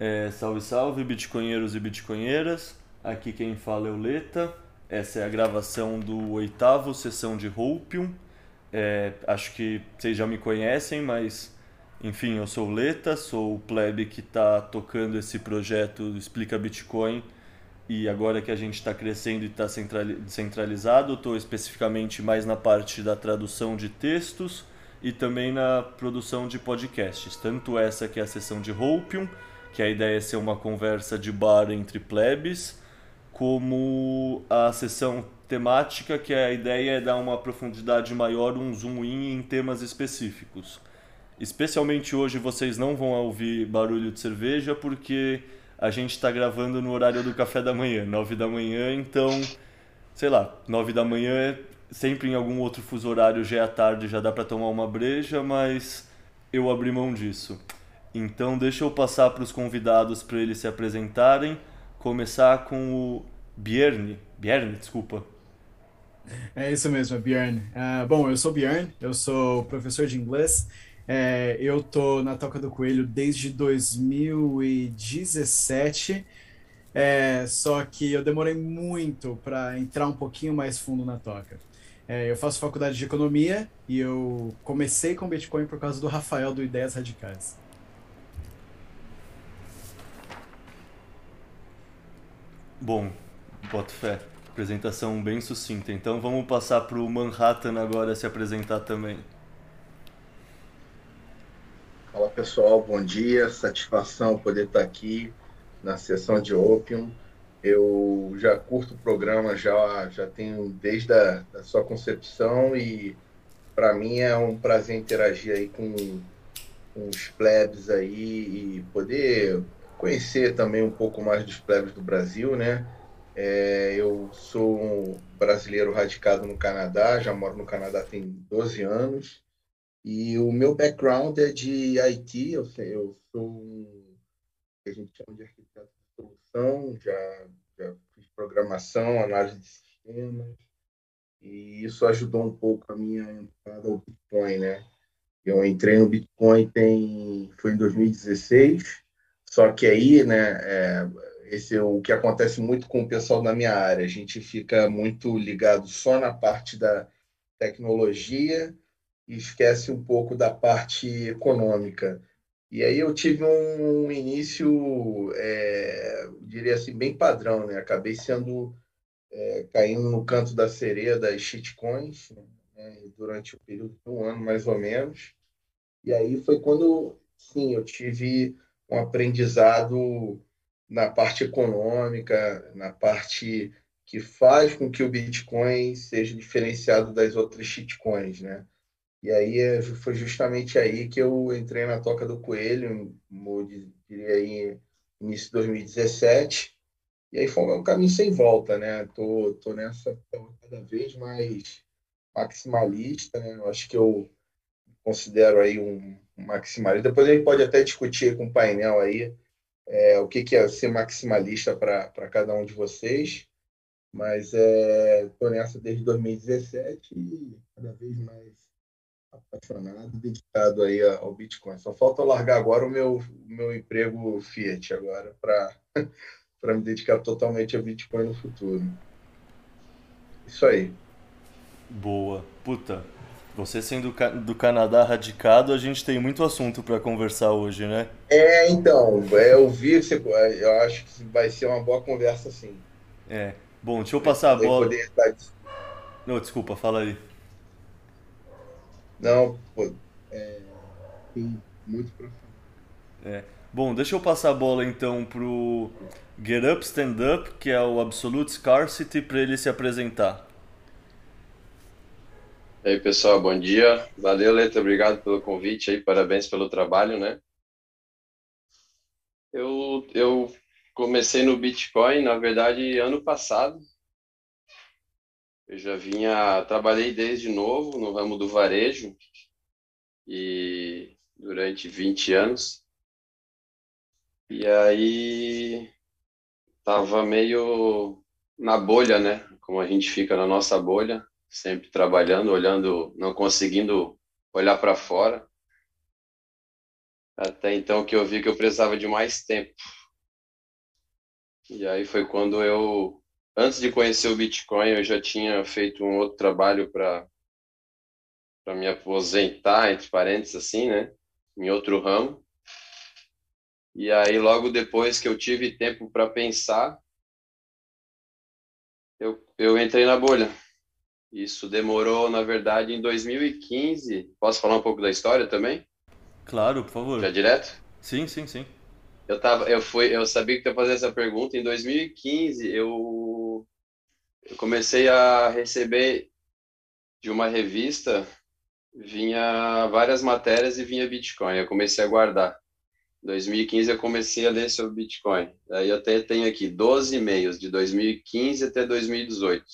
É, salve, salve, bitcoinheiros e bitcoinheiras. Aqui quem fala é o Leta. Essa é a gravação do oitavo sessão de Hopium. É, acho que vocês já me conhecem, mas enfim, eu sou o Leta, sou o plebe que está tocando esse projeto Explica Bitcoin. E agora que a gente está crescendo e está centralizado, estou especificamente mais na parte da tradução de textos e também na produção de podcasts. Tanto essa que é a sessão de Hopium que a ideia é ser uma conversa de bar entre plebes, como a sessão temática, que a ideia é dar uma profundidade maior, um zoom in em temas específicos. Especialmente hoje vocês não vão ouvir barulho de cerveja porque a gente está gravando no horário do café da manhã, 9 da manhã, então, sei lá, 9 da manhã, sempre em algum outro fuso horário já é tarde, já dá para tomar uma breja, mas eu abri mão disso. Então deixa eu passar para os convidados para eles se apresentarem. Começar com o Björn. Björn, desculpa. É isso mesmo, é. Uh, bom, eu sou Björn, eu sou professor de inglês. É, eu tô na Toca do Coelho desde 2017. É, só que eu demorei muito para entrar um pouquinho mais fundo na toca. É, eu faço faculdade de economia e eu comecei com Bitcoin por causa do Rafael do Ideias Radicais. Bom, boto fé. Apresentação bem sucinta. Então vamos passar para o Manhattan agora se apresentar também. Fala pessoal, bom dia. Satisfação poder estar aqui na sessão de Opium. Eu já curto o programa, já, já tenho desde a da sua concepção e para mim é um prazer interagir aí com, com os plebes aí e poder conhecer também um pouco mais dos plebes do Brasil, né? É, eu sou um brasileiro radicado no Canadá, já moro no Canadá tem 12 anos, e o meu background é de IT, eu, eu sou um que a gente chama de arquiteto de solução, já, já fiz programação, análise de sistemas, e isso ajudou um pouco a minha entrada ao Bitcoin, né? Eu entrei no Bitcoin tem, foi em 2016, só que aí, né, é, esse é o que acontece muito com o pessoal da minha área. A gente fica muito ligado só na parte da tecnologia e esquece um pouco da parte econômica. E aí eu tive um início, é, diria assim, bem padrão, né? Acabei sendo é, caindo no canto da sereia das shitcoins né? durante o período de um ano mais ou menos. E aí foi quando, sim, eu tive um aprendizado na parte econômica, na parte que faz com que o Bitcoin seja diferenciado das outras shitcoins, né? E aí é, foi justamente aí que eu entrei na toca do coelho, diria aí início de 2017, e aí foi um caminho sem volta, né? Tô, tô nessa cada vez mais maximalista, né? Eu acho que eu considero aí um, maximalista. Depois a gente pode até discutir com o painel aí é, o que, que é ser maximalista para cada um de vocês. Mas estou é, nessa desde 2017 e cada vez mais apaixonado, dedicado aí ao Bitcoin. Só falta largar agora o meu, meu emprego Fiat agora para para me dedicar totalmente ao Bitcoin no futuro. Isso aí. Boa. Puta, você sendo do Canadá radicado, a gente tem muito assunto para conversar hoje, né? É, então, é, eu vi, eu acho que vai ser uma boa conversa sim. É. Bom, deixa eu passar a bola. Não, desculpa, fala aí. Não, pô, é, tem muito pra falar. É. Bom, deixa eu passar a bola então pro Get Up Stand Up, que é o Absolute Scarcity, para ele se apresentar. E aí, pessoal, bom dia. Valeu, Letra, obrigado pelo convite aí, parabéns pelo trabalho, né? Eu, eu comecei no Bitcoin, na verdade, ano passado. Eu já vinha, trabalhei desde novo no ramo do varejo e durante 20 anos. E aí tava meio na bolha, né? Como a gente fica na nossa bolha, sempre trabalhando, olhando, não conseguindo olhar para fora. Até então que eu vi que eu precisava de mais tempo. E aí foi quando eu, antes de conhecer o Bitcoin, eu já tinha feito um outro trabalho para para me aposentar, entre parênteses assim, né? Em outro ramo. E aí, logo depois que eu tive tempo para pensar, eu, eu entrei na bolha. Isso demorou, na verdade, em 2015. Posso falar um pouco da história também? Claro, por favor. Já direto? Sim, sim, sim. Eu tava, eu fui, eu sabia que ia fazer essa pergunta. Em 2015, eu, eu comecei a receber de uma revista vinha várias matérias e vinha Bitcoin. Eu comecei a guardar. 2015 eu comecei a ler sobre Bitcoin. Aí até tenho aqui 12 e-mails de 2015 até 2018.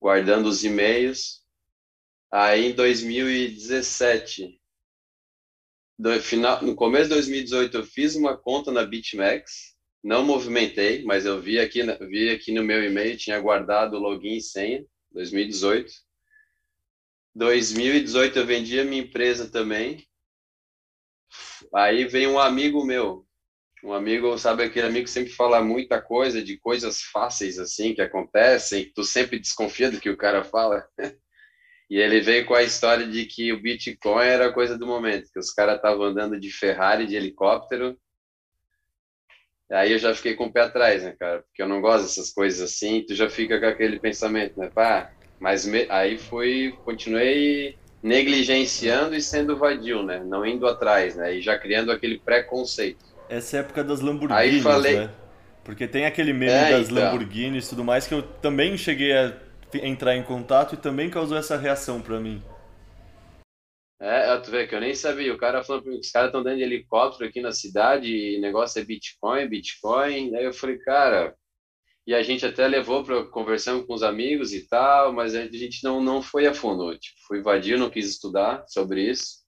Guardando os e-mails. Aí em 2017, do, final, no começo de 2018 eu fiz uma conta na BitMEX. Não movimentei, mas eu vi aqui, vi aqui no meu e-mail, tinha guardado login e senha, 2018. 2018 eu vendi a minha empresa também, Aí vem um amigo meu, um amigo, sabe aquele amigo que sempre fala muita coisa, de coisas fáceis assim que acontecem, que tu sempre desconfia do que o cara fala. E ele veio com a história de que o Bitcoin era coisa do momento, que os caras estavam andando de Ferrari, de helicóptero. Aí eu já fiquei com o pé atrás, né, cara? Porque eu não gosto dessas coisas assim, tu já fica com aquele pensamento, né? Pá, mas me... aí fui, continuei negligenciando e sendo vadio, né? Não indo atrás, né? E já criando aquele preconceito. Essa é época das Lamborghinis, Aí falei... né? Porque tem aquele meme é, das então. Lamborghinis e tudo mais que eu também cheguei a entrar em contato e também causou essa reação para mim. É, tu vê que eu nem sabia. O cara falou que os caras estão dando de helicóptero aqui na cidade e negócio é Bitcoin, Bitcoin. Aí eu falei, cara, e a gente até levou para conversando com os amigos e tal, mas a gente não não foi a fundo, tipo, fui vadio, não quis estudar sobre isso.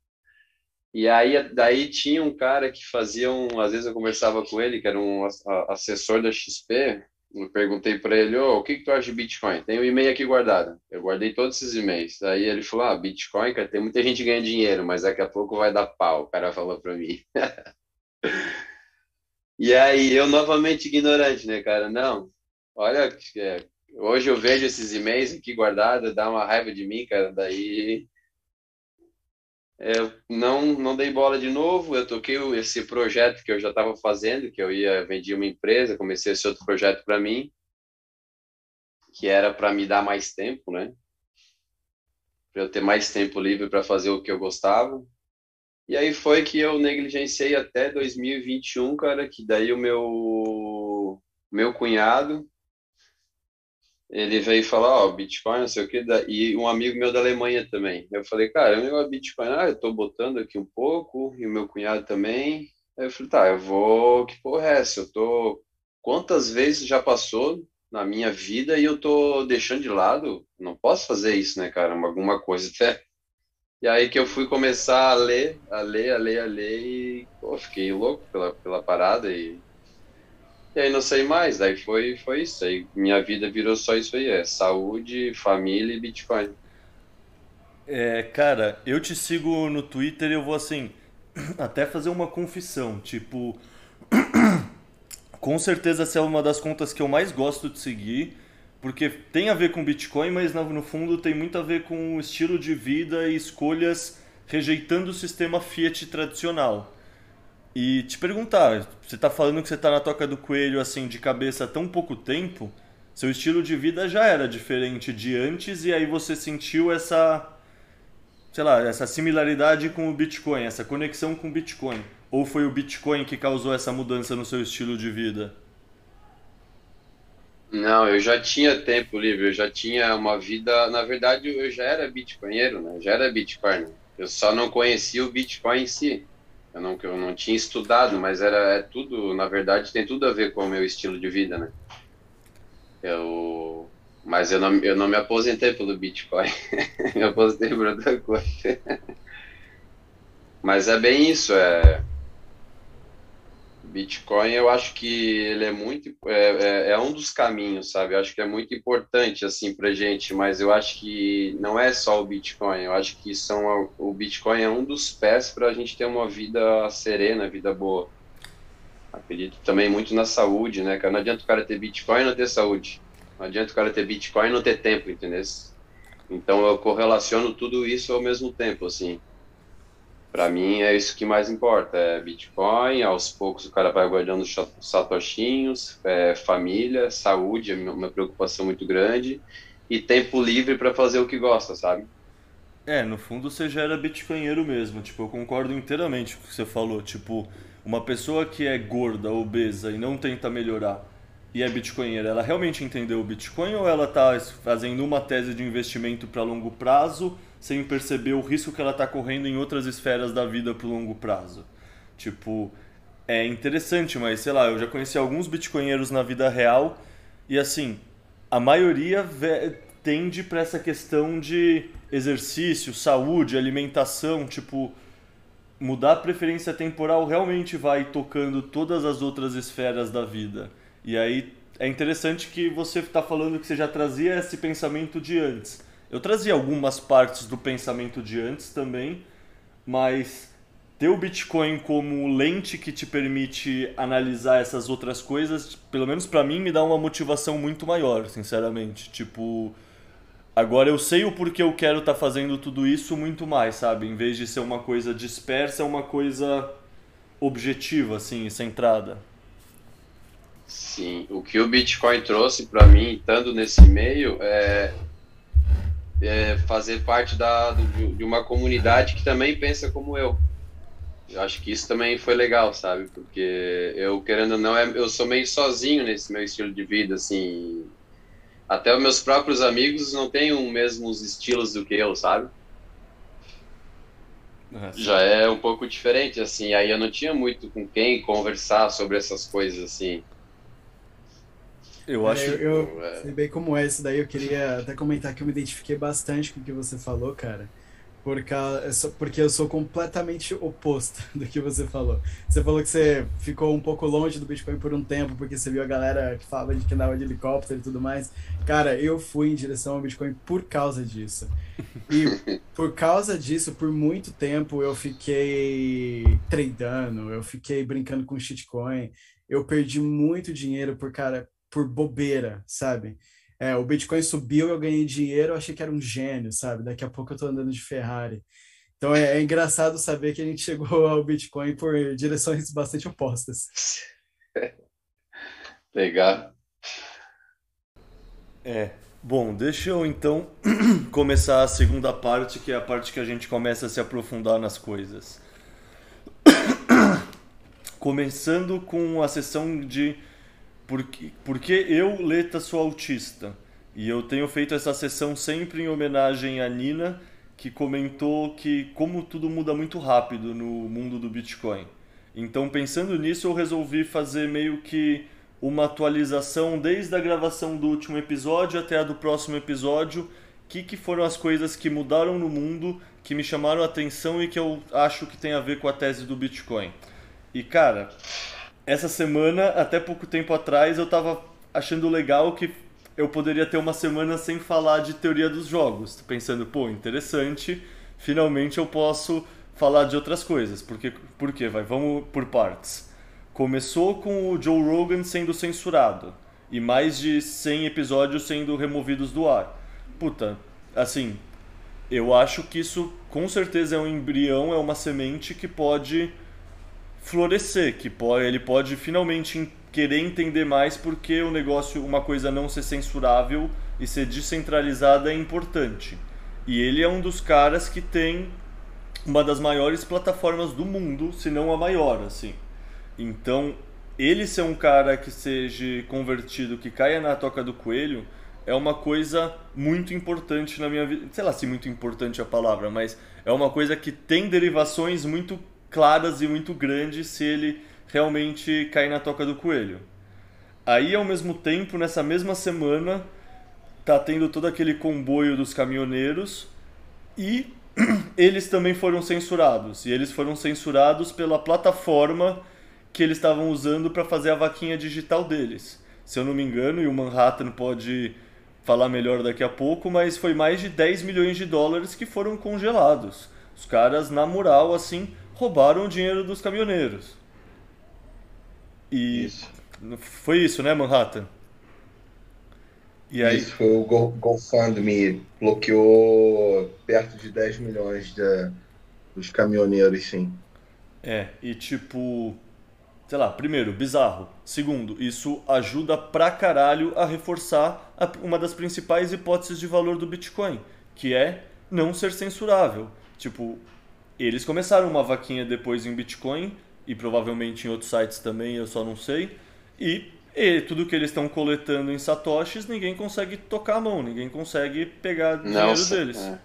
E aí daí tinha um cara que fazia um, às vezes eu conversava com ele, que era um assessor da XP, eu perguntei para ele, oh, o que, que tu acha de Bitcoin? Tem um e-mail aqui guardado. Eu guardei todos esses e-mails. Aí ele falou, ah, Bitcoin, cara, tem muita gente ganhando dinheiro, mas daqui a pouco vai dar pau. O cara falou para mim. e aí eu novamente ignorante, né, cara? Não, Olha, é, hoje eu vejo esses e-mails aqui guardados, dá uma raiva de mim, cara. Daí eu não, não dei bola de novo. Eu toquei esse projeto que eu já estava fazendo, que eu ia vender uma empresa, comecei esse outro projeto para mim, que era para me dar mais tempo, né? Para eu ter mais tempo livre para fazer o que eu gostava. E aí foi que eu negligenciei até 2021, cara, que daí o meu meu cunhado ele veio falar, ó, Bitcoin, não sei o que, e um amigo meu da Alemanha também. Eu falei, cara, o negócio Bitcoin, ah, eu tô botando aqui um pouco, e o meu cunhado também. Aí eu falei, tá, eu vou, que porra é essa? Eu tô, quantas vezes já passou na minha vida e eu tô deixando de lado? Não posso fazer isso, né, cara? Alguma coisa até. E aí que eu fui começar a ler, a ler, a ler, a ler, e, pô, fiquei louco pela, pela parada e e aí não sei mais, daí foi, foi isso. Aí minha vida virou só isso aí, é saúde, família e Bitcoin. É, cara, eu te sigo no Twitter e eu vou assim, até fazer uma confissão, tipo, com certeza essa é uma das contas que eu mais gosto de seguir, porque tem a ver com Bitcoin, mas no fundo tem muito a ver com o estilo de vida e escolhas rejeitando o sistema Fiat tradicional. E te perguntar, você está falando que você está na toca do coelho assim de cabeça há tão pouco tempo, seu estilo de vida já era diferente de antes e aí você sentiu essa, sei lá, essa similaridade com o Bitcoin, essa conexão com o Bitcoin? Ou foi o Bitcoin que causou essa mudança no seu estilo de vida? Não, eu já tinha tempo livre, eu já tinha uma vida. Na verdade, eu já era bitcoinheiro, né? Já era bitcoin. Eu só não conhecia o Bitcoin em si eu não, eu não tinha estudado, mas era é tudo, na verdade, tem tudo a ver com o meu estilo de vida, né? Eu, mas eu não, eu não me aposentei pelo Bitcoin, me aposentei por outra coisa. mas é bem isso, é Bitcoin, eu acho que ele é muito é, é, é, um dos caminhos, sabe? Eu acho que é muito importante assim para gente, mas eu acho que não é só o Bitcoin. Eu acho que são o Bitcoin é um dos pés para a gente ter uma vida serena, vida boa. Acredito também muito na saúde, né? Cara, não adianta o cara ter Bitcoin e não ter saúde. Não adianta o cara ter Bitcoin e não ter tempo, entendeu? Então eu correlaciono tudo isso ao mesmo tempo, assim. Para mim é isso que mais importa, é Bitcoin, aos poucos o cara vai guardando satoshinhos, é, família, saúde é uma preocupação muito grande e tempo livre para fazer o que gosta, sabe? É, no fundo você já era bitcoinheiro mesmo, tipo, eu concordo inteiramente com o que você falou, tipo, uma pessoa que é gorda, obesa e não tenta melhorar e é bitcoinheira, ela realmente entendeu o Bitcoin ou ela está fazendo uma tese de investimento para longo prazo sem perceber o risco que ela está correndo em outras esferas da vida pro longo prazo. Tipo, é interessante, mas sei lá, eu já conheci alguns bitcoinheiros na vida real e assim, a maioria tende para essa questão de exercício, saúde, alimentação, tipo, mudar a preferência temporal realmente vai tocando todas as outras esferas da vida. E aí é interessante que você está falando que você já trazia esse pensamento de antes. Eu trazia algumas partes do pensamento de antes também, mas ter o Bitcoin como lente que te permite analisar essas outras coisas, pelo menos para mim, me dá uma motivação muito maior, sinceramente. Tipo, agora eu sei o porquê eu quero estar tá fazendo tudo isso muito mais, sabe? Em vez de ser uma coisa dispersa, é uma coisa objetiva, assim, centrada. Sim, o que o Bitcoin trouxe para mim, estando nesse meio, é é, fazer parte da, de uma comunidade que também pensa como eu. Eu acho que isso também foi legal, sabe? Porque eu, querendo ou não, é, eu sou meio sozinho nesse meu estilo de vida, assim. Até os meus próprios amigos não têm os mesmos estilos do que eu, sabe? Já é um pouco diferente, assim. Aí eu não tinha muito com quem conversar sobre essas coisas, assim. Eu acho. É, eu, eu sei bem como é isso daí. Eu queria até comentar que eu me identifiquei bastante com o que você falou, cara. Por causa, porque eu sou completamente oposto do que você falou. Você falou que você ficou um pouco longe do Bitcoin por um tempo, porque você viu a galera que falava de que andava de helicóptero e tudo mais. Cara, eu fui em direção ao Bitcoin por causa disso. E por causa disso, por muito tempo, eu fiquei tradando, eu fiquei brincando com shitcoin. Eu perdi muito dinheiro por, cara, por bobeira, sabe? É, o Bitcoin subiu, eu ganhei dinheiro, eu achei que era um gênio, sabe? Daqui a pouco eu tô andando de Ferrari. Então é, é engraçado saber que a gente chegou ao Bitcoin por direções bastante opostas. Legal. É. Bom, deixa eu então começar a segunda parte, que é a parte que a gente começa a se aprofundar nas coisas. Começando com a sessão de porque, porque eu, Leta, sou autista. E eu tenho feito essa sessão sempre em homenagem à Nina, que comentou que como tudo muda muito rápido no mundo do Bitcoin. Então, pensando nisso, eu resolvi fazer meio que uma atualização desde a gravação do último episódio até a do próximo episódio. O que, que foram as coisas que mudaram no mundo, que me chamaram a atenção e que eu acho que tem a ver com a tese do Bitcoin. E, cara, essa semana, até pouco tempo atrás, eu tava achando legal que eu poderia ter uma semana sem falar de teoria dos jogos. Pensando, pô, interessante, finalmente eu posso falar de outras coisas. Porque, por quê? Vai, vamos por partes. Começou com o Joe Rogan sendo censurado e mais de 100 episódios sendo removidos do ar. Puta, assim, eu acho que isso com certeza é um embrião, é uma semente que pode florescer, que pode, ele pode finalmente querer entender mais porque o negócio, uma coisa não ser censurável e ser descentralizada é importante. E ele é um dos caras que tem uma das maiores plataformas do mundo, se não a maior, assim. Então, ele ser um cara que seja convertido, que caia na toca do coelho, é uma coisa muito importante na minha vida. Sei lá se muito importante é a palavra, mas é uma coisa que tem derivações muito claras e muito grandes se ele realmente cair na toca do coelho. Aí, ao mesmo tempo, nessa mesma semana, tá tendo todo aquele comboio dos caminhoneiros e eles também foram censurados. E eles foram censurados pela plataforma que eles estavam usando para fazer a vaquinha digital deles. Se eu não me engano, e o Manhattan pode falar melhor daqui a pouco, mas foi mais de 10 milhões de dólares que foram congelados. Os caras, na moral, assim, roubaram o dinheiro dos caminhoneiros. E isso. foi isso, né, Manhattan? E aí... Isso, foi o Go GoFundMe, bloqueou perto de 10 milhões de, dos caminhoneiros, sim. É, e tipo, sei lá, primeiro, bizarro. Segundo, isso ajuda pra caralho a reforçar a, uma das principais hipóteses de valor do Bitcoin, que é não ser censurável. Tipo, eles começaram uma vaquinha depois em Bitcoin e provavelmente em outros sites também, eu só não sei. E e tudo que eles estão coletando em satoshis, ninguém consegue tocar a mão, ninguém consegue pegar dinheiro não, deles. É.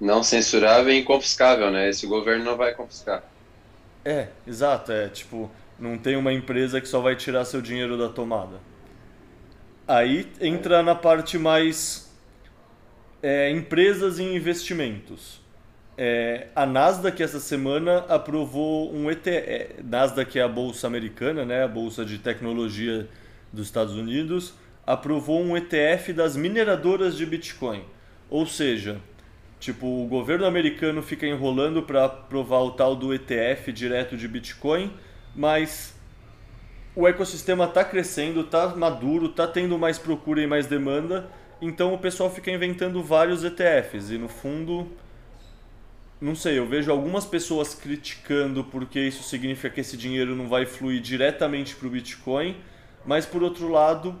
Não censurável e inconfiscável, né? Esse governo não vai confiscar. É, exato. É tipo, não tem uma empresa que só vai tirar seu dinheiro da tomada. Aí entra é. na parte mais é, empresas e investimentos. É, a Nasdaq essa semana aprovou um ETF. É, Nasdaq é a bolsa americana, né, a bolsa de tecnologia dos Estados Unidos, aprovou um ETF das mineradoras de Bitcoin. Ou seja, tipo, o governo americano fica enrolando para aprovar o tal do ETF direto de Bitcoin, mas o ecossistema está crescendo, está maduro, está tendo mais procura e mais demanda, então o pessoal fica inventando vários ETFs e no fundo não sei, eu vejo algumas pessoas criticando porque isso significa que esse dinheiro não vai fluir diretamente para o Bitcoin, mas por outro lado,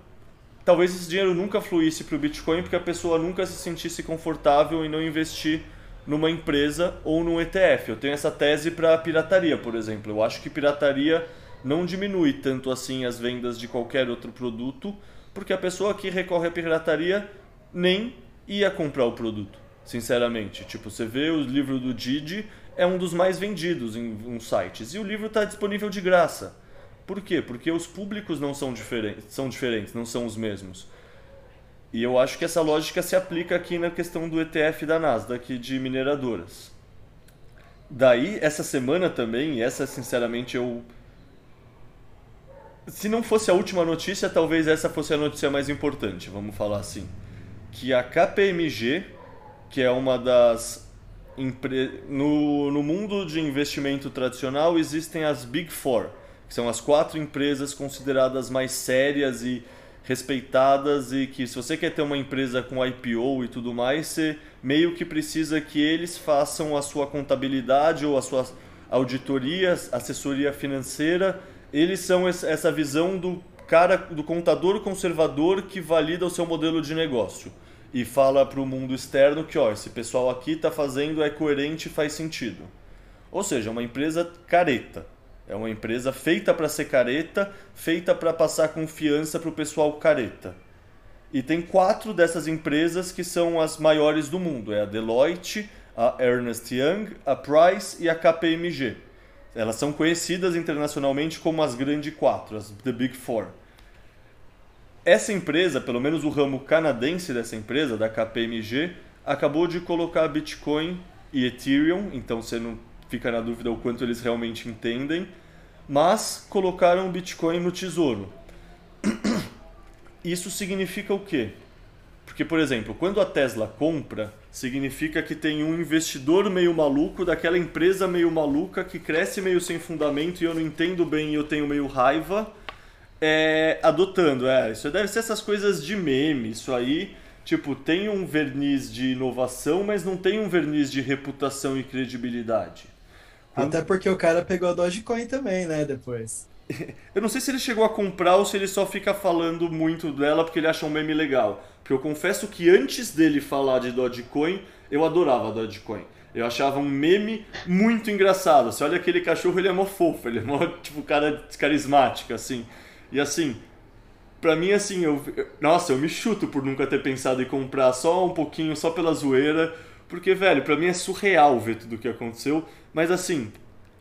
talvez esse dinheiro nunca fluísse para o Bitcoin porque a pessoa nunca se sentisse confortável em não investir numa empresa ou num ETF. Eu tenho essa tese para pirataria, por exemplo. Eu acho que pirataria não diminui tanto assim as vendas de qualquer outro produto, porque a pessoa que recorre à pirataria nem ia comprar o produto sinceramente. Tipo, você vê o livro do Didi, é um dos mais vendidos em uns sites. E o livro está disponível de graça. Por quê? Porque os públicos não são diferentes, são diferentes, não são os mesmos. E eu acho que essa lógica se aplica aqui na questão do ETF da Nasdaq de mineradoras. Daí, essa semana também, e essa sinceramente eu. Se não fosse a última notícia, talvez essa fosse a notícia mais importante, vamos falar assim. Que a KPMG que é uma das empre... no, no mundo de investimento tradicional existem as Big Four, que são as quatro empresas consideradas mais sérias e respeitadas e que se você quer ter uma empresa com IPO e tudo mais, você meio que precisa que eles façam a sua contabilidade ou a sua auditoria, assessoria financeira. Eles são essa visão do cara, do contador conservador que valida o seu modelo de negócio e fala para o mundo externo que ó, esse pessoal aqui está fazendo é coerente e faz sentido. Ou seja, é uma empresa careta. É uma empresa feita para ser careta, feita para passar confiança para o pessoal careta. E tem quatro dessas empresas que são as maiores do mundo. É a Deloitte, a Ernst Young, a Price e a KPMG. Elas são conhecidas internacionalmente como as grandes quatro, as The Big Four. Essa empresa, pelo menos o ramo canadense dessa empresa, da KPMG, acabou de colocar Bitcoin e Ethereum, então você não fica na dúvida o quanto eles realmente entendem, mas colocaram Bitcoin no tesouro. Isso significa o quê? Porque, por exemplo, quando a Tesla compra, significa que tem um investidor meio maluco daquela empresa meio maluca que cresce meio sem fundamento e eu não entendo bem e eu tenho meio raiva é, adotando. É, isso deve ser essas coisas de meme. Isso aí, tipo, tem um verniz de inovação, mas não tem um verniz de reputação e credibilidade. Até porque o cara pegou a Dogecoin também, né, depois. Eu não sei se ele chegou a comprar ou se ele só fica falando muito dela porque ele acha um meme legal. Porque eu confesso que antes dele falar de Dogecoin, eu adorava Dogecoin. Eu achava um meme muito engraçado. Você olha aquele cachorro, ele é mó fofo, ele é mó, tipo, cara carismático, assim. E assim, pra mim, assim, eu, nossa, eu me chuto por nunca ter pensado em comprar só um pouquinho, só pela zoeira. Porque, velho, pra mim é surreal ver tudo o que aconteceu. Mas assim,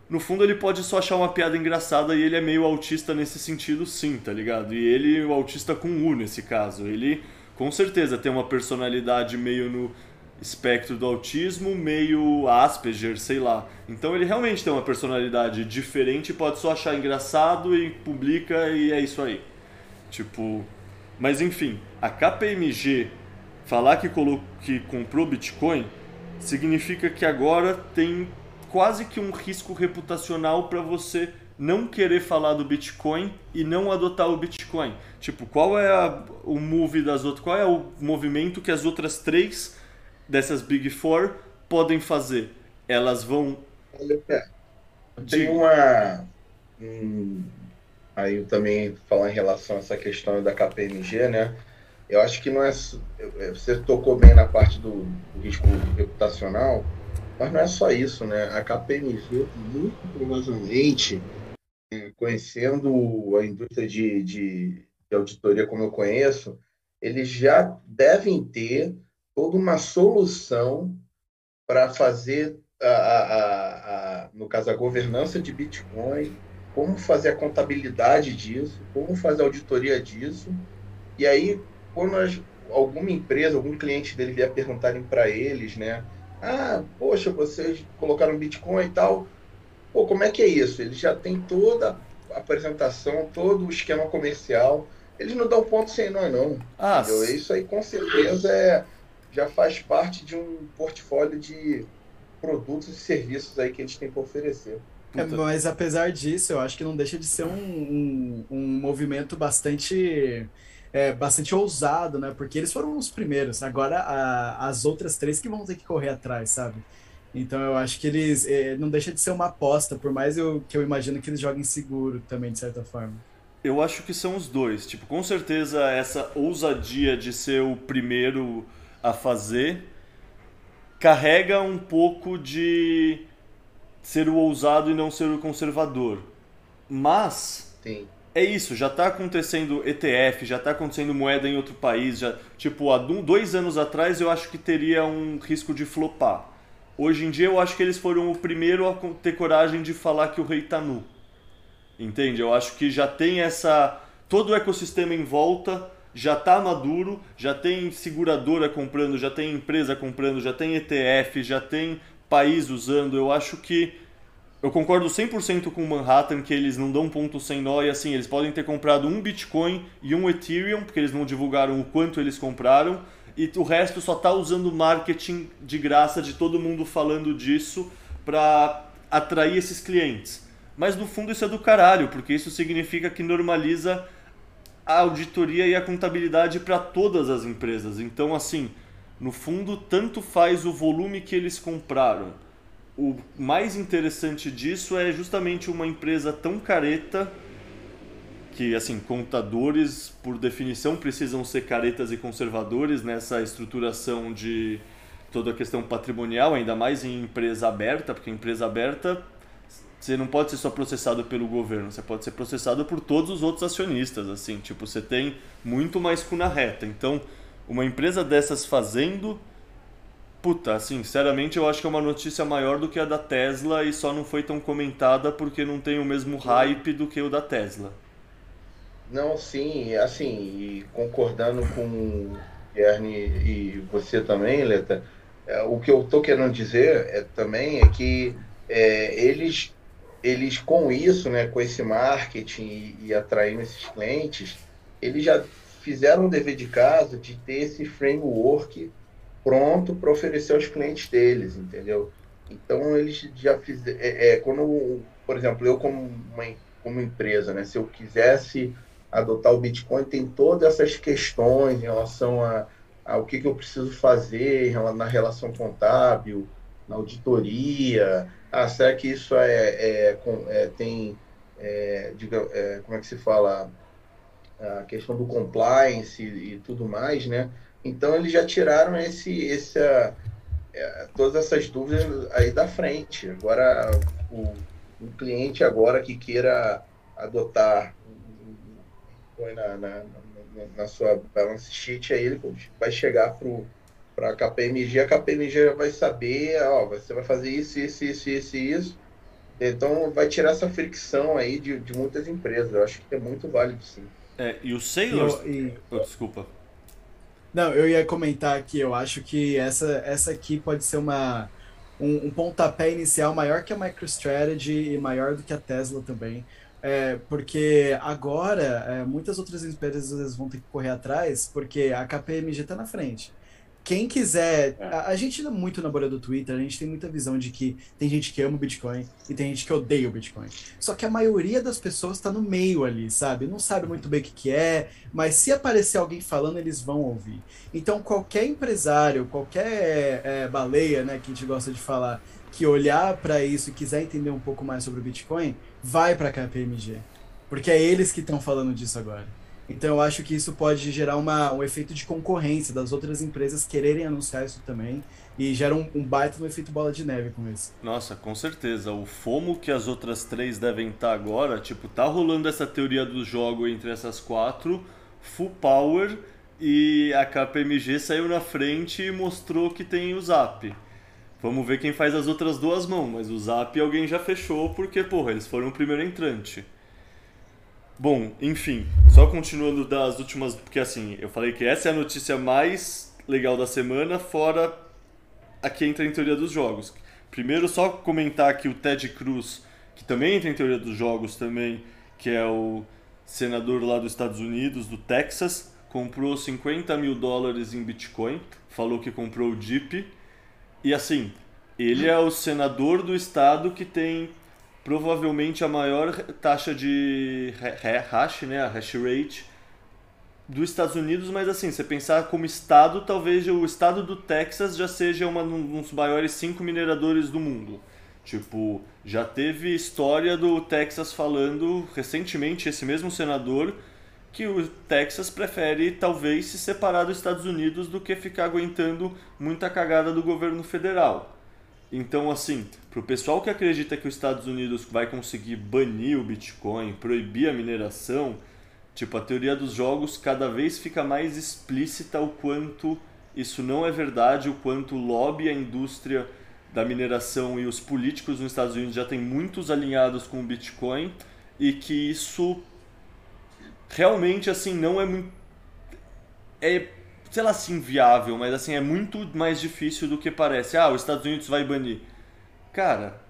no fundo ele pode só achar uma piada engraçada e ele é meio autista nesse sentido, sim, tá ligado? E ele, o autista com U nesse caso. Ele com certeza tem uma personalidade meio no espectro do autismo, meio Asperger, sei lá. Então ele realmente tem uma personalidade diferente, pode só achar engraçado e publica e é isso aí. Tipo, mas enfim, a KPMG falar que, colocou, que comprou Bitcoin significa que agora tem quase que um risco reputacional para você não querer falar do Bitcoin e não adotar o Bitcoin. Tipo, qual é a, o move das outras, qual é o movimento que as outras três dessas Big Four podem fazer? Elas vão. Tem uma. Hum, aí também falar em relação a essa questão da KPMG, né? Eu acho que não é. é você tocou bem na parte do, do risco reputacional, mas não é só isso, né? A KPMG, muito provavelmente, conhecendo a indústria de, de, de auditoria como eu conheço, eles já devem ter toda uma solução para fazer, a, a, a, no caso, a governança de Bitcoin, como fazer a contabilidade disso, como fazer a auditoria disso. E aí, quando as, alguma empresa, algum cliente dele vier perguntarem para eles, né? Ah, poxa, vocês colocaram Bitcoin e tal. Pô, como é que é isso? Eles já têm toda a apresentação, todo o esquema comercial. Eles não dão ponto sem nó, não. Ah, Isso aí com certeza é, já faz parte de um portfólio de produtos e serviços aí que eles têm para oferecer. É, mas apesar disso, eu acho que não deixa de ser um, um, um movimento bastante é, bastante ousado, né? Porque eles foram os primeiros. Agora a, as outras três que vão ter que correr atrás, sabe? Então eu acho que eles é, não deixa de ser uma aposta, por mais eu, que eu imagino que eles joguem seguro também, de certa forma. Eu acho que são os dois. Tipo, com certeza essa ousadia de ser o primeiro a fazer carrega um pouco de ser o ousado e não ser o conservador. Mas Sim. é isso, já está acontecendo ETF, já está acontecendo moeda em outro país. Já, tipo, há dois anos atrás eu acho que teria um risco de flopar. Hoje em dia eu acho que eles foram o primeiro a ter coragem de falar que o rei está nu. Entende? Eu acho que já tem essa. Todo o ecossistema em volta já está maduro, já tem seguradora comprando, já tem empresa comprando, já tem ETF, já tem país usando. Eu acho que. Eu concordo 100% com o Manhattan que eles não dão ponto sem nó e assim, eles podem ter comprado um Bitcoin e um Ethereum, porque eles não divulgaram o quanto eles compraram, e o resto só está usando marketing de graça de todo mundo falando disso para atrair esses clientes. Mas no fundo isso é do caralho, porque isso significa que normaliza a auditoria e a contabilidade para todas as empresas. Então, assim, no fundo, tanto faz o volume que eles compraram. O mais interessante disso é justamente uma empresa tão careta que assim contadores por definição precisam ser caretas e conservadores nessa estruturação de toda a questão patrimonial, ainda mais em empresa aberta, porque empresa aberta você não pode ser só processado pelo governo, você pode ser processado por todos os outros acionistas, assim, tipo, você tem muito mais cu na reta. Então, uma empresa dessas fazendo, puta, assim, sinceramente eu acho que é uma notícia maior do que a da Tesla e só não foi tão comentada porque não tem o mesmo hype do que o da Tesla. Não, sim, assim, concordando com o Guilherme e você também, Leta, é, o que eu estou querendo dizer é, também é que é, eles, eles com isso, né, com esse marketing e, e atraindo esses clientes, eles já fizeram o dever de casa de ter esse framework pronto para oferecer aos clientes deles, entendeu? Então eles já fizeram, é, é, quando, por exemplo, eu como uma como empresa, né, se eu quisesse adotar o Bitcoin tem todas essas questões em relação a, a o que, que eu preciso fazer na relação contábil, na auditoria. Ah, será que isso é, é, é tem, é, diga, é, como é que se fala, a questão do compliance e, e, tudo mais, né? Então eles já tiraram esse, esse é, todas essas dúvidas aí da frente. Agora o, o cliente agora que queira adotar na, na, na, sua balance sheet, aí ele vai chegar para a KPMG, a KPMG vai saber, ó, você vai fazer isso, isso, isso, isso, isso. Então vai tirar essa fricção aí de, de muitas empresas. Eu acho que é muito válido sim. É, e o Sailor. E... Oh, desculpa. Não, eu ia comentar aqui, eu acho que essa, essa aqui pode ser uma, um, um pontapé inicial maior que a MicroStrategy e maior do que a Tesla também. É, porque agora é, muitas outras empresas vão ter que correr atrás, porque a KPMG está na frente. Quem quiser. É. A, a gente é muito na bolha do Twitter, a gente tem muita visão de que tem gente que ama o Bitcoin e tem gente que odeia o Bitcoin. Só que a maioria das pessoas está no meio ali, sabe? Não sabe muito bem o que, que é, mas se aparecer alguém falando, eles vão ouvir. Então, qualquer empresário, qualquer é, baleia, né, que a gente gosta de falar, que olhar para isso e quiser entender um pouco mais sobre o Bitcoin, vai para a KPMG. Porque é eles que estão falando disso agora. Então eu acho que isso pode gerar uma, um efeito de concorrência das outras empresas quererem anunciar isso também e gera um, um baita no efeito bola de neve com isso. Nossa, com certeza. O FOMO que as outras três devem estar agora, tipo, tá rolando essa teoria do jogo entre essas quatro, full power, e a KPMG saiu na frente e mostrou que tem o Zap. Vamos ver quem faz as outras duas mãos, mas o Zap alguém já fechou porque, porra, eles foram o primeiro entrante. Bom, enfim, só continuando das últimas. Porque assim, eu falei que essa é a notícia mais legal da semana, fora a que entra em teoria dos jogos. Primeiro, só comentar que o Ted Cruz, que também entra em teoria dos jogos também, que é o senador lá dos Estados Unidos, do Texas, comprou 50 mil dólares em Bitcoin, falou que comprou o Jeep. E assim, ele é o senador do estado que tem provavelmente a maior taxa de hash, né, a hash rate dos Estados Unidos, mas assim, você pensar como estado, talvez o estado do Texas já seja uma, um dos maiores cinco mineradores do mundo. Tipo, já teve história do Texas falando recentemente, esse mesmo senador, que o Texas prefere talvez se separar dos Estados Unidos do que ficar aguentando muita cagada do governo federal. Então, assim, para o pessoal que acredita que os Estados Unidos vai conseguir banir o Bitcoin, proibir a mineração, tipo, a teoria dos jogos cada vez fica mais explícita o quanto isso não é verdade, o quanto o lobby, a indústria da mineração e os políticos nos Estados Unidos já têm muitos alinhados com o Bitcoin e que isso realmente, assim, não é muito... É sei lá assim, viável, mas assim, é muito mais difícil do que parece. Ah, os Estados Unidos vai banir. Cara,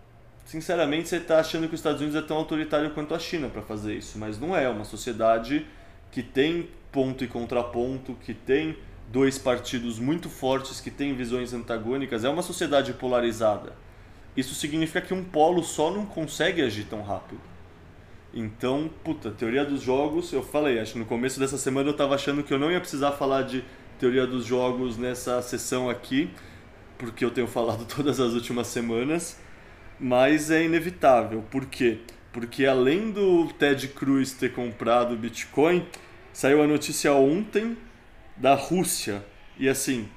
sinceramente, você está achando que os Estados Unidos é tão autoritário quanto a China para fazer isso, mas não é. É uma sociedade que tem ponto e contraponto, que tem dois partidos muito fortes, que tem visões antagônicas. É uma sociedade polarizada. Isso significa que um polo só não consegue agir tão rápido. Então, puta, teoria dos jogos, eu falei, acho que no começo dessa semana eu estava achando que eu não ia precisar falar de teoria dos jogos nessa sessão aqui, porque eu tenho falado todas as últimas semanas, mas é inevitável. Por quê? Porque além do Ted Cruz ter comprado Bitcoin, saiu a notícia ontem da Rússia. E assim,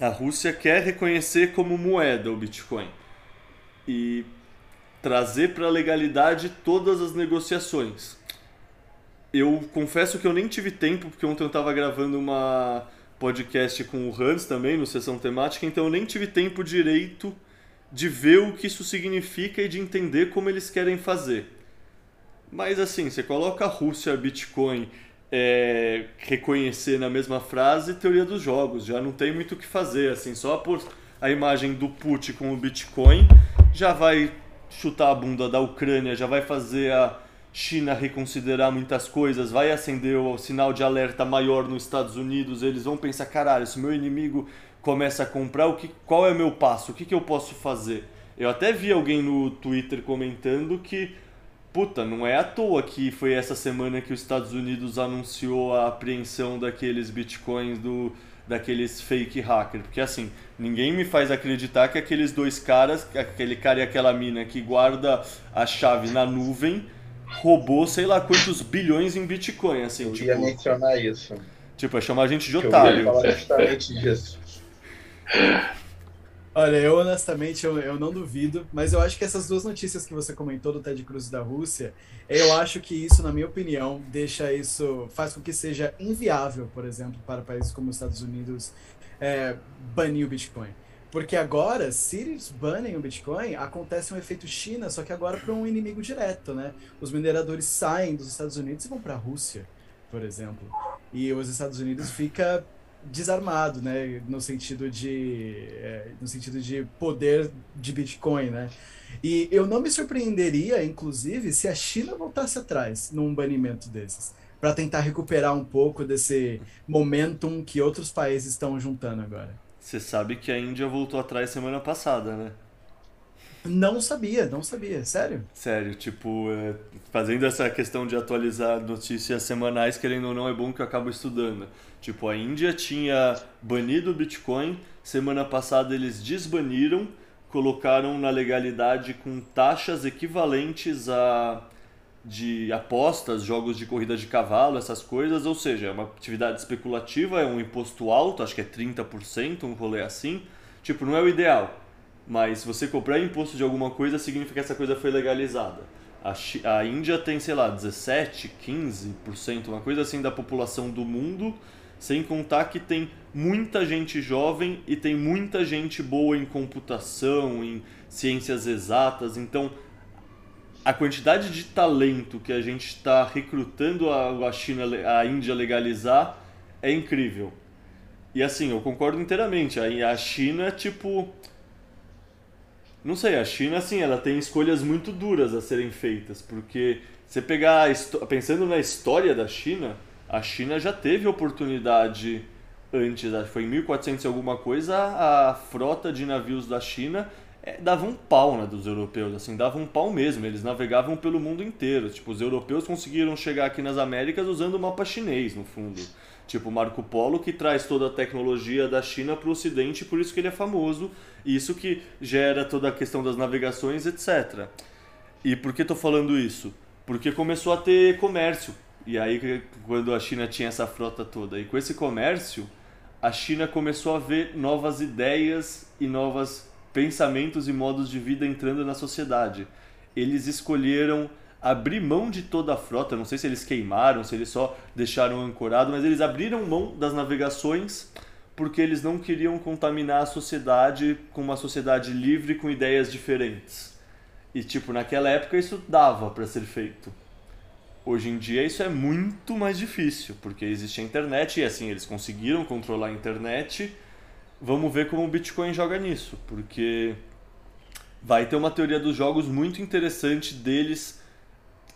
a Rússia quer reconhecer como moeda o Bitcoin e trazer para a legalidade todas as negociações eu confesso que eu nem tive tempo, porque ontem eu estava gravando uma podcast com o Hans também, no Sessão Temática, então eu nem tive tempo direito de ver o que isso significa e de entender como eles querem fazer. Mas assim, você coloca a Rússia, Bitcoin, é, reconhecer na mesma frase, teoria dos jogos, já não tem muito o que fazer, assim, só por a imagem do Putin com o Bitcoin já vai chutar a bunda da Ucrânia, já vai fazer a China reconsiderar muitas coisas, vai acender o sinal de alerta maior nos Estados Unidos, eles vão pensar, caralho, se meu inimigo começa a comprar, o que, qual é o meu passo? O que, que eu posso fazer? Eu até vi alguém no Twitter comentando que, puta, não é à toa que foi essa semana que os Estados Unidos anunciou a apreensão daqueles bitcoins do daqueles fake hacker, porque assim, ninguém me faz acreditar que aqueles dois caras, aquele cara e aquela mina que guarda a chave na nuvem, roubou sei lá quantos bilhões em Bitcoin, assim. Eu tipo, ia mencionar isso. Tipo, é chamar a gente de otário. Eu ia falar justamente disso. Olha, eu honestamente eu, eu não duvido, mas eu acho que essas duas notícias que você comentou do Ted Cruz da Rússia, eu acho que isso, na minha opinião, deixa isso, faz com que seja inviável, por exemplo, para países como os Estados Unidos é, banir o Bitcoin. Porque agora, se eles banem o Bitcoin, acontece um efeito China, só que agora para um inimigo direto, né? Os mineradores saem dos Estados Unidos e vão para a Rússia, por exemplo. E os Estados Unidos fica desarmado, né? No sentido de, é, no sentido de poder de Bitcoin, né? E eu não me surpreenderia, inclusive, se a China voltasse atrás num banimento desses, para tentar recuperar um pouco desse momentum que outros países estão juntando agora. Você sabe que a Índia voltou atrás semana passada, né? Não sabia, não sabia, sério? Sério, tipo, é, fazendo essa questão de atualizar notícias semanais, querendo ou não, é bom que eu acabo estudando. Tipo, a Índia tinha banido o Bitcoin, semana passada eles desbaniram, colocaram na legalidade com taxas equivalentes a de apostas, jogos de corrida de cavalo, essas coisas, ou seja, é uma atividade especulativa, é um imposto alto, acho que é 30%, um rolê assim. Tipo, não é o ideal, mas se você comprar imposto de alguma coisa, significa que essa coisa foi legalizada. A, a Índia tem, sei lá, 17, 15%, uma coisa assim da população do mundo, sem contar que tem muita gente jovem e tem muita gente boa em computação, em ciências exatas. Então, a quantidade de talento que a gente está recrutando a, China, a Índia legalizar é incrível. E assim, eu concordo inteiramente. A China, tipo. Não sei, a China, assim, ela tem escolhas muito duras a serem feitas, porque você pegar. Pensando na história da China, a China já teve oportunidade antes, foi em 1400 e alguma coisa, a frota de navios da China é, dava um pau né, dos europeus, assim, dava um pau mesmo. Eles navegavam pelo mundo inteiro. Tipo, os europeus conseguiram chegar aqui nas Américas usando o mapa chinês, no fundo. Tipo, Marco Polo que traz toda a tecnologia da China para o Ocidente, por isso que ele é famoso. Isso que gera toda a questão das navegações, etc. E por que estou falando isso? Porque começou a ter comércio. E aí, quando a China tinha essa frota toda. E com esse comércio, a China começou a ver novas ideias e novas pensamentos e modos de vida entrando na sociedade. Eles escolheram abrir mão de toda a frota, não sei se eles queimaram, se eles só deixaram ancorado, mas eles abriram mão das navegações porque eles não queriam contaminar a sociedade com uma sociedade livre com ideias diferentes. E tipo, naquela época isso dava para ser feito. Hoje em dia isso é muito mais difícil, porque existe a internet e assim, eles conseguiram controlar a internet vamos ver como o Bitcoin joga nisso, porque vai ter uma teoria dos jogos muito interessante deles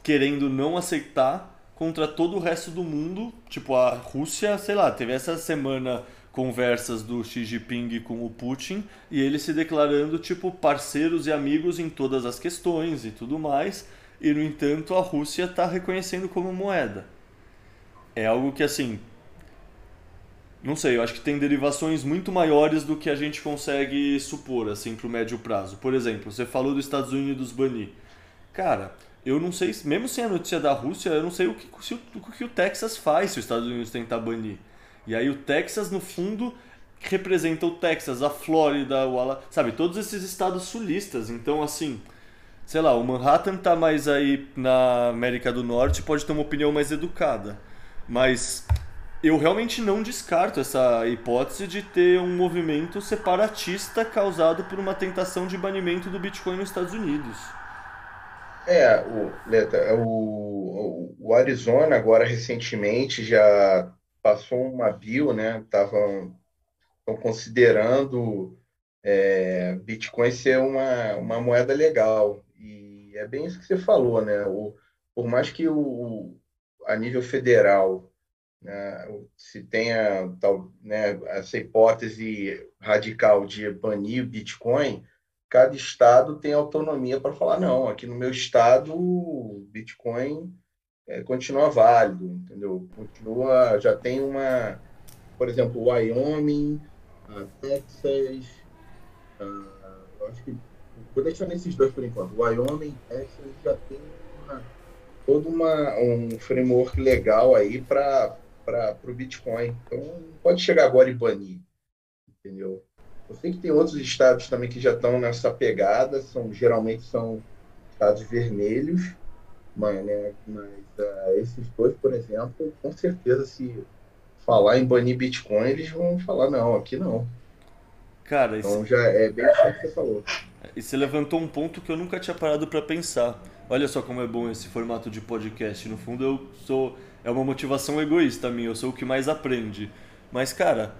querendo não aceitar contra todo o resto do mundo. Tipo, a Rússia, sei lá, teve essa semana conversas do Xi Jinping com o Putin e eles se declarando tipo parceiros e amigos em todas as questões e tudo mais. E no entanto, a Rússia está reconhecendo como moeda. É algo que assim, não sei, eu acho que tem derivações muito maiores do que a gente consegue supor, assim, pro médio prazo. Por exemplo, você falou dos Estados Unidos banir. Cara, eu não sei, mesmo sem a notícia da Rússia, eu não sei o que, se, o que o Texas faz se os Estados Unidos tentar banir. E aí o Texas, no fundo, representa o Texas, a Flórida, o Ala, sabe, todos esses estados sulistas. Então, assim, sei lá, o Manhattan tá mais aí na América do Norte, pode ter uma opinião mais educada. Mas eu realmente não descarto essa hipótese de ter um movimento separatista causado por uma tentação de banimento do Bitcoin nos Estados Unidos. É, o, Leta, é o, o Arizona agora recentemente já passou uma bio, né? Estavam considerando é, Bitcoin ser uma, uma moeda legal. E é bem isso que você falou, né? O, por mais que o, a nível federal se tenha tal, né, essa hipótese radical de banir Bitcoin, cada estado tem autonomia para falar não, aqui no meu estado Bitcoin é, continua válido, entendeu? Continua, já tem uma, por exemplo, Wyoming, Texas, acho que vou deixar nesses dois por enquanto. Wyoming, Texas já tem uma, todo uma, um framework legal aí para para o Bitcoin. Então, não pode chegar agora e banir, entendeu? Eu sei que tem outros estados também que já estão nessa pegada, são geralmente são estados vermelhos, mas, né, mas uh, esses dois, por exemplo, com certeza, se falar em banir Bitcoin, eles vão falar, não, aqui não. Cara, então já é bem o que você falou. E você levantou um ponto que eu nunca tinha parado para pensar. Olha só como é bom esse formato de podcast. No fundo, eu sou é uma motivação egoísta minha, eu sou o que mais aprende. Mas, cara,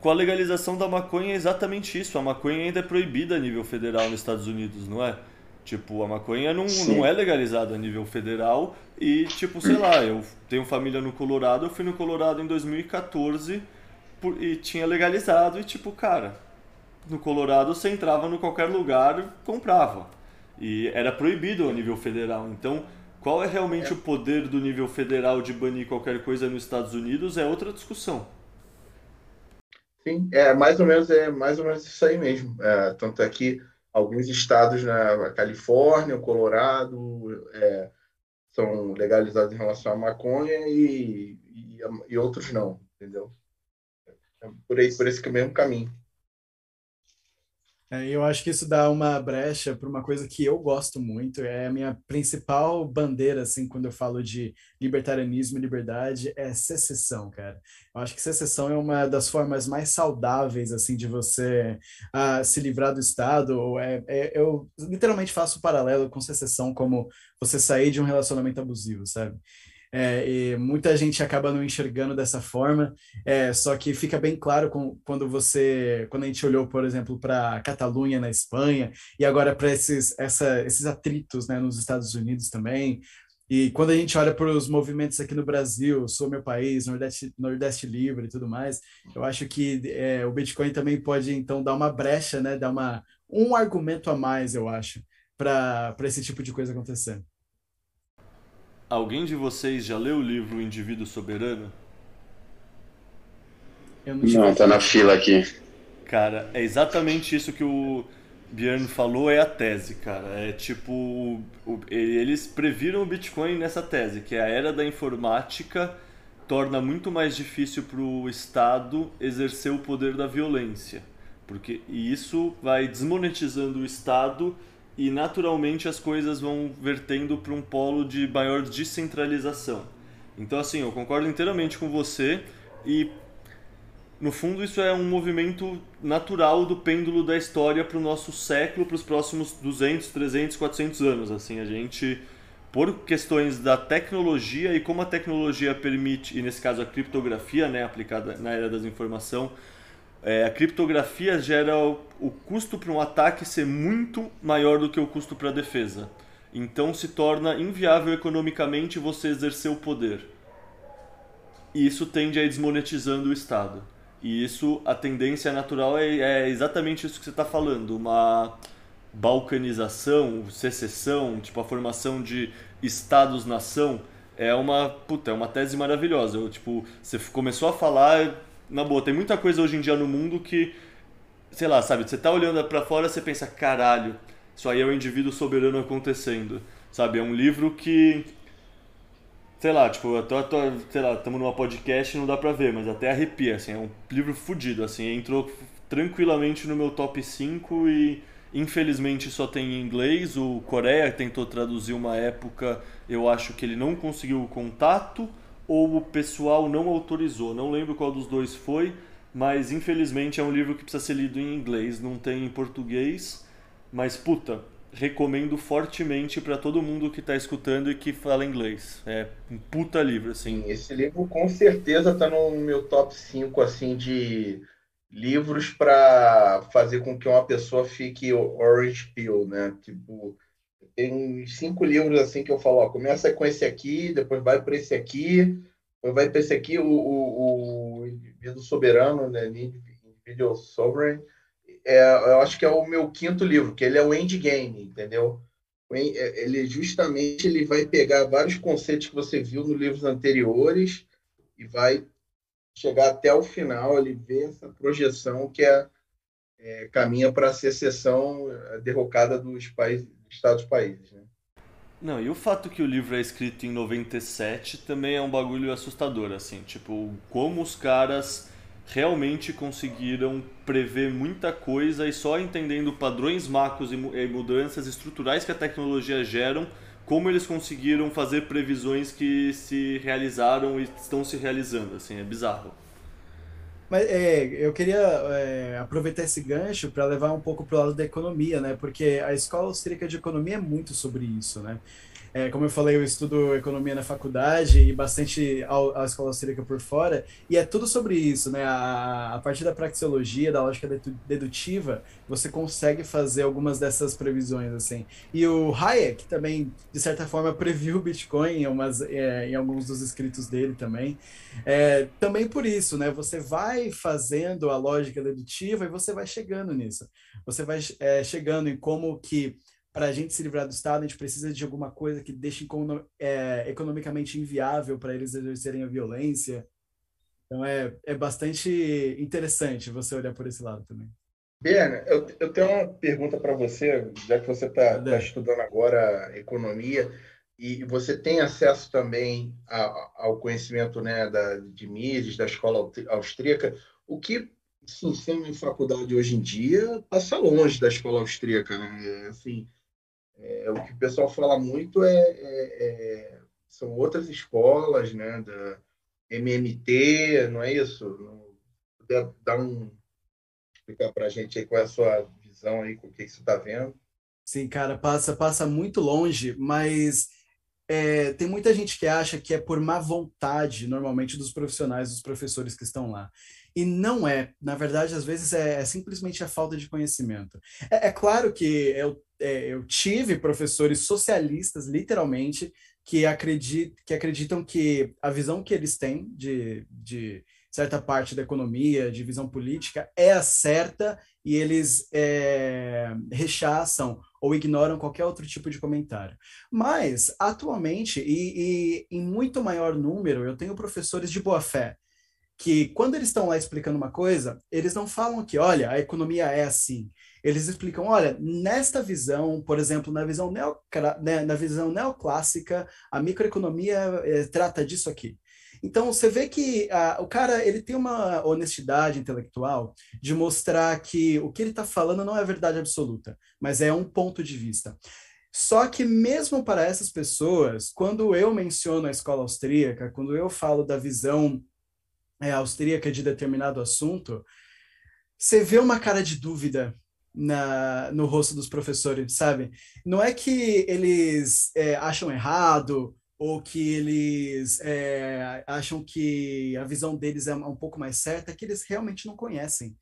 com a legalização da maconha é exatamente isso. A maconha ainda é proibida a nível federal nos Estados Unidos, não é? Tipo, a maconha não, não é legalizada a nível federal e, tipo, sei lá, eu tenho família no Colorado, eu fui no Colorado em 2014 por, e tinha legalizado e, tipo, cara, no Colorado você entrava no qualquer lugar comprava. E era proibido a nível federal. Então, qual é realmente é. o poder do nível federal de banir qualquer coisa nos Estados Unidos é outra discussão. Sim, é mais ou menos, é mais ou menos isso aí mesmo. É, tanto é que alguns estados na Califórnia, o Colorado, é, são legalizados em relação à maconha e, e, e outros não, entendeu? É por aí, por esse mesmo caminho. É, eu acho que isso dá uma brecha para uma coisa que eu gosto muito, é a minha principal bandeira, assim, quando eu falo de libertarianismo e liberdade, é secessão, cara. Eu acho que secessão é uma das formas mais saudáveis, assim, de você uh, se livrar do Estado. É, é, eu literalmente faço um paralelo com secessão como você sair de um relacionamento abusivo, sabe? É, muita gente acaba não enxergando dessa forma, é, só que fica bem claro com, quando você, quando a gente olhou, por exemplo, para Catalunha na Espanha e agora para esses, essa, esses atritos né, nos Estados Unidos também. E quando a gente olha para os movimentos aqui no Brasil, Sou Meu País, Nordeste, Nordeste Livre e tudo mais, eu acho que é, o Bitcoin também pode, então, dar uma brecha, né, dar uma, um argumento a mais, eu acho, para esse tipo de coisa acontecer. Alguém de vocês já leu o livro O Indivíduo Soberano? não, não tá na fila aqui. Cara, é exatamente isso que o Björn falou, é a tese, cara. É tipo, eles previram o Bitcoin nessa tese, que é a era da informática torna muito mais difícil para o Estado exercer o poder da violência. Porque e isso vai desmonetizando o Estado e naturalmente as coisas vão vertendo para um polo de maior descentralização. Então, assim, eu concordo inteiramente com você e no fundo isso é um movimento natural do pêndulo da história para o nosso século, para os próximos 200, 300, 400 anos. Assim, a gente, por questões da tecnologia e como a tecnologia permite, e nesse caso a criptografia, né, aplicada na era das informações, é, a criptografia gera o, o custo para um ataque ser muito maior do que o custo para a defesa. Então se torna inviável economicamente você exercer o poder. E isso tende a ir desmonetizando o Estado. E isso, a tendência natural é, é exatamente isso que você está falando, uma balcanização, secessão, tipo a formação de estados-nação, é uma, puta, é uma tese maravilhosa. Eu, tipo, você começou a falar, na boa, tem muita coisa hoje em dia no mundo que, sei lá, sabe, você tá olhando para fora, você pensa, caralho, isso aí é o um indivíduo soberano acontecendo, sabe? É um livro que, sei lá, tipo, eu tô, tô sei lá, estamos numa podcast não dá pra ver, mas até arrepia, assim, é um livro fodido, assim, entrou tranquilamente no meu top 5 e infelizmente só tem em inglês, o Coreia tentou traduzir uma época, eu acho que ele não conseguiu o contato, ou o pessoal não autorizou. Não lembro qual dos dois foi, mas infelizmente é um livro que precisa ser lido em inglês, não tem em português. Mas puta, recomendo fortemente para todo mundo que está escutando e que fala inglês. É um puta livro, assim. Esse livro com certeza está no meu top 5 assim de livros para fazer com que uma pessoa fique orange pill, né? Tipo, tem cinco livros assim que eu falo, ó, começa com esse aqui, depois vai para esse aqui, vai para esse aqui, o, o, o indivíduo soberano, né, individual sovereign, é, eu acho que é o meu quinto livro, que ele é o endgame, entendeu? É, ele justamente ele vai pegar vários conceitos que você viu nos livros anteriores e vai chegar até o final, ele vê essa projeção que é, é caminha para a secessão, a derrocada dos países Estados-países. Né? Não, e o fato que o livro é escrito em 97 também é um bagulho assustador, assim, tipo, como os caras realmente conseguiram prever muita coisa e só entendendo padrões macros e mudanças estruturais que a tecnologia geram, como eles conseguiram fazer previsões que se realizaram e estão se realizando, assim, é bizarro. Mas é, eu queria é, aproveitar esse gancho para levar um pouco para o lado da economia, né? Porque a escola austríaca de economia é muito sobre isso, né? É, como eu falei, eu estudo economia na faculdade e bastante a, escola austríaca por fora, e é tudo sobre isso, né? A, a partir da praxeologia, da lógica dedutiva, você consegue fazer algumas dessas previsões, assim. E o Hayek também, de certa forma, previu o Bitcoin em, umas, é, em alguns dos escritos dele também. É, também por isso, né? Você vai fazendo a lógica dedutiva e você vai chegando nisso. Você vai é, chegando em como que para a gente se livrar do Estado, a gente precisa de alguma coisa que deixe é, economicamente inviável para eles exercerem a violência. Então é, é bastante interessante você olhar por esse lado também. Berna, eu, eu tenho uma pergunta para você, já que você está tá estudando agora economia e você tem acesso também a, ao conhecimento né, da, de Mises, da escola austríaca, o que se ensina em faculdade hoje em dia passa longe da escola austríaca. Né? Assim, é, o que o pessoal fala muito é, é, é, são outras escolas, né, da MMT, não é isso? Não, puder dar um explicar para a gente aí qual é a sua visão aí, com o que você está vendo? Sim, cara, passa passa muito longe, mas é, tem muita gente que acha que é por má vontade, normalmente, dos profissionais, dos professores que estão lá. E não é. Na verdade, às vezes é, é simplesmente a falta de conhecimento. É, é claro que eu, é, eu tive professores socialistas, literalmente, que, acredit, que acreditam que a visão que eles têm de, de certa parte da economia, de visão política, é a certa e eles é, rechaçam ou ignoram qualquer outro tipo de comentário. Mas, atualmente, e, e em muito maior número, eu tenho professores de boa fé que quando eles estão lá explicando uma coisa, eles não falam que, olha, a economia é assim. Eles explicam, olha, nesta visão, por exemplo, na visão, neo, né, na visão neoclássica, a microeconomia é, trata disso aqui. Então você vê que ah, o cara ele tem uma honestidade intelectual de mostrar que o que ele está falando não é verdade absoluta, mas é um ponto de vista. Só que mesmo para essas pessoas, quando eu menciono a escola austríaca, quando eu falo da visão é, austríaca de determinado assunto, você vê uma cara de dúvida na, no rosto dos professores, sabe? Não é que eles é, acham errado ou que eles é, acham que a visão deles é um pouco mais certa, é que eles realmente não conhecem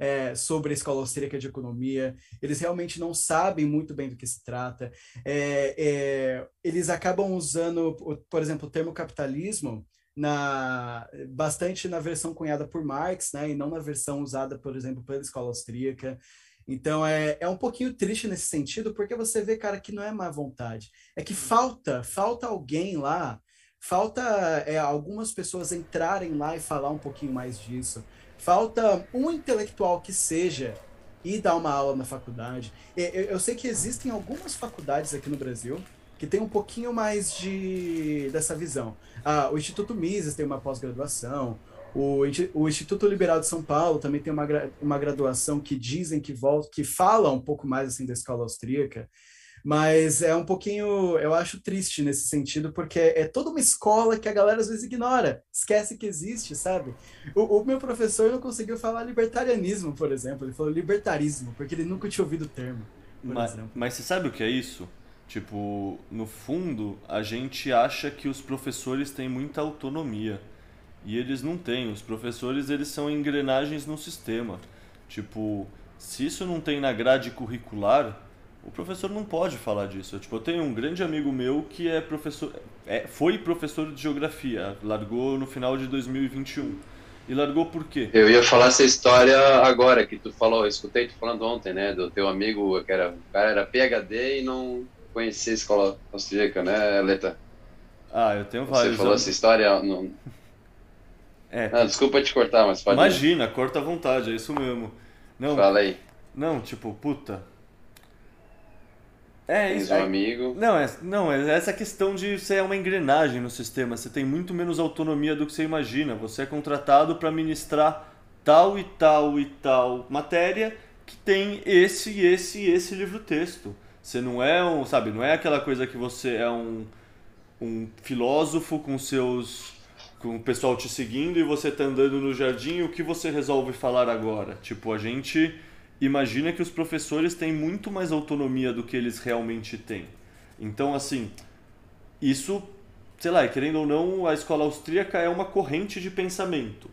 é, sobre a escola austríaca de economia, eles realmente não sabem muito bem do que se trata. É, é eles acabam usando, por exemplo, o termo capitalismo na bastante na versão cunhada por Marx, né, e não na versão usada, por exemplo, pela escola austríaca. Então é, é um pouquinho triste nesse sentido, porque você vê, cara, que não é má vontade. É que falta, falta alguém lá, falta é, algumas pessoas entrarem lá e falar um pouquinho mais disso. Falta um intelectual que seja e dar uma aula na faculdade. Eu, eu sei que existem algumas faculdades aqui no Brasil que tem um pouquinho mais de dessa visão. Ah, o Instituto Mises tem uma pós-graduação, o, o Instituto Liberal de São Paulo também tem uma, uma graduação que dizem que volta, que fala um pouco mais assim da escola austríaca, mas é um pouquinho, eu acho triste nesse sentido, porque é toda uma escola que a galera às vezes ignora, esquece que existe, sabe? O, o meu professor não conseguiu falar libertarianismo, por exemplo, ele falou libertarismo, porque ele nunca tinha ouvido o termo. Mas, mas você sabe o que é isso? Tipo, no fundo, a gente acha que os professores têm muita autonomia. E eles não têm. Os professores, eles são engrenagens no sistema. Tipo, se isso não tem na grade curricular, o professor não pode falar disso. Tipo, eu tenho um grande amigo meu que é professor, é, foi professor de geografia, largou no final de 2021. E largou por quê? Eu ia falar essa história agora que tu falou, eu escutei tu falando ontem, né, do teu amigo que era, o cara era PhD e não conhecia a escola austríaca, né, Leta? Ah, eu tenho vários. Você falou essa história. Não... É. Ah, desculpa te cortar, mas pode. Imagina, ir. corta à vontade, é isso mesmo. Não, Fala aí. Não, tipo, puta. É isso. um é... amigo. Não, é, não, é essa questão de você é uma engrenagem no sistema. Você tem muito menos autonomia do que você imagina. Você é contratado para ministrar tal e tal e tal matéria que tem esse, esse e esse livro-texto. Você não é um, sabe, não é aquela coisa que você é um, um filósofo com seus com o pessoal te seguindo e você tá andando no jardim, o que você resolve falar agora? Tipo, a gente imagina que os professores têm muito mais autonomia do que eles realmente têm. Então, assim, isso, sei lá, querendo ou não, a escola austríaca é uma corrente de pensamento.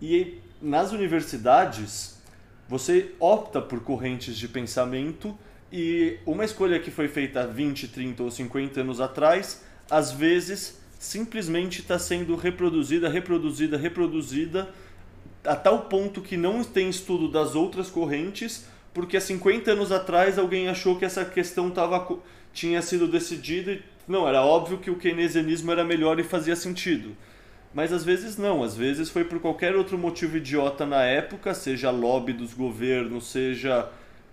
E nas universidades, você opta por correntes de pensamento e uma escolha que foi feita 20, 30 ou 50 anos atrás, às vezes simplesmente está sendo reproduzida, reproduzida, reproduzida a tal ponto que não tem estudo das outras correntes, porque há 50 anos atrás alguém achou que essa questão tava, tinha sido decidida e não, era óbvio que o keynesianismo era melhor e fazia sentido. Mas às vezes não, às vezes foi por qualquer outro motivo idiota na época, seja lobby dos governos, seja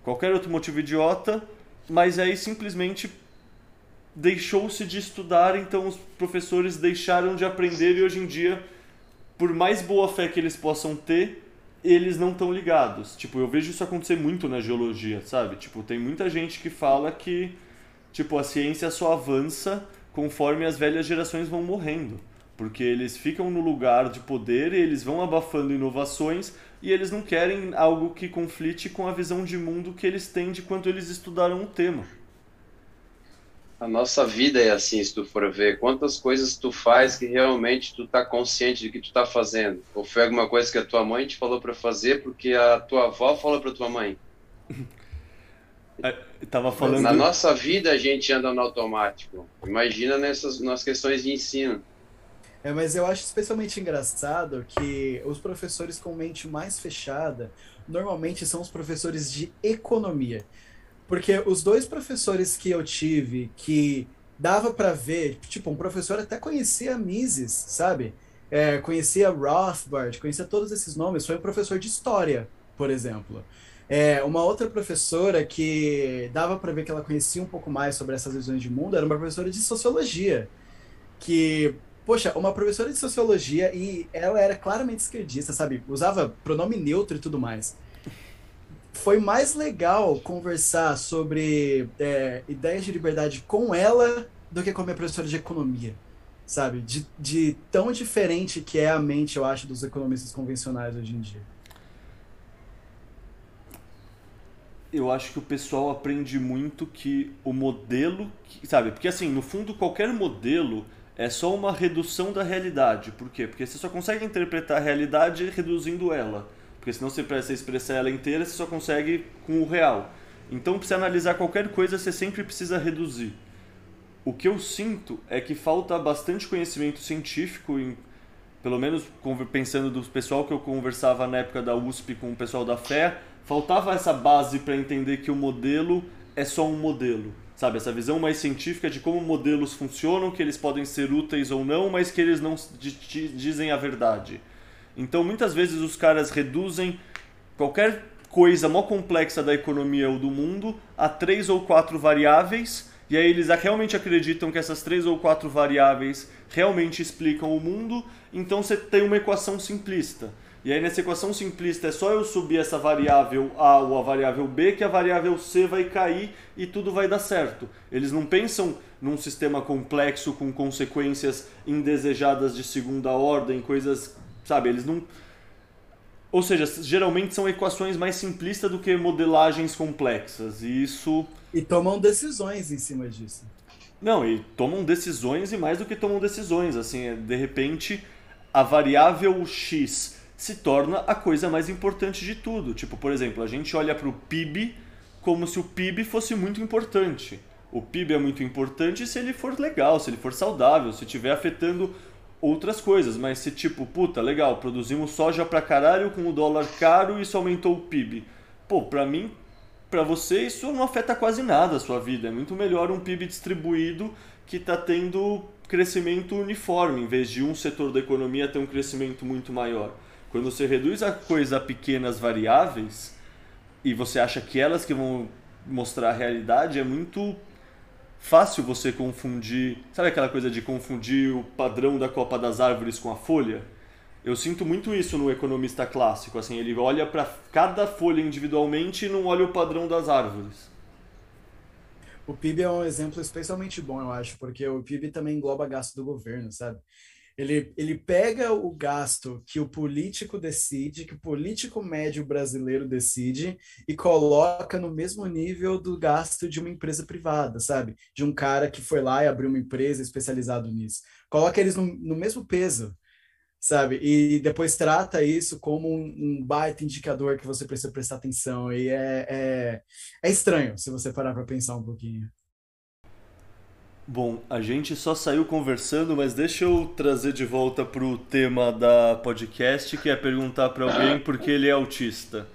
qualquer outro motivo idiota, mas aí simplesmente deixou-se de estudar, então os professores deixaram de aprender e hoje em dia por mais boa fé que eles possam ter, eles não estão ligados. Tipo, eu vejo isso acontecer muito na geologia, sabe? Tipo, tem muita gente que fala que tipo, a ciência só avança conforme as velhas gerações vão morrendo, porque eles ficam no lugar de poder e eles vão abafando inovações e eles não querem algo que conflite com a visão de mundo que eles têm de quando eles estudaram o tema. A nossa vida é assim, se tu for ver. Quantas coisas tu faz que realmente tu tá consciente de que tu tá fazendo? Ou foi alguma coisa que a tua mãe te falou para fazer porque a tua avó falou para tua mãe? É, tava falando... Na nossa vida a gente anda no automático. Imagina nessas nas questões de ensino. É, mas eu acho especialmente engraçado que os professores com mente mais fechada normalmente são os professores de economia. Porque os dois professores que eu tive que dava para ver, tipo, um professor até conhecia Mises, sabe? É, conhecia Rothbard, conhecia todos esses nomes, foi um professor de história, por exemplo. É, uma outra professora que dava para ver que ela conhecia um pouco mais sobre essas visões de mundo era uma professora de sociologia, que, poxa, uma professora de sociologia e ela era claramente esquerdista, sabe? Usava pronome neutro e tudo mais foi mais legal conversar sobre é, ideias de liberdade com ela do que com a minha professora de economia, sabe? De, de tão diferente que é a mente, eu acho, dos economistas convencionais hoje em dia. Eu acho que o pessoal aprende muito que o modelo, que, sabe? Porque assim, no fundo, qualquer modelo é só uma redução da realidade. Por quê? Porque você só consegue interpretar a realidade reduzindo ela. Porque senão você precisa expressar ela inteira, você só consegue com o real. Então, para você analisar qualquer coisa, você sempre precisa reduzir. O que eu sinto é que falta bastante conhecimento científico, em, pelo menos pensando do pessoal que eu conversava na época da USP com o pessoal da Fé, faltava essa base para entender que o modelo é só um modelo. Sabe, essa visão mais científica de como modelos funcionam, que eles podem ser úteis ou não, mas que eles não dizem a verdade. Então, muitas vezes os caras reduzem qualquer coisa mó complexa da economia ou do mundo a três ou quatro variáveis, e aí eles realmente acreditam que essas três ou quatro variáveis realmente explicam o mundo, então você tem uma equação simplista. E aí nessa equação simplista é só eu subir essa variável A ou a variável B que a variável C vai cair e tudo vai dar certo. Eles não pensam num sistema complexo com consequências indesejadas de segunda ordem, coisas Sabe, eles não. Ou seja, geralmente são equações mais simplistas do que modelagens complexas. E isso. E tomam decisões em cima disso. Não, e tomam decisões e mais do que tomam decisões. Assim, é, de repente, a variável x se torna a coisa mais importante de tudo. Tipo, por exemplo, a gente olha para o PIB como se o PIB fosse muito importante. O PIB é muito importante se ele for legal, se ele for saudável, se estiver afetando outras coisas, mas se tipo, puta, legal, produzimos soja pra caralho com o dólar caro e isso aumentou o PIB. Pô, pra mim, pra você, isso não afeta quase nada a sua vida. É muito melhor um PIB distribuído que tá tendo crescimento uniforme, em vez de um setor da economia ter um crescimento muito maior. Quando você reduz a coisa a pequenas variáveis e você acha que elas que vão mostrar a realidade, é muito fácil você confundir. Sabe aquela coisa de confundir o padrão da copa das árvores com a folha? Eu sinto muito isso no economista clássico. Assim, ele olha para cada folha individualmente e não olha o padrão das árvores. O PIB é um exemplo especialmente bom, eu acho, porque o PIB também engloba gasto do governo, sabe? Ele, ele pega o gasto que o político decide, que o político médio brasileiro decide, e coloca no mesmo nível do gasto de uma empresa privada, sabe? De um cara que foi lá e abriu uma empresa especializada nisso. Coloca eles no, no mesmo peso, sabe? E depois trata isso como um, um, baita indicador que você precisa prestar atenção. E é, é, é estranho se você parar para pensar um pouquinho. Bom, a gente só saiu conversando, mas deixa eu trazer de volta pro tema da podcast, que é perguntar para alguém por que ele é autista.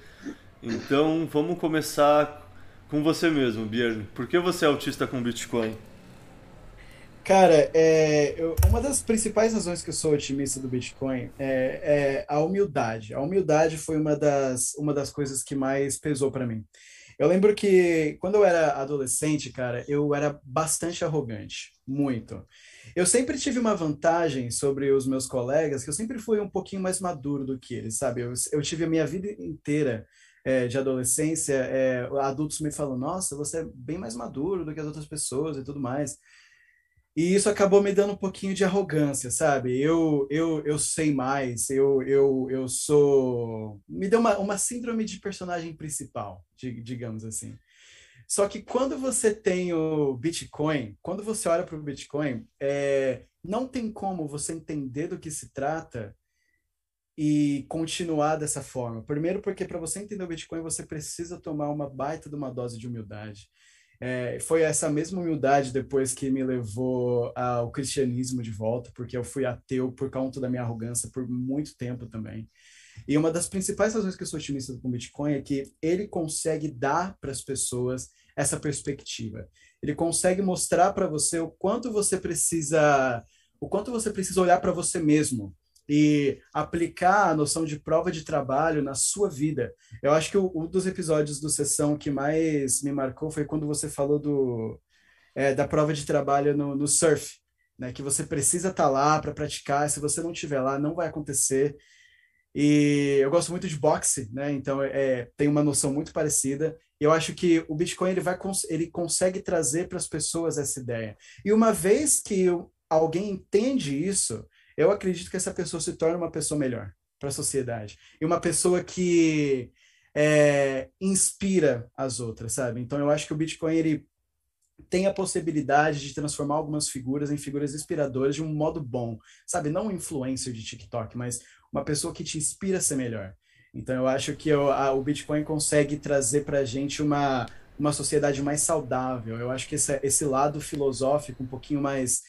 Então, vamos começar com você mesmo, Björn. Por que você é autista com Bitcoin? Cara, é, eu, uma das principais razões que eu sou otimista do Bitcoin é, é a humildade. A humildade foi uma das, uma das coisas que mais pesou para mim. Eu lembro que quando eu era adolescente, cara, eu era bastante arrogante, muito. Eu sempre tive uma vantagem sobre os meus colegas, que eu sempre fui um pouquinho mais maduro do que eles, sabe? Eu, eu tive a minha vida inteira é, de adolescência, é, adultos me falam, nossa, você é bem mais maduro do que as outras pessoas e tudo mais. E isso acabou me dando um pouquinho de arrogância, sabe? Eu eu, eu sei mais, eu, eu, eu sou. Me deu uma, uma síndrome de personagem principal, digamos assim. Só que quando você tem o Bitcoin, quando você olha para o Bitcoin, é, não tem como você entender do que se trata e continuar dessa forma. Primeiro, porque para você entender o Bitcoin, você precisa tomar uma baita de uma dose de humildade. É, foi essa mesma humildade depois que me levou ao cristianismo de volta, porque eu fui ateu por conta da minha arrogância por muito tempo também. E uma das principais razões que eu sou otimista com o Bitcoin é que ele consegue dar para as pessoas essa perspectiva. Ele consegue mostrar para você o quanto você precisa, o quanto você precisa olhar para você mesmo e aplicar a noção de prova de trabalho na sua vida. Eu acho que um dos episódios do Sessão que mais me marcou foi quando você falou do, é, da prova de trabalho no, no surf, né? que você precisa estar tá lá para praticar, se você não estiver lá, não vai acontecer. E eu gosto muito de boxe, né? Então é, tem uma noção muito parecida. Eu acho que o Bitcoin ele vai ele consegue trazer para as pessoas essa ideia. E uma vez que alguém entende isso, eu acredito que essa pessoa se torna uma pessoa melhor para a sociedade. E uma pessoa que é, inspira as outras, sabe? Então eu acho que o Bitcoin ele tem a possibilidade de transformar algumas figuras em figuras inspiradoras de um modo bom, sabe? Não um influencer de TikTok, mas uma pessoa que te inspira a ser melhor. Então eu acho que eu, a, o Bitcoin consegue trazer para a gente uma, uma sociedade mais saudável. Eu acho que esse, esse lado filosófico um pouquinho mais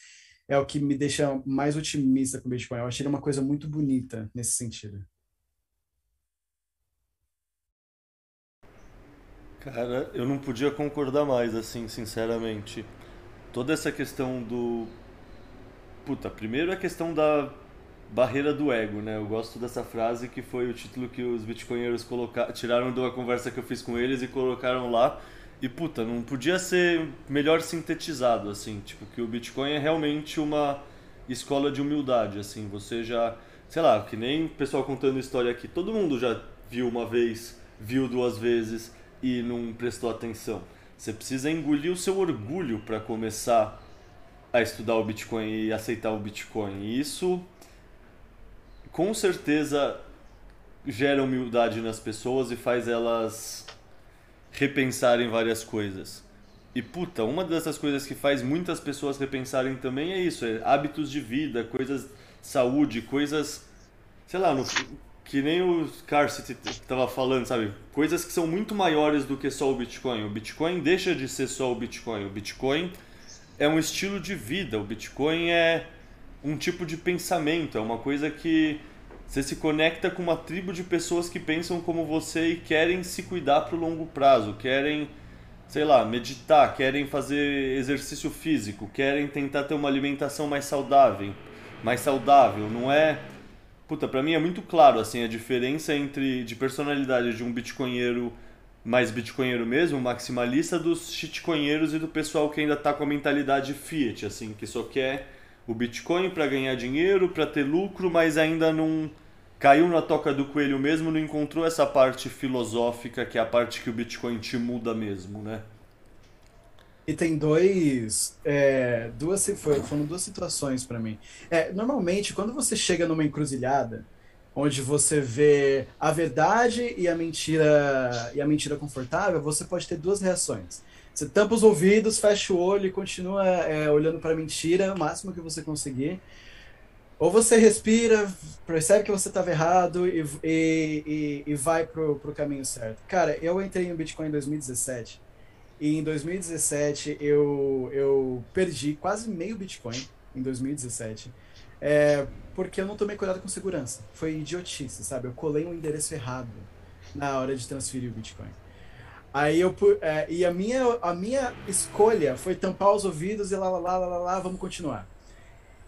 é o que me deixa mais otimista com o Bitcoin. Eu achei ele uma coisa muito bonita nesse sentido. Cara, eu não podia concordar mais, assim, sinceramente. Toda essa questão do. Puta, primeiro a questão da barreira do ego, né? Eu gosto dessa frase que foi o título que os bitcoinheiros colocaram, tiraram da conversa que eu fiz com eles e colocaram lá e puta, não podia ser melhor sintetizado assim, tipo que o Bitcoin é realmente uma escola de humildade, assim, você já, sei lá, que nem o pessoal contando história aqui, todo mundo já viu uma vez, viu duas vezes e não prestou atenção. Você precisa engolir o seu orgulho para começar a estudar o Bitcoin e aceitar o Bitcoin. E isso com certeza gera humildade nas pessoas e faz elas repensarem várias coisas. E puta, uma dessas coisas que faz muitas pessoas repensarem também é isso, é hábitos de vida, coisas saúde, coisas sei lá, no, que nem o Carcet estava falando, sabe? Coisas que são muito maiores do que só o Bitcoin. O Bitcoin deixa de ser só o Bitcoin. O Bitcoin é um estilo de vida. O Bitcoin é um tipo de pensamento, é uma coisa que você se conecta com uma tribo de pessoas que pensam como você e querem se cuidar para o longo prazo, querem, sei lá, meditar, querem fazer exercício físico, querem tentar ter uma alimentação mais saudável, mais saudável. Não é, puta, para mim é muito claro assim a diferença entre de personalidade de um bitcoinheiro mais bitcoinheiro mesmo, maximalista dos shitcoinheiros e do pessoal que ainda tá com a mentalidade fiat, assim, que só quer o Bitcoin para ganhar dinheiro, para ter lucro, mas ainda não caiu na toca do coelho mesmo, não encontrou essa parte filosófica que é a parte que o Bitcoin te muda mesmo, né? E tem dois, é, duas, foram duas situações para mim. É, normalmente, quando você chega numa encruzilhada, onde você vê a verdade e a mentira e a mentira confortável, você pode ter duas reações. Você tampa os ouvidos, fecha o olho e continua é, olhando para a mentira o máximo que você conseguir. Ou você respira, percebe que você estava errado e, e, e, vai pro, pro caminho certo. Cara, eu entrei no Bitcoin em 2017 e em 2017 eu, eu perdi quase meio Bitcoin em 2017. É, porque eu não tomei cuidado com segurança. Foi idiotice, sabe? Eu colei um endereço errado na hora de transferir o Bitcoin. Aí eu é, e a minha a minha escolha foi tampar os ouvidos e lá lá lá lá, lá vamos continuar.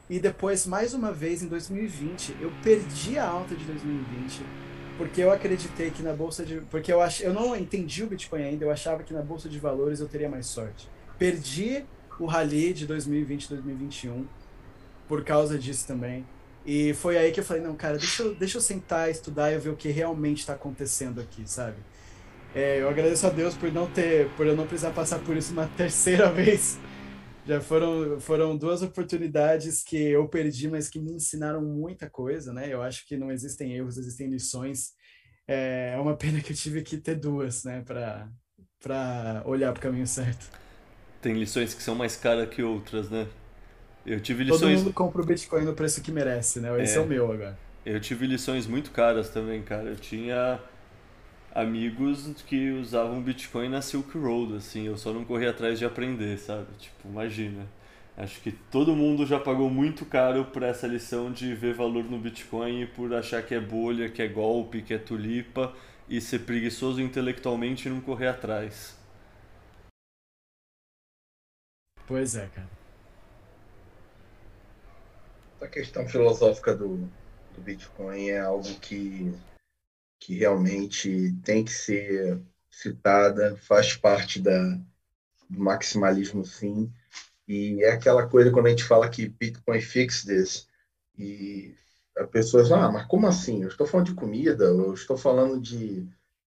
E depois mais uma vez em 2020 eu perdi a alta de 2020 porque eu acreditei que na bolsa de porque eu ach, eu não entendi o Bitcoin ainda, eu achava que na bolsa de valores eu teria mais sorte. Perdi o rally de 2020 2021 por causa disso também. E foi aí que eu falei, não, cara, deixa eu, deixa eu sentar, estudar e ver o que realmente está acontecendo aqui, sabe? É, eu agradeço a Deus por não ter, por eu não precisar passar por isso uma terceira vez. Já foram, foram duas oportunidades que eu perdi, mas que me ensinaram muita coisa, né? Eu acho que não existem erros, existem lições. É, é uma pena que eu tive que ter duas, né, para para olhar para o caminho certo. Tem lições que são mais caras que outras, né? Eu tive lições. Todo mundo compra o Bitcoin no preço que merece, né? Esse é, é o meu agora. Eu tive lições muito caras também, cara. Eu tinha amigos que usavam Bitcoin na Silk Road, assim. Eu só não corri atrás de aprender, sabe? Tipo, imagina. Acho que todo mundo já pagou muito caro por essa lição de ver valor no Bitcoin e por achar que é bolha, que é golpe, que é tulipa e ser preguiçoso intelectualmente e não correr atrás. Pois é, cara a questão filosófica do, do Bitcoin é algo que, que realmente tem que ser citada, faz parte da, do maximalismo, sim. E é aquela coisa quando a gente fala que Bitcoin fix this, e as pessoas, ah, mas como assim? Eu estou falando de comida, eu estou falando de,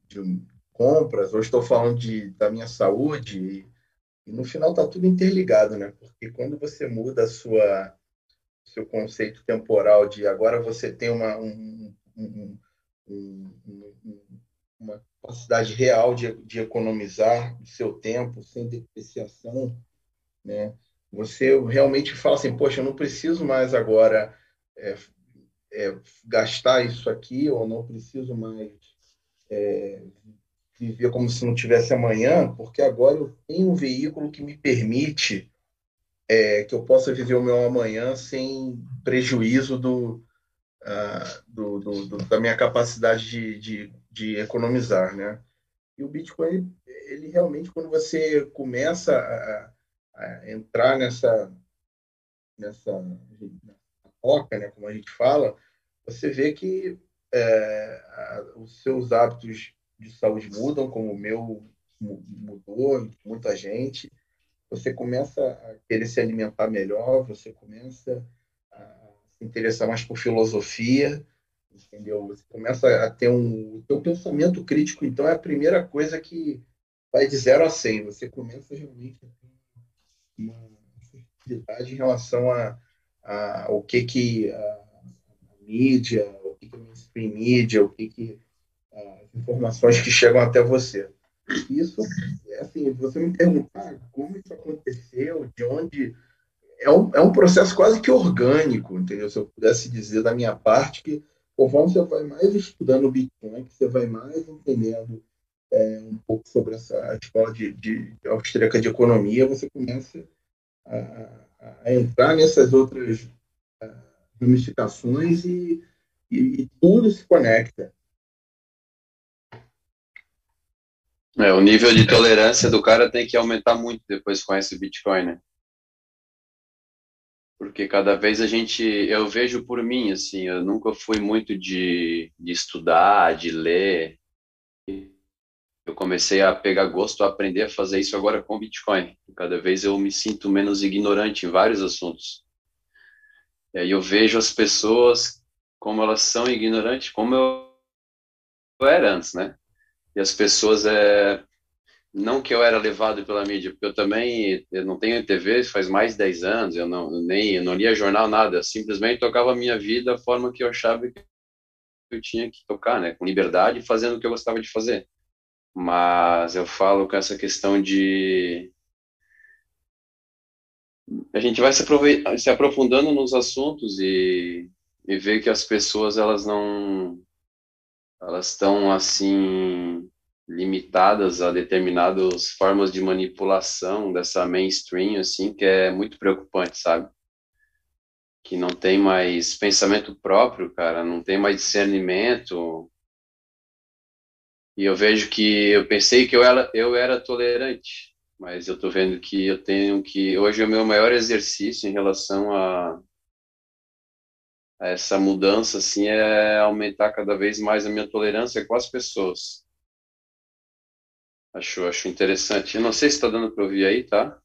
de compras, ou estou falando de, da minha saúde. E, e no final está tudo interligado, né? Porque quando você muda a sua seu conceito temporal de agora você tem uma, um, um, um, uma capacidade real de, de economizar o seu tempo sem depreciação, né? Você realmente fala assim, poxa, eu não preciso mais agora é, é, gastar isso aqui, ou não preciso mais é, viver como se não tivesse amanhã, porque agora eu tenho um veículo que me permite é, que eu possa viver o meu amanhã sem prejuízo do, uh, do, do, do, da minha capacidade de, de, de, economizar, né? E o Bitcoin, ele realmente, quando você começa a, a entrar nessa nessa toca, né, como a gente fala, você vê que é, os seus hábitos de saúde mudam, como o meu mudou, muita gente, você começa a querer se alimentar melhor, você começa se interessar mais por filosofia, entendeu? Você começa a ter um... O teu pensamento crítico, então, é a primeira coisa que vai de 0 a 100. Você começa realmente a ter uma sensibilidade em relação a, a, ao que que a, mídia, o que que a mainstream mídia, o que que informações que chegam até você. Isso, assim, você me perguntar como isso aconteceu, de onde. É um, é um processo quase que orgânico, entendeu? Se eu pudesse dizer da minha parte, que conforme você vai mais estudando o Bitcoin, que você vai mais entendendo é, um pouco sobre essa escola de, de, de austríaca de economia, você começa a, a entrar nessas outras ramificações e, e, e tudo se conecta. É, o nível de tolerância do cara tem que aumentar muito depois com esse Bitcoin, né? Porque cada vez a gente, eu vejo por mim, assim, eu nunca fui muito de, de estudar, de ler. Eu comecei a pegar gosto, a aprender a fazer isso agora com Bitcoin. Cada vez eu me sinto menos ignorante em vários assuntos. E aí eu vejo as pessoas como elas são ignorantes, como eu era antes, né? e as pessoas é, não que eu era levado pela mídia, porque eu também eu não tenho TV faz mais de 10 anos, eu não nem eu não lia jornal nada, eu simplesmente tocava a minha vida da forma que eu achava que eu tinha que tocar, né, com liberdade, fazendo o que eu gostava de fazer. Mas eu falo com essa questão de a gente vai se, se aprofundando nos assuntos e, e ver que as pessoas elas não elas estão assim limitadas a determinadas formas de manipulação dessa mainstream, assim, que é muito preocupante, sabe? Que não tem mais pensamento próprio, cara, não tem mais discernimento. E eu vejo que eu pensei que eu era, eu era tolerante, mas eu tô vendo que eu tenho que hoje é o meu maior exercício em relação a, a essa mudança assim é aumentar cada vez mais a minha tolerância com as pessoas Acho, acho interessante. Eu não sei se está dando para ouvir aí, tá?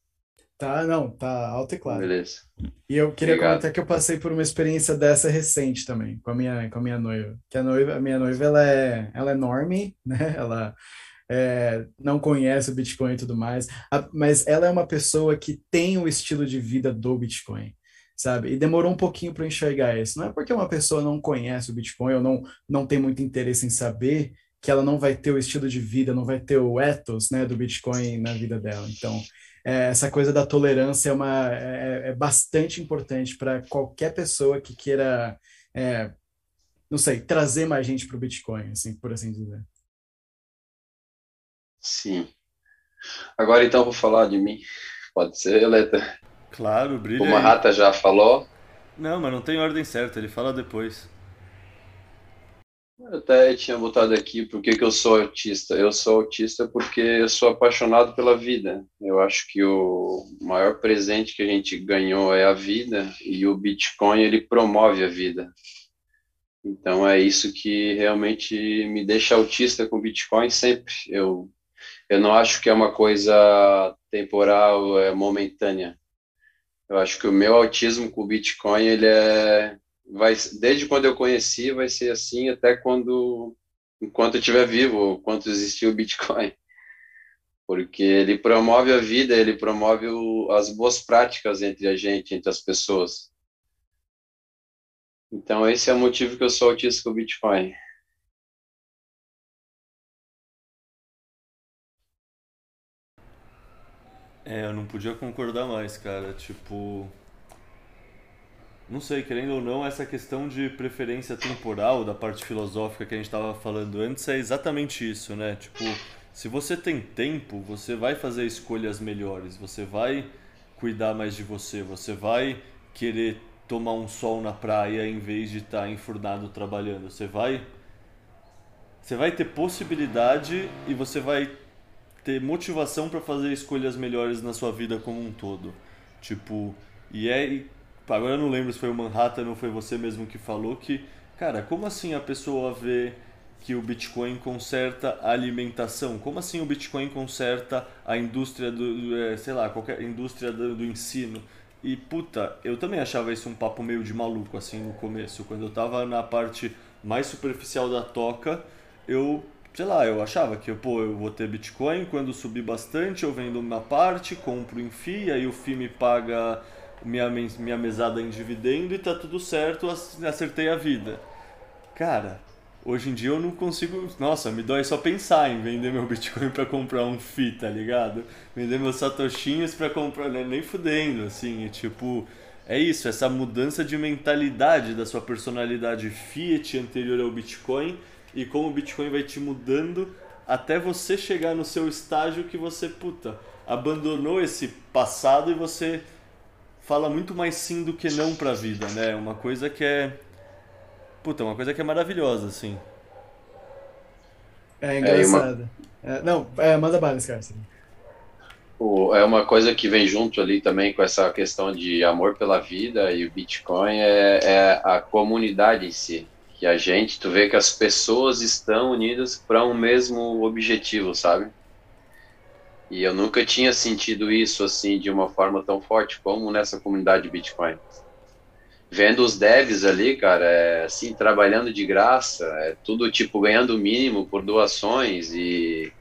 Tá, não, tá alto e claro. Beleza. E eu queria Obrigado. comentar que eu passei por uma experiência dessa recente também, com a minha, com a minha noiva. Que a noiva, a minha noiva, ela é, ela é enorme, né? Ela é, não conhece o Bitcoin e tudo mais, a- mas ela é uma pessoa que tem o estilo de vida do Bitcoin, sabe? E demorou um pouquinho para enxergar isso. Não é porque uma pessoa não conhece o Bitcoin ou não, não tem muito interesse em saber que ela não vai ter o estilo de vida, não vai ter o ethos, né, do Bitcoin na vida dela. Então, é, essa coisa da tolerância é, uma, é, é bastante importante para qualquer pessoa que queira, é, não sei, trazer mais gente para o Bitcoin, assim, por assim dizer. Sim. Agora então vou falar de mim. Pode ser, Leta. Claro, brilha Como a. Rata já falou, Não, mas não tem ordem certa, ele fala depois. Eu até tinha botado aqui por que eu sou autista. Eu sou autista porque eu sou apaixonado pela vida. Eu acho que o maior presente que a gente ganhou é a vida e o Bitcoin ele promove a vida. Então é isso que realmente me deixa autista com Bitcoin sempre. Eu eu não acho que é uma coisa temporal, é momentânea. Eu acho que o meu autismo com o Bitcoin, ele é, vai, desde quando eu conheci, vai ser assim até quando, enquanto eu estiver vivo, enquanto existir o Bitcoin. Porque ele promove a vida, ele promove o, as boas práticas entre a gente, entre as pessoas. Então esse é o motivo que eu sou autista com o Bitcoin. É, eu não podia concordar mais, cara. Tipo. Não sei, querendo ou não, essa questão de preferência temporal da parte filosófica que a gente estava falando antes é exatamente isso, né? Tipo, se você tem tempo, você vai fazer escolhas melhores, você vai cuidar mais de você, você vai querer tomar um sol na praia em vez de estar enfurnado trabalhando, você vai você vai ter possibilidade e você vai ter motivação para fazer escolhas melhores na sua vida como um todo. Tipo, e é. E- Agora eu não lembro se foi o Manhattan ou foi você mesmo que falou que, cara, como assim a pessoa vê que o Bitcoin conserta a alimentação? Como assim o Bitcoin conserta a indústria do, é, sei lá, qualquer indústria do, do ensino? E puta, eu também achava isso um papo meio de maluco assim no começo, quando eu tava na parte mais superficial da toca, eu sei lá, eu achava que, pô, eu vou ter Bitcoin, quando subir bastante eu vendo uma parte, compro em FII, aí o FII me paga minha, minha mesada em dividendo e tá tudo certo, ac- acertei a vida. Cara, hoje em dia eu não consigo, nossa, me dói só pensar em vender meu Bitcoin pra comprar um FII, tá ligado? Vender meus satoshinhos pra comprar, né? nem fudendo, assim, e tipo... É isso, essa mudança de mentalidade da sua personalidade fiat anterior ao Bitcoin e como o Bitcoin vai te mudando até você chegar no seu estágio que você, puta, abandonou esse passado e você fala muito mais sim do que não pra vida, né? Uma coisa que é. Puta, uma coisa que é maravilhosa, assim. É É, engraçado. É, não, é, manda bala, Scarce. O- É uma coisa que vem junto ali também com essa questão de amor pela vida e o Bitcoin é, é a comunidade em si. Que a gente, tu vê que as pessoas estão unidas para um mesmo objetivo, sabe? E eu nunca tinha sentido isso assim de uma forma tão forte como nessa comunidade Bitcoin. Vendo os devs ali, cara, é, assim, trabalhando de graça, é tudo tipo ganhando o mínimo por doações e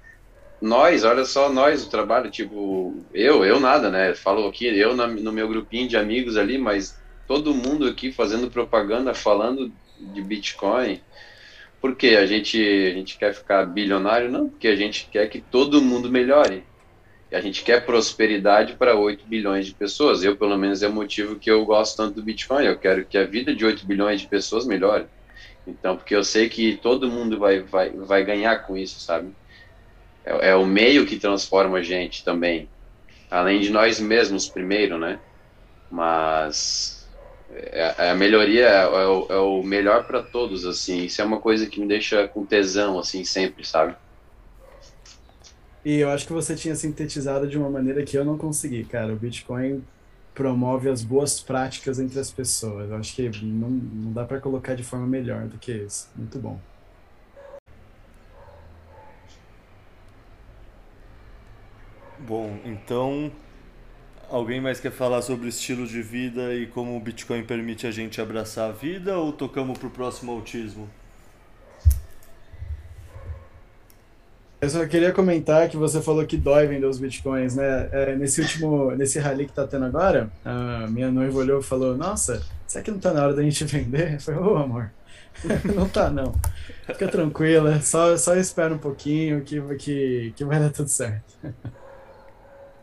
nós, olha só, nós, o trabalho, tipo, eu, eu nada, né? Falo aqui, eu na, no meu grupinho de amigos ali, mas todo mundo aqui fazendo propaganda, falando de Bitcoin. Porque a gente, a gente quer ficar bilionário? Não, porque a gente quer que todo mundo melhore. A gente quer prosperidade para 8 bilhões de pessoas. Eu, pelo menos, é o motivo que eu gosto tanto do Bitcoin. Eu quero que a vida de 8 bilhões de pessoas melhore. Então, porque eu sei que todo mundo vai, vai, vai ganhar com isso, sabe? É, é o meio que transforma a gente também. Além de nós mesmos, primeiro, né? Mas é, é a melhoria é, é, o, é o melhor para todos, assim. Isso é uma coisa que me deixa com tesão, assim, sempre, sabe? E eu acho que você tinha sintetizado de uma maneira que eu não consegui, cara. O Bitcoin promove as boas práticas entre as pessoas. Eu acho que não, não dá para colocar de forma melhor do que isso. Muito bom. Bom, então alguém mais quer falar sobre estilo de vida e como o Bitcoin permite a gente abraçar a vida ou tocamos para o próximo autismo? Eu só queria comentar que você falou que dói vender os bitcoins, né? É, nesse último, nesse rally que tá tendo agora, a minha noiva olhou e falou: Nossa, será que não tá na hora da gente vender? Eu falei: Ô, oh, amor, não tá não. Fica tranquila, só, só espera um pouquinho que, que, que vai dar tudo certo.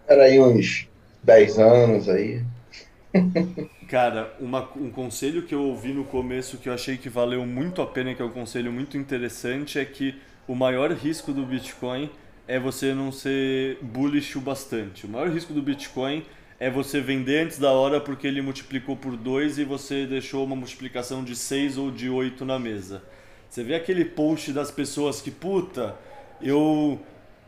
Era aí uns 10 anos aí. Cara, uma, um conselho que eu ouvi no começo que eu achei que valeu muito a pena, que é um conselho muito interessante, é que o maior risco do Bitcoin é você não ser bullish o bastante. O maior risco do Bitcoin é você vender antes da hora porque ele multiplicou por 2 e você deixou uma multiplicação de 6 ou de 8 na mesa. Você vê aquele post das pessoas que, puta, eu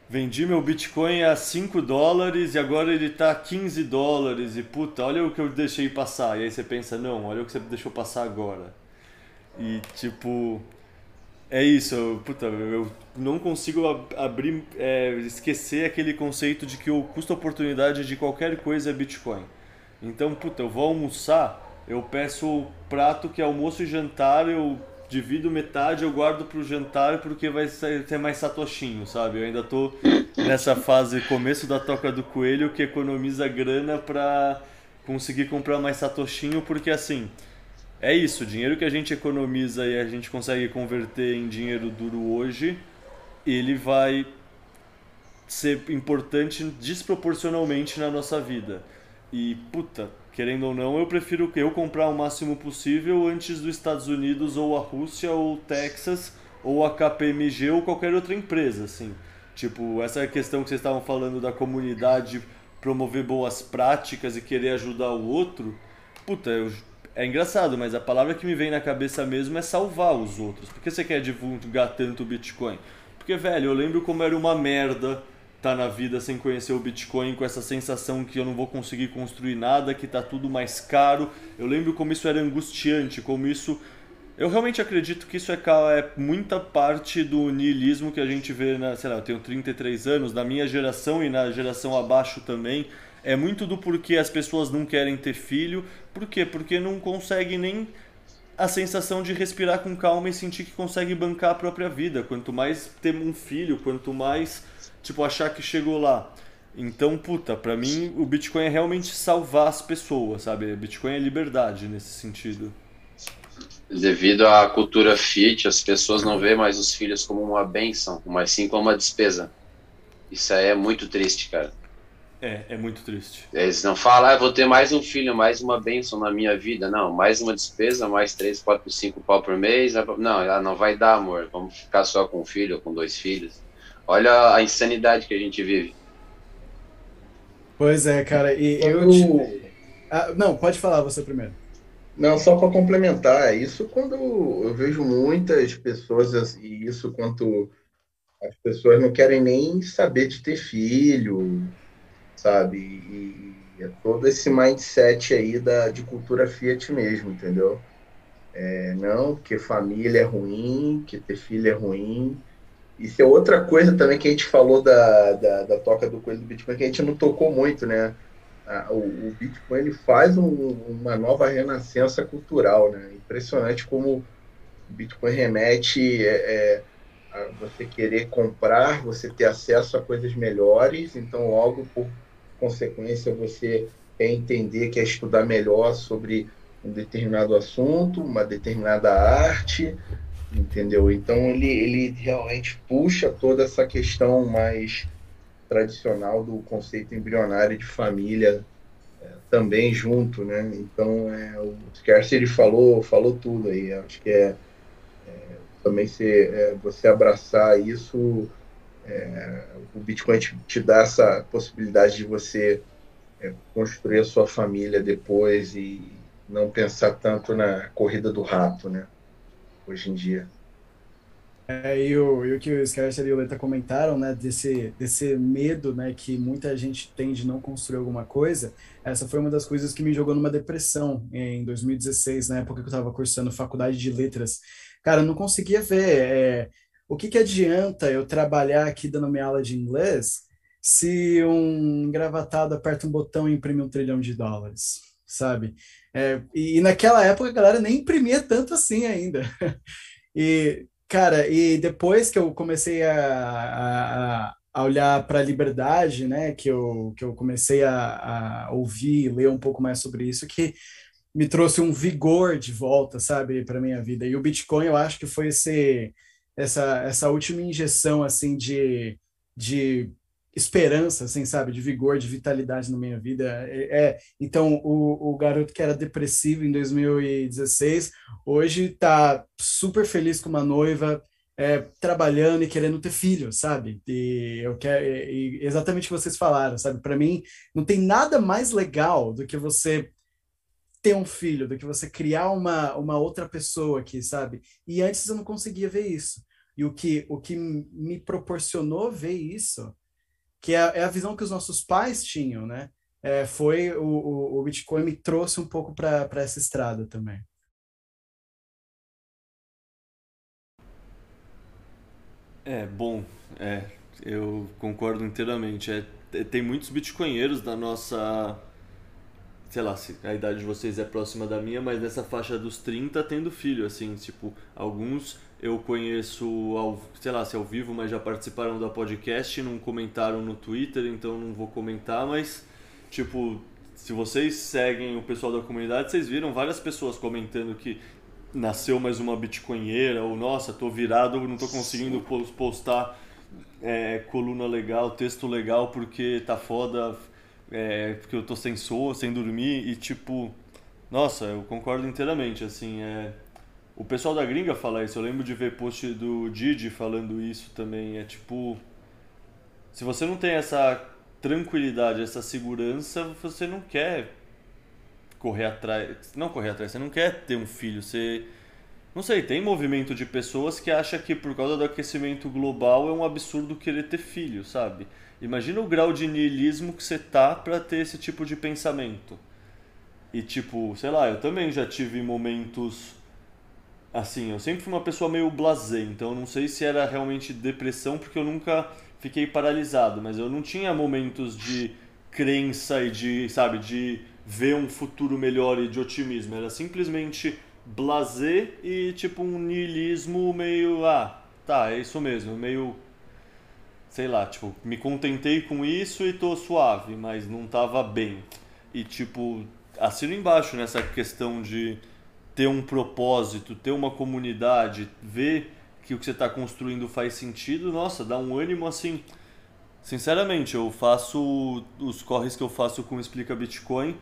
vendi meu Bitcoin a 5 dólares e agora ele está a 15 dólares e puta, olha o que eu deixei passar. E aí você pensa, não, olha o que você deixou passar agora. E tipo, é isso, eu, puta, eu não consigo abrir, é, esquecer aquele conceito de que o custo-oportunidade de qualquer coisa é Bitcoin. Então, puta, eu vou almoçar, eu peço o prato que é almoço e jantar, eu divido metade, eu guardo pro jantar porque vai ser mais satoshinho, sabe? Eu ainda tô nessa fase começo da toca do coelho que economiza grana pra conseguir comprar mais satoshinho, porque assim, é isso, o dinheiro que a gente economiza e a gente consegue converter em dinheiro duro hoje, ele vai ser importante desproporcionalmente na nossa vida. E, puta, querendo ou não, eu prefiro eu comprar o máximo possível antes dos Estados Unidos ou a Rússia ou Texas ou a KPMG ou qualquer outra empresa, assim. Tipo, essa questão que vocês estavam falando da comunidade promover boas práticas e querer ajudar o outro, puta, eu é engraçado, mas a palavra que me vem na cabeça mesmo é salvar os outros. Por que você quer divulgar tanto o Bitcoin? Porque, velho, eu lembro como era uma merda estar tá na vida sem conhecer o Bitcoin, com essa sensação que eu não vou conseguir construir nada, que tá tudo mais caro. Eu lembro como isso era angustiante, como isso. Eu realmente acredito que isso é, é muita parte do niilismo que a gente vê na. Sei lá, eu tenho 33 anos, na minha geração e na geração abaixo também é muito do porquê as pessoas não querem ter filho. Por quê? Porque não conseguem nem a sensação de respirar com calma e sentir que consegue bancar a própria vida. Quanto mais ter um filho, quanto mais tipo achar que chegou lá. Então, puta, pra mim o Bitcoin é realmente salvar as pessoas, sabe? Bitcoin é liberdade nesse sentido. Devido à cultura fit, as pessoas não veem mais os filhos como uma benção, mas sim como uma despesa. Isso aí é muito triste, cara. É, é muito triste. Eles não falam, ah, vou ter mais um filho, mais uma bênção na minha vida. Não, mais uma despesa, mais três, quatro, cinco pau por mês. Não, ela não vai dar, amor. Vamos ficar só com um filho ou com dois filhos. Olha a insanidade que a gente vive. Pois é, cara. E eu. Te... Ah, não, pode falar você primeiro. Não, só para complementar, isso quando eu vejo muitas pessoas, e isso quanto as pessoas não querem nem saber de ter filho, sabe? E, é todo esse mindset aí da, de cultura Fiat mesmo, entendeu? É, não, que família é ruim, que ter filho é ruim. Isso é outra coisa também que a gente falou da, da, da toca do coelho do Bitcoin, que a gente não tocou muito, né? o, o, Bitcoin ele faz um, uma nova renascença cultural, né? Impressionante como o Bitcoin remete é, é, a você querer comprar, você ter acesso a coisas melhores, então logo por consequência você quer entender, quer estudar melhor sobre um determinado assunto, uma determinada arte, entendeu? Então ele, ele realmente puxa toda essa questão mais tradicional do conceito embrionário de família é, também junto, né? Então é, o Scarce ele falou falou tudo aí. Acho que é, é também se, é, você abraçar isso, é, o Bitcoin te, te, dá essa possibilidade de você é, construir a sua família depois e não pensar tanto na corrida do rato, né? Hoje em dia. É, e, o, e o que o Scarcer e o Leta comentaram, né, desse, desse medo, né, que muita gente tem de não construir alguma coisa, essa foi uma das coisas que me jogou numa depressão em 2016, na época que eu estava cursando faculdade de letras. Cara, eu não conseguia ver é, o que que adianta eu trabalhar aqui dando minha aula de inglês se um engravatado aperta um botão e imprime um trilhão de dólares, sabe? É, e, e naquela época a galera nem imprimia tanto assim ainda. E Cara, e depois que eu comecei a, a, a olhar para a liberdade, né, que eu, que eu comecei a, a ouvir, ler um pouco mais sobre isso, que me trouxe um vigor de volta, sabe, para minha vida. E o Bitcoin, eu acho que foi esse, essa, essa última injeção, assim, de, de esperança, assim, sabe, de vigor, de vitalidade na minha vida. É, é, então, o, o garoto que era depressivo em 2016, hoje está super feliz com uma noiva, é, trabalhando e querendo ter filho, sabe? E eu quero e exatamente o que vocês falaram, sabe? Para mim, não tem nada mais legal do que você ter um filho, do que você criar uma, uma outra pessoa aqui, sabe? E antes eu não conseguia ver isso. E o que, o que me proporcionou ver isso que é, é, a visão que os nossos pais tinham, né? É, foi o, o, o, Bitcoin me trouxe um pouco para essa estrada também. É, bom, é, eu concordo inteiramente. É, tem muitos bitcoinheiros da nossa. Sei lá, se a idade de vocês é próxima da minha, mas nessa faixa dos 30 tendo filho, assim, tipo, alguns eu conheço, ao, sei lá, se ao vivo, mas já participaram da podcast, não comentaram no Twitter, então não vou comentar, mas, tipo, se vocês seguem o pessoal da comunidade, vocês viram várias pessoas comentando que nasceu mais uma bitcoinheira, ou nossa, tô virado, não tô conseguindo postar é, coluna legal, texto legal, porque tá foda, é, porque eu tô sem sono, sem dormir, e tipo, nossa, eu concordo inteiramente, assim, é o pessoal da gringa fala isso, eu lembro de ver post do Didi falando isso também. É tipo. Se você não tem essa tranquilidade, essa segurança, você não quer correr atrás. Não correr atrás, você não quer ter um filho. Você. Não sei, tem movimento de pessoas que acha que por causa do aquecimento global é um absurdo querer ter filho, sabe? Imagina o grau de niilismo que você tá para ter esse tipo de pensamento. E tipo, sei lá, eu também já tive momentos assim, eu sempre fui uma pessoa meio blasé, então eu não sei se era realmente depressão, porque eu nunca fiquei paralisado, mas eu não tinha momentos de crença e de, sabe, de ver um futuro melhor e de otimismo. Era simplesmente blasé e tipo um niilismo meio, ah, tá, é isso mesmo, meio sei lá, tipo, me contentei com isso e tô suave, mas não tava bem. E tipo, assino embaixo nessa questão de ter um propósito, ter uma comunidade, ver que o que você está construindo faz sentido, nossa, dá um ânimo assim. Sinceramente, eu faço os corres que eu faço com Explica Bitcoin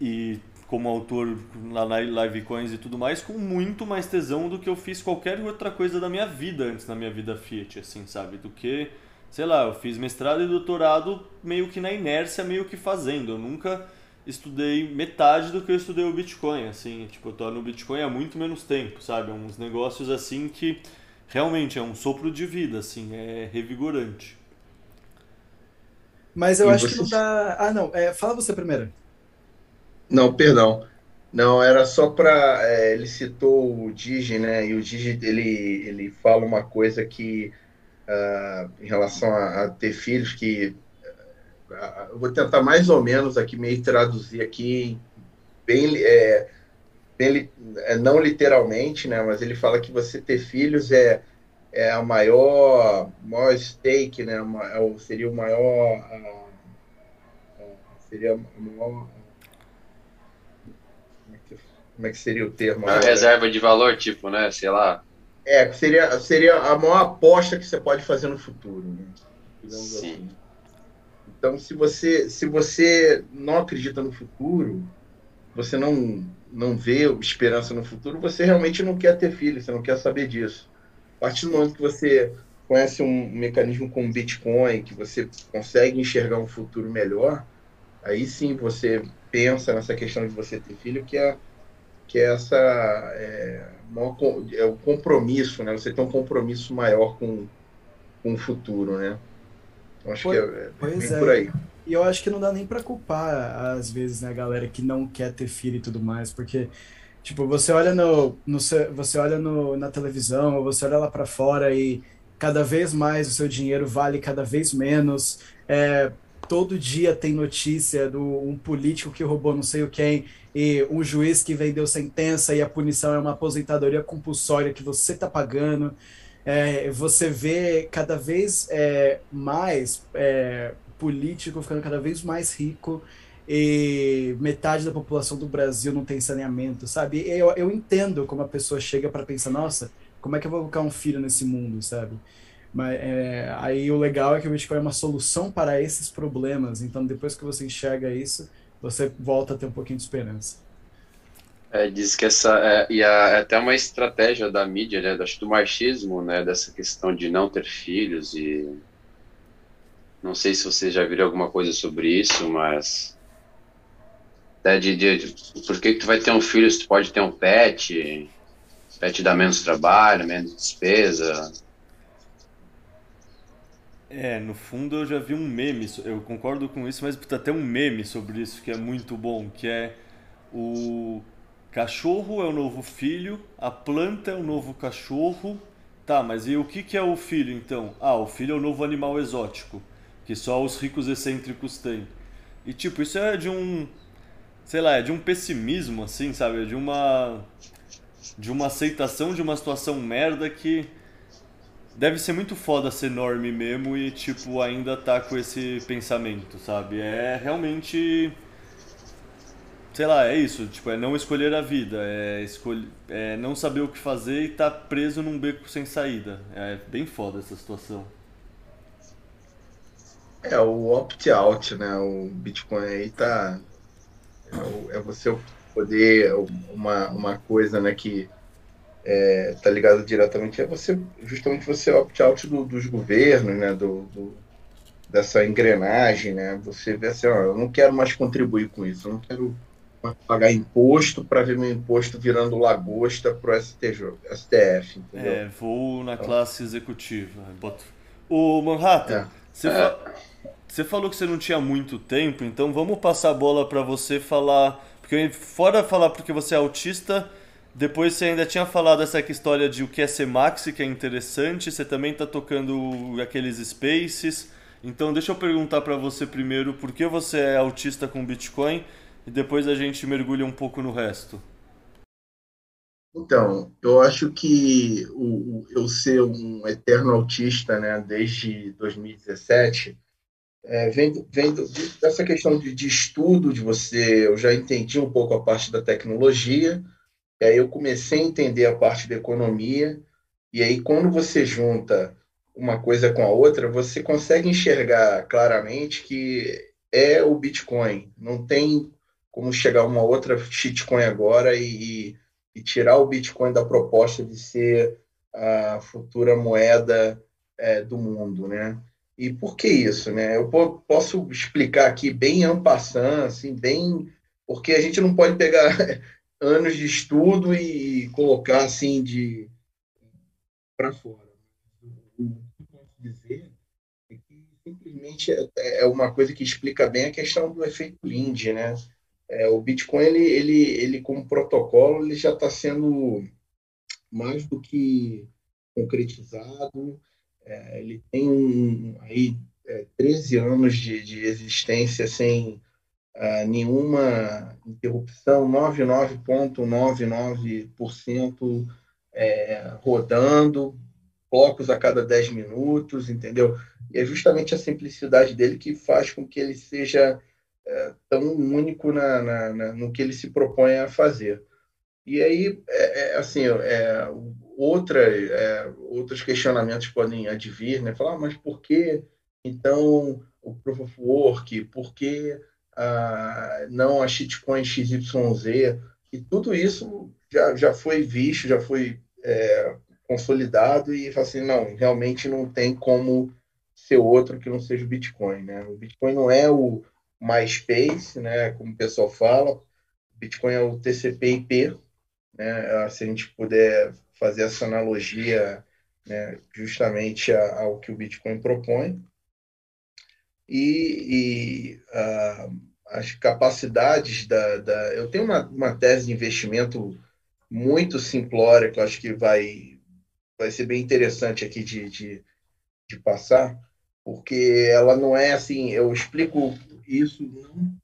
e como autor lá na Livecoins e tudo mais, com muito mais tesão do que eu fiz qualquer outra coisa da minha vida antes na minha vida Fiat, assim, sabe? Do que, sei lá, eu fiz mestrado e doutorado meio que na inércia, meio que fazendo. Eu nunca estudei metade do que eu estudei o Bitcoin, assim, tipo, eu tô no Bitcoin há muito menos tempo, sabe? Uns negócios assim que realmente é um sopro de vida, assim, é revigorante. Mas eu e acho você... que não dá. Ah, não, é, fala você primeiro. Não, perdão. Não, era só para. É, ele citou o Digi, né? E o Digi ele, ele fala uma coisa que, uh, em relação a, a ter filhos, que eu vou tentar mais ou menos aqui meio traduzir aqui bem, é, bem é, não literalmente, né? Mas ele fala que você ter filhos é, é a maior, maior stake, né? É seria o maior. seria a maior. Como é, que, seria o termo? A reserva de valor, tipo, né? Sei lá. É, seria, seria a maior aposta que você pode fazer no futuro. Né? Sim. Assim. Então, se você, se você não acredita no futuro, você não, não vê esperança no futuro, você realmente não quer ter filho, você não quer saber disso. A partir do momento que você conhece um mecanismo como Bitcoin, que você consegue enxergar um futuro melhor, aí sim você pensa nessa questão de você ter filho, que é, que é essa é, é o compromisso, né? Você tem um compromisso maior com, com o futuro, né? Então, acho pois, que é, é, é por aí. E eu acho que não dá nem para culpar, às vezes, né, a galera que não quer ter filho e tudo mais, porque Tipo, você olha no, no você olha no, na televisão, ou você olha lá para fora e cada vez mais o seu dinheiro vale cada vez menos. É, todo dia tem notícia do um político que roubou não sei o quem e um juiz que vendeu sentença e a punição é uma aposentadoria compulsória que você está pagando. É, você vê cada vez é, mais é, político ficando cada vez mais rico e metade da população do Brasil não tem saneamento, sabe? Eu, eu entendo como a pessoa chega para pensar, nossa, como é que eu vou colocar um filho nesse mundo, sabe? Mas é, aí o legal é que o Bitcoin é uma solução para esses problemas. Então, depois que você enxerga isso, você volta a ter um pouquinho de esperança. É, diz que essa é, e a, é até uma estratégia da mídia, né, acho do marxismo, né, dessa questão de não ter filhos e não sei se vocês já viram alguma coisa sobre isso, mas né, de, de, por que, que tu vai ter um filho se tu pode ter um pet? Pet dá menos trabalho, menos despesa. É, no fundo eu já vi um meme, eu concordo com isso, mas tem até um meme sobre isso que é muito bom, que é o cachorro é o novo filho, a planta é o novo cachorro. Tá, mas e o que, que é o filho então? Ah, o filho é o novo animal exótico, que só os ricos excêntricos têm. E tipo, isso é de um sei lá, é de um pessimismo, assim, sabe? É de uma. De uma aceitação de uma situação merda que. Deve ser muito foda ser enorme mesmo e, tipo, ainda tá com esse pensamento, sabe? É realmente. Sei lá, é isso, tipo, é não escolher a vida, é, escolher, é não saber o que fazer e tá preso num beco sem saída. É bem foda essa situação. É, o opt-out, né? O Bitcoin aí tá, é, é você poder uma, uma coisa né, que é, tá ligado diretamente é você justamente você opt out do, dos governos né do, do, dessa engrenagem né você vê assim ó, eu não quero mais contribuir com isso eu não quero pagar imposto para ver meu imposto virando lagosta pro STJ, STF entendeu? é vou na classe executiva boto o Manhattan é. você é. Fa... Você falou que você não tinha muito tempo, então vamos passar a bola para você falar. Porque fora falar porque você é autista, depois você ainda tinha falado essa história de o que é ser maxi, que é interessante. Você também está tocando aqueles spaces. Então deixa eu perguntar para você primeiro por que você é autista com Bitcoin e depois a gente mergulha um pouco no resto. Então, eu acho que o, eu ser um eterno autista, né, desde 2017, é, vem, vem dessa questão de, de, estudo, de você. Eu já entendi um pouco a parte da tecnologia, e aí eu comecei a entender a parte da economia, e aí quando você junta uma coisa com a outra, você consegue enxergar claramente que é o Bitcoin. Não tem como chegar uma outra shitcoin agora e, e tirar o Bitcoin da proposta de ser a futura moeda é, do mundo, né? E por que isso, né? Eu posso explicar aqui bem ampassando, assim, bem porque a gente não pode pegar anos de estudo e colocar assim de para fora. O que posso dizer é que simplesmente é, é uma coisa que explica bem a questão do efeito Lindy, né? É, o Bitcoin ele, ele, ele como protocolo ele já está sendo mais do que concretizado é, ele tem um, aí é, 13 anos de, de existência sem uh, nenhuma interrupção, 99,99% é, rodando blocos a cada 10 minutos, entendeu? E é justamente a simplicidade dele que faz com que ele seja é, tão único na, na, na, no que ele se propõe a fazer. E aí, é, é, assim, é, outra, é, outros questionamentos podem advir, né? Falar, ah, mas por que, então, o Proof of Work? Por que ah, não a shitcoin XYZ? E tudo isso já, já foi visto, já foi é, consolidado e assim, não, realmente não tem como ser outro que não seja o Bitcoin, né? O Bitcoin não é o MySpace, né, como o pessoal fala, o Bitcoin é o TCP/IP, né? Se a gente puder fazer essa analogia, né, justamente ao que o Bitcoin propõe. E, e uh, as capacidades da, da, Eu tenho uma, uma tese de investimento muito simplória que eu acho que vai, vai ser bem interessante aqui de, de, de passar, porque ela não é assim. Eu explico isso não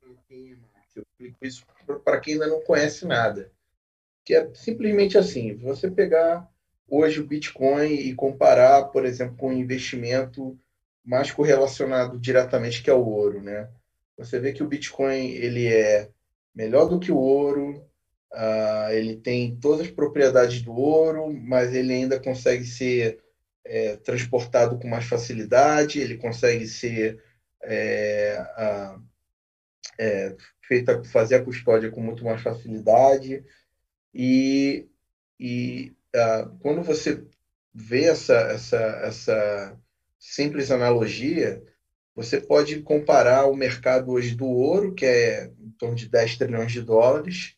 para quem é eu explico isso para quem ainda não conhece nada. Que é simplesmente assim: você pegar hoje o Bitcoin e comparar, por exemplo, com um investimento mais correlacionado diretamente que é o ouro, né? Você vê que o Bitcoin ele é melhor do que o ouro, Uh, ele tem todas as propriedades do ouro, mas ele ainda consegue ser é, transportado com mais facilidade, ele consegue ser é, uh, é, feita, fazer a custódia com muito mais facilidade. E, e uh, quando você vê essa, essa, essa simples analogia, você pode comparar o mercado hoje do ouro, que é em torno de 10 trilhões de dólares,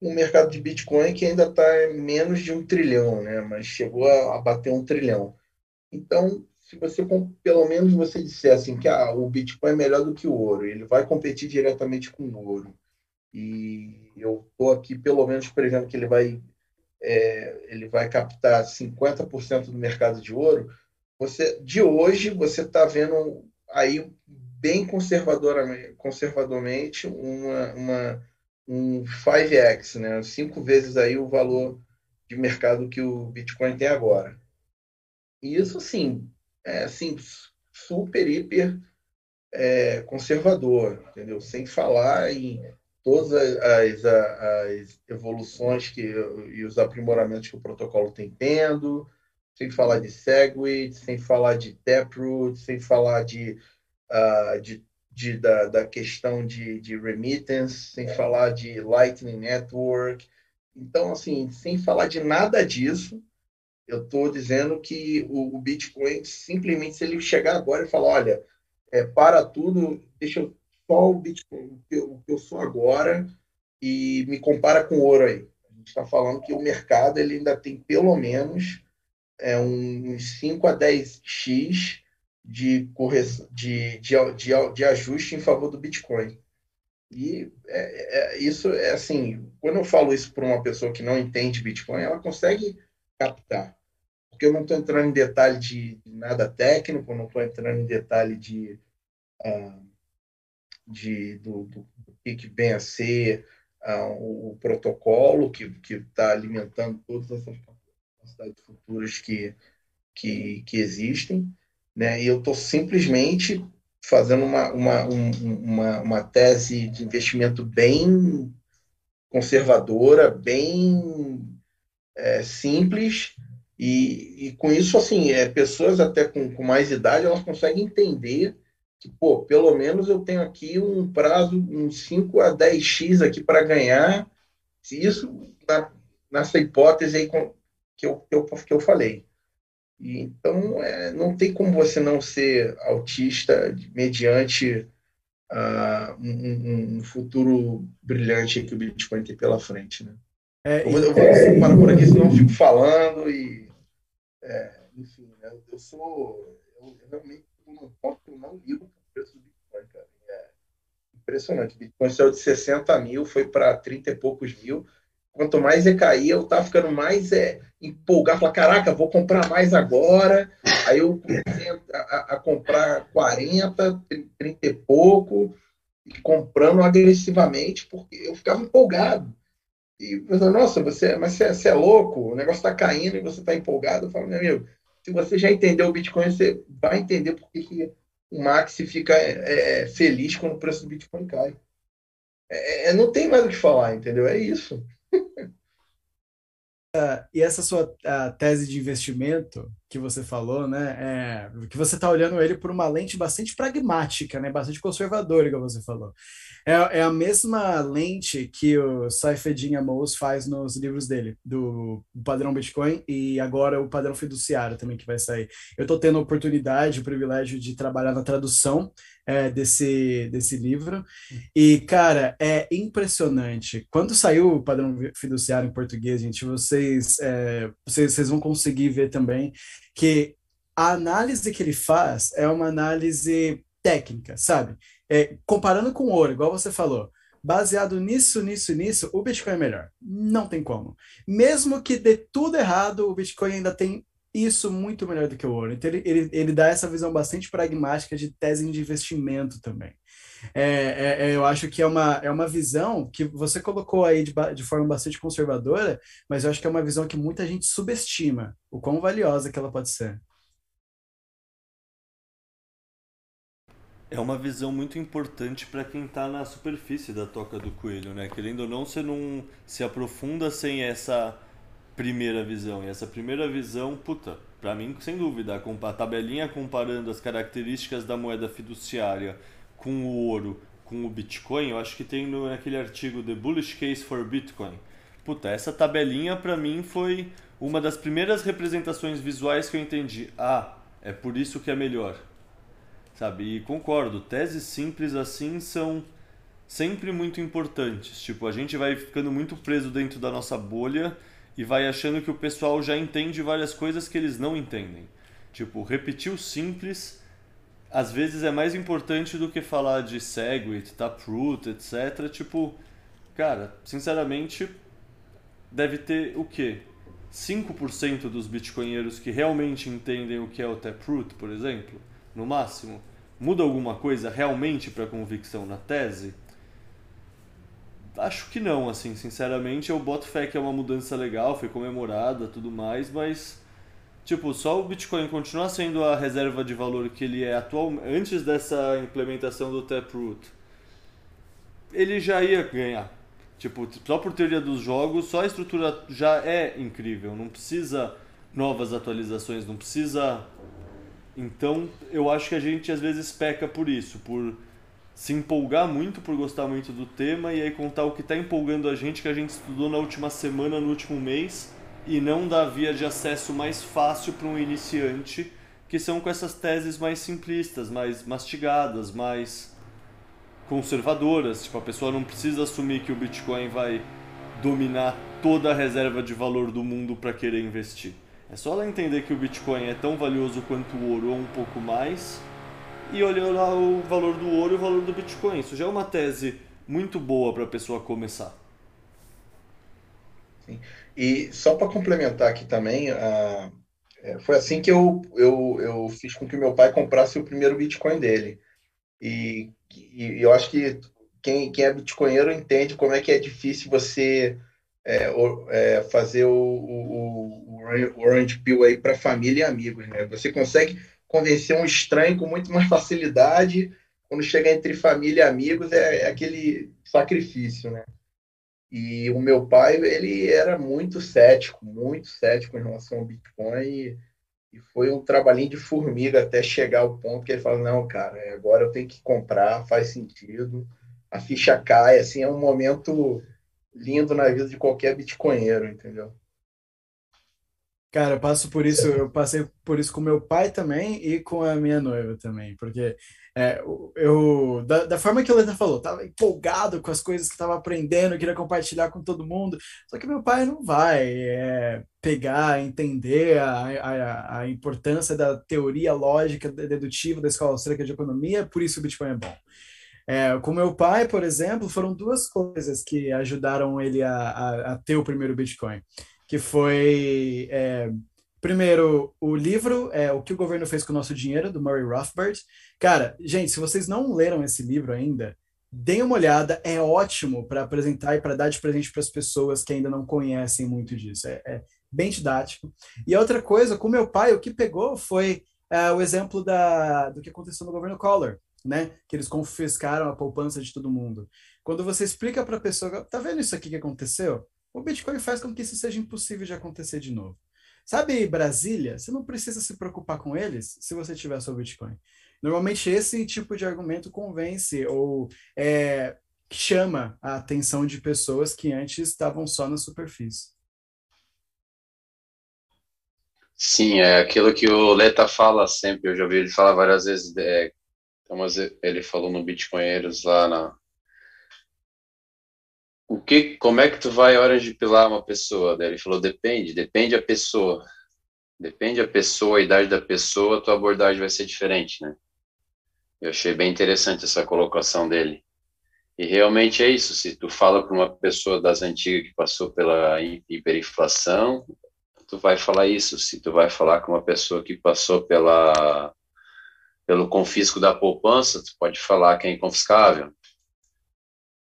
um mercado de Bitcoin que ainda está em menos de um trilhão, né? mas chegou a, a, bater um trilhão. Então, se você, pelo menos você disser assim, que ah, o Bitcoin é melhor do que o ouro, ele vai competir diretamente com o ouro. E eu estou aqui, pelo menos, prevendo que ele vai, é, ele vai captar 50% do mercado de ouro. Você, de hoje, você está vendo aí bem conservadoramente, conservadoramente uma, uma um 5x, né? Cinco vezes aí o valor de mercado que o Bitcoin tem agora. E isso, assim, é assim, super, hiper é, conservador, entendeu? Sem falar em todas as, as, as, evoluções que, e os aprimoramentos que o protocolo tem tendo, sem falar de Segwit, sem falar de Taproot, sem falar de, uh, de de, da, da questão de, de remittance, sem falar de Lightning Network. Então, assim, sem falar de nada disso, eu estou dizendo que o, o, Bitcoin, simplesmente, se ele chegar agora e falar, olha, é, para tudo, deixa eu só o Bitcoin, o que, eu, o que eu sou agora, e me compara com ouro aí. A gente está falando que o mercado ele ainda tem pelo menos é, uns 5 a 10x de, correção, de, de, de, de ajuste em favor do Bitcoin. E é, é, isso é assim, quando eu falo isso para uma pessoa que não entende Bitcoin, ela consegue captar. Porque eu não estou entrando em detalhe de nada técnico, não estou entrando em detalhe de, uh, de do, do, do, que vem a ser uh, o, o, protocolo que está alimentando todas essas capacidades futuras que, que, que existem né? E eu estou simplesmente fazendo uma, uma, um, uma, uma tese de investimento bem conservadora, bem é, simples, e, e, com isso, assim, é, pessoas até com, com mais idade, elas conseguem entender que, pô, pelo menos eu tenho aqui um prazo, uns 5 a 10x aqui para ganhar, se isso, na, nessa hipótese aí que eu, que eu, que eu falei. Então, é, não tem como você não ser autista mediante uh, um, um, futuro brilhante que o Bitcoin tem pela frente. Né? É, eu, vou, eu vou parar por aqui, senão eu fico falando e. É, enfim, né? eu sou. Eu, eu realmente não ponto eu não ligo para o preço do Bitcoin, cara. É impressionante. O Bitcoin saiu de 60 mil, foi para 30 e poucos mil quanto mais ia cair, eu tava ficando mais é, empolgado, falar, caraca, vou comprar mais agora. Aí eu comecei a, a, comprar 40, 30 e pouco, e comprando agressivamente, porque eu ficava empolgado. E você, nossa, você, mas você, você é louco, o negócio está caindo e você está empolgado. Eu falo, meu amigo, se você já entendeu o Bitcoin, você vai entender por que o Max fica é, é, feliz quando o preço do Bitcoin cai. É, é, não tem mais o que falar, entendeu? É isso. E essa sua tese de investimento que você falou, né, é, que você está olhando ele por uma lente bastante pragmática, né, bastante conservadora, como você falou. É, é a mesma lente que o Saifeddin Amos faz nos livros dele, do padrão Bitcoin e agora o padrão fiduciário também que vai sair. Eu estou tendo a oportunidade, o privilégio de trabalhar na tradução é, desse, desse livro. E, cara, é impressionante. Quando saiu o padrão fiduciário em português, gente, vocês, é, vocês, vocês vão conseguir ver também que a análise que ele faz é uma análise técnica, sabe? É, comparando com o ouro, igual você falou, baseado nisso, nisso, nisso, o Bitcoin é melhor. Não tem como. Mesmo que dê tudo errado, o Bitcoin ainda tem isso muito melhor do que o ouro. Então, ele, ele, ele dá essa visão bastante pragmática de tese de investimento também. É, é, é, eu acho que é uma, é uma visão que você colocou aí de, de forma bastante conservadora, mas eu acho que é uma visão que muita gente subestima o quão valiosa que ela pode ser. É uma visão muito importante para quem está na superfície da toca do coelho, né? Querendo ou não, você não se aprofunda sem essa primeira visão. E essa primeira visão, puta, para mim, sem dúvida, a tabelinha comparando as características da moeda fiduciária com o ouro, com o Bitcoin, eu acho que tem no, naquele artigo The Bullish Case for Bitcoin. Puta, essa tabelinha para mim foi uma das primeiras representações visuais que eu entendi. Ah, é por isso que é melhor. Sabe? E concordo, teses simples assim são sempre muito importantes. Tipo, a gente vai ficando muito preso dentro da nossa bolha e vai achando que o pessoal já entende várias coisas que eles não entendem. Tipo, repetir o simples às vezes é mais importante do que falar de Segwit, Taproot, etc. Tipo, cara, sinceramente, deve ter o quê? 5% dos bitcoinheiros que realmente entendem o que é o Taproot, por exemplo, no máximo. Muda alguma coisa realmente para convicção na tese? Acho que não, assim, sinceramente. Eu boto fé que é uma mudança legal, foi comemorada, tudo mais, mas tipo, só o Bitcoin continuar sendo a reserva de valor que ele é atual antes dessa implementação do Taproot, ele já ia ganhar. Tipo, só por teoria dos jogos, só a estrutura já é incrível, não precisa novas atualizações, não precisa então, eu acho que a gente às vezes peca por isso, por se empolgar muito por gostar muito do tema e aí contar o que está empolgando a gente que a gente estudou na última semana, no último mês e não dar via de acesso mais fácil para um iniciante, que são com essas teses mais simplistas, mais mastigadas, mais conservadoras. Tipo, a pessoa não precisa assumir que o Bitcoin vai dominar toda a reserva de valor do mundo para querer investir. É só ela entender que o Bitcoin é tão valioso quanto o ouro ou um pouco mais e olhar lá o valor do ouro e o valor do Bitcoin. Isso já é uma tese muito boa para a pessoa começar. Sim. E só para complementar aqui também, uh, foi assim que eu, eu, eu fiz com que meu pai comprasse o primeiro Bitcoin dele. E, e eu acho que quem, quem é bitcoinheiro entende como é que é difícil você é, é, fazer o, o, o Orange Pill aí para família e amigos. Né? Você consegue convencer um estranho com muito mais facilidade. Quando chega entre família e amigos, é, é aquele sacrifício, né? E o meu pai, ele era muito cético, muito cético em relação ao Bitcoin. E, e foi um trabalhinho de formiga até chegar ao ponto que ele falou: não, cara, agora eu tenho que comprar, faz sentido. A ficha cai, assim, é um momento lindo na vida de qualquer bitcoinheiro, entendeu? Cara, eu passo por isso, eu passei por isso com meu pai também e com a minha noiva também, porque é, eu, da, da forma que o Leta falou, tava empolgado com as coisas que estava aprendendo, queria compartilhar com todo mundo, só que meu pai não vai é, pegar, entender a, a, a importância da teoria lógica dedutiva da escola austríaca de economia, por isso o Bitcoin é bom. É, com meu pai, por exemplo, foram duas coisas que ajudaram ele a, a, a ter o primeiro Bitcoin que foi é, primeiro o livro é o que o governo fez com o nosso dinheiro do Murray Rothbard. Cara, gente, se vocês não leram esse livro ainda, deem uma olhada, é ótimo para apresentar e para dar de presente para as pessoas que ainda não conhecem muito disso. É, é, bem didático. E outra coisa, com meu pai, o que pegou foi é, o exemplo da, do que aconteceu no governo Collor, né? Que eles confiscaram a poupança de todo mundo. Quando você explica para a pessoa, tá vendo isso aqui que aconteceu? O Bitcoin faz com que isso seja impossível de acontecer de novo. Sabe Brasília? Você não precisa se preocupar com eles se você tiver seu Bitcoin. Normalmente esse tipo de argumento convence ou é, chama a atenção de pessoas que antes estavam só na superfície. Sim, é aquilo que o Leta fala sempre, eu já ouvi ele falar várias vezes, é, ele falou no Bitcoinheiros lá na, o que, como é que tu vai orange pilar uma pessoa? Ele falou, depende, depende a pessoa. Depende a pessoa, a idade da pessoa, a tua abordagem vai ser diferente, né? Eu achei bem interessante essa colocação dele. E realmente é isso, se tu fala para uma pessoa das antigas que passou pela hiperinflação, tu vai falar isso. Se tu vai falar com uma pessoa que passou pela pelo confisco da poupança, tu pode falar que é inconfiscável.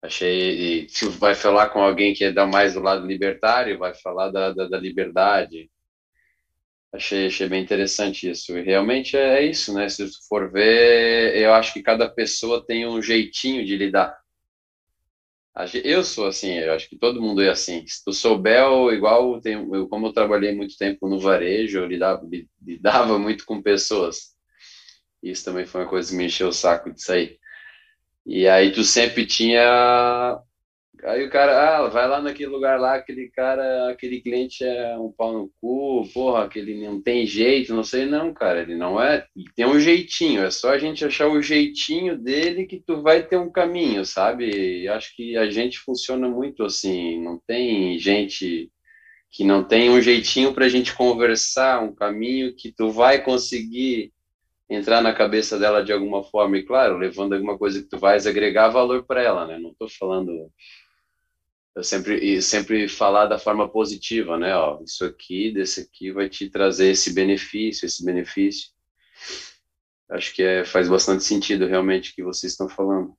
Achei. Se vai falar com alguém que é da mais do lado libertário, vai falar da, da, da liberdade. Achei, achei bem interessante isso. E realmente é isso, né? Se tu for ver, eu acho que cada pessoa tem um jeitinho de lidar. Eu sou assim, eu acho que todo mundo é assim. Se tu souber, igual eu, como eu trabalhei muito tempo no varejo, eu lidava, lidava muito com pessoas. Isso também foi uma coisa que me encheu o saco de sair. E aí tu sempre tinha. Aí o cara, ah, vai lá naquele lugar lá, aquele cara, aquele cliente é um pau no cu, porra, aquele não tem jeito, não sei, não, cara, ele não é, tem um jeitinho, é só a gente achar o jeitinho dele que tu vai ter um caminho, sabe? E acho que a gente funciona muito assim, não tem gente que não tem um jeitinho pra gente conversar, um caminho que tu vai conseguir entrar na cabeça dela de alguma forma e claro levando alguma coisa que tu vais agregar valor para ela né? Não estou falando eu sempre sempre falar da forma positiva né? Ó isso aqui desse aqui vai te trazer esse benefício esse benefício. Acho que é, faz bastante sentido realmente o que vocês estão falando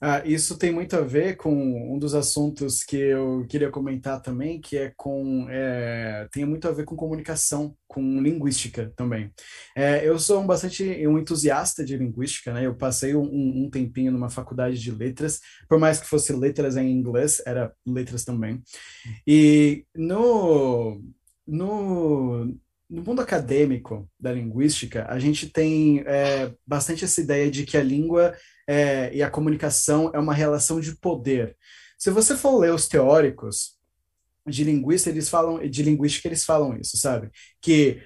ah, isso tem muito a ver com um dos assuntos que eu queria comentar também, que é com é, tem muito a ver com comunicação, com linguística também. É, eu sou um bastante um entusiasta de linguística, né? Eu passei um, um tempinho numa faculdade de letras, por mais que fosse letras em inglês, era letras também. E no no no mundo acadêmico da linguística, a gente tem é, bastante essa ideia de que a língua é, e a comunicação é uma relação de poder. Se você for ler os teóricos de linguística, eles falam de linguística, eles falam isso, sabe? Que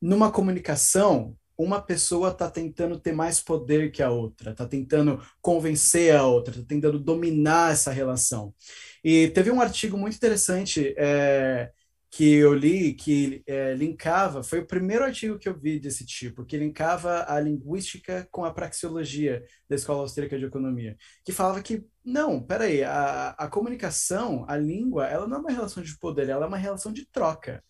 numa comunicação uma pessoa está tentando ter mais poder que a outra, está tentando convencer a outra, está tentando dominar essa relação. E teve um artigo muito interessante é, que eu li, que é, linkava, foi o primeiro artigo que eu vi desse tipo, que linkava a linguística com a praxeologia da Escola Austríaca de Economia, que falava que, não, peraí, a, a comunicação, a língua, ela não é uma relação de poder, ela é uma relação de troca.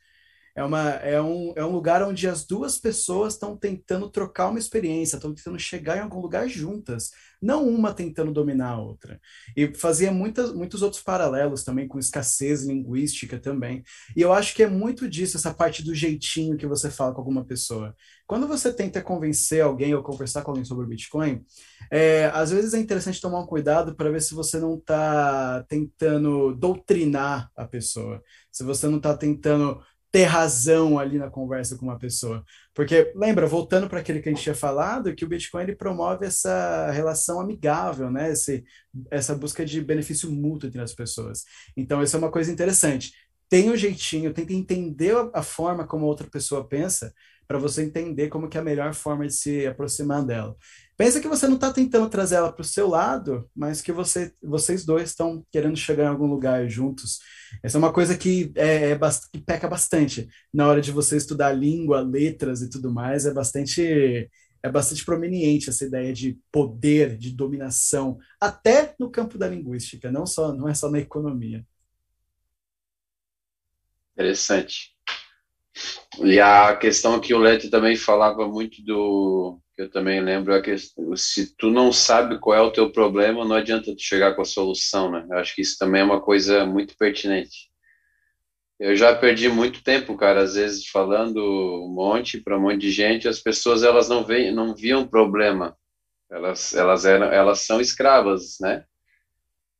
É, uma, é, um, é um lugar onde as duas pessoas estão tentando trocar uma experiência, estão tentando chegar em algum lugar juntas, não uma tentando dominar a outra. E fazia muitas, muitos outros paralelos também com escassez linguística também. E eu acho que é muito disso, essa parte do jeitinho que você fala com alguma pessoa. Quando você tenta convencer alguém ou conversar com alguém sobre o Bitcoin, é, às vezes é interessante tomar um cuidado para ver se você não está tentando doutrinar a pessoa, se você não está tentando ter razão ali na conversa com uma pessoa. Porque, lembra, voltando para aquele que a gente tinha falado, que o Bitcoin ele promove essa relação amigável, né? Esse, essa busca de benefício mútuo entre as pessoas. Então, isso é uma coisa interessante. Tem um jeitinho, tenta entender a forma como a outra pessoa pensa, para você entender como que é a melhor forma de se aproximar dela. Pensa que você não está tentando trazer ela para o seu lado, mas que você, vocês dois estão querendo chegar em algum lugar juntos. Essa é uma coisa que, é, é que peca bastante na hora de você estudar língua, letras e tudo mais. É bastante é bastante prominente essa ideia de poder, de dominação, até no campo da linguística, não só não é só na economia. Interessante. E a questão que o Leto também falava muito do. Eu também lembro é que se tu não sabe qual é o teu problema, não adianta tu chegar com a solução, né? Eu acho que isso também é uma coisa muito pertinente. Eu já perdi muito tempo, cara, às vezes falando um monte para um monte de gente, as pessoas elas não veem, não viam problema. Elas elas eram, elas são escravas, né?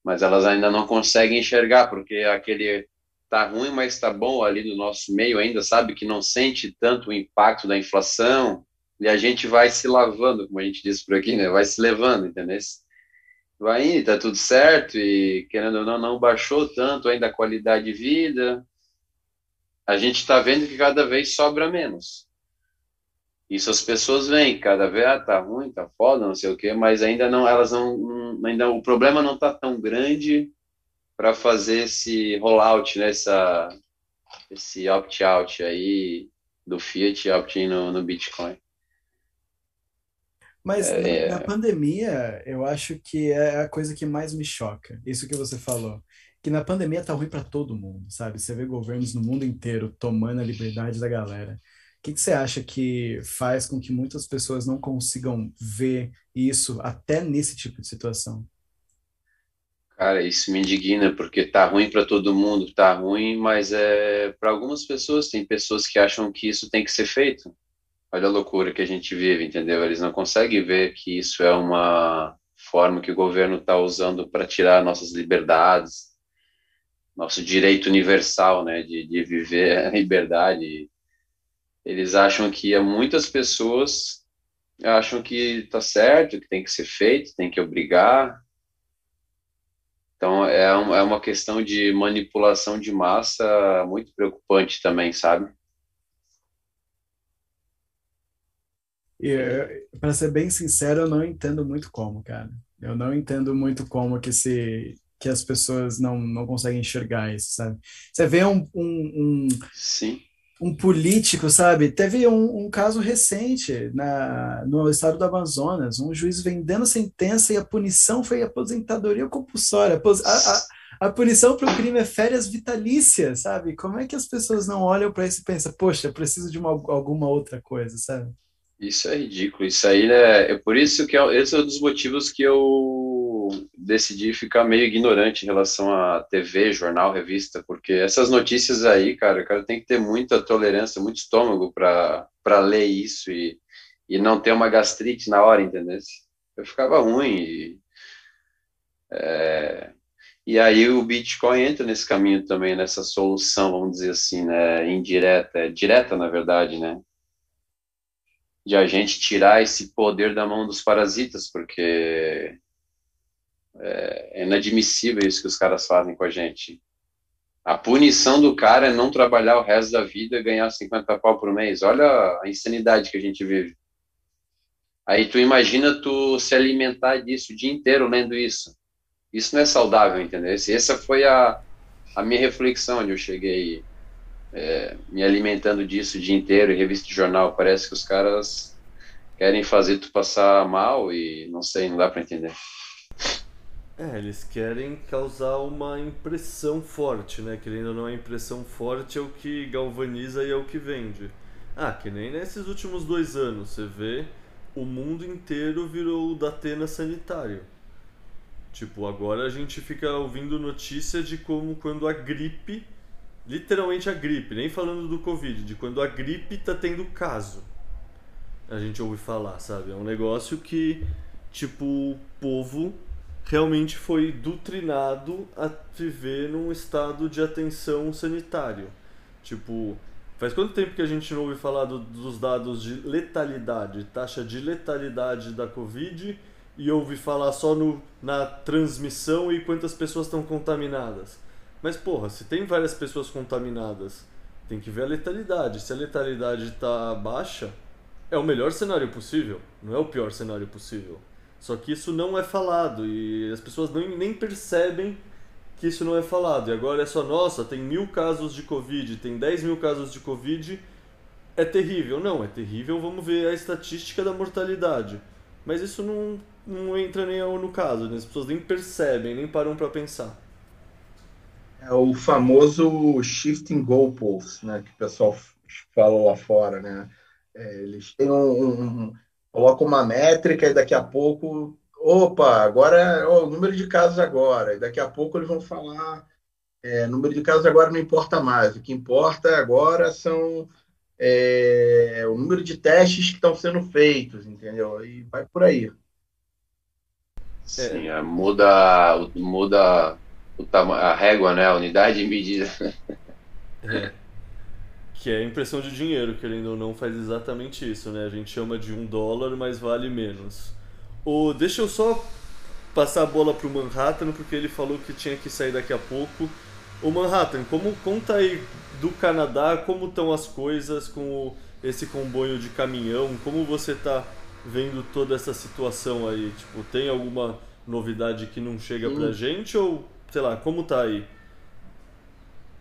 Mas elas ainda não conseguem enxergar porque aquele tá ruim, mas tá bom ali no nosso meio ainda, sabe que não sente tanto o impacto da inflação, e a gente vai se lavando, como a gente diz por aqui, né? Vai se levando, entendeu? Vai indo, tá tudo certo, e querendo ou não, não baixou tanto ainda a qualidade de vida. A gente está vendo que cada vez sobra menos. Isso as pessoas veem, cada vez, ah, tá ruim, tá foda, não sei o quê, mas ainda não, elas não, ainda o problema não tá tão grande para fazer esse rollout, né, essa, esse opt-out aí do Fiat opt-in no, no Bitcoin. Mas é... na, na, pandemia, eu acho que é a coisa que mais me choca, isso que você falou. Que na pandemia tá ruim para todo mundo, sabe? Você vê governos no mundo inteiro tomando a liberdade da galera. O que, que você acha que faz com que muitas pessoas não consigam ver isso até nesse tipo de situação? Cara, isso me indigna porque tá ruim para todo mundo, tá ruim, mas é para algumas pessoas, tem pessoas que acham que isso tem que ser feito. Olha a loucura que a gente vive, entendeu? Eles não conseguem ver que isso é uma forma que o governo está usando para tirar nossas liberdades, nosso direito universal, né, de, de viver a liberdade. Eles acham que muitas pessoas acham que está certo, que tem que ser feito, tem que obrigar. Então é, um, é uma questão de manipulação de massa muito preocupante também, sabe? Para ser bem sincero, eu não entendo muito como, cara. Eu não entendo muito como que se que as pessoas não, não conseguem enxergar isso, sabe? Você vê um, um, um, Sim. um político, sabe? Teve um, um, caso recente na, no estado do Amazonas, um juiz vendendo sentença e a punição foi aposentadoria compulsória. A, a, a punição para o crime é férias vitalícias, sabe? Como é que as pessoas não olham para isso e pensam, poxa, preciso de uma, alguma outra coisa, sabe? Isso é ridículo. Isso aí, né? É por isso que é, esse é um dos motivos que eu decidi ficar meio ignorante em relação a TV, jornal, revista, porque essas notícias aí, cara, o cara tem que ter muita tolerância, muito estômago para ler isso e, e não ter uma gastrite na hora, entendeu? Eu ficava ruim e, é, e aí o Bitcoin entra nesse caminho também, nessa solução, vamos dizer assim, né, indireta, direta na verdade, né, de a gente tirar esse poder da mão dos parasitas, porque é, é inadmissível isso que os caras fazem com a gente. A punição do cara é não trabalhar o resto da vida e ganhar 50 pau por mês. Olha a insanidade que a gente vive. Aí tu imagina tu se alimentar disso o dia inteiro lendo isso. Isso não é saudável, entendeu? Essa foi a, a minha reflexão onde eu cheguei é, me alimentando disso o dia inteiro, em revista de jornal. Parece que os caras querem fazer tu passar mal e não sei, não dá para entender. É, eles querem causar uma impressão forte, né? Querendo ou não, a impressão forte é o que galvaniza e é o que vende. Ah, que nem nesses últimos dois anos, você vê, o mundo inteiro virou o Datena sanitário. Tipo, agora a gente fica ouvindo notícia de como quando a gripe literalmente a gripe, nem falando do Covid, de quando a gripe tá tendo caso. A gente ouve falar, sabe? É um negócio que, tipo, o povo realmente foi doutrinado a viver num estado de atenção sanitário. Tipo, faz quanto tempo que a gente não ouve falar do, dos dados de letalidade, taxa de letalidade da Covid, e ouve falar só no, na transmissão e quantas pessoas estão contaminadas? Mas, porra, se tem várias pessoas contaminadas, tem que ver a letalidade. Se a letalidade está baixa, é o melhor cenário possível, não é o pior cenário possível. Só que isso não é falado e as pessoas nem, nem percebem que isso não é falado. E agora é só, nossa, tem mil casos de Covid, tem 10 mil casos de Covid, é terrível. Não, é terrível, vamos ver a estatística da mortalidade. Mas isso não, não entra nem no caso, né? as pessoas nem percebem, nem param para pensar. É o famoso shifting goalposts, né, que o pessoal fala lá fora, né? É, eles têm um, um, coloca uma métrica e daqui a pouco, opa, agora o número de casos agora, e daqui a pouco eles vão falar, é, número de casos agora não importa mais, o que importa agora são é, o número de testes que estão sendo feitos, entendeu? E vai por aí. Sim, é, muda, muda a régua, né? A unidade de medida. É. Que é a impressão de dinheiro, querendo ou não, faz exatamente isso, né? A gente chama de um dólar, mas vale menos. O, deixa eu só passar a bola pro Manhattan, porque ele falou que tinha que sair daqui a pouco. O Manhattan, como conta aí do Canadá, como estão as coisas com o, esse comboio de caminhão? Como você está vendo toda essa situação aí? Tipo, tem alguma novidade que não chega Sim. pra gente ou, sei lá, como tá aí?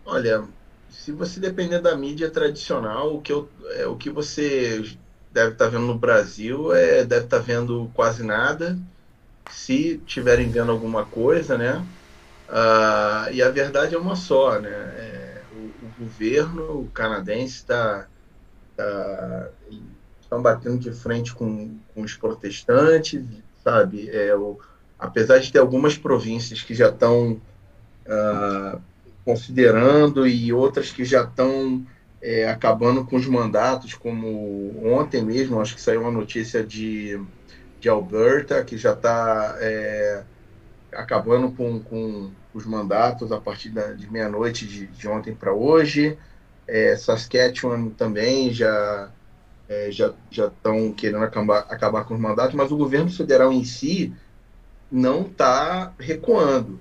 Olha, se você depender da mídia tradicional, o que, eu, é, o que você deve estar tá vendo no Brasil é deve estar tá vendo quase nada. Se tiverem vendo alguma coisa, né? Uh, e a verdade é uma só, né? É, o, o, governo canadense está tá, estão batendo de frente com, com os protestantes, sabe? É, o, apesar de ter algumas províncias que já estão uh, considerando e outras que já estão é, acabando com os mandatos, como ontem mesmo, acho que saiu uma notícia de, de Alberta, que já está é, acabando com, com os mandatos a partir da, de meia-noite de, de ontem para hoje. É, Saskatchewan também já é, já já estão querendo acabar, acabar com os mandatos, mas o governo federal em si não está recuando.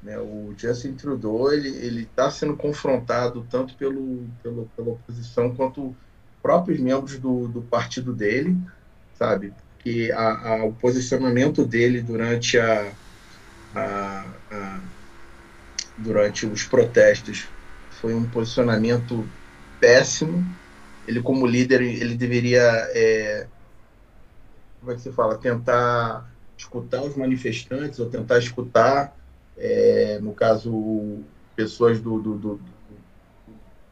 Né? O Justin Trudeau ele está sendo confrontado tanto pelo, pelo pela oposição quanto próprios membros do, do partido dele, sabe? Que a, a, o posicionamento dele durante a, a, a durante os protestos foi um posicionamento péssimo. Ele, como líder, ele deveria, é, como é que se fala, tentar escutar os manifestantes ou tentar escutar, é, no caso, pessoas do, do, do,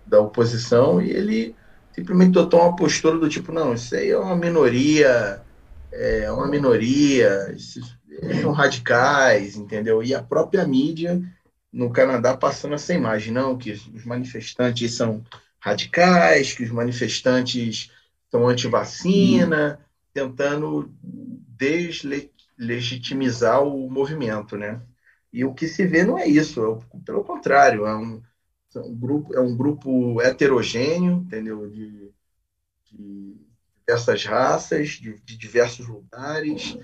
da oposição, e ele simplesmente adotou uma postura do tipo, não, isso aí é uma minoria, é uma minoria, são radicais, entendeu? E a própria mídia no Canadá passando essa imagem, não, que os manifestantes são radicais, que os manifestantes são anti-vacina, tentando deslegitimizar o movimento, né? E o que se vê não é isso, é pelo contrário, é um, é um, grupo, é um grupo heterogêneo, entendeu? De, de diversas raças, de, de diversos lugares,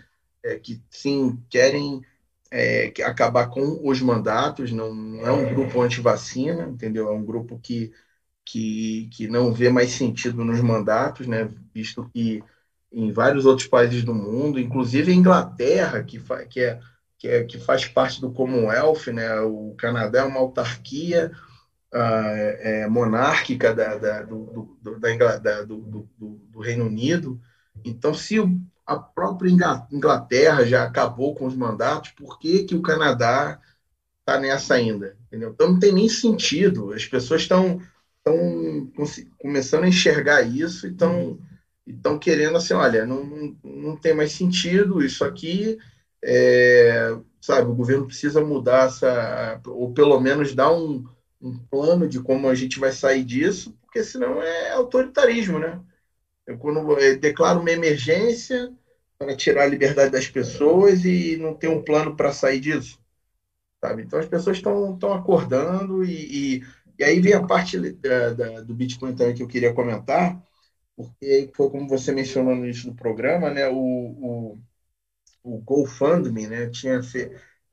é, que sim querem é, acabar com os mandatos, não, não é um grupo anti-vacina, entendeu? É um grupo que, que, que não vê mais sentido nos mandatos, né? Visto que em vários outros países do mundo, inclusive a Inglaterra, que, fa, que, é, que, é, que faz parte do Commonwealth, né? O Canadá é uma autarquia uh, é, monárquica da, da, do, do, da, do, do, do Reino Unido. Então, se a própria Inglaterra já acabou com os mandatos, por que, que o Canadá está nessa ainda? Entendeu? Então não tem nem sentido. As pessoas estão começando a enxergar isso e estão estão querendo assim, olha, não, não, tem mais sentido isso aqui, é, sabe, o governo precisa mudar essa, ou pelo menos dar um, um plano de como a gente vai sair disso, porque senão é autoritarismo, né? Eu, quando eu declaro uma emergência para tirar a liberdade das pessoas e não ter um plano para sair disso, sabe? Então as pessoas estão acordando e, e, e, aí vem a parte da, da, do Bitcoin também que eu queria comentar, porque foi como você mencionou no início do programa, né? O, o, o GoFundMe, né? Tinha,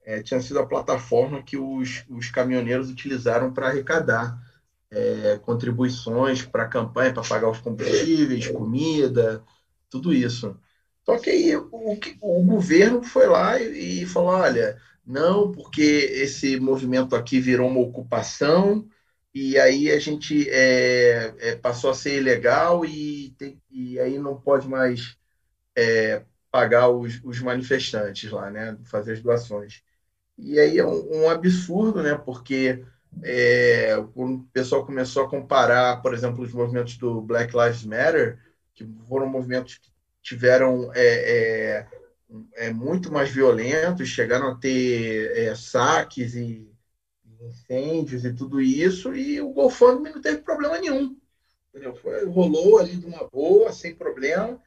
é, tinha sido a plataforma que os, os caminhoneiros utilizaram para arrecadar é, contribuições para a campanha, para pagar os combustíveis, comida, tudo isso. Só que aí o, o governo foi lá e, e falou: olha, não, porque esse movimento aqui virou uma ocupação e aí a gente é, é, passou a ser ilegal e, tem, e aí não pode mais é, pagar os, os, manifestantes lá, né? Fazer as doações. E aí é um, um absurdo, né? Porque é, o pessoal começou a comparar, por exemplo, os movimentos do Black Lives Matter, que foram movimentos que tiveram é, é, é, muito mais violentos, chegaram a ter saques e incêndios e tudo isso, e o GoFundMe não teve problema nenhum. Foi, rolou ali de uma boa, sem problema,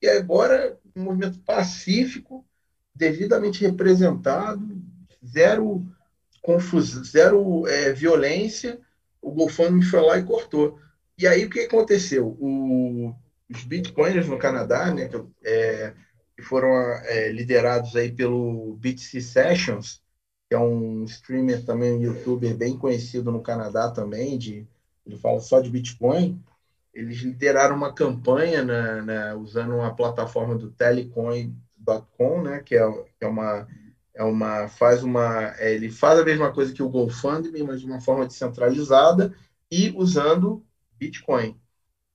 e agora um movimento pacífico, devidamente representado, zero confusão, zero é, violência, o GoFundMe foi lá e cortou. E aí o que aconteceu? O, os bitcoiners no Canadá, né, que, é, que foram é, liderados aí pelo BTC Sessions, que é um streamer também, um youtuber bem conhecido no Canadá também, de, ele fala só de Bitcoin, eles lideraram uma campanha na, na, usando uma plataforma do telecoin.com, né, que é, que é uma é uma faz uma é, ele faz a mesma coisa que o GoFundMe, mas de uma forma descentralizada e usando Bitcoin.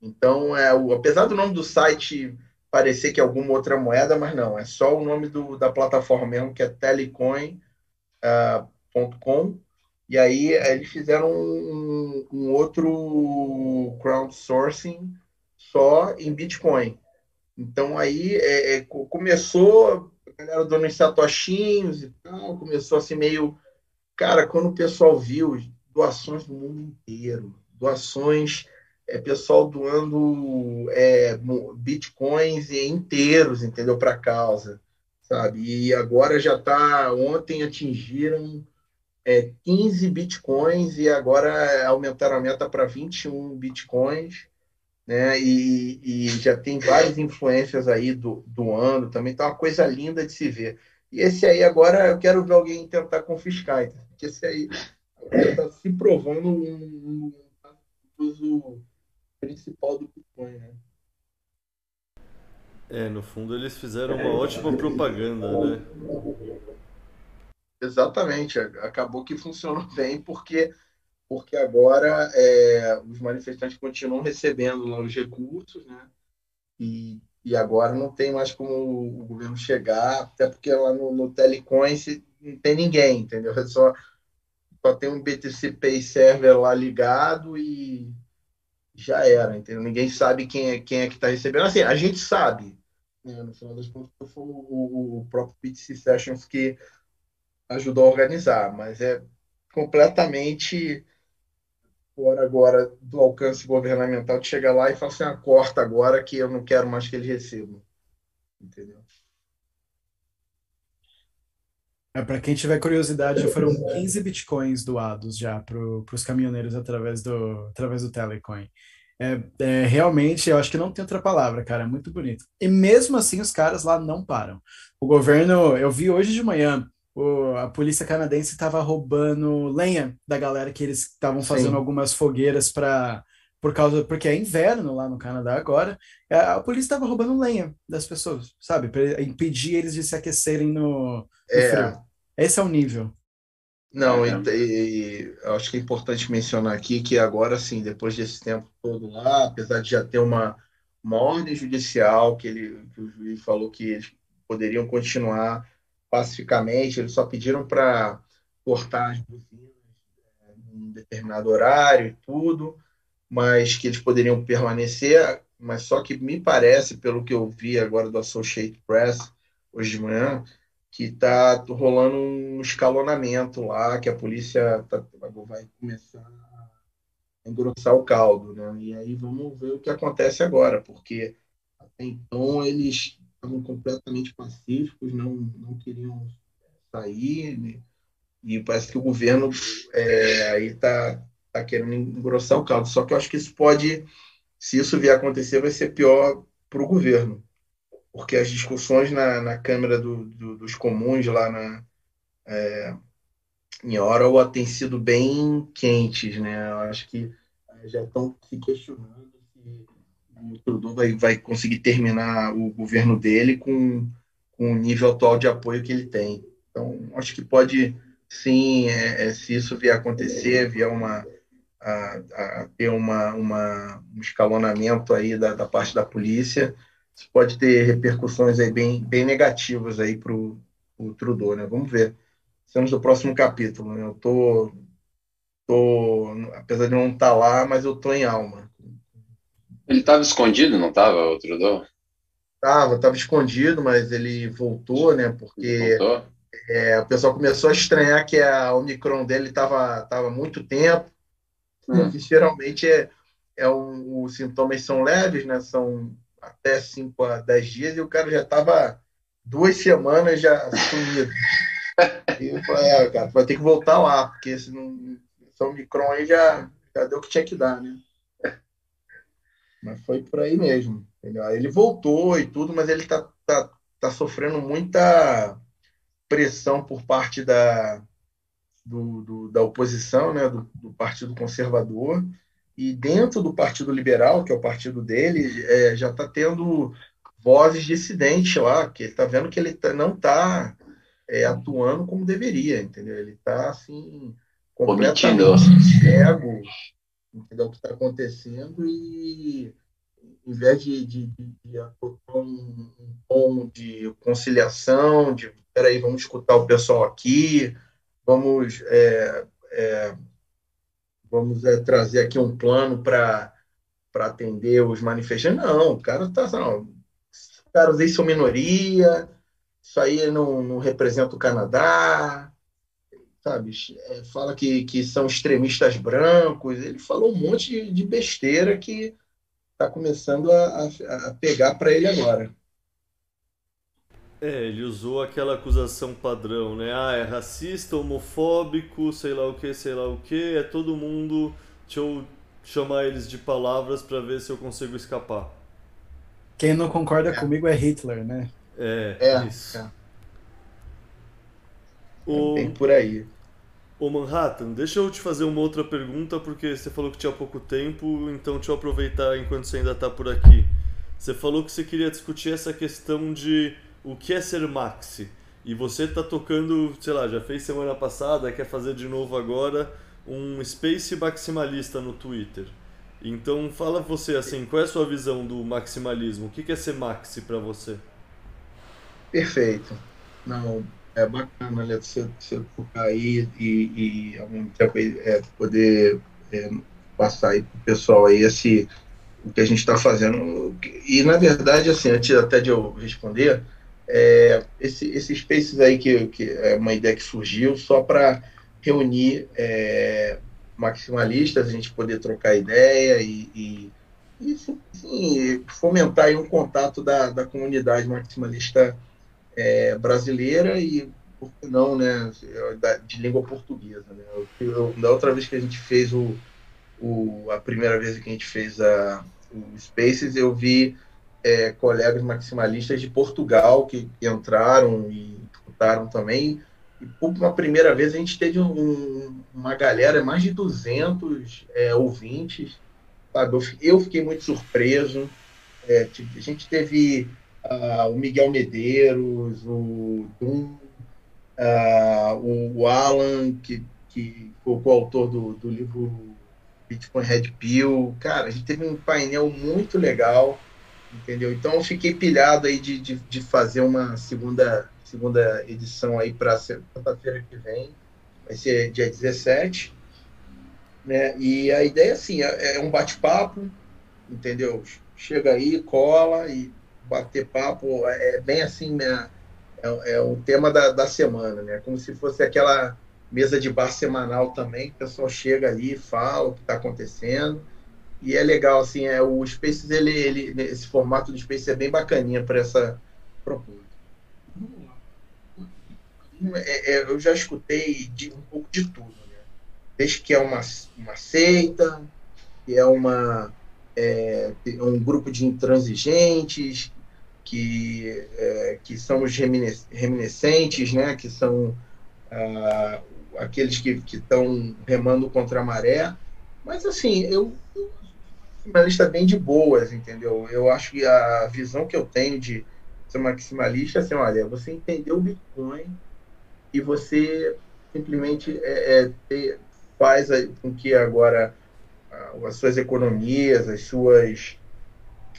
Então, é o, apesar do nome do site parecer que é alguma outra moeda, mas não, é só o nome do, da plataforma mesmo, que é telecoin.com. Uh, e aí eles fizeram um, um outro crowdsourcing só em Bitcoin. Então aí é, é, começou, a galera dando uns satoshinhos e tal, começou assim meio. Cara, quando o pessoal viu doações do mundo inteiro, doações é, pessoal doando é, bitcoins inteiros, entendeu, para a causa, sabe? E agora já está, ontem atingiram é, 15 bitcoins e agora aumentaram a meta para 21 bitcoins, né? E, e, já tem várias influências aí do, doando também, tá uma coisa linda de se ver. E esse aí agora eu quero ver alguém tentar confiscar, porque esse aí está se provando um, um uso principal do Bitcoin, né? É, no fundo eles fizeram uma ótima propaganda, né? Exatamente, acabou que funcionou bem porque porque agora é, os manifestantes continuam recebendo lá os recursos, né? E, e agora não tem mais como o governo chegar, até porque lá no, no Telecoin não tem ninguém, entendeu? É só, só tem um BTC Pay Server lá ligado e já era, entendeu? Ninguém sabe quem é, quem é que está recebendo. Assim, a gente sabe, né? no final das contas, foi o, o próprio PTC Sessions que ajudou a organizar, mas é completamente fora agora do alcance governamental de chegar lá e falar assim, ah, corta agora que eu não quero mais que eles recebam. Entendeu? É, para quem tiver curiosidade, foram 15 bitcoins doados já para os caminhoneiros através do, através do Telecoin. É, é, realmente, eu acho que não tem outra palavra, cara, é muito bonito. E mesmo assim, os caras lá não param. O governo, eu vi hoje de manhã, o, a polícia canadense estava roubando lenha da galera que eles estavam fazendo Sim. algumas fogueiras para por causa porque é inverno lá no Canadá agora. É, a polícia estava roubando lenha das pessoas, sabe, para impedir eles de se aquecerem no, no é. frio. Esse é o nível. Não, é. e, e, acho que é importante mencionar aqui que agora, sim, depois desse tempo todo lá, apesar de já ter uma, uma ordem judicial que, ele, que o juiz falou que eles poderiam continuar pacificamente, eles só pediram para cortar as buzinas é, em um determinado horário e tudo, mas que eles poderiam permanecer, mas só que me parece, pelo que eu vi agora do Associated Press hoje de manhã, que está rolando um escalonamento lá, que a polícia tá, vai começar a engrossar o caldo, né? E aí vamos ver o que acontece agora, porque até então eles estavam completamente pacíficos, não, não queriam sair, né? e parece que o governo é, aí está tá querendo engrossar o caldo. Só que eu acho que isso pode, se isso vier a acontecer, vai ser pior para o governo, porque as discussões na, na Câmara do, do, dos Comuns, lá na, é, em Ottawa, têm sido bem quentes. Né? Eu acho que é, já estão se questionando se o Trudeau vai, vai conseguir terminar o governo dele com, com o nível atual de apoio que ele tem. Então, acho que pode, sim, é, é, se isso vier a acontecer, vier uma, a, a ter uma, uma, um escalonamento aí da, da parte da polícia, isso pode ter repercussões aí bem, bem negativas aí para o Trudeau, né? Vamos ver. Estamos no próximo capítulo. Né? Eu tô, tô, apesar de não estar tá lá, mas eu tô em alma. Ele estava escondido, não estava, o Trudeau? Tava, tava escondido, mas ele voltou, né? Porque voltou? É, o pessoal começou a estranhar que a Omicron dele tava, tava muito tempo. Hum. geralmente é, é um, os sintomas são leves, né? São até 5 a 10 dias, e o cara já tava duas semanas já sumido. e eu falei, é, cara, vai ter que voltar lá, porque se não, esse Omicron aí já, já deu o que tinha que dar, né? Mas foi por aí mesmo. Ele voltou e tudo, mas ele tá, tá, tá sofrendo muita pressão por parte da, do, do, da oposição, né, do, do, Partido Conservador, e dentro do Partido Liberal, que é o partido dele, é, já está tendo vozes dissidentes lá, que ele está vendo que ele tá, não está é, atuando como deveria, entendeu? Ele está assim completamente cego, entendeu? O que está acontecendo e em vez de, de, de, de adotar um, um tom de conciliação, de peraí, vamos escutar o pessoal aqui, vamos é, é, vamos é, trazer aqui um plano para atender os manifestantes. Não, o cara está. Os caras aí são minoria, isso aí não, não representa o Canadá, sabe? É, fala que, que são extremistas brancos. Ele falou um monte de, de besteira que está começando a, a, a pegar para ele agora. É, ele usou aquela acusação padrão, né? Ah, é racista, homofóbico, sei lá o que, sei lá o que, é todo mundo. Deixa eu chamar eles de palavras para ver se eu consigo escapar. Quem não concorda é. comigo é Hitler, né? É, é isso. É. O... Bem por aí. Ô Manhattan, deixa eu te fazer uma outra pergunta, porque você falou que tinha pouco tempo, então deixa eu aproveitar enquanto você ainda está por aqui. Você falou que você queria discutir essa questão de o que é ser maxi. E você está tocando, sei lá, já fez semana passada, quer fazer de novo agora, um space maximalista no Twitter. Então fala você assim, qual é a sua visão do maximalismo? O que é ser maxi para você? Perfeito. Não, é bacana né, você, você tocar aí e, e ao é, poder é, passar aí para o pessoal aí esse, o que a gente está fazendo. E na verdade, assim, antes até de eu responder, é, esse, esse Spaces aí que, que é uma ideia que surgiu só para reunir é, maximalistas, a gente poder trocar ideia e, e, e fomentar aí um contato da, da comunidade maximalista é, brasileira e, por que não, né, de língua portuguesa. Né? Eu, da outra vez que a gente fez o, o, a primeira vez que a gente fez a, o Spaces, eu vi é, colegas maximalistas de Portugal que, entraram e disputaram também. E por uma primeira vez a gente teve um, uma galera, mais de 200 é, ouvintes. Sabe? Eu, eu, fiquei muito surpreso. É, a gente teve uh, o Miguel Medeiros, o Dum, uh, o, Alan, que, que foi o coautor do, do livro Bitcoin Red Pill. Cara, a gente teve um painel muito legal entendeu? Então eu fiquei pilhado aí de, de, de fazer uma segunda, segunda edição aí para segunda-feira que vem, vai ser dia 17, né? E a ideia assim, é, é um bate-papo, entendeu? Chega aí, cola e bater papo, é bem assim, né? É, é o tema da, da semana, né? Como se fosse aquela mesa de bar semanal também, o pessoal chega ali, fala o que está acontecendo e é legal, assim, é, o Spaces, ele, ele, esse formato do Spaces é bem bacaninha para essa proposta. É, é, eu já escutei de, um pouco de tudo, né? Desde que é uma, uma seita, que é uma é, um grupo de intransigentes, que, é, que são os reminiscentes, né? Que são ah, aqueles que estão remando contra a maré. Mas, assim, eu, maximalista bem de boas, entendeu? Eu acho que a visão que eu tenho de ser maximalista é assim, olha, você entendeu o Bitcoin e você simplesmente é, é, faz com que agora as suas economias, as suas,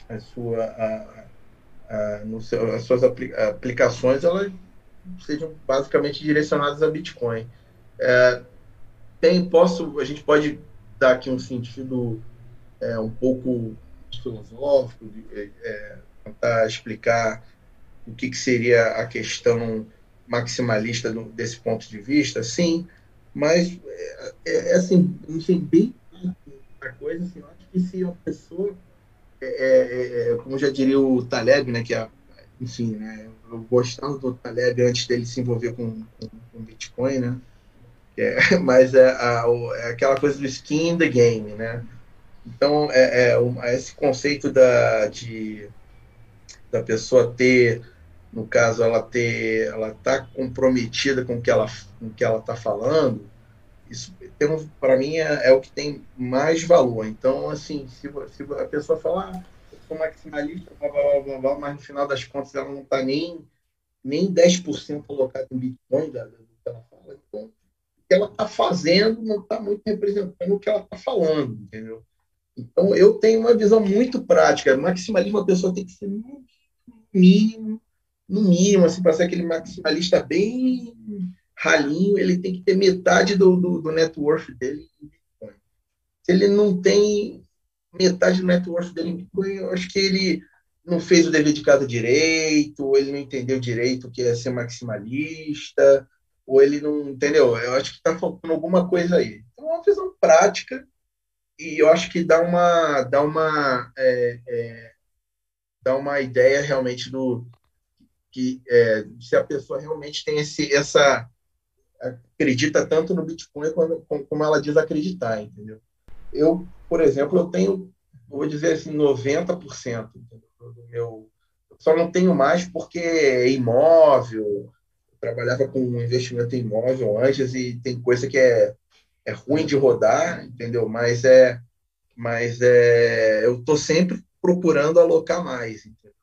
a sua, a, a, seu, as suas aplicações, elas sejam basicamente direcionadas a Bitcoin. É, tem, posso, a gente pode dar aqui um sentido é, um pouco filosófico, de, é, é, tentar explicar o que, que seria a questão maximalista do, desse ponto de vista, sim, mas é, é, é assim, não sei bem a coisa, assim, eu acho que se uma pessoa, é, é, é, como já diria o Taleb, né, que é, enfim, né, eu gostava do Taleb antes dele se envolver com, com, com Bitcoin, né, mas é, a, é, aquela coisa do skin in the game, né, então é, é esse conceito da, de, da pessoa ter no caso ela ter ela tá comprometida com o que ela com que ela está falando isso para mim é, é, o que tem mais valor. Então assim se, se a pessoa falar ah, eu sou maximalista blá, blá, blá, blá, mas no final das contas ela não está nem nem 10% colocado em Bitcoin da, do que ela fala então o que ela está fazendo não está muito representando o que ela está falando entendeu então eu tenho uma visão muito prática maximalismo a pessoa tem que ser no mínimo no mínimo, assim, para ser aquele maximalista bem ralinho, ele tem que ter metade do, do, do net worth dele em Bitcoin. Se ele não tem metade do net worth dele em Bitcoin, eu acho que ele não fez o dever de casa direito, ele não entendeu direito o que é ser maximalista, ou ele não entendeu. Eu acho que está faltando alguma coisa aí. Então, é uma visão prática, e eu acho que dá uma, dá uma, é, é, dá uma ideia realmente do, que é, se a pessoa realmente tem esse, essa acredita tanto no Bitcoin quando, como ela diz acreditar, entendeu? Eu, por exemplo, eu tenho, vou dizer assim, 90% do meu. Só não tenho mais porque é imóvel. Trabalhava com investimento em imóvel antes e tem coisa que é, é ruim de rodar, entendeu? Mas é, mas é, eu estou sempre procurando alocar mais. Entendeu?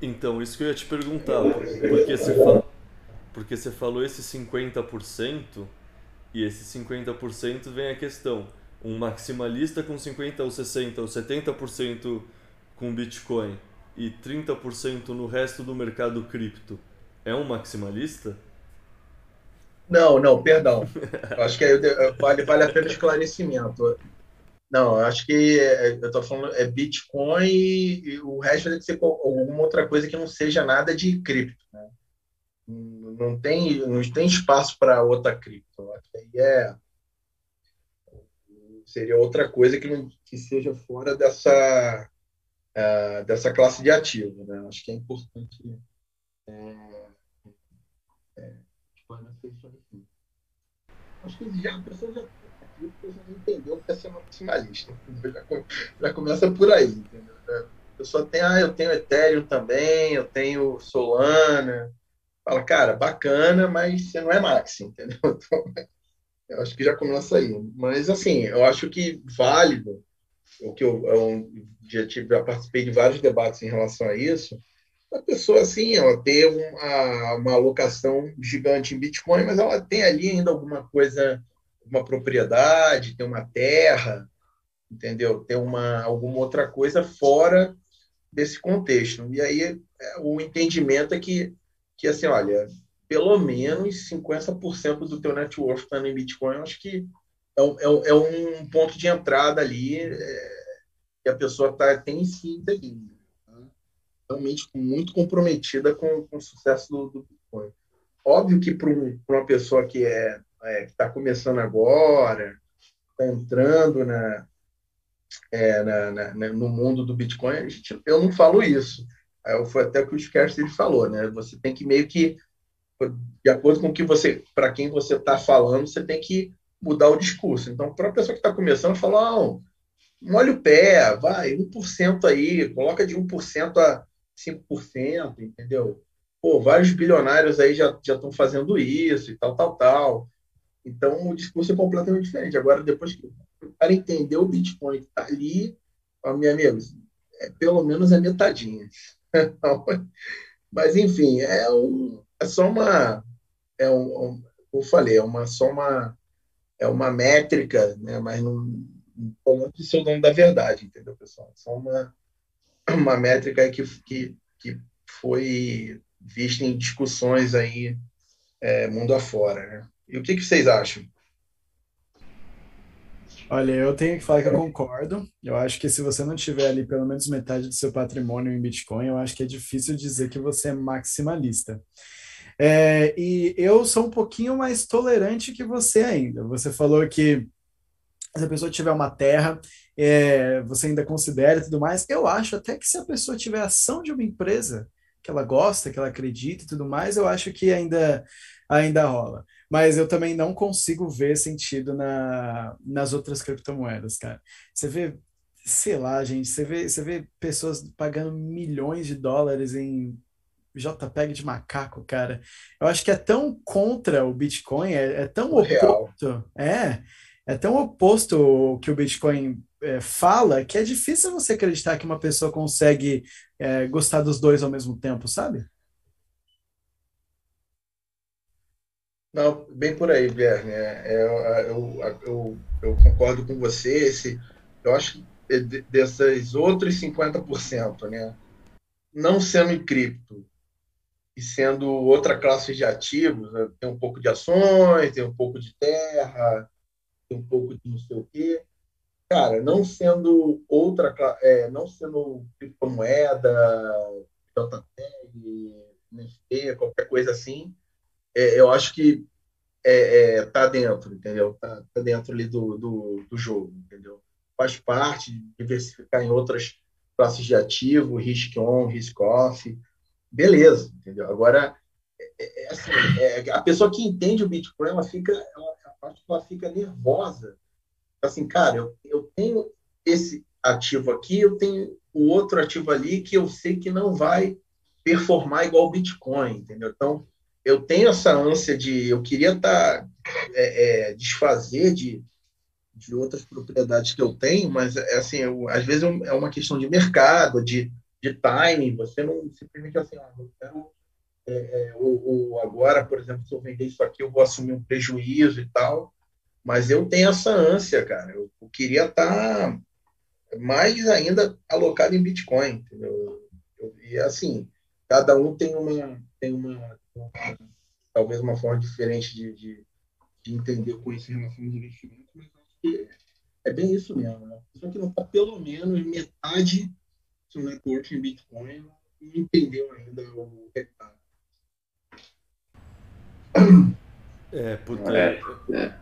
Então, isso que eu ia te perguntar, porque você, porque você falou esse 50% e esse 50% vem a questão, um maximalista com 50 ou 60 ou 70% com Bitcoin e 30% no resto do mercado cripto, é um maximalista? Não, não, perdão. Acho que vale, vale a pena esclarecimento. Não, acho que é, eu estou falando é Bitcoin e o resto deve ser alguma outra coisa que não seja nada de cripto. Né? Não, tem, não tem espaço para outra cripto. Que aí é, seria outra coisa que, não, que seja fora dessa, uh, dessa classe de ativo. Né? Acho que é importante. É, é, acho que já, a pessoa já entendeu que é ser maximalista. Já, já começa por aí, entendeu? Eu só tenho, ah, eu tenho Ethereum também, eu tenho Solana. Fala, cara, bacana, mas você não é maxi, entendeu? Então, eu acho que já começa aí. Mas, assim, eu acho que válido, o que eu, eu já, tive, já participei de vários debates em relação a isso, a pessoa, assim, ela tem uma, uma alocação gigante em Bitcoin, mas ela tem ali ainda alguma coisa uma propriedade, ter uma terra, entendeu? Ter uma alguma outra coisa fora desse contexto. E aí é, o entendimento é que, que assim, olha, pelo menos 50% do teu net worth está em Bitcoin, eu acho que é um, é, é um ponto de entrada ali é, que a pessoa tá, tem sim ali. Realmente muito comprometida com, com o sucesso do, do Bitcoin. Óbvio que para um, uma pessoa que é é, está começando agora, está entrando na, é, na, na, no mundo do Bitcoin, gente, eu não falo isso. Foi até o que o Skerster falou, né? Você tem que meio que, de acordo com que você, para quem você está falando, você tem que mudar o discurso. Então, para a pessoa que está começando, falar, não, molha o pé, vai, 1% aí, coloca de 1% a 5%, entendeu? Pô, vários bilionários aí já estão fazendo isso e tal, tal, tal. Então, o discurso é completamente diferente. Agora, depois que para entender o Bitcoin que está ali, ó, meu amigo, é, pelo menos é metadinha. Mas, enfim, é, um, é só uma. É um, um, como eu falei, é uma, só uma, é uma métrica, né? mas não, não de ser o dono da verdade, entendeu, pessoal? É só uma, uma métrica que, que, que foi vista em discussões aí é, mundo afora, né? E o que, que vocês acham? Olha, eu tenho que falar que eu concordo. Eu acho que se você não tiver ali pelo menos metade do seu patrimônio em Bitcoin, eu acho que é difícil dizer que você é maximalista. É, e eu sou um pouquinho mais tolerante que você ainda. Você falou que se a pessoa tiver uma terra, é, você ainda considera e tudo mais. Eu acho até que se a pessoa tiver ação de uma empresa que ela gosta, que ela acredita e tudo mais, eu acho que ainda, ainda rola mas eu também não consigo ver sentido na, nas outras criptomoedas, cara. Você vê, sei lá, gente, você vê, você vê pessoas pagando milhões de dólares em JPEG de macaco, cara. Eu acho que é tão contra o Bitcoin, é, é tão oposto, é, é tão oposto o que o Bitcoin é, fala que é difícil você acreditar que uma pessoa consegue é, gostar dos dois ao mesmo tempo, sabe? Não, bem por aí, Guilherme. É, é, eu, eu, eu, concordo com você. Esse, eu acho que dessas outros 50%, né, não sendo cripto e sendo outra classe de ativos, né, tem um pouco de ações, tem um pouco de terra, tem um pouco de não sei o quê. Cara, não sendo outra, é, não sendo criptomoeda, JPEG, NFT, qualquer coisa assim, é, eu acho que é, é, tá dentro, entendeu? Tá, tá dentro ali do, do, do, jogo, entendeu? Faz parte de diversificar em outras classes de ativo, risk on, risk off, beleza, entendeu? Agora, é, é, assim, a pessoa que entende o Bitcoin, ela fica, ela, ela fica nervosa. Assim, cara, eu, eu tenho esse ativo aqui, eu tenho o outro ativo ali que eu sei que não vai performar igual o Bitcoin, entendeu? Então, eu tenho essa ânsia de eu queria estar tá, é, é, desfazer de, de outras propriedades que eu tenho, mas é assim, eu, às vezes é uma questão de mercado, de, de timing. Você não simplesmente assim, ah, eu quero é, é, ou, ou, agora, por exemplo, se eu vender isso aqui, eu vou assumir um prejuízo e tal. Mas eu tenho essa ânsia, cara. Eu, eu queria estar tá mais ainda alocado em Bitcoin, entendeu? Eu, e assim, cada um tem uma tem uma talvez uma forma diferente de, de, de entender com esse relação de investimento, mas acho que é bem isso mesmo. Né? Só que não está pelo menos metade do seu network em Bitcoin não entendeu ainda o recado. É, puta. É, é.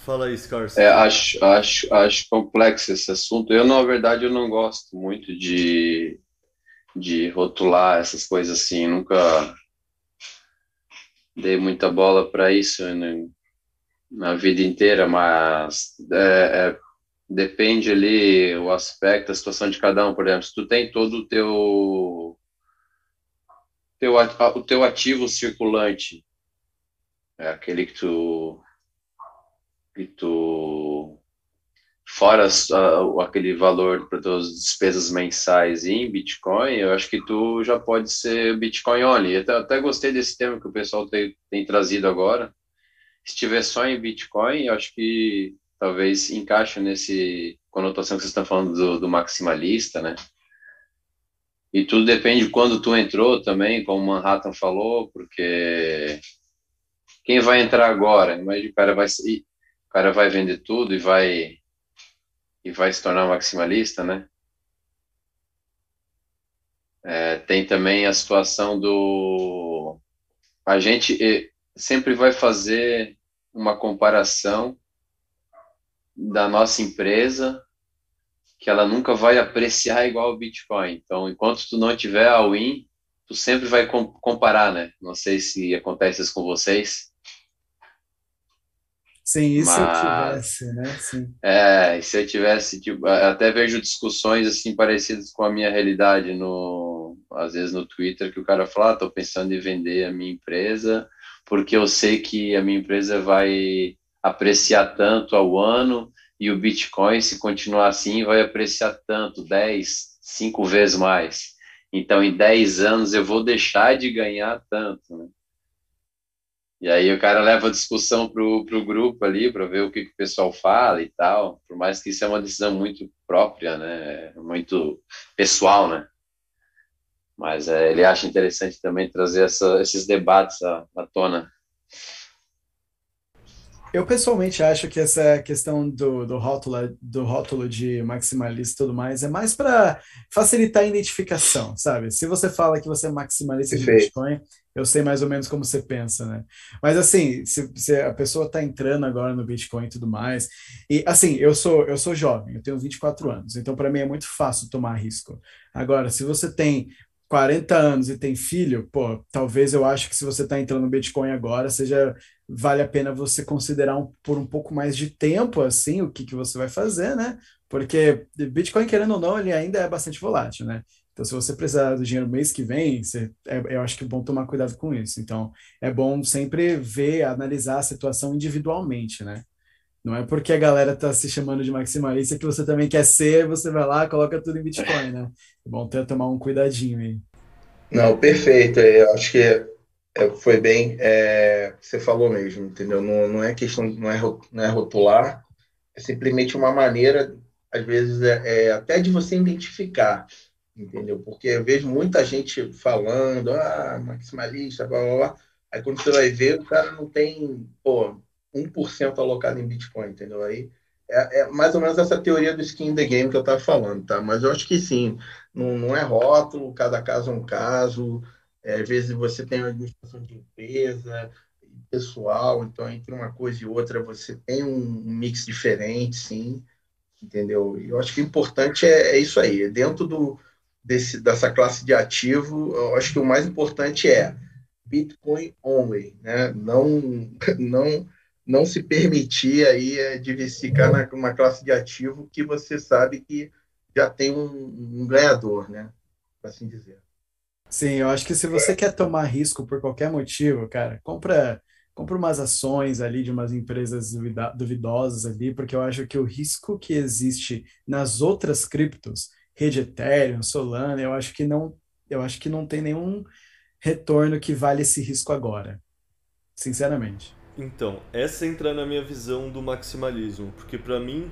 Fala aí, Scar. É, acho, acho, acho complexo esse assunto. Eu, na verdade, eu não gosto muito de, de rotular essas coisas assim. Nunca dei muita bola para isso né, na vida inteira, mas é, é, depende ali o aspecto, a situação de cada um. Por exemplo, se tu tem todo o teu, teu o teu ativo circulante, é aquele que tu que tu fora uh, aquele valor para tuas despesas mensais em Bitcoin, eu acho que tu já pode ser Bitcoin only. Eu até, até gostei desse tema que o pessoal tem, tem trazido agora. Se tiver só em Bitcoin, eu acho que talvez encaixe nesse conotação que vocês estão falando do, do maximalista, né? E tudo depende de quando tu entrou também, como o Manhattan falou, porque quem vai entrar agora? Imagina o cara vai, o cara vai vender tudo e vai e vai se tornar maximalista, né? É, tem também a situação do. A gente sempre vai fazer uma comparação da nossa empresa que ela nunca vai apreciar igual o Bitcoin. Então, enquanto tu não tiver a win, tu sempre vai comparar, né? Não sei se acontece isso com vocês. Sim, e se eu tivesse, né? Sim. É, se eu tivesse, tipo, até vejo discussões assim parecidas com a minha realidade no, às vezes no Twitter, que o cara fala, ah, tô pensando em vender a minha empresa, porque eu sei que a minha empresa vai apreciar tanto ao ano e o Bitcoin, se continuar assim, vai apreciar tanto, 10, 5 vezes mais. Então, em 10 anos eu vou deixar de ganhar tanto, né? E aí o cara leva a discussão pro, pro grupo ali para ver o que, que, o pessoal fala e tal. Por mais que isso é uma decisão muito própria, né? Muito pessoal, né? Mas é, ele acha interessante também trazer essa, esses debates à, à tona. Eu pessoalmente acho que essa questão do, do, rótulo, do rótulo de maximalista e tudo mais é mais para facilitar a identificação, sabe? Se você fala que você é maximalista Perfeito. de Bitcoin, eu sei mais ou menos como você pensa, né? Mas assim, se, se a pessoa está entrando agora no Bitcoin e tudo mais, e assim, eu sou eu sou jovem, eu tenho 24 anos, então para mim é muito fácil tomar risco. Agora, se você tem 40 anos e tem filho, pô, talvez eu acho que se você está entrando no Bitcoin agora, seja vale a pena você considerar um, por um pouco mais de tempo assim o que, que você vai fazer, né? Porque Bitcoin, querendo ou não, ele ainda é bastante volátil, né? Então, se você precisar do dinheiro mês que vem, você, é, eu acho que é bom tomar cuidado com isso. Então, é bom sempre ver, analisar a situação individualmente, né? Não é porque a galera tá se chamando de maximalista que você também quer ser, você vai lá, coloca tudo em Bitcoin, né? É bom ter tomar um cuidadinho aí. Não, perfeito. Eu acho que é, foi bem, é, você falou mesmo, entendeu? Não, não é questão, não é, não é rotular, é simplesmente uma maneira, às vezes, é, é até de você identificar, entendeu? Porque eu vejo muita gente falando, ah, maximalista, blá, blá, blá. Aí quando você vai ver, o cara não tem, pô, 1% alocado em Bitcoin, entendeu? Aí é, é, mais ou menos essa teoria do skin in the game que eu estava falando, tá? Mas eu acho que sim, não, não é rótulo, cada caso é um caso. É, às vezes você tem uma administração de empresa, pessoal, então entre uma coisa e outra você tem um mix diferente, sim, entendeu? E eu acho que o importante é, é isso aí, é dentro do, desse, dessa classe de ativo, eu acho que o mais importante é Bitcoin only, né? Não, não não se permitir aí é, diversificar na, numa classe de ativo que você sabe que já tem um, um ganhador, né? Por assim dizer. Sim, eu acho que se você quer tomar risco por qualquer motivo, cara, compra compra umas ações ali de umas empresas duvidosas ali, porque eu acho que o risco que existe nas outras criptos, rede Ethereum, Solana, eu acho que não, eu acho que não tem nenhum retorno que vale esse risco agora. Sinceramente. Então, essa entra na minha visão do maximalismo, porque para mim,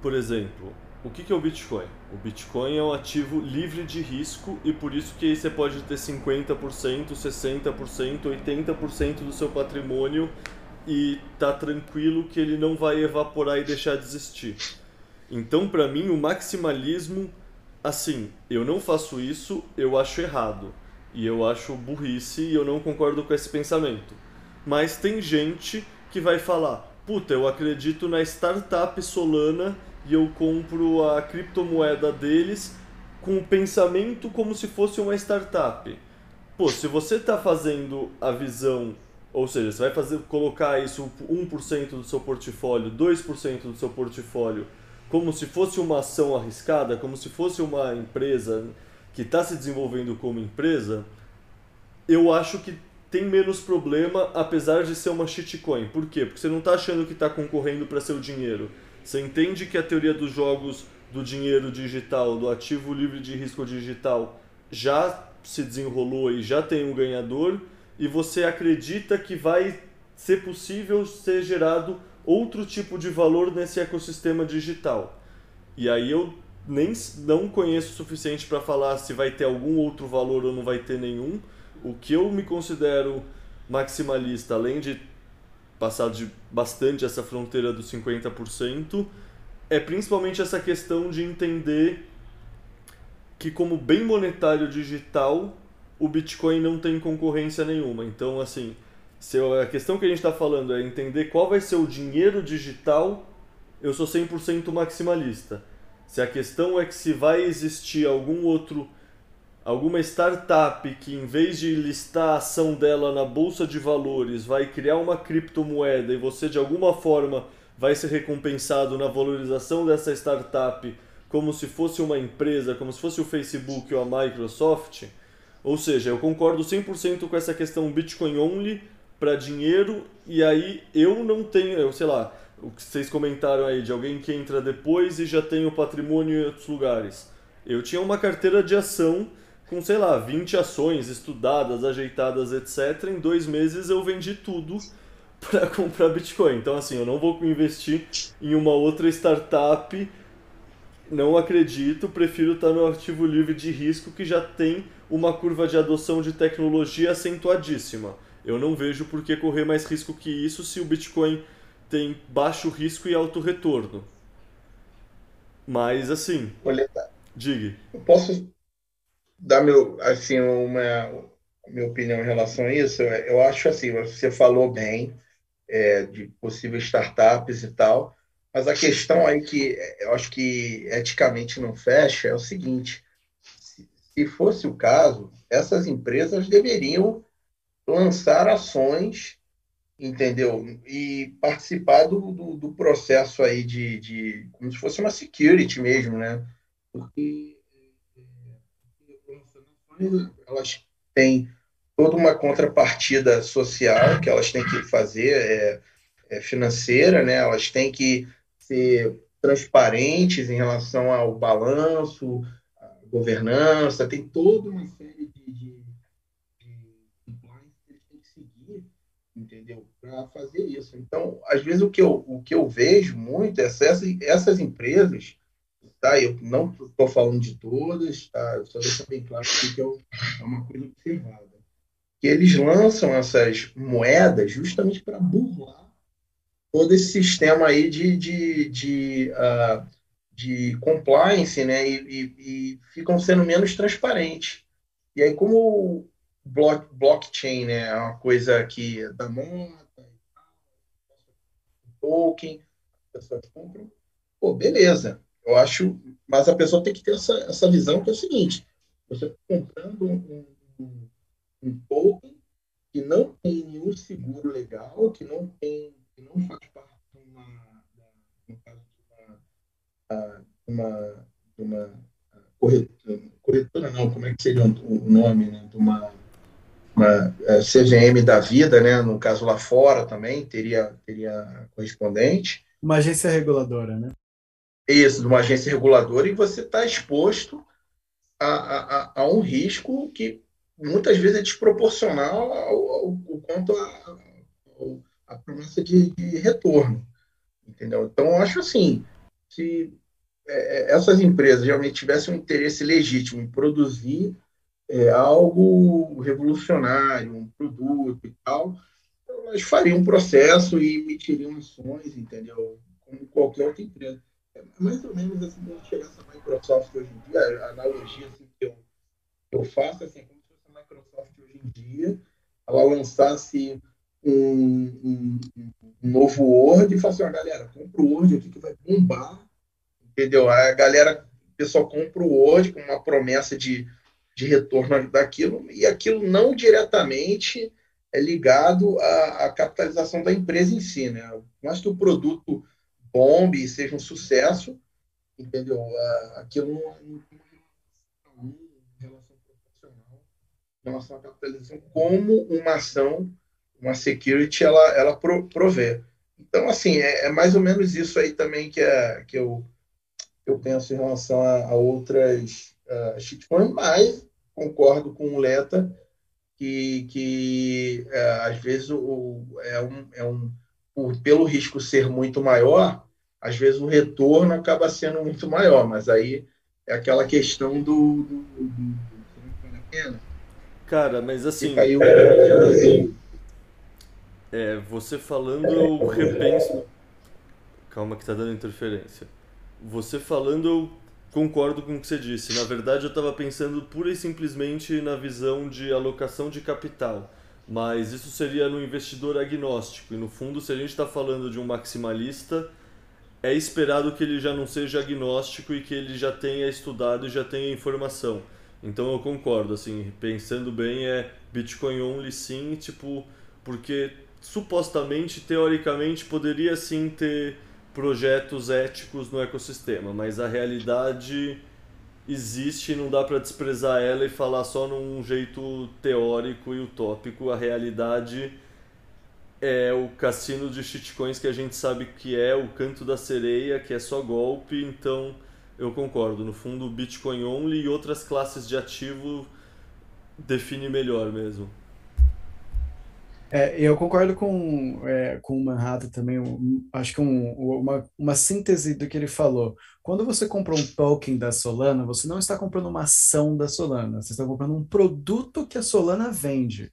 por exemplo, o que é o Bitcoin? O Bitcoin é um ativo livre de risco e por isso que você pode ter 50%, 60%, 80% do seu patrimônio e tá tranquilo que ele não vai evaporar e deixar de existir. Então, para mim, o maximalismo, assim, eu não faço isso, eu acho errado. E eu acho burrice e eu não concordo com esse pensamento mas tem gente que vai falar: puta, eu acredito na startup Solana e eu compro a criptomoeda deles com o pensamento como se fosse uma startup. Pô, se você está fazendo a visão, ou seja, você vai fazer, colocar isso 1% do seu portfólio, 2% do seu portfólio, como se fosse uma ação arriscada, como se fosse uma empresa que está se desenvolvendo como empresa, eu acho que tem menos problema, apesar de ser uma shitcoin. Por quê? Porque você não está achando que está concorrendo para seu dinheiro. Você entende que a teoria dos jogos do dinheiro digital, do ativo livre de risco digital, já se desenrolou e já tem um ganhador, e você acredita que vai ser possível ser gerado outro tipo de valor nesse ecossistema digital. E aí eu nem não conheço o suficiente para falar se vai ter algum outro valor ou não vai ter nenhum o que eu me considero maximalista, além de passar de bastante essa fronteira dos 50%, é principalmente essa questão de entender que como bem monetário digital, o Bitcoin não tem concorrência nenhuma. Então, assim, se a questão que a gente está falando é entender qual vai ser o dinheiro digital, eu sou 100% maximalista. Se a questão é que se vai existir algum outro alguma startup que em vez de listar a ação dela na bolsa de valores vai criar uma criptomoeda e você de alguma forma vai ser recompensado na valorização dessa startup como se fosse uma empresa, como se fosse o Facebook ou a Microsoft. Ou seja, eu concordo 100% com essa questão Bitcoin only para dinheiro e aí eu não tenho, eu sei lá, o que vocês comentaram aí de alguém que entra depois e já tem o patrimônio em outros lugares. Eu tinha uma carteira de ação com, sei lá, 20 ações estudadas, ajeitadas, etc. Em dois meses eu vendi tudo para comprar Bitcoin. Então, assim, eu não vou investir em uma outra startup. Não acredito, prefiro estar no ativo livre de risco que já tem uma curva de adoção de tecnologia acentuadíssima. Eu não vejo por que correr mais risco que isso se o Bitcoin tem baixo risco e alto retorno. Mas assim, Olha, diga. eu posso dar meu, assim, uma minha opinião em relação a isso? Eu, acho assim, você falou bem é, de possíveis startups e tal, mas a questão aí que eu acho que eticamente não fecha é o seguinte: se, se fosse o caso, essas empresas deveriam lançar ações entendeu? E participar do, do, do, processo aí de, de, como se fosse uma security mesmo, né? Porque elas têm toda uma contrapartida social que elas têm que fazer, é, é financeira, né? Elas têm que ser transparentes em relação ao balanço, governança, tem toda uma série de, de, de compliance que eles têm que seguir, entendeu? Para fazer isso. Então, às vezes, o que eu, o que eu vejo muito é essas, essas empresas, tá? Eu não estou falando de todas, tá? Só deixar bem claro que é uma coisa observada. Que eles lançam essas moedas justamente para burlar todo esse sistema aí de, de, de, uh, de compliance, né? E, e, e, ficam sendo menos transparentes. E aí, como block, blockchain né, é uma coisa que é da moda, token, as pessoas compram, pô, beleza. Eu acho, mas a pessoa tem que ter essa, essa visão que é o seguinte: você está comprando um, um, um token que não tem nenhum seguro legal, que não tem que não faz parte de uma, no caso de uma, uma, uma corretora, corretora, não, como é que seria o nome, né? De uma, uma é, CVM da vida, né? No caso lá fora também teria, teria correspondente. Uma agência reguladora, né? Isso, de uma agência reguladora, e você está exposto a, a, a, um risco que muitas vezes é desproporcional ao, ao, ao quanto a, ao, a promessa de, de retorno. Entendeu? Então, eu acho assim, se é, é, essas empresas realmente tivessem um interesse legítimo em produzir é, algo revolucionário, um produto e tal, elas fariam um processo e emitiriam ações, entendeu? Como qualquer outra empresa. É mais ou menos assim, quando chegasse a Microsoft hoje em dia, a analogia assim, que eu, eu faço assim, como se fosse a Microsoft hoje em dia, ela lançasse um, um, um novo Word e fala assim, ó, galera, compra o Word aqui que vai bombar, entendeu? A galera, o pessoal compra o Word com uma promessa de, de retorno daquilo, e aquilo não diretamente é ligado à, à capitalização da empresa em si, né? Mas que o produto bombe e seja um sucesso, entendeu? Aquilo não, tem relação proporcional em relação à capitalização como uma ação uma security ela, ela provê. Então, assim, é, é, mais ou menos isso aí também que, é, que eu, eu penso em relação a, a outras uh, shitcoins, mas concordo com o Leta que, que uh, às vezes o, é um, é um o, pelo risco ser muito maior, às vezes o retorno acaba sendo muito maior, mas aí é aquela questão do, do, do, do Cara, mas assim. Aí, é, você falando, eu repenso. Calma que tá dando interferência. Você falando, eu concordo com o que você disse. Na verdade, eu estava pensando pura e simplesmente na visão de alocação de capital. Mas isso seria no investidor agnóstico. E no fundo, se a gente está falando de um maximalista, é esperado que ele já não seja agnóstico e que ele já tenha estudado e já tenha informação. Então eu concordo, assim, pensando bem, é Bitcoin only sim, tipo, porque supostamente, teoricamente, poderia sim ter projetos éticos no ecossistema, mas a realidade existe e não dá para desprezar ela e falar só num jeito teórico e utópico. A realidade é o cassino de shitcoins que a gente sabe que é o canto da sereia, que é só golpe, então eu concordo. No fundo, Bitcoin only e outras classes de ativo define melhor mesmo. É, eu concordo com, é, com o Manhattan também, um, acho que um, uma, uma síntese do que ele falou. Quando você compra um token da Solana, você não está comprando uma ação da Solana, você está comprando um produto que a Solana vende.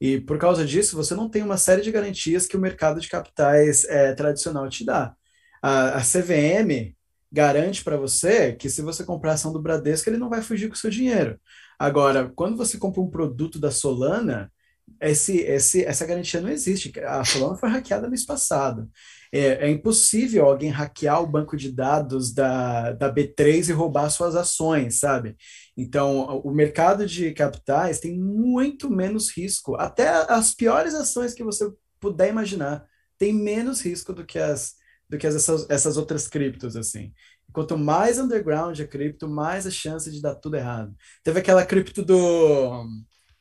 E por causa disso, você não tem uma série de garantias que o mercado de capitais é, tradicional te dá. A, a CVM garante para você que se você comprar ação do Bradesco, ele não vai fugir com o seu dinheiro. Agora, quando você compra um produto da Solana, esse, esse, essa garantia não existe. A Solana foi hackeada mês passado. É, é, impossível alguém hackear o banco de dados da, da B3 e roubar suas ações, sabe? Então, o mercado de capitais tem muito menos risco. Até as piores ações que você puder imaginar tem menos risco do que as do que essas, essas outras criptos, assim. Quanto mais underground a cripto, mais a chance de dar tudo errado. Teve aquela cripto do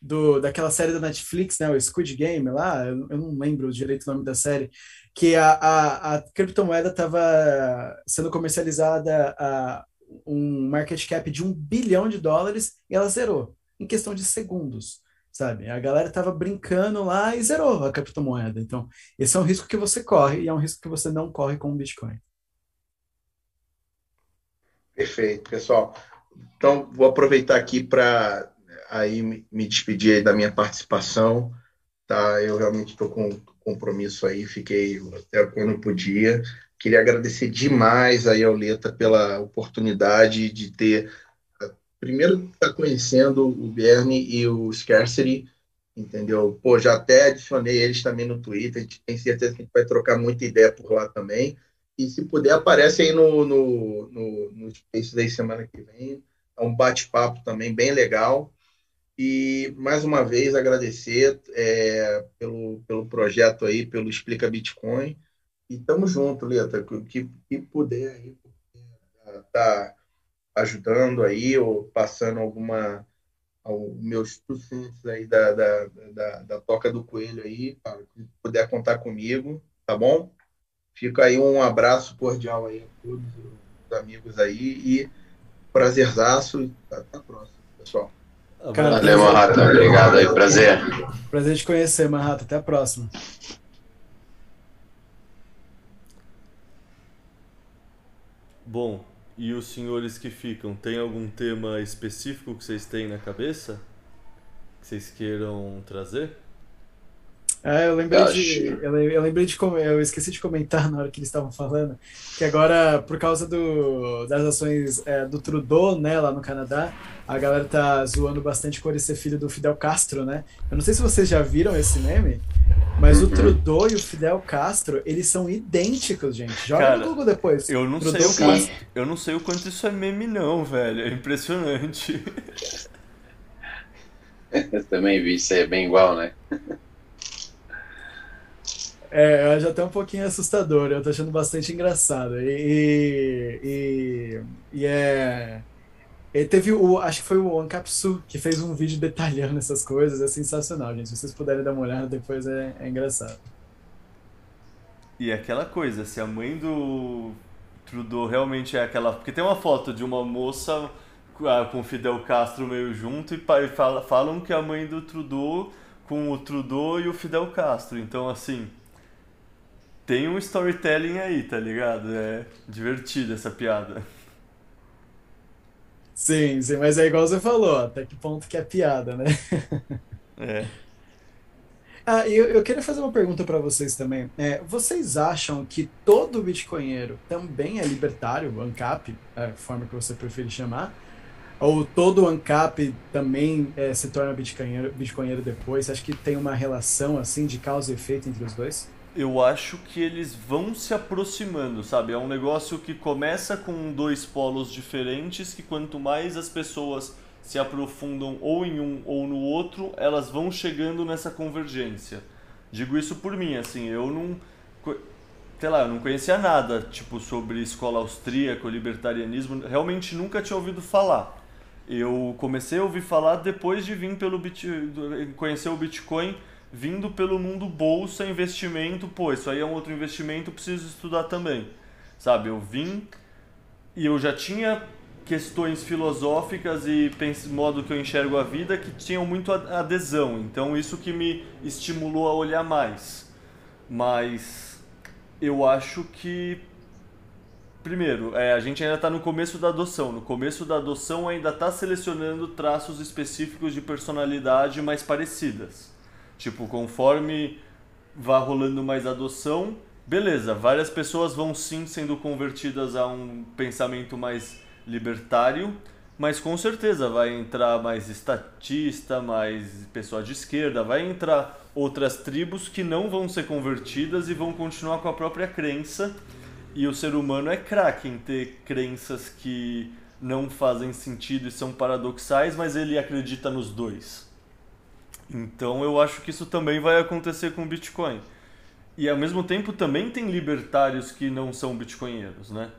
do, daquela série da Netflix, né, o Squid Game lá, eu, eu não lembro direito o nome da série, que a, a, a criptomoeda estava sendo comercializada a um market cap de um bilhão de dólares e ela zerou em questão de segundos, sabe? A galera estava brincando lá e zerou a criptomoeda. Então, esse é um risco que você corre e é um risco que você não corre com o Bitcoin. Perfeito, pessoal. Então, vou aproveitar aqui para aí me despedir da minha participação, tá? Eu realmente estou com compromisso aí, fiquei até quando podia. Queria agradecer demais aí ao Leta pela oportunidade de ter, primeiro, estar tá conhecendo o Bernie e o Scarcity, entendeu? Pô, já até adicionei eles também no Twitter, a gente tem certeza que a gente vai trocar muita ideia por lá também. E se puder, aparece aí no, no, no, no Space aí semana que vem. É um bate-papo também bem legal. E, mais uma vez, agradecer é, pelo, pelo projeto aí, pelo Explica Bitcoin. E tamo junto, Leta. Que, que puder aí, tá ajudando aí, ou passando alguma meus tucentes aí da, da, da, da, Toca do Coelho aí, cara, se puder contar comigo, tá bom? Fica aí um abraço cordial aí a todos os amigos aí e prazerzaço. Até a próxima, pessoal. Cara, Valeu, Manhattan. Obrigado aí, prazer. Prazer te conhecer, Manhattan. Até a próxima. Bom, e os senhores que ficam, tem algum tema específico que vocês têm na cabeça? Que vocês queiram trazer? É, eu lembrei de. Eu, eu lembrei de. Eu esqueci de comentar na hora que eles estavam falando, que agora, por causa do, das ações é, do Trudeau, né, lá no Canadá, a galera tá zoando bastante com ele ser filho do Fidel Castro, né? Eu não sei se vocês já viram esse meme, mas o uhum. Trudeau e o Fidel Castro, eles são idênticos, gente. Joga Cara, no Google depois. Eu não, sei o quanto, eu não sei o quanto isso é meme, não, velho. É impressionante. eu também vi, isso é bem igual, né? É, já tá um pouquinho assustador, eu tô achando bastante engraçado. E, e, e é. E teve o. Acho que foi o Ancapsu que fez um vídeo detalhando essas coisas. É sensacional, gente. Se vocês puderem dar uma olhada depois, é, é engraçado. E aquela coisa, se a mãe do Trudeau realmente é aquela. Porque tem uma foto de uma moça ah, com Fidel Castro meio junto e falam que a mãe do Trudeau com o Trudeau e o Fidel Castro. Então, assim tem um storytelling aí, tá ligado? É divertido essa piada. Sim, sim, mas é igual você falou, até que ponto que é piada, né? É. Ah, eu, eu queria fazer uma pergunta para vocês também. É, vocês acham que todo bitcoinheiro também é libertário, ANCAP, a forma que você prefere chamar? Ou todo ANCAP também é, se torna bitcoinheiro, bitcoinheiro depois? Você acha que tem uma relação assim de causa e efeito entre os dois? Eu acho que eles vão se aproximando, sabe? É um negócio que começa com dois polos diferentes, que quanto mais as pessoas se aprofundam ou em um ou no outro, elas vão chegando nessa convergência. Digo isso por mim, assim, eu não sei lá, eu não conhecia nada, tipo, sobre escola austríaca, libertarianismo, realmente nunca tinha ouvido falar. Eu comecei a ouvir falar depois de vir pelo conhecer o Bitcoin vindo pelo mundo bolsa, investimento, pô, isso aí é um outro investimento, preciso estudar também. Sabe, eu vim e eu já tinha questões filosóficas e modo que eu enxergo a vida que tinham muito adesão. Então isso que me estimulou a olhar mais. Mas eu acho que primeiro, é, a gente ainda está no começo da adoção. No começo da adoção ainda está selecionando traços específicos de personalidade mais parecidas Tipo, conforme vá rolando mais adoção, beleza, várias pessoas vão sim sendo convertidas a um pensamento mais libertário, mas com certeza vai entrar mais estatista, mais pessoa de esquerda, vai entrar outras tribos que não vão ser convertidas e vão continuar com a própria crença. E o ser humano é craque em ter crenças que não fazem sentido e são paradoxais, mas ele acredita nos dois. Então eu acho que isso também vai acontecer com o Bitcoin. E ao mesmo tempo também tem libertários que não são bitcoinheiros, né?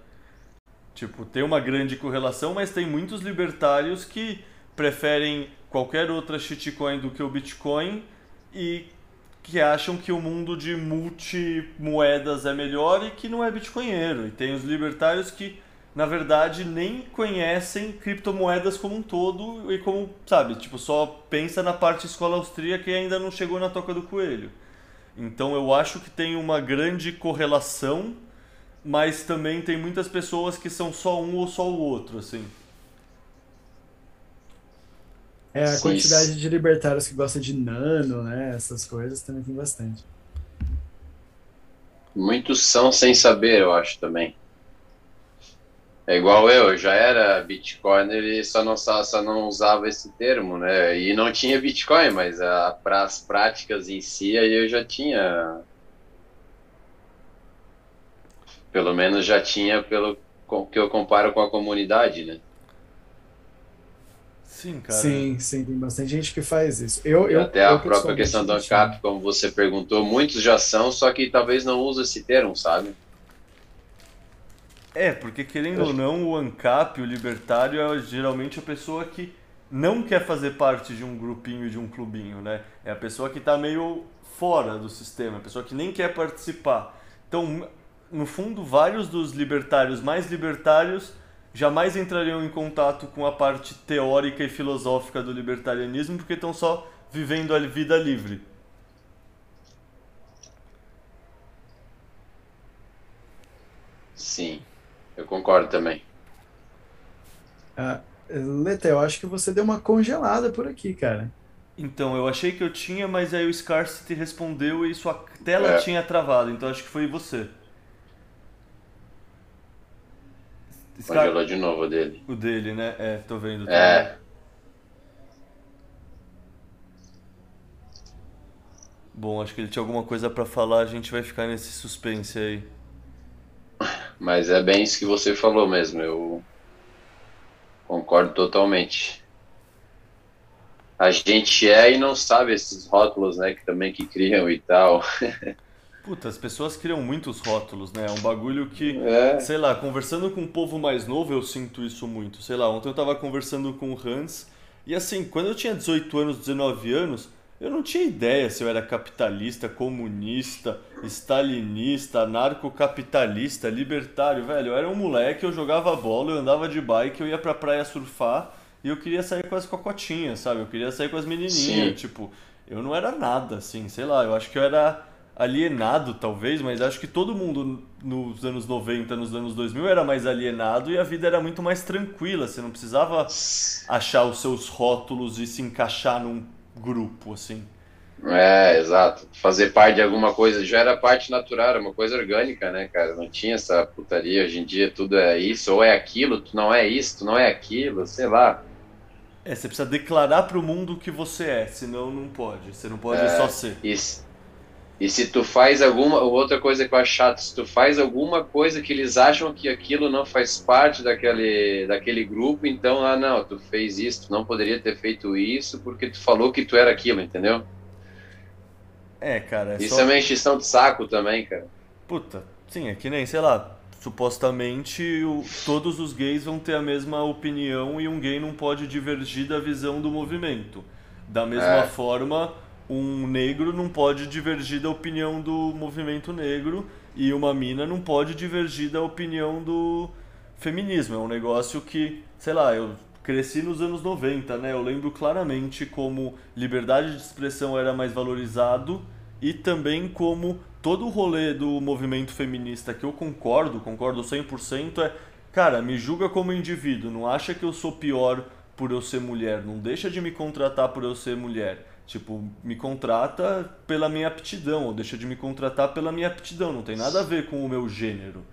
Tipo, tem uma grande correlação, mas tem muitos libertários que preferem qualquer outra shitcoin do que o Bitcoin e que acham que o mundo de multimoedas é melhor e que não é bitcoinheiro. E tem os libertários que, na verdade, nem conhecem criptomoedas como um todo e como, sabe, tipo, só pensa na parte escola austríaca e ainda não chegou na toca do coelho. Então eu acho que tem uma grande correlação, mas também tem muitas pessoas que são só um ou só o outro, assim. É, a quantidade de libertários que gostam de nano, né? Essas coisas também tem bastante. Muitos são sem saber, eu acho também. É igual eu, já era Bitcoin, ele só não, só não usava esse termo, né? E não tinha Bitcoin, mas para as práticas em si, aí eu já tinha. Pelo menos já tinha pelo que eu comparo com a comunidade, né? Sim, cara. Sim, sim, tem bastante gente que faz isso. Eu, eu, Até eu, a própria questão do ANCAP, como você perguntou, muitos já são, só que talvez não usem esse termo, sabe? É, porque querendo ou não, o ANCAP, o libertário, é geralmente a pessoa que não quer fazer parte de um grupinho, de um clubinho, né? É a pessoa que está meio fora do sistema, a pessoa que nem quer participar. Então, no fundo, vários dos libertários mais libertários jamais entrariam em contato com a parte teórica e filosófica do libertarianismo porque estão só vivendo a vida livre. Sim. Eu concordo também. Ah, Leta, eu acho que você deu uma congelada por aqui, cara. Então, eu achei que eu tinha, mas aí o Scarcity respondeu e sua tela é. tinha travado, então acho que foi você. Scar... Congelou de novo o dele. O dele, né? É, tô vendo. Tô é. Vendo. Bom, acho que ele tinha alguma coisa para falar, a gente vai ficar nesse suspense aí. Mas é bem isso que você falou mesmo, eu concordo totalmente. A gente é e não sabe esses rótulos, né, que também que criam e tal. Puta, as pessoas criam muitos rótulos, né? É um bagulho que, é. sei lá, conversando com o povo mais novo, eu sinto isso muito. Sei lá, ontem eu tava conversando com o Hans, e assim, quando eu tinha 18 anos, 19 anos, eu não tinha ideia se eu era capitalista, comunista, stalinista, anarcocapitalista, libertário, velho. Eu era um moleque, eu jogava bola, eu andava de bike, eu ia pra praia surfar e eu queria sair com as cocotinhas, sabe? Eu queria sair com as menininhas, Sim. tipo, eu não era nada, assim, sei lá, eu acho que eu era alienado, talvez, mas acho que todo mundo nos anos 90, nos anos 2000 era mais alienado e a vida era muito mais tranquila, você não precisava achar os seus rótulos e se encaixar num grupo, assim. É, exato. Fazer parte de alguma coisa já era parte natural, era uma coisa orgânica, né, cara? Não tinha essa putaria. Hoje em dia tudo é isso, ou é aquilo, tu não é isso, tu não é aquilo, sei lá. É, você precisa declarar para o mundo o que você é, senão não pode. Você não pode é, só ser. Isso. E se tu faz alguma. Outra coisa que eu acho chato, se tu faz alguma coisa que eles acham que aquilo não faz parte daquele, daquele grupo, então, ah, não, tu fez isso, tu não poderia ter feito isso porque tu falou que tu era aquilo, entendeu? É, cara. É isso só... é uma encheção de saco também, cara. Puta, sim, é que nem, sei lá, supostamente o, todos os gays vão ter a mesma opinião e um gay não pode divergir da visão do movimento. Da mesma é. forma um negro não pode divergir da opinião do movimento negro e uma mina não pode divergir da opinião do feminismo. É um negócio que, sei lá, eu cresci nos anos 90, né? Eu lembro claramente como liberdade de expressão era mais valorizado e também como todo o rolê do movimento feminista que eu concordo, concordo 100%, é, cara, me julga como indivíduo, não acha que eu sou pior por eu ser mulher, não deixa de me contratar por eu ser mulher Tipo, me contrata pela minha aptidão, ou deixa de me contratar pela minha aptidão, não tem nada a ver com o meu gênero.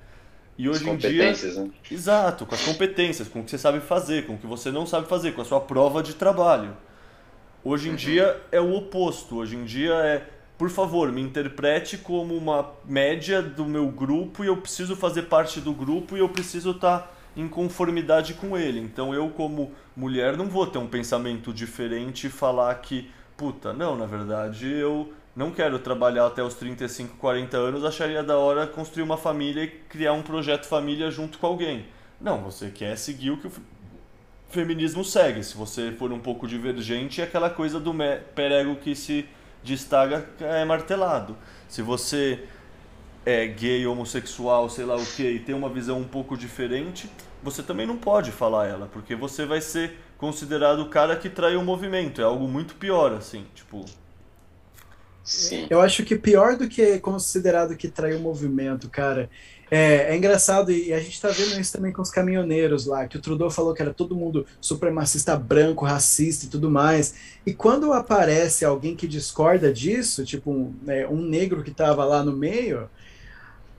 E hoje em dia. Né? Exato, com as competências, com o que você sabe fazer, com o que você não sabe fazer, com a sua prova de trabalho. Hoje em uhum. dia é o oposto. Hoje em dia é, por favor, me interprete como uma média do meu grupo e eu preciso fazer parte do grupo e eu preciso estar tá em conformidade com ele. Então eu, como mulher, não vou ter um pensamento diferente e falar que puta, não, na verdade eu não quero trabalhar até os 35, 40 anos, acharia da hora construir uma família e criar um projeto família junto com alguém. Não, você quer seguir o que o feminismo segue. Se você for um pouco divergente, é aquela coisa do perego que se destaca é martelado. Se você é gay, homossexual, sei lá o que, e tem uma visão um pouco diferente, você também não pode falar ela, porque você vai ser considerado o cara que traiu o movimento. É algo muito pior, assim, tipo. Sim. Eu acho que pior do que considerado que traiu o movimento, cara. É, é, engraçado, e a gente tá vendo isso também com os caminhoneiros lá, que o Trudeau falou que era todo mundo supremacista branco, racista e tudo mais. E quando aparece alguém que discorda disso, tipo um, é, um negro que tava lá no meio,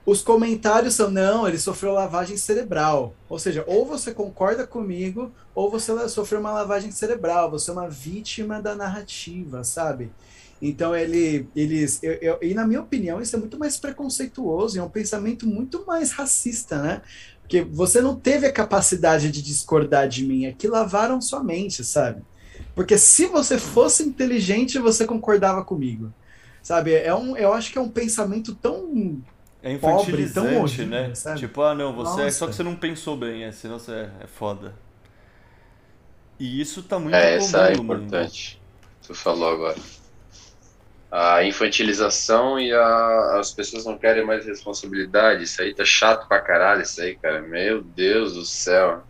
os comentários são: não, ele sofreu lavagem cerebral. Ou seja, ou você concorda comigo, ou você sofreu uma lavagem cerebral. Você é uma vítima da narrativa, sabe? Então ele, eles, eu, eu, e na minha opinião isso é muito mais preconceituoso, é um pensamento muito mais racista, né? Porque você não teve a capacidade de discordar de mim, é que lavaram sua mente, sabe? Porque se você fosse inteligente, você concordava comigo, sabe? É um, eu acho que é um pensamento tão é infantilizante, né? Sabe? Tipo, ah, não, você é só que você não pensou bem, é, senão você é, é foda. E isso tá muito é, essa é importante. Tu falou agora. A infantilização e a, as pessoas não querem mais responsabilidade. Isso aí tá chato pra caralho, isso aí, cara. Meu Deus do céu.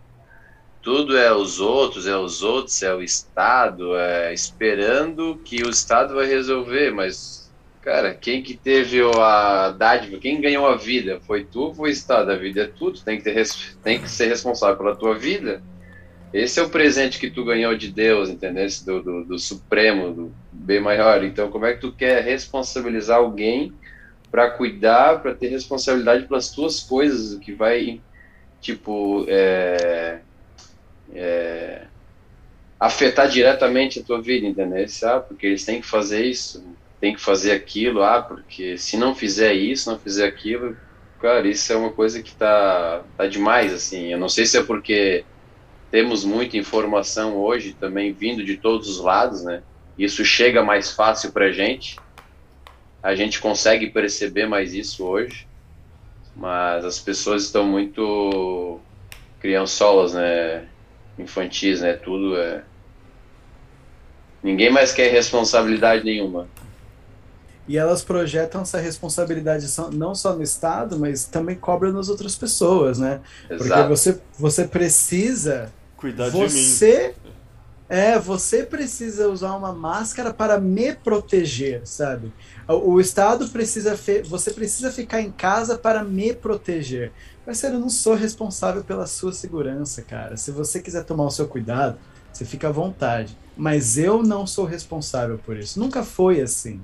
Tudo é os outros, é os outros, é o Estado, é esperando que o Estado vai resolver, mas Cara, quem que teve a dádiva, quem ganhou a vida? Foi tu ou foi o Estado? A vida é tudo, tem que, ter, tem que ser responsável pela tua vida. Esse é o presente que tu ganhou de Deus, entendeu? Do, do, do Supremo, do bem maior. Então, como é que tu quer responsabilizar alguém para cuidar, para ter responsabilidade pelas tuas coisas, que vai, tipo, é, é, afetar diretamente a tua vida, entendeu? Ah, porque eles têm que fazer isso tem que fazer aquilo, ah, porque se não fizer isso, não fizer aquilo, cara, isso é uma coisa que tá, tá demais, assim. Eu não sei se é porque temos muita informação hoje também vindo de todos os lados, né? Isso chega mais fácil pra gente. A gente consegue perceber mais isso hoje. Mas as pessoas estão muito criançolas, né? Infantis, né? Tudo é. Ninguém mais quer responsabilidade nenhuma e elas projetam essa responsabilidade não só no Estado, mas também cobram nas outras pessoas, né? Exato. Porque você, você precisa. Cuidar você, de mim. É, você precisa usar uma máscara para me proteger, sabe? O, o Estado precisa. Fe, você precisa ficar em casa para me proteger. Mas eu não sou responsável pela sua segurança, cara. Se você quiser tomar o seu cuidado, você fica à vontade. Mas eu não sou responsável por isso. Nunca foi assim.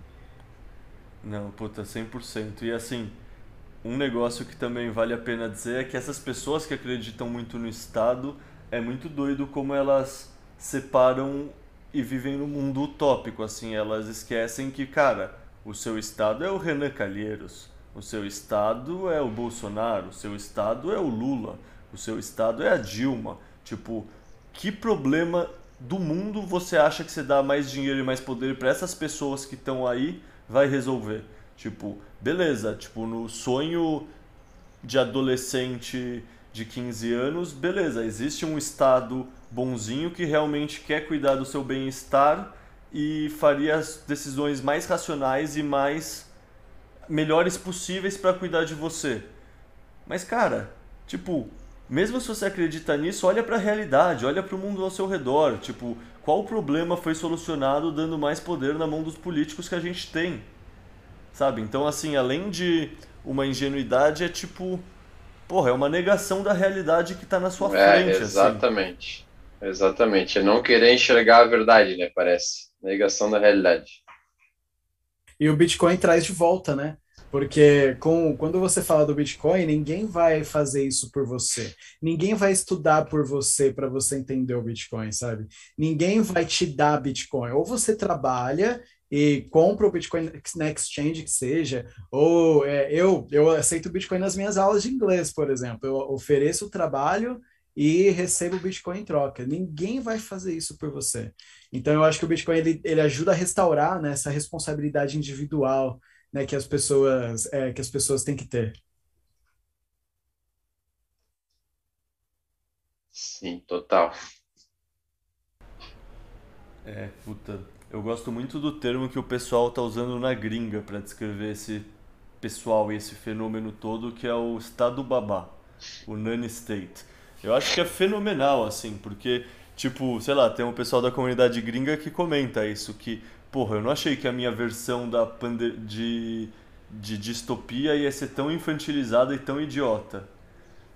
Não, puta, 100%. E assim, um negócio que também vale a pena dizer é que essas pessoas que acreditam muito no Estado, é muito doido como elas separam e vivem no mundo utópico, assim, elas esquecem que, cara, o seu Estado é o Renan Calheiros, o seu Estado é o Bolsonaro, o seu Estado é o Lula, o seu Estado é a Dilma. Tipo, que problema do mundo você acha que você dá mais dinheiro e mais poder para essas pessoas que estão aí vai resolver. Tipo, beleza, tipo, no sonho de adolescente de 15 anos, beleza, existe um estado bonzinho que realmente quer cuidar do seu bem-estar e faria as decisões mais racionais e mais melhores possíveis para cuidar de você. Mas cara, tipo, mesmo se você acredita nisso, olha para a realidade, olha para o mundo ao seu redor, tipo, qual problema foi solucionado dando mais poder na mão dos políticos que a gente tem? Sabe? Então, assim, além de uma ingenuidade, é tipo. Porra, é uma negação da realidade que está na sua é, frente. Exatamente. Assim. Exatamente, é não querer enxergar a verdade, né? Parece. Negação da realidade. E o Bitcoin traz de volta, né? Porque com, quando você fala do Bitcoin, ninguém vai fazer isso por você. Ninguém vai estudar por você para você entender o Bitcoin, sabe? Ninguém vai te dar Bitcoin. Ou você trabalha e compra o Bitcoin na exchange que seja, ou é, eu, eu aceito o Bitcoin nas minhas aulas de inglês, por exemplo. Eu ofereço o trabalho e recebo o Bitcoin em troca. Ninguém vai fazer isso por você. Então, eu acho que o Bitcoin ele, ele ajuda a restaurar né, essa responsabilidade individual né, que, as pessoas, é, que as pessoas têm que ter. Sim, total. É, puta. Eu gosto muito do termo que o pessoal tá usando na gringa para descrever esse pessoal e esse fenômeno todo, que é o estado babá, o nanny state. Eu acho que é fenomenal, assim, porque, tipo, sei lá, tem um pessoal da comunidade gringa que comenta isso, que, porra, eu não achei que a minha versão da pande de, de distopia ia ser tão infantilizada e tão idiota.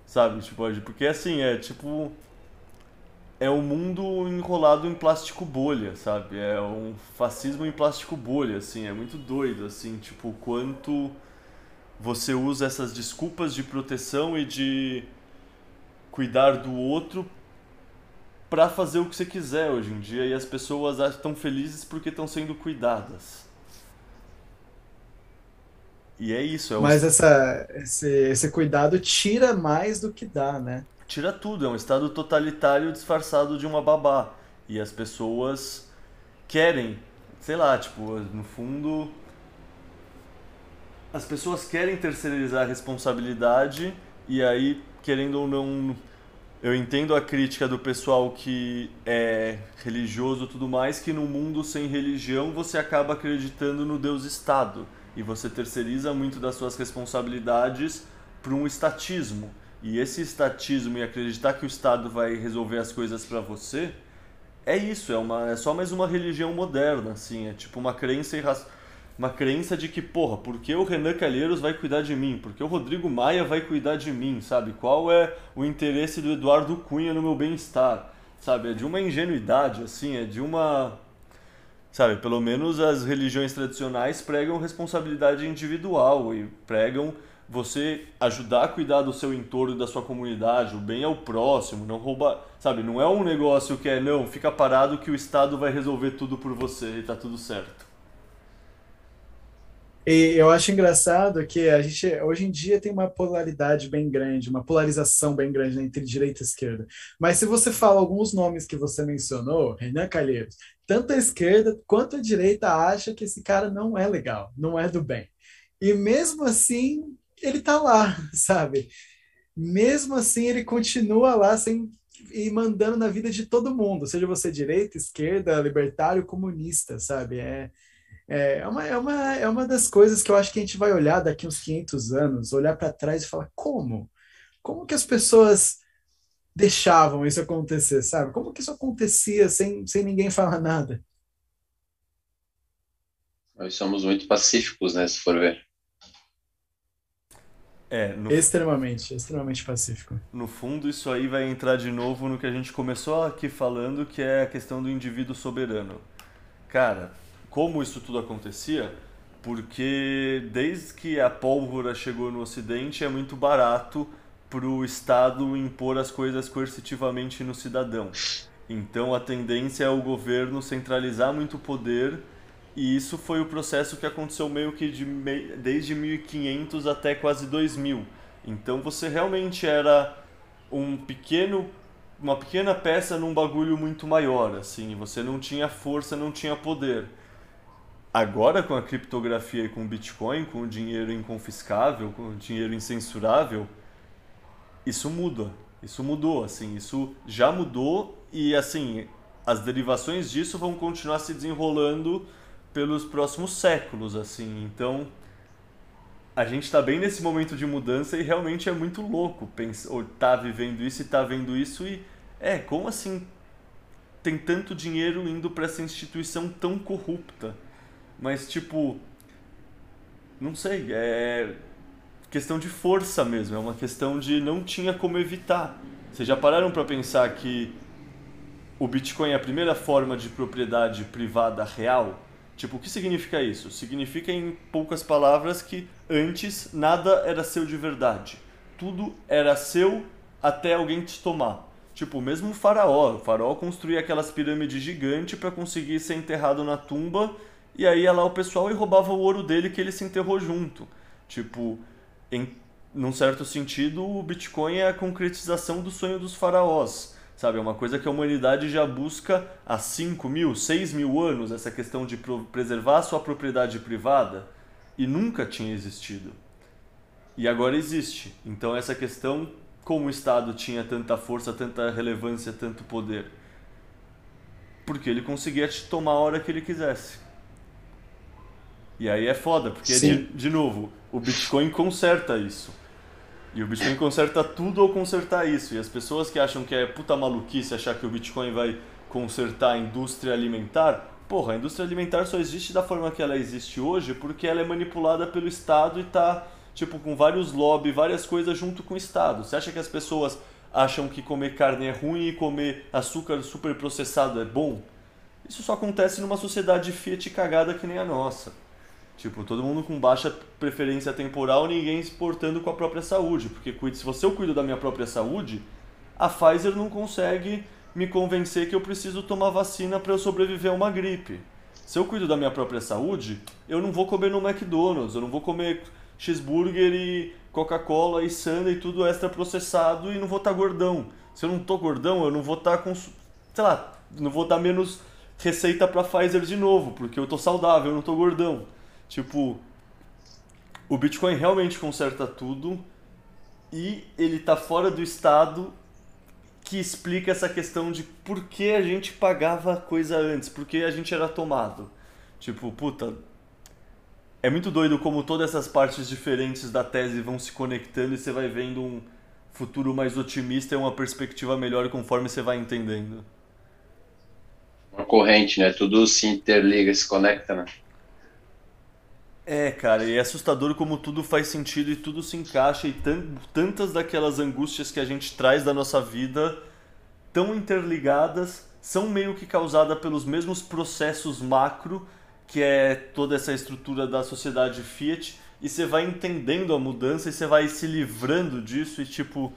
Sabe? Tipo, porque assim, é tipo. É um mundo enrolado em plástico bolha, sabe? É um fascismo em plástico bolha, assim, é muito doido, assim, tipo, quanto você usa essas desculpas de proteção e de cuidar do outro para fazer o que você quiser hoje em dia e as pessoas estão felizes porque estão sendo cuidadas. E é isso. É o... Mas essa, esse, esse cuidado tira mais do que dá, né? Tira tudo. É um estado totalitário disfarçado de uma babá. E as pessoas querem, sei lá, tipo, no fundo. As pessoas querem terceirizar a responsabilidade e aí, querendo ou não, eu entendo a crítica do pessoal que é religioso e tudo mais, que no mundo sem religião você acaba acreditando no Deus Estado e você terceiriza muito das suas responsabilidades para um estatismo. E esse estatismo e acreditar que o Estado vai resolver as coisas para você, é isso, é, uma, é só mais uma religião moderna, assim, é tipo uma crença uma crença de que, porra, porque o Renan Calheiros vai cuidar de mim? Porque o Rodrigo Maia vai cuidar de mim, sabe? Qual é o interesse do Eduardo Cunha no meu bem-estar? Sabe? É de uma ingenuidade, assim, é de uma. Sabe? Pelo menos as religiões tradicionais pregam responsabilidade individual e pregam você ajudar a cuidar do seu entorno, da sua comunidade, o bem ao próximo, não roubar, sabe? Não é um negócio que é, não, fica parado que o Estado vai resolver tudo por você e tá tudo certo. E eu acho engraçado que a gente hoje em dia tem uma polaridade bem grande, uma polarização bem grande né, entre direita e esquerda. Mas se você fala alguns nomes que você mencionou, Renan Calheiros, tanto a esquerda quanto a direita acha que esse cara não é legal, não é do bem. E mesmo assim, ele tá lá, sabe? Mesmo assim, ele continua lá sem e mandando na vida de todo mundo, seja você direita, esquerda, libertário, comunista, sabe? É, é, é uma, é, uma, é uma das coisas que eu acho que a gente vai olhar daqui uns 500 anos, olhar para trás e falar: como? Como que as pessoas deixavam isso acontecer, sabe? Como que isso acontecia sem, sem ninguém falar nada? Nós somos muito pacíficos, né, se for ver. É, no... Extremamente, extremamente pacífico. No fundo, isso aí vai entrar de novo no que a gente começou aqui falando, que é a questão do indivíduo soberano. Cara, como isso tudo acontecia, porque desde que a pólvora chegou no Ocidente é muito barato para o Estado impor as coisas coercitivamente no cidadão. Então a tendência é o governo centralizar muito poder e isso foi o processo que aconteceu meio que de, desde 1500 até quase 2000. Então você realmente era um pequeno uma pequena peça num bagulho muito maior, assim, você não tinha força, não tinha poder. Agora, com a criptografia e com o Bitcoin, com o dinheiro inconfiscável, com o dinheiro incensurável, isso muda. Isso mudou, assim, isso já mudou e, assim, as derivações disso vão continuar se desenrolando pelos próximos séculos, assim. Então, a gente está bem nesse momento de mudança e realmente é muito louco pensar, ou tá vivendo isso e tá vendo isso e é, como assim tem tanto dinheiro indo para essa instituição tão corrupta? Mas, tipo. Não sei, é. Questão de força mesmo, é uma questão de não tinha como evitar. Vocês já pararam para pensar que o Bitcoin é a primeira forma de propriedade privada real? Tipo, o que significa isso? Significa, em poucas palavras, que antes nada era seu de verdade. Tudo era seu até alguém te tomar. Tipo, mesmo o faraó. O faraó construía aquelas pirâmides gigantes para conseguir ser enterrado na tumba. E aí ia lá o pessoal e roubava o ouro dele que ele se enterrou junto. Tipo, em num certo sentido, o Bitcoin é a concretização do sonho dos faraós. Sabe, é uma coisa que a humanidade já busca há 5 mil, 6 mil anos, essa questão de preservar a sua propriedade privada, e nunca tinha existido. E agora existe. Então, essa questão, como o Estado tinha tanta força, tanta relevância, tanto poder? Porque ele conseguia te tomar a hora que ele quisesse. E aí é foda, porque, de, de novo, o Bitcoin conserta isso. E o Bitcoin conserta tudo ao consertar isso. E as pessoas que acham que é puta maluquice achar que o Bitcoin vai consertar a indústria alimentar, porra, a indústria alimentar só existe da forma que ela existe hoje porque ela é manipulada pelo Estado e tá, tipo, com vários lobbies, várias coisas junto com o Estado. Você acha que as pessoas acham que comer carne é ruim e comer açúcar super processado é bom? Isso só acontece numa sociedade Fiat cagada que nem a nossa. Tipo, todo mundo com baixa preferência temporal, ninguém se portando com a própria saúde. Porque se você eu cuido da minha própria saúde, a Pfizer não consegue me convencer que eu preciso tomar vacina para eu sobreviver a uma gripe. Se eu cuido da minha própria saúde, eu não vou comer no McDonald's, eu não vou comer cheeseburger e Coca-Cola e sundae e tudo extra processado e não vou estar tá gordão. Se eu não tô gordão, eu não vou estar tá com, sei lá, não vou dar menos receita para Pfizer de novo, porque eu tô saudável, eu não tô gordão. Tipo, o Bitcoin realmente conserta tudo e ele tá fora do estado que explica essa questão de por que a gente pagava coisa antes, por que a gente era tomado. Tipo, puta, é muito doido como todas essas partes diferentes da tese vão se conectando e você vai vendo um futuro mais otimista e uma perspectiva melhor conforme você vai entendendo. Uma corrente, né? Tudo se interliga, se conecta, né? É, cara, e é assustador como tudo faz sentido e tudo se encaixa e tantas daquelas angústias que a gente traz da nossa vida tão interligadas são meio que causadas pelos mesmos processos macro que é toda essa estrutura da sociedade Fiat e você vai entendendo a mudança e você vai se livrando disso e tipo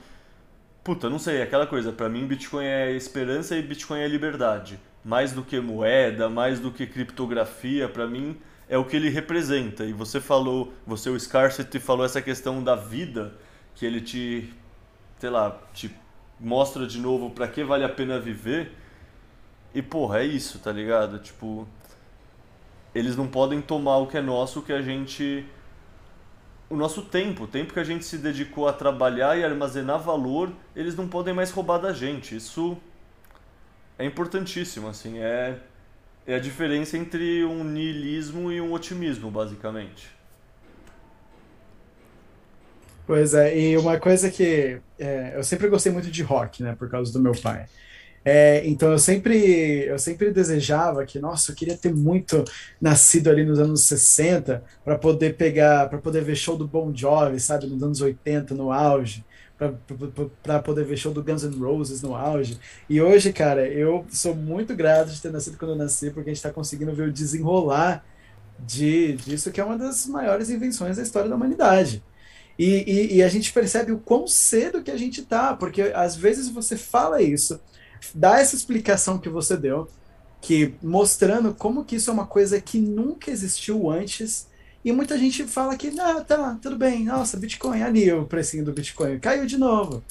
puta, não sei, aquela coisa, para mim Bitcoin é esperança e Bitcoin é liberdade, mais do que moeda, mais do que criptografia, para mim é o que ele representa. E você falou, você o Scarcity falou essa questão da vida que ele te, sei lá, te mostra de novo para que vale a pena viver. E porra, é isso, tá ligado? Tipo, eles não podem tomar o que é nosso, o que a gente o nosso tempo, o tempo que a gente se dedicou a trabalhar e armazenar valor, eles não podem mais roubar da gente. Isso é importantíssimo, assim, é é a diferença entre um niilismo e um otimismo, basicamente. Pois é, e uma coisa que é, eu sempre gostei muito de rock, né, por causa do meu pai. É, então eu sempre eu sempre desejava que, nossa, eu queria ter muito nascido ali nos anos 60 para poder pegar, para poder ver show do Bon Jovi, sabe, nos anos 80 no auge para poder ver show do Guns N' Roses no auge. E hoje, cara, eu sou muito grato de ter nascido quando eu nasci, porque a gente está conseguindo ver o desenrolar de, disso, que é uma das maiores invenções da história da humanidade. E, e, e a gente percebe o quão cedo que a gente tá, porque às vezes você fala isso, dá essa explicação que você deu, que mostrando como que isso é uma coisa que nunca existiu antes e muita gente fala que, ah, tá, tudo bem, nossa, Bitcoin, ali o precinho do Bitcoin, caiu de novo.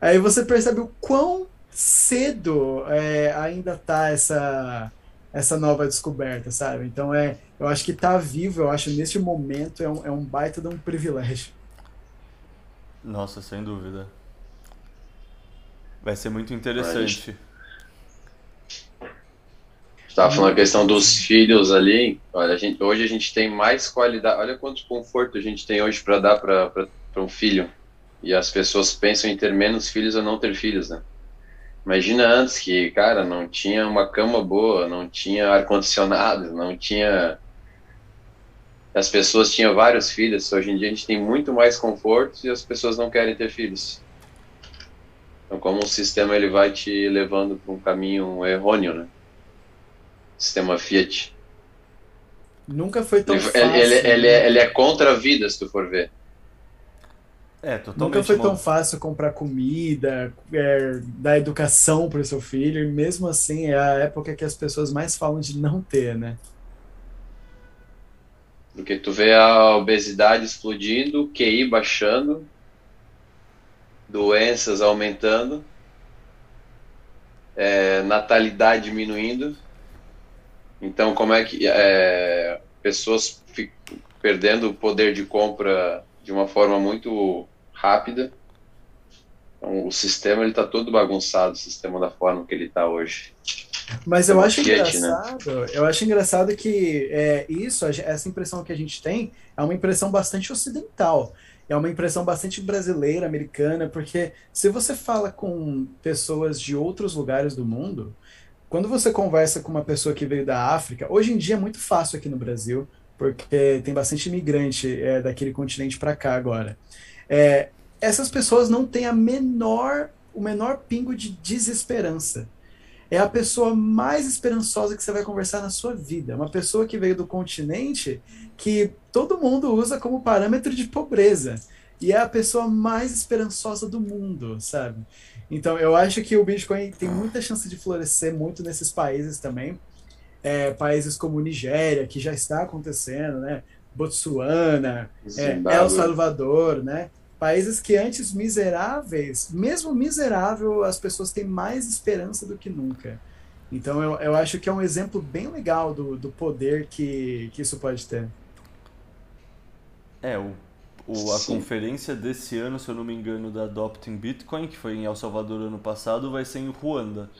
Aí você percebe o quão cedo é, ainda tá essa, essa nova descoberta, sabe? Então é, eu acho que tá vivo, eu acho neste momento é um, é um baita de um privilégio. Nossa, sem dúvida. Vai ser muito interessante estava falando a questão dos filhos ali. Olha, a gente, hoje a gente tem mais qualidade. Olha quanto conforto a gente tem hoje para dar para um filho. E as pessoas pensam em ter menos filhos ou não ter filhos, né? Imagina antes que, cara, não tinha uma cama boa, não tinha ar-condicionado, não tinha. As pessoas tinham vários filhos. Hoje em dia a gente tem muito mais conforto e as pessoas não querem ter filhos. Então, como o sistema ele vai te levando para um caminho errôneo, né? Sistema Fiat. Nunca foi tão Ele, fácil. ele, ele, ele né? é, ele é contra a vida, se tu for ver. É, totalmente. Nunca foi tão fácil comprar comida, é, dar educação para o seu filho, e mesmo assim é a época que as pessoas mais falam de não ter, né? Porque tu vê a obesidade explodindo, QI baixando, doenças aumentando, é, natalidade diminuindo. Então, como é que é, pessoas perdendo o poder de compra de uma forma muito rápida? Então, o sistema ele está todo bagunçado, o sistema da forma que ele está hoje. Mas eu acho Fiat, né? engraçado, eu acho engraçado que é, isso, essa impressão que a gente tem é uma impressão bastante ocidental. É uma impressão bastante brasileira, americana, porque se você fala com pessoas de outros lugares do mundo, quando você conversa com uma pessoa que veio da África, hoje em dia é muito fácil aqui no Brasil, porque tem bastante imigrante é, daquele continente para cá agora. É, essas pessoas não têm a menor, o menor pingo de desesperança é a pessoa mais esperançosa que você vai conversar na sua vida. Uma pessoa que veio do continente que todo mundo usa como parâmetro de pobreza. E é a pessoa mais esperançosa do mundo, sabe? Então, eu acho que o Bitcoin tem muita chance de florescer muito nesses países também. É, países como Nigéria, que já está acontecendo, né? Botsuana, é. El Salvador, né? Países que antes miseráveis, mesmo miserável, as pessoas têm mais esperança do que nunca. Então eu, eu acho que é um exemplo bem legal do, do poder que, que isso pode ter. É, o, o- a Sim. conferência desse ano, se eu não me engano, da Adopting Bitcoin, que foi em El Salvador ano passado, vai ser em Ruanda.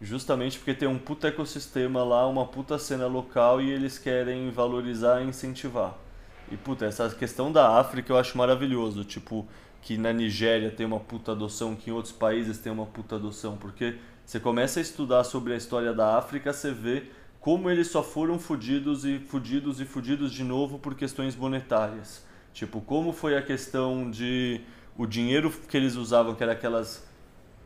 Justamente porque tem um puta ecossistema lá, uma puta cena local e eles querem valorizar e incentivar. E puta, essa questão da África eu acho maravilhoso. Tipo, que na Nigéria tem uma puta adoção, que em outros países tem uma puta adoção. Porque você começa a estudar sobre a história da África, você vê como eles só foram fudidos e fudidos e fudidos de novo por questões monetárias. Tipo, como foi a questão de o dinheiro que eles usavam, que era aquelas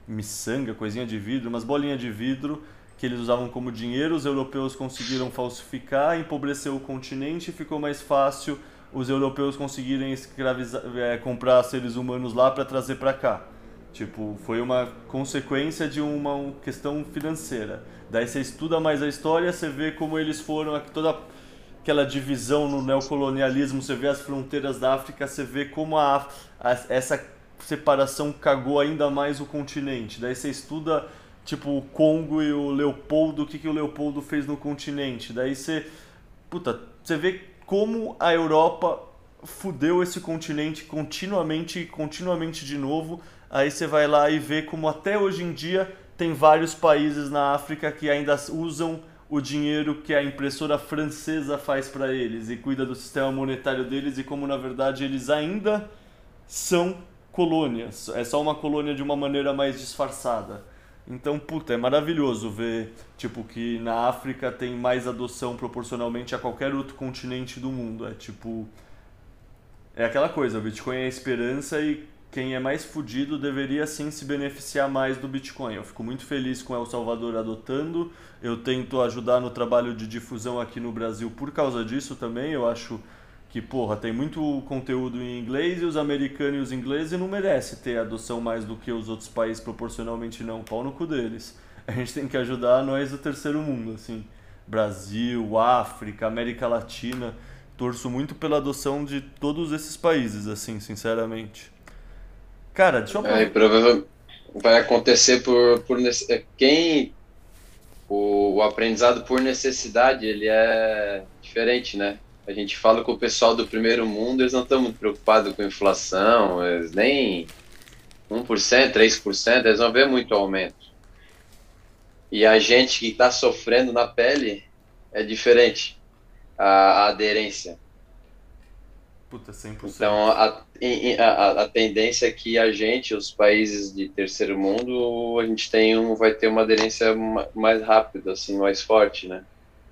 miçanga, coisinha de vidro, umas bolinhas de vidro que eles usavam como dinheiro, os europeus conseguiram falsificar, empobreceu o continente ficou mais fácil os europeus conseguirem escravizar, é, comprar seres humanos lá para trazer para cá. Tipo, foi uma consequência de uma questão financeira. Daí você estuda mais a história, você vê como eles foram, toda aquela divisão no neocolonialismo, você vê as fronteiras da África, você vê como a, a- essa separação cagou ainda mais o continente. Daí você estuda tipo o Congo e o Leopoldo, o que, que o Leopoldo fez no continente. Daí você, puta, você vê como a Europa fudeu esse continente continuamente e continuamente de novo. Aí você vai lá e vê como até hoje em dia tem vários países na África que ainda usam o dinheiro que a impressora francesa faz para eles e cuida do sistema monetário deles e como na verdade eles ainda são colônias. É só uma colônia de uma maneira mais disfarçada. Então, puta, é maravilhoso ver, tipo, que na África tem mais adoção proporcionalmente a qualquer outro continente do mundo. É tipo. É aquela coisa, o Bitcoin é a esperança e quem é mais fudido deveria sim se beneficiar mais do Bitcoin. Eu fico muito feliz com El Salvador adotando. Eu tento ajudar no trabalho de difusão aqui no Brasil por causa disso também. Eu acho que, porra, tem muito conteúdo em inglês e os americanos e os ingleses não merecem ter adoção mais do que os outros países proporcionalmente não. Pau no cu deles. A gente tem que ajudar nós do terceiro mundo, assim. Brasil, África, América Latina. Torço muito pela adoção de todos esses países, assim, sinceramente. Cara, deixa eu É, provavelmente vai acontecer por, por é, quem o, o aprendizado por necessidade ele é diferente, né? A gente fala com o pessoal do primeiro mundo, eles não estão muito preocupados com inflação, eles nem 1%, 3%, eles não vê muito aumento. E a gente que está sofrendo na pele é diferente a, a aderência. Puta, 100%. Então, a, a, a tendência é que a gente, os países de terceiro mundo, a gente tem um, vai ter uma aderência ma- mais rápida, assim, mais forte, né?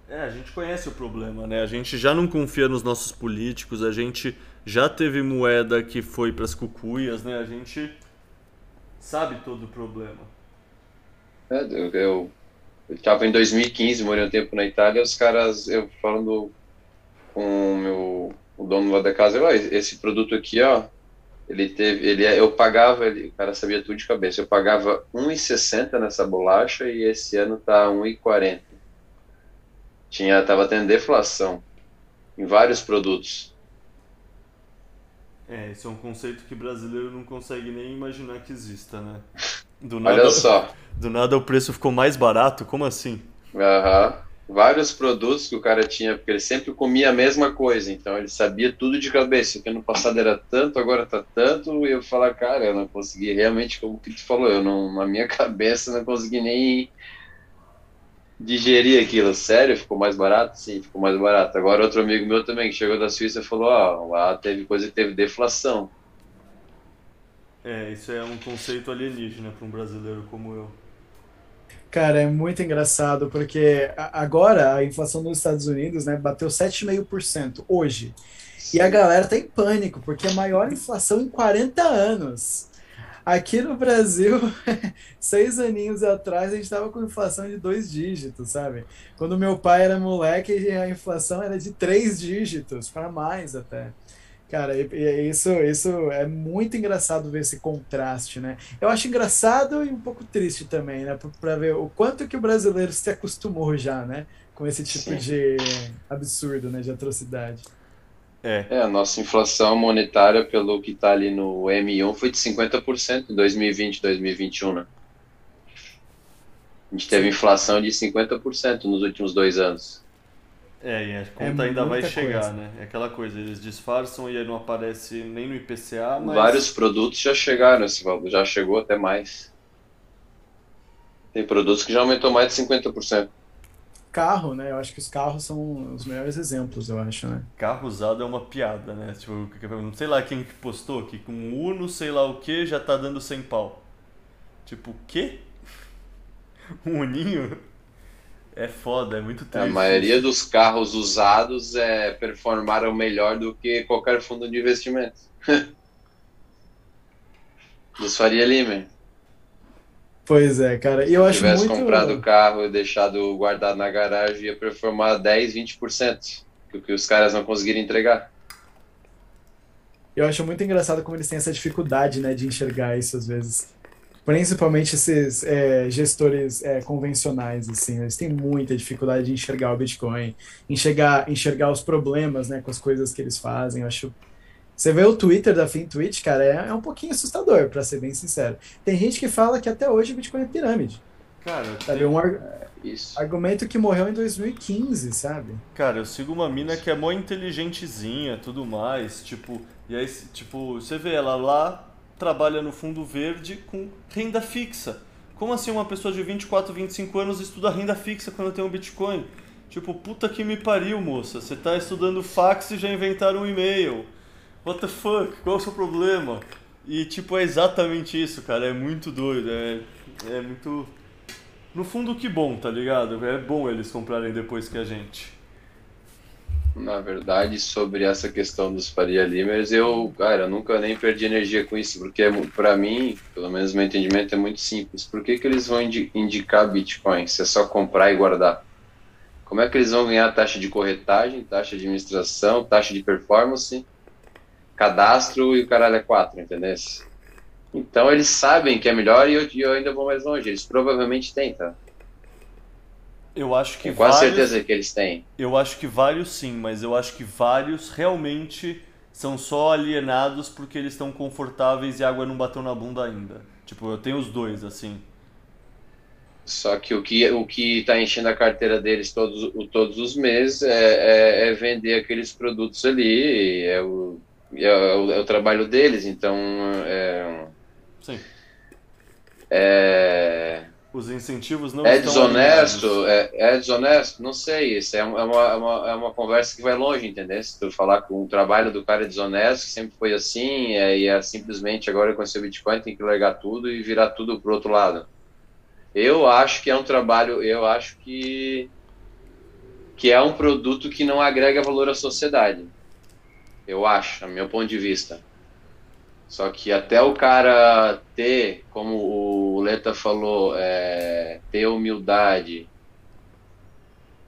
É, a gente conhece o problema, né? A gente já não confia nos nossos políticos, a gente já teve moeda que foi pras cucuias, né? A gente sabe todo o problema. É, eu, eu, eu tava em 2015, morei um tempo na Itália, os caras, eu falando com o meu o dono lá da casa, eu, esse produto aqui, ó, ele teve, ele, eu pagava, ele, o cara sabia tudo de cabeça, eu pagava 1,60 nessa bolacha e esse ano tá 1,40. Tinha, tava tendo deflação em vários produtos. É, esse é um conceito que brasileiro não consegue nem imaginar que exista, né? Do nada, Olha só. Do nada o preço ficou mais barato, como assim? Aham. Vários produtos que o cara tinha, porque ele sempre comia a mesma coisa, então ele sabia tudo de cabeça, que no passado era tanto, agora tá tanto, e eu falar, cara, eu não consegui realmente, como que tu falou, eu não, na minha cabeça não consegui nem digerir aquilo. Sério, ficou mais barato? Sim, ficou mais barato. Agora outro amigo meu também, que chegou da Suíça, falou, ó, oh, lá teve coisa que teve deflação. É, isso é um conceito alienígena para um brasileiro como eu. Cara, é muito engraçado, porque agora a inflação nos Estados Unidos né, bateu 7,5% hoje. E a galera tá em pânico, porque é a maior inflação em 40 anos. Aqui no Brasil, seis aninhos atrás, a gente estava com inflação de dois dígitos, sabe? Quando meu pai era moleque, a inflação era de três dígitos, para mais até. Cara, isso, isso é muito engraçado ver esse contraste, né? Eu acho engraçado e um pouco triste também, né? Para ver o quanto que o brasileiro se acostumou já, né? Com esse tipo Sim. de absurdo, né? De atrocidade. É. é, a nossa inflação monetária, pelo que está ali no M1, foi de 50% em 2020, 2021, né? A gente teve inflação de 50% nos últimos dois anos. É, e a conta é ainda vai chegar, coisa. né? É aquela coisa, eles disfarçam e aí não aparece nem no IPCA, mas... Vários produtos já chegaram esse valor, já chegou até mais. Tem produtos que já aumentou mais de 50% carro, né? Eu acho que os carros são os melhores exemplos, eu acho, né? Carro usado é uma piada, né? Tipo, não sei lá quem postou que com Uno, sei lá o que, já tá dando 100 pau. Tipo, o quê? Um Uninho? É foda, é muito triste. A maioria dos carros usados é, performaram melhor do que qualquer fundo de investimento. dos Faria Lima. Pois é, cara. E eu acho tivesse muito... comprado o carro e deixado guardado na garagem, ia performar 10, 20%, que o que os caras não conseguiram entregar. Eu acho muito engraçado como eles têm essa dificuldade, né, de enxergar isso às vezes. Principalmente esses é, gestores é, convencionais, assim, eles têm muita dificuldade de enxergar o Bitcoin, enxergar, enxergar os problemas, né, com as coisas que eles fazem. Eu acho você vê o Twitter da FinTwitch, cara, é, é um pouquinho assustador, para ser bem sincero. Tem gente que fala que até hoje o Bitcoin é pirâmide. Cara, sabe? Tem... Um ar... Argumento que morreu em 2015, sabe? Cara, eu sigo uma mina que é mó inteligentezinha, tudo mais, tipo, e aí, tipo, você vê ela lá, trabalha no fundo verde com renda fixa. Como assim uma pessoa de 24, 25 anos estuda renda fixa quando tem um Bitcoin? Tipo, puta que me pariu, moça. Você tá estudando fax e já inventaram um e-mail what the fuck, qual é o seu problema? E, tipo, é exatamente isso, cara, é muito doido, é, é muito... No fundo, que bom, tá ligado? É bom eles comprarem depois que a gente. Na verdade, sobre essa questão dos Faria Limers, eu, cara, nunca nem perdi energia com isso, porque para mim, pelo menos meu entendimento é muito simples. Por que, que eles vão indicar Bitcoin se é só comprar e guardar? Como é que eles vão ganhar taxa de corretagem, taxa de administração, taxa de performance cadastro e o caralho é quatro, entendeu? Então eles sabem que é melhor e eu, eu ainda vou mais longe. Eles provavelmente têm, tá? Eu acho que Tenho quase vários, certeza que eles têm. Eu acho que vários sim, mas eu acho que vários realmente são só alienados porque eles estão confortáveis e a água não bateu na bunda ainda. Tipo, eu tenho os dois, assim. Só que o que o que está enchendo a carteira deles todos, todos os meses é, é, é vender aqueles produtos ali. É o é, é, o, é o trabalho deles, então é, Sim. É, Os incentivos não é desonesto, é, é, desonesto, não sei, isso é, é uma, é, uma, é uma conversa que vai longe, entendeu? Se tu falar que o trabalho do cara é desonesto, sempre foi assim, é, e é simplesmente agora com esse Bitcoin tem que largar tudo e virar tudo pro outro lado. Eu acho que é um trabalho, eu acho que que é um produto que não agrega valor à sociedade. Eu acho, a meu ponto de vista. Só que até o cara ter, como o Leta falou, é, ter humildade,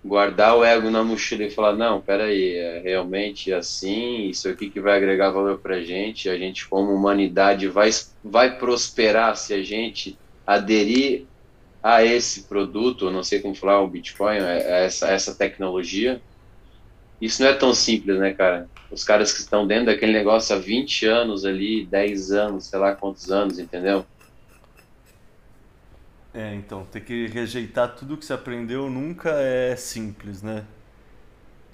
guardar o ego na mochila e falar, não, peraí, é realmente assim, isso aqui que vai agregar valor pra gente, a gente como humanidade vai, vai prosperar se a gente aderir a esse produto, não sei como falar, o Bitcoin, é, essa, essa tecnologia, isso não é tão simples, né, cara? Os caras que estão dentro daquele negócio há 20 anos ali, 10 anos, sei lá quantos anos, entendeu? É, então, ter que rejeitar tudo que você aprendeu nunca é simples, né?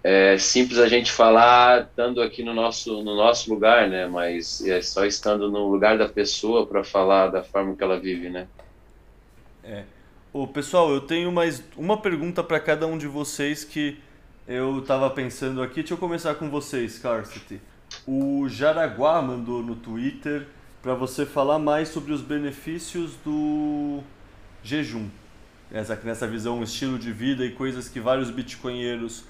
É simples a gente falar estando aqui no nosso, no nosso lugar, né? Mas é só estando no lugar da pessoa para falar da forma que ela vive, né? É. Ô, pessoal, eu tenho mais uma pergunta para cada um de vocês que eu estava pensando aqui. Deixa eu começar com vocês, Carcity. O Jaraguá mandou no Twitter para você falar mais sobre os benefícios do jejum. Nessa, nessa visão, estilo de vida e coisas que vários bitcoinheiros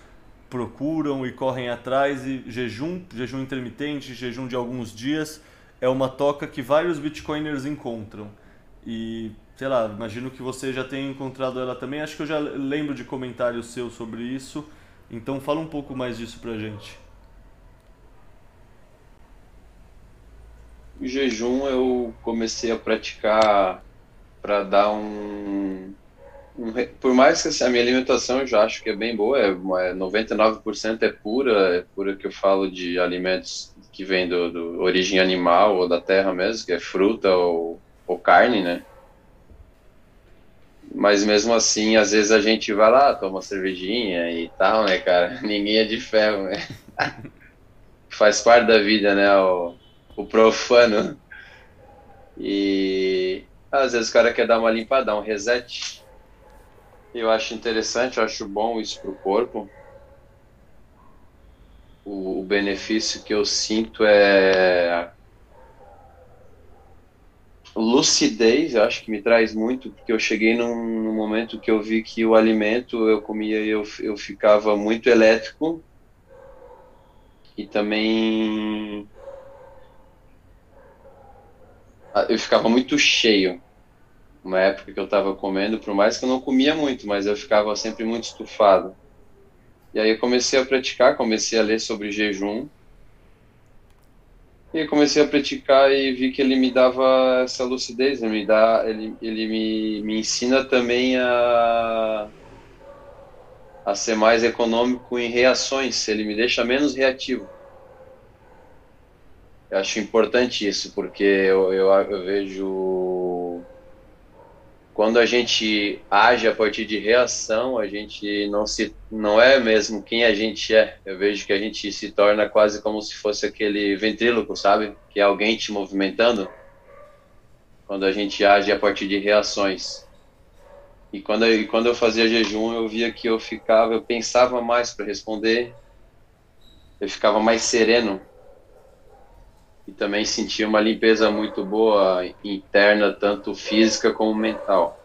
procuram e correm atrás. E jejum, jejum intermitente, jejum de alguns dias, é uma toca que vários bitcoiners encontram. E sei lá, imagino que você já tenha encontrado ela também. Acho que eu já lembro de comentários seus sobre isso. Então fala um pouco mais disso pra gente. O jejum eu comecei a praticar para dar um, um, Por mais que assim, a minha alimentação eu já acho que é bem boa, é, 99% é pura, é pura que eu falo de alimentos que vêm do, do origem animal ou da terra mesmo, que é fruta ou, ou carne, né? Mas mesmo assim, às vezes a gente vai lá, toma uma cervejinha e tal, né, cara? Ninguém é de ferro, né? Faz parte da vida, né? O, o profano. E às vezes o cara quer dar uma limpada, um reset. Eu acho interessante, eu acho bom isso pro corpo. O, o benefício que eu sinto é lucidez, eu acho que me traz muito, porque eu cheguei num, num, momento que eu vi que o alimento eu comia e eu, eu ficava muito elétrico e também eu ficava muito cheio. Uma época que eu estava comendo, por mais que eu não comia muito, mas eu ficava sempre muito estufado. E aí eu comecei a praticar, comecei a ler sobre jejum e comecei a praticar e vi que ele me dava essa lucidez, ele me dá, ele, ele me, me ensina também a a ser mais econômico em reações, ele me deixa menos reativo. Eu acho importante isso, porque eu, eu, eu vejo quando a gente age a partir de reação, a gente não se não é mesmo quem a gente é. Eu vejo que a gente se torna quase como se fosse aquele ventríloco, sabe? Que é alguém te movimentando. Quando a gente age a partir de reações. E quando eu, quando eu fazia jejum, eu via que eu ficava, eu pensava mais para responder. Eu ficava mais sereno e também sentia uma limpeza muito boa interna, tanto física como mental.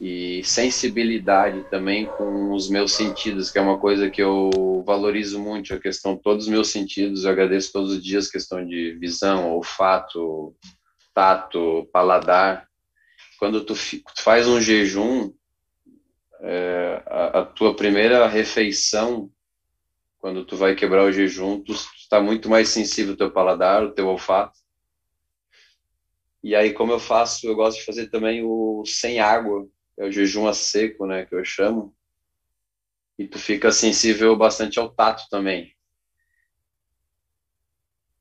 E sensibilidade também com os meus sentidos, que é uma coisa que eu valorizo muito, a questão todos os meus sentidos, eu agradeço todos os dias, questão de visão, olfato, tato, paladar. Quando tu, tu faz um jejum, é, a, a tua primeira refeição quando tu vai quebrar o jejum, tu está muito mais sensível ao teu paladar, o teu olfato. E aí, como eu faço, eu gosto de fazer também o sem água, é o jejum a seco, né, que eu chamo. E tu fica sensível bastante ao tato também.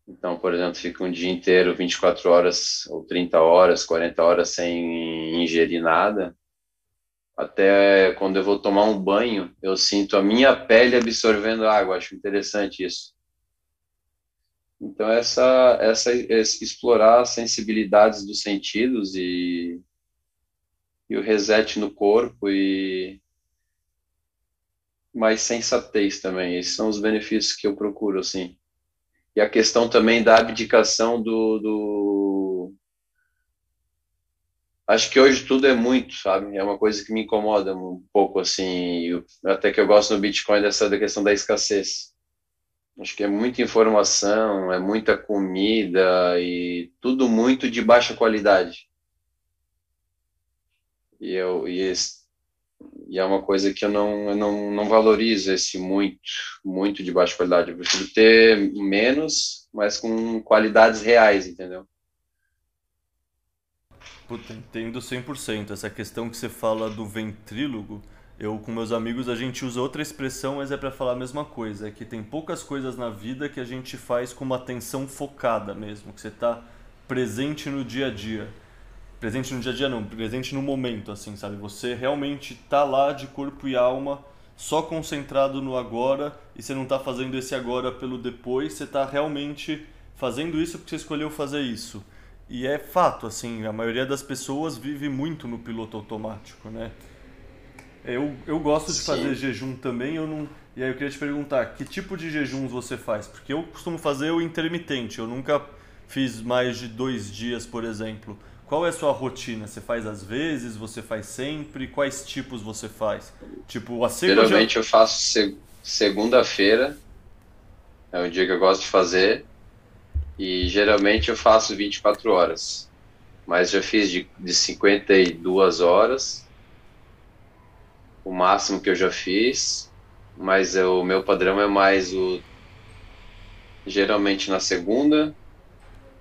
Então, por exemplo, fica um dia inteiro, 24 horas, ou 30 horas, 40 horas sem ingerir nada até quando eu vou tomar um banho, eu sinto a minha pele absorvendo água. Acho interessante isso. Então, essa, essa, explorar as sensibilidades dos sentidos e, e o reset no corpo e mais sensatez também. Esses são os benefícios que eu procuro, assim. E a questão também da abdicação do, do acho que hoje tudo é muito, sabe? É uma coisa que me incomoda um pouco, assim, eu, até que eu gosto no Bitcoin dessa da questão da escassez. Acho que é muita informação, é muita comida e tudo muito de baixa qualidade. E, eu, e, esse, e é uma coisa que eu não, eu não, não valorizo esse muito, muito de baixa qualidade. Eu prefiro ter menos, mas com qualidades reais, entendeu? Puta, entendo 100%. Essa questão que você fala do ventrílogo, eu com meus amigos a gente usa outra expressão, mas é para falar a mesma coisa, é que tem poucas coisas na vida que a gente faz com uma atenção focada mesmo, que você está presente no dia a dia. Presente no dia a dia não, presente no momento, assim, sabe? Você realmente tá lá de corpo e alma, só concentrado no agora, e você não tá fazendo esse agora pelo depois, você tá realmente fazendo isso porque você escolheu fazer isso. E é fato, assim, a maioria das pessoas vive muito no piloto automático, né? Eu, eu gosto de Sim. fazer jejum também, eu não. E aí eu queria te perguntar, que tipo de jejuns você faz? Porque eu costumo fazer o intermitente, eu nunca fiz mais de dois dias, por exemplo. Qual é a sua rotina? Você faz às vezes? Você faz sempre? Quais tipos você faz? Tipo, a Geralmente já... eu faço seg segunda-feira, é um dia que eu gosto de fazer, e geralmente eu faço 24 horas. Mas já fiz de, de 52 horas o máximo que eu já fiz, mas o meu padrão é mais o geralmente na segunda,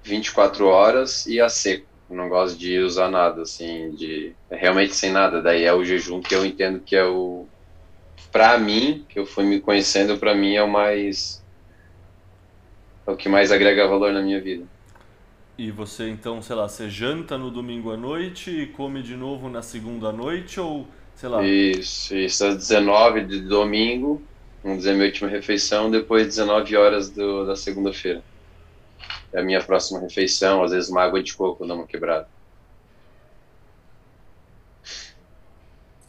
24 horas e a seco. Eu não gosto de usar nada assim, de realmente sem nada. Daí é o jejum que eu entendo que é o para mim, que eu fui me conhecendo, para mim é o mais é o que mais agrega valor na minha vida. E você então, sei lá, você janta no domingo à noite e come de novo na segunda à noite ou sei lá. Isso, isso às 19 de domingo, vamos dizer, minha última refeição, depois 19 horas do, da segunda-feira. É a minha próxima refeição, às vezes uma água de coco dá uma quebrada.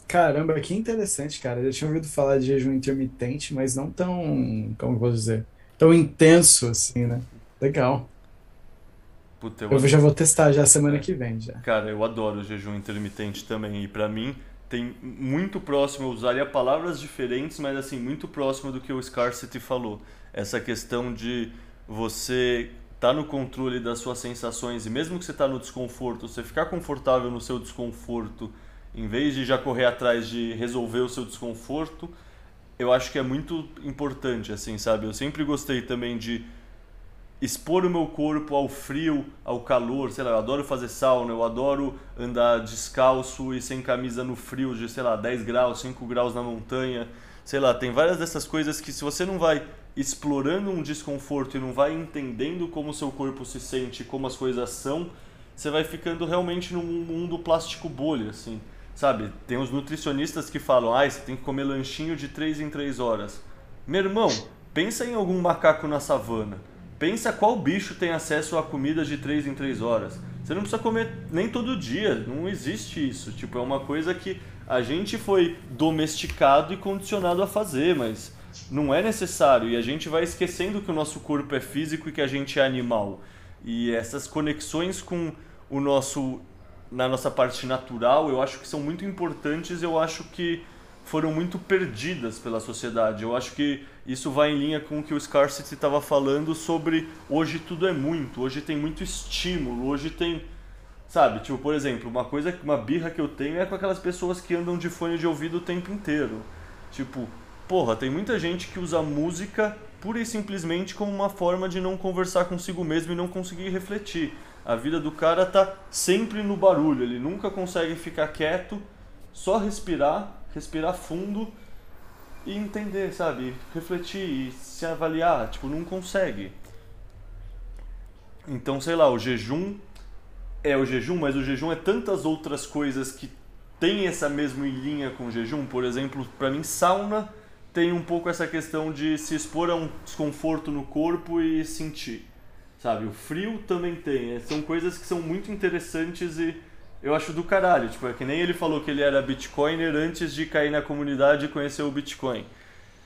Caramba, que interessante, cara. Eu já tinha ouvido falar de jejum intermitente, mas não tão, como eu vou dizer, tão intenso assim, né? Legal. Puta, eu, eu já vou testar já semana que vem já. Cara, eu adoro o jejum intermitente também e para mim tem muito próximo, eu usaria palavras diferentes, mas assim, muito próximo do que o Scarcity falou. Essa questão de você estar tá no controle das suas sensações e mesmo que você está no desconforto, você ficar confortável no seu desconforto, em vez de já correr atrás de resolver o seu desconforto, eu acho que é muito importante, assim, sabe? Eu sempre gostei também de expor o meu corpo ao frio, ao calor, sei lá, eu adoro fazer sauna, eu adoro andar descalço e sem camisa no frio de, sei lá, 10 graus, 5 graus na montanha, sei lá, tem várias dessas coisas que se você não vai explorando um desconforto e não vai entendendo como o seu corpo se sente, como as coisas são, você vai ficando realmente num mundo plástico bolha, assim, sabe? Tem os nutricionistas que falam, ah, você tem que comer lanchinho de 3 em 3 horas. Meu irmão, pensa em algum macaco na savana Pensa qual bicho tem acesso a comida de 3 em 3 horas. Você não precisa comer nem todo dia, não existe isso. Tipo, é uma coisa que a gente foi domesticado e condicionado a fazer, mas não é necessário. E a gente vai esquecendo que o nosso corpo é físico e que a gente é animal. E essas conexões com o nosso na nossa parte natural, eu acho que são muito importantes, eu acho que foram muito perdidas pela sociedade. Eu acho que isso vai em linha com o que o Scarcity estava falando sobre hoje tudo é muito, hoje tem muito estímulo, hoje tem. Sabe, tipo, por exemplo, uma coisa, uma birra que eu tenho é com aquelas pessoas que andam de fone de ouvido o tempo inteiro. Tipo, porra, tem muita gente que usa música pura e simplesmente como uma forma de não conversar consigo mesmo e não conseguir refletir. A vida do cara tá sempre no barulho, ele nunca consegue ficar quieto, só respirar respirar fundo e entender, sabe? Refletir e se avaliar, tipo, não consegue. Então, sei lá, o jejum é o jejum, mas o jejum é tantas outras coisas que tem essa mesma linha com o jejum. Por exemplo, para mim, sauna tem um pouco essa questão de se expor a um desconforto no corpo e sentir, sabe? O frio também tem. São coisas que são muito interessantes e eu acho do caralho. Tipo, é que nem ele falou que ele era bitcoiner antes de cair na comunidade e conhecer o Bitcoin.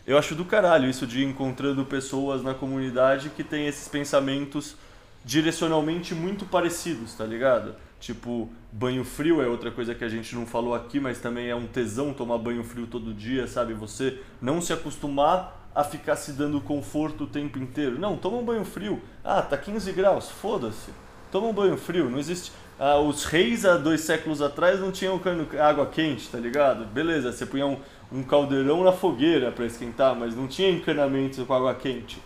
Eu acho do caralho isso de encontrando pessoas na comunidade que tem esses pensamentos direcionalmente muito parecidos, tá ligado? Tipo, banho frio é outra coisa que a gente não falou aqui, mas também é um tesão tomar banho frio todo dia, sabe? Você não se acostumar a ficar se dando conforto o tempo inteiro. Não, toma um banho frio. Ah, tá 15 graus, foda-se. Toma um banho frio, não existe. Ah, os reis há dois séculos atrás não tinham água quente, tá ligado? Beleza, você punha um, um caldeirão na fogueira para esquentar, mas não tinha encanamento com água quente.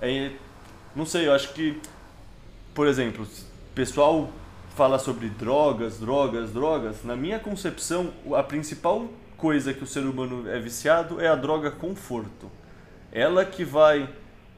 É, não sei, eu acho que, por exemplo, pessoal fala sobre drogas, drogas, drogas. Na minha concepção, a principal coisa que o ser humano é viciado é a droga conforto. Ela que vai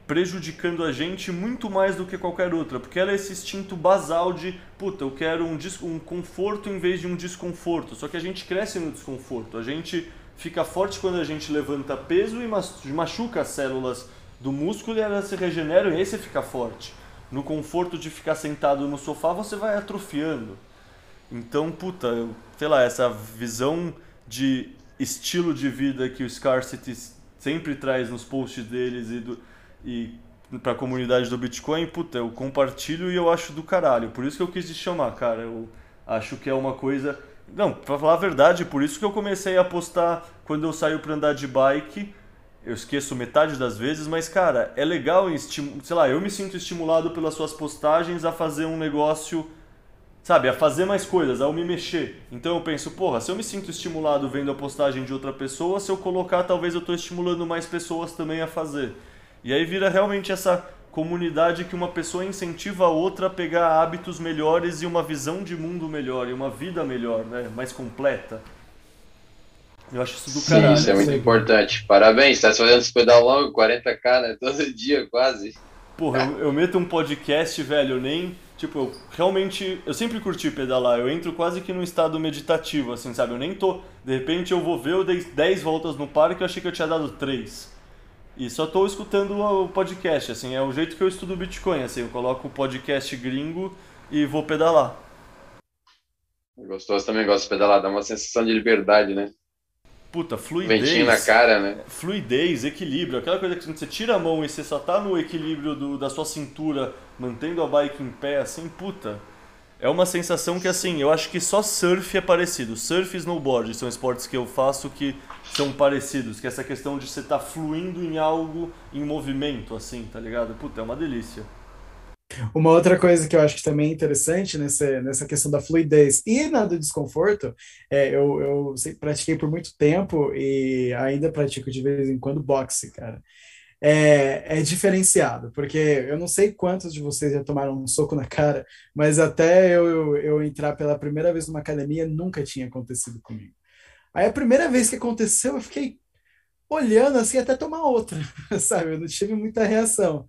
prejudicando a gente muito mais do que qualquer outra, porque ela é esse instinto basal de, puta, eu quero um, um conforto em vez de um desconforto. Só que a gente cresce no desconforto. A gente fica forte quando a gente levanta peso e machuca as células do músculo e elas se regeneram e aí você fica forte. No conforto de ficar sentado no sofá, você vai atrofiando. Então, puta, eu, sei lá, essa visão de estilo de vida que o Scarcity sempre traz nos posts deles e, do, e pra comunidade do Bitcoin, puta, eu compartilho e eu acho do caralho. Por isso que eu quis te chamar, cara. Eu acho que é uma coisa. Não, pra falar a verdade, por isso que eu comecei a postar quando eu saio pra andar de bike. Eu esqueço metade das vezes, mas cara, é legal, sei lá, eu me sinto estimulado pelas suas postagens a fazer um negócio sabe, a fazer mais coisas, a me mexer. Então eu penso, porra, se eu me sinto estimulado vendo a postagem de outra pessoa, se eu colocar, talvez eu estou estimulando mais pessoas também a fazer. E aí vira realmente essa comunidade que uma pessoa incentiva a outra a pegar hábitos melhores e uma visão de mundo melhor, e uma vida melhor, né, mais completa. Eu acho isso do Sim, caralho. Isso é muito importante. Parabéns, tá fazendo esse pedal longo, 40k, né? Todo dia, quase. Porra, eu, eu meto um podcast, velho, eu nem Tipo, eu realmente. Eu sempre curti pedalar. Eu entro quase que num estado meditativo, assim, sabe? Eu nem tô. De repente eu vou ver, eu dei 10 voltas no parque eu achei que eu tinha dado 3. E só tô escutando o podcast, assim. É o jeito que eu estudo Bitcoin, assim. Eu coloco o podcast gringo e vou pedalar. Gostoso também, gosto de pedalar. Dá uma sensação de liberdade, né? Puta, fluidez. Ventinho na cara, né? Fluidez, equilíbrio. Aquela coisa que você tira a mão e você só tá no equilíbrio do, da sua cintura, mantendo a bike em pé, assim, puta. É uma sensação que, assim, eu acho que só surf é parecido. Surf e snowboard são esportes que eu faço que são parecidos. Que é essa questão de você estar tá fluindo em algo, em movimento, assim, tá ligado? Puta, é uma delícia. Uma outra coisa que eu acho que também é interessante nessa, nessa questão da fluidez e na do desconforto, é, eu, eu pratiquei por muito tempo e ainda pratico de vez em quando boxe, cara. É, é diferenciado, porque eu não sei quantos de vocês já tomaram um soco na cara, mas até eu, eu, eu entrar pela primeira vez numa academia nunca tinha acontecido comigo. Aí a primeira vez que aconteceu, eu fiquei olhando assim até tomar outra, sabe? Eu não tive muita reação.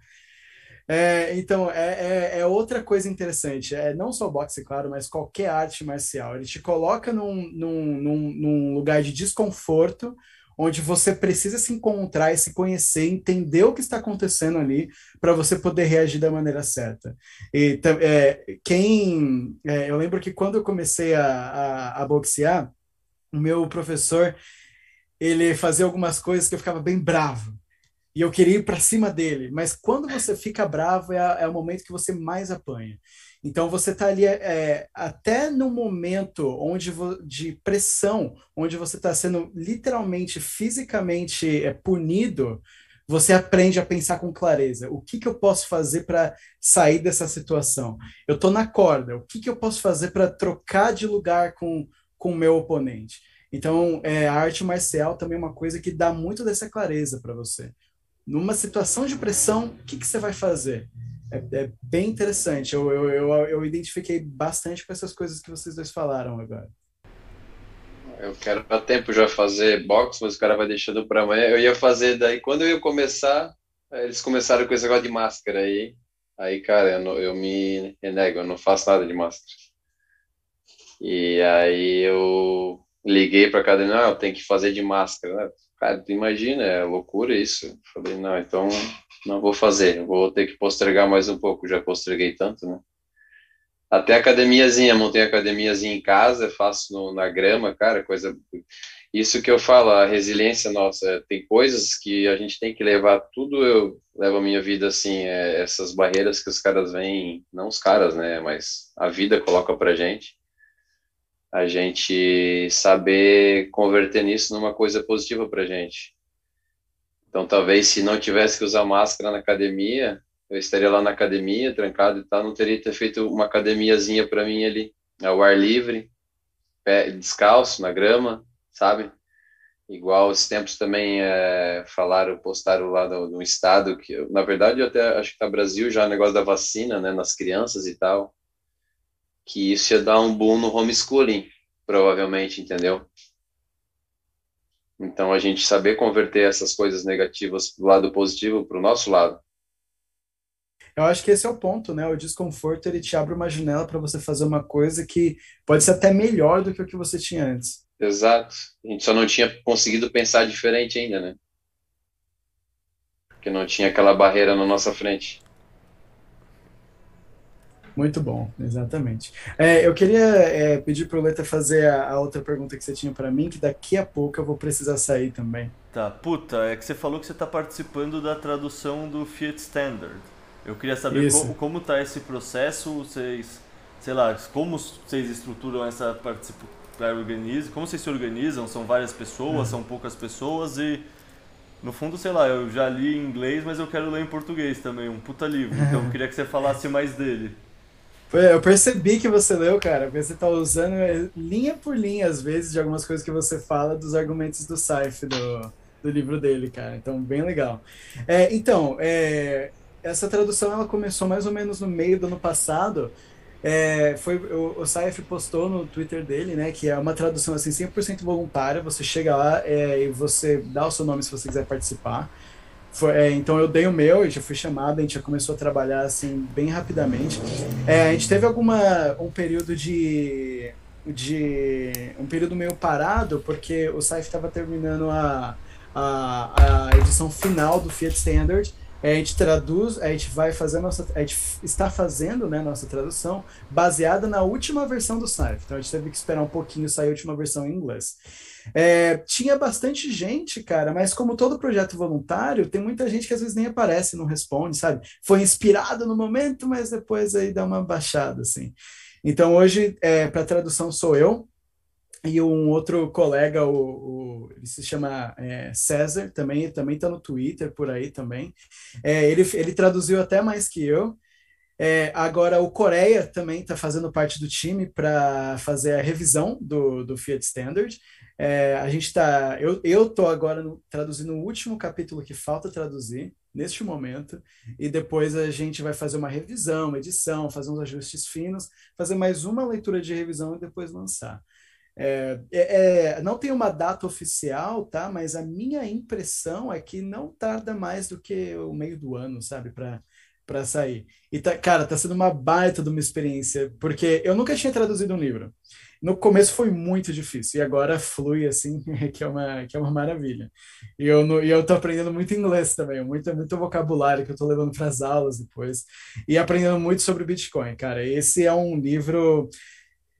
É, então, é, é, é, outra coisa interessante. É não só boxe, claro, mas qualquer arte marcial. Ele te coloca num, num, num, num lugar de desconforto, onde você precisa se encontrar e se conhecer, entender o que está acontecendo ali, para você poder reagir da maneira certa. E é, quem. É, eu lembro que quando eu comecei a, a, a boxear, o meu professor ele fazia algumas coisas que eu ficava bem bravo e eu queria ir para cima dele. Mas quando você fica bravo, é, é, o momento que você mais apanha. Então você está ali é, até no momento onde de pressão, onde você está sendo literalmente, fisicamente é, punido, você aprende a pensar com clareza. O que, que eu posso fazer para sair dessa situação? Eu estou na corda. O que, que eu posso fazer para trocar de lugar com com o meu oponente? Então, é, a arte marcial também é uma coisa que dá muito dessa clareza para você numa situação de pressão, o que, que você vai fazer? É, é bem interessante. Eu, eu, eu, eu, identifiquei bastante com essas coisas que vocês dois falaram agora. Eu quero há tempo já fazer boxe, mas o cara vai deixando para amanhã. Eu ia fazer daí, quando eu ia começar, eles começaram com esse negócio de máscara aí. Aí, cara, eu, não, eu me renego, eu não faço nada de máscara. E aí eu liguei para cada não, eu tenho que fazer de máscara. Né? Cara, tu imagina, é loucura isso. Falei, não, então não vou fazer, vou ter que postergar mais um pouco, já posterguei tanto, né? Até academiazinha, montei academiazinha em casa, faço no, na grama, cara, coisa. Isso que eu falo, a resiliência nossa, tem coisas que a gente tem que levar, tudo eu levo a minha vida assim, é, essas barreiras que os caras vêm, não os caras, né, mas a vida coloca pra gente a gente saber converter nisso numa coisa positiva para gente. Então, talvez se não tivesse que usar máscara na academia, eu estaria lá na academia, trancado e tal, não teria ter feito uma academiazinha para mim ali, ao ar livre, pé, descalço, na grama, sabe? Igual os tempos também é, falaram, postaram lá no, no, estado, que na verdade eu até acho que tá Brasil já o negócio da vacina, né, nas crianças e tal, que isso ia dar um boom no homeschooling, provavelmente, entendeu? Então, a gente saber converter essas coisas negativas para o lado positivo, para o nosso lado. Eu acho que esse é o ponto, né? O desconforto ele te abre uma janela para você fazer uma coisa que pode ser até melhor do que o que você tinha antes. Exato. A gente só não tinha conseguido pensar diferente ainda, né? Porque não tinha aquela barreira na nossa frente. Muito bom, exatamente. É, eu queria é, pedir para o Leta fazer a, a, outra pergunta que você tinha para mim, que daqui a pouco eu vou precisar sair também. Tá, puta, é que você falou que você está participando da tradução do Fiat Standard. Eu queria saber como, como tá esse processo, vocês, sei lá, como vocês estruturam essa participação, como vocês se organizam, são várias pessoas, uhum. são poucas pessoas e no fundo, sei lá, eu já li em inglês, mas eu quero ler em português também, um puta livro. Então eu queria que você falasse mais dele. Eu percebi que você leu, cara, você tá usando é, linha por linha, às vezes, de algumas coisas que você fala dos argumentos do Saif, do, do livro dele, cara. Então, bem legal. É, então, é, essa tradução ela começou mais ou menos no meio do ano passado. É, foi o, o Saif postou no Twitter dele, né, que é uma tradução assim 100% voluntária. Você chega lá é, e você dá o seu nome se você quiser participar. Foi, é, então eu dei o meu, e já fui chamado, a gente já começou a trabalhar assim bem rapidamente. É, a gente teve alguma um período de de um período meio parado porque o Saif estava terminando a, a, a edição final do Fiat Standard a gente traduz, a gente vai fazer a nossa, a gente está fazendo, né, nossa tradução baseada na última versão do site. Então a gente teve que esperar um pouquinho sair a última versão em inglês. É, tinha bastante gente, cara, mas como todo projeto voluntário, tem muita gente que às vezes nem aparece, não responde, sabe? Foi inspirado no momento, mas depois aí dá uma baixada, assim. Então hoje, é, para tradução sou eu, e um outro colega, o, o ele se chama é, César, também também está no Twitter por aí também. É, ele, ele traduziu até mais que eu. É, agora o Coreia também está fazendo parte do time para fazer a revisão do, do Fiat Standard. É, a gente está, eu eu tô agora no, traduzindo o último capítulo que falta traduzir neste momento e depois a gente vai fazer uma revisão, uma edição, fazer uns ajustes finos, fazer mais uma leitura de revisão e depois lançar. É, é, é, não tem uma data oficial, tá? Mas a minha impressão é que não tarda mais do que o meio do ano, sabe, para para sair. E tá, cara, tá sendo uma baita de uma experiência, porque eu nunca tinha traduzido um livro. No começo foi muito difícil e agora flui assim, que é uma que é uma maravilha. E eu e eu tô aprendendo muito inglês também, muito muito vocabulário que eu tô levando para as aulas depois e aprendendo muito sobre Bitcoin, cara. Esse é um livro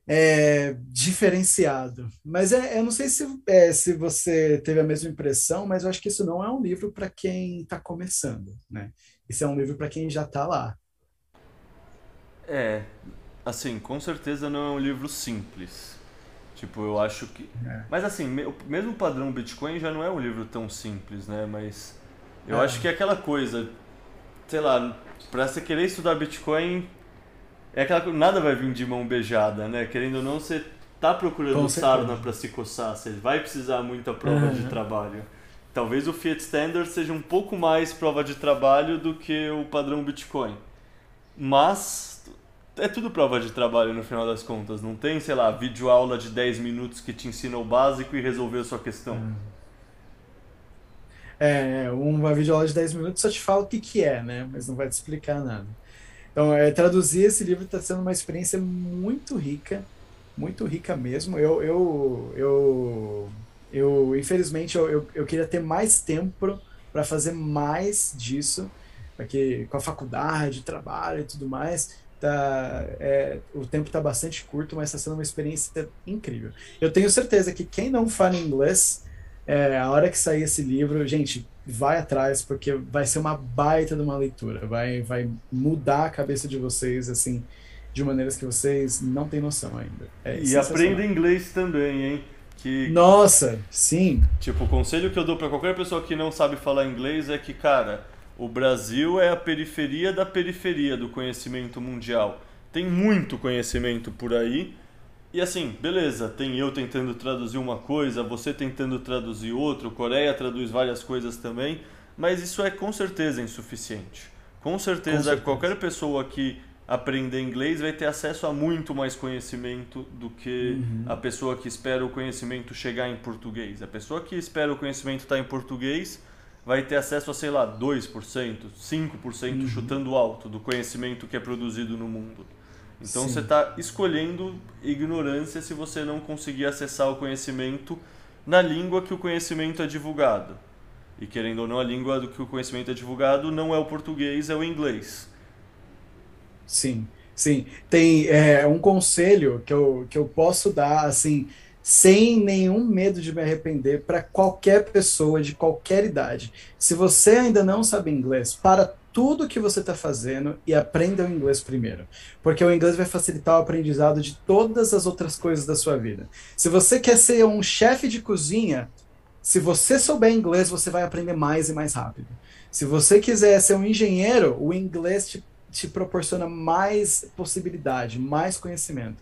é, diferenciado. Mas é, eu não sei se, é, se você teve a mesma impressão, mas eu acho que isso não é um livro para quem está começando, né? Isso é um livro para quem já está lá. É, assim, com certeza não é um livro simples. Tipo, eu acho que. É. Mas assim, mesmo o padrão Bitcoin já não é um livro tão simples, né? Mas eu é. acho que é aquela coisa, sei lá, para você querer estudar Bitcoin, é aquela nada vai vir de mão beijada, né? Querendo ou não, você tá procurando sarna para se coçar, você vai precisar muita prova uhum. de trabalho. Talvez o Fiat Standard seja um pouco mais prova de trabalho do que o padrão Bitcoin. Mas é tudo prova de trabalho no final das contas. Não tem, sei lá, vídeo aula de 10 minutos que te ensina o básico e resolveu a sua questão. Uhum. É, uma videoaula de 10 minutos só te fala o que, que é, né? Mas não vai te explicar nada. Então, é, traduzir esse livro está sendo uma experiência muito rica, muito rica mesmo. Eu, eu, eu, eu infelizmente, eu, eu, eu queria ter mais tempo para fazer mais disso, porque com a faculdade, trabalho e tudo mais, tá, é, o tempo está bastante curto, mas está sendo uma experiência incrível. Eu tenho certeza que quem não fala inglês, é, a hora que sair esse livro, gente, vai atrás, porque vai ser uma baita de uma leitura, vai, vai mudar a cabeça de vocês, assim, de maneiras que vocês não têm noção ainda. É e aprenda inglês também, hein? Que, Nossa, sim. Tipo, o conselho que eu dou para qualquer pessoa que não sabe falar inglês é que, cara, o Brasil é a periferia da periferia do conhecimento mundial. Tem muito conhecimento por aí. E assim, beleza, tem eu tentando traduzir uma coisa, você tentando traduzir outra, Coreia traduz várias coisas também, mas isso é com certeza insuficiente. Com certeza, com certeza. qualquer pessoa que aprender inglês vai ter acesso a muito mais conhecimento do que uhum. a pessoa que espera o conhecimento chegar em português. A pessoa que espera o conhecimento estar em português vai ter acesso a, sei lá, 2%, 5% uhum. chutando alto do conhecimento que é produzido no mundo. Então Sim. você está escolhendo ignorância se você não conseguir acessar o conhecimento na língua que o conhecimento é divulgado. E querendo ou não, a língua do que o conhecimento é divulgado não é o português, é o inglês. Sim, sim. Tem é, um conselho que eu, que eu posso dar, assim, sem nenhum medo de me arrepender para qualquer pessoa de qualquer idade. Se você ainda não sabe inglês, para tudo que você está fazendo e aprenda o inglês primeiro. Porque o inglês vai facilitar o aprendizado de todas as outras coisas da sua vida. Se você quer ser um chefe de cozinha, se você souber inglês, você vai aprender mais e mais rápido. Se você quiser ser um engenheiro, o inglês te te proporciona mais possibilidade, mais conhecimento.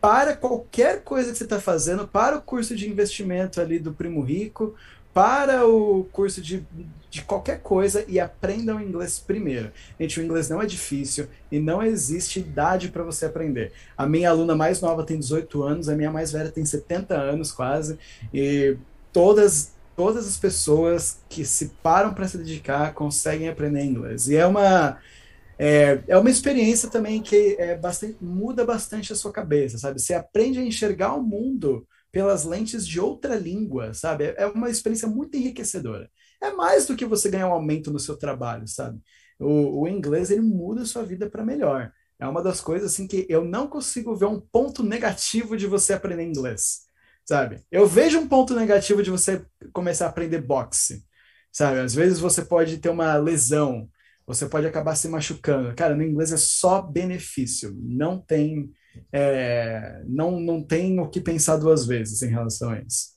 Para qualquer coisa que você está fazendo, para o curso de investimento ali do Primo Rico, para o curso de, de qualquer coisa e aprenda o inglês primeiro. Gente, o inglês não é difícil e não existe idade para você aprender. A minha aluna mais nova tem 18 anos, a minha mais velha tem 70 anos quase, e todas todas as pessoas que se param para se dedicar conseguem aprender inglês. E é uma é, é uma experiência também que é bastante, muda bastante a sua cabeça, sabe? Você aprende a enxergar o mundo pelas lentes de outra língua, sabe? É, é uma experiência muito enriquecedora. É mais do que você ganhar um aumento no seu trabalho, sabe? O, o inglês, ele muda a sua vida para melhor. É uma das coisas assim que eu não consigo ver um ponto negativo de você aprender inglês, sabe? Eu vejo um ponto negativo de você começar a aprender boxe, sabe? Às vezes você pode ter uma lesão, você pode acabar se machucando. Cara, no inglês é só benefício, não tem, é, não, não tem o que pensar duas vezes em relação a isso.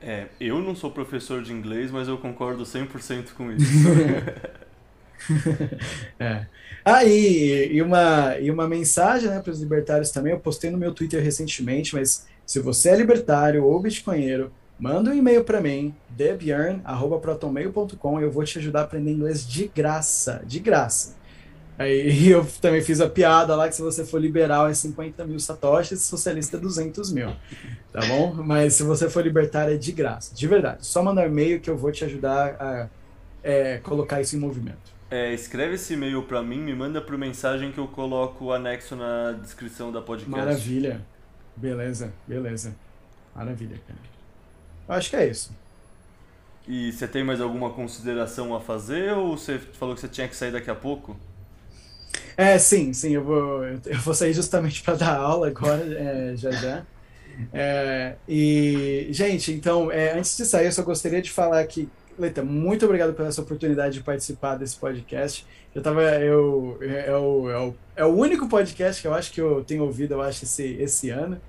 É, eu não sou professor de inglês, mas eu concordo 100% com isso. é. Ah, e, e, uma, e uma mensagem né, para os libertários também, eu postei no meu Twitter recentemente, mas se você é libertário ou bitcoinheiro, manda um e-mail para mim, debian@protonmail.com, eu vou te ajudar a aprender inglês de graça, de graça. Aí eu também fiz a piada lá que se você for liberal é 50 mil satoshis, socialista é 200 mil, tá bom? Mas se você for libertário é de graça, de verdade. Só mandar e-mail que eu vou te ajudar a é, colocar isso em movimento. É, escreve esse e-mail para mim, me manda por mensagem que eu coloco o anexo na descrição da podcast. Maravilha. Beleza, beleza. Maravilha, cara. Acho que é isso. E você tem mais alguma consideração a fazer ou você falou que você tinha que sair daqui a pouco? É, sim, sim, eu vou, eu vou sair justamente para dar aula agora, é, já já. É, e, gente, então, é, antes de sair, eu só gostaria de falar que, Leita, muito obrigado pela essa oportunidade de participar desse podcast. Eu tava, eu, é, é, o, é, o, é o único podcast que eu acho que eu tenho ouvido, eu acho, esse, esse ano.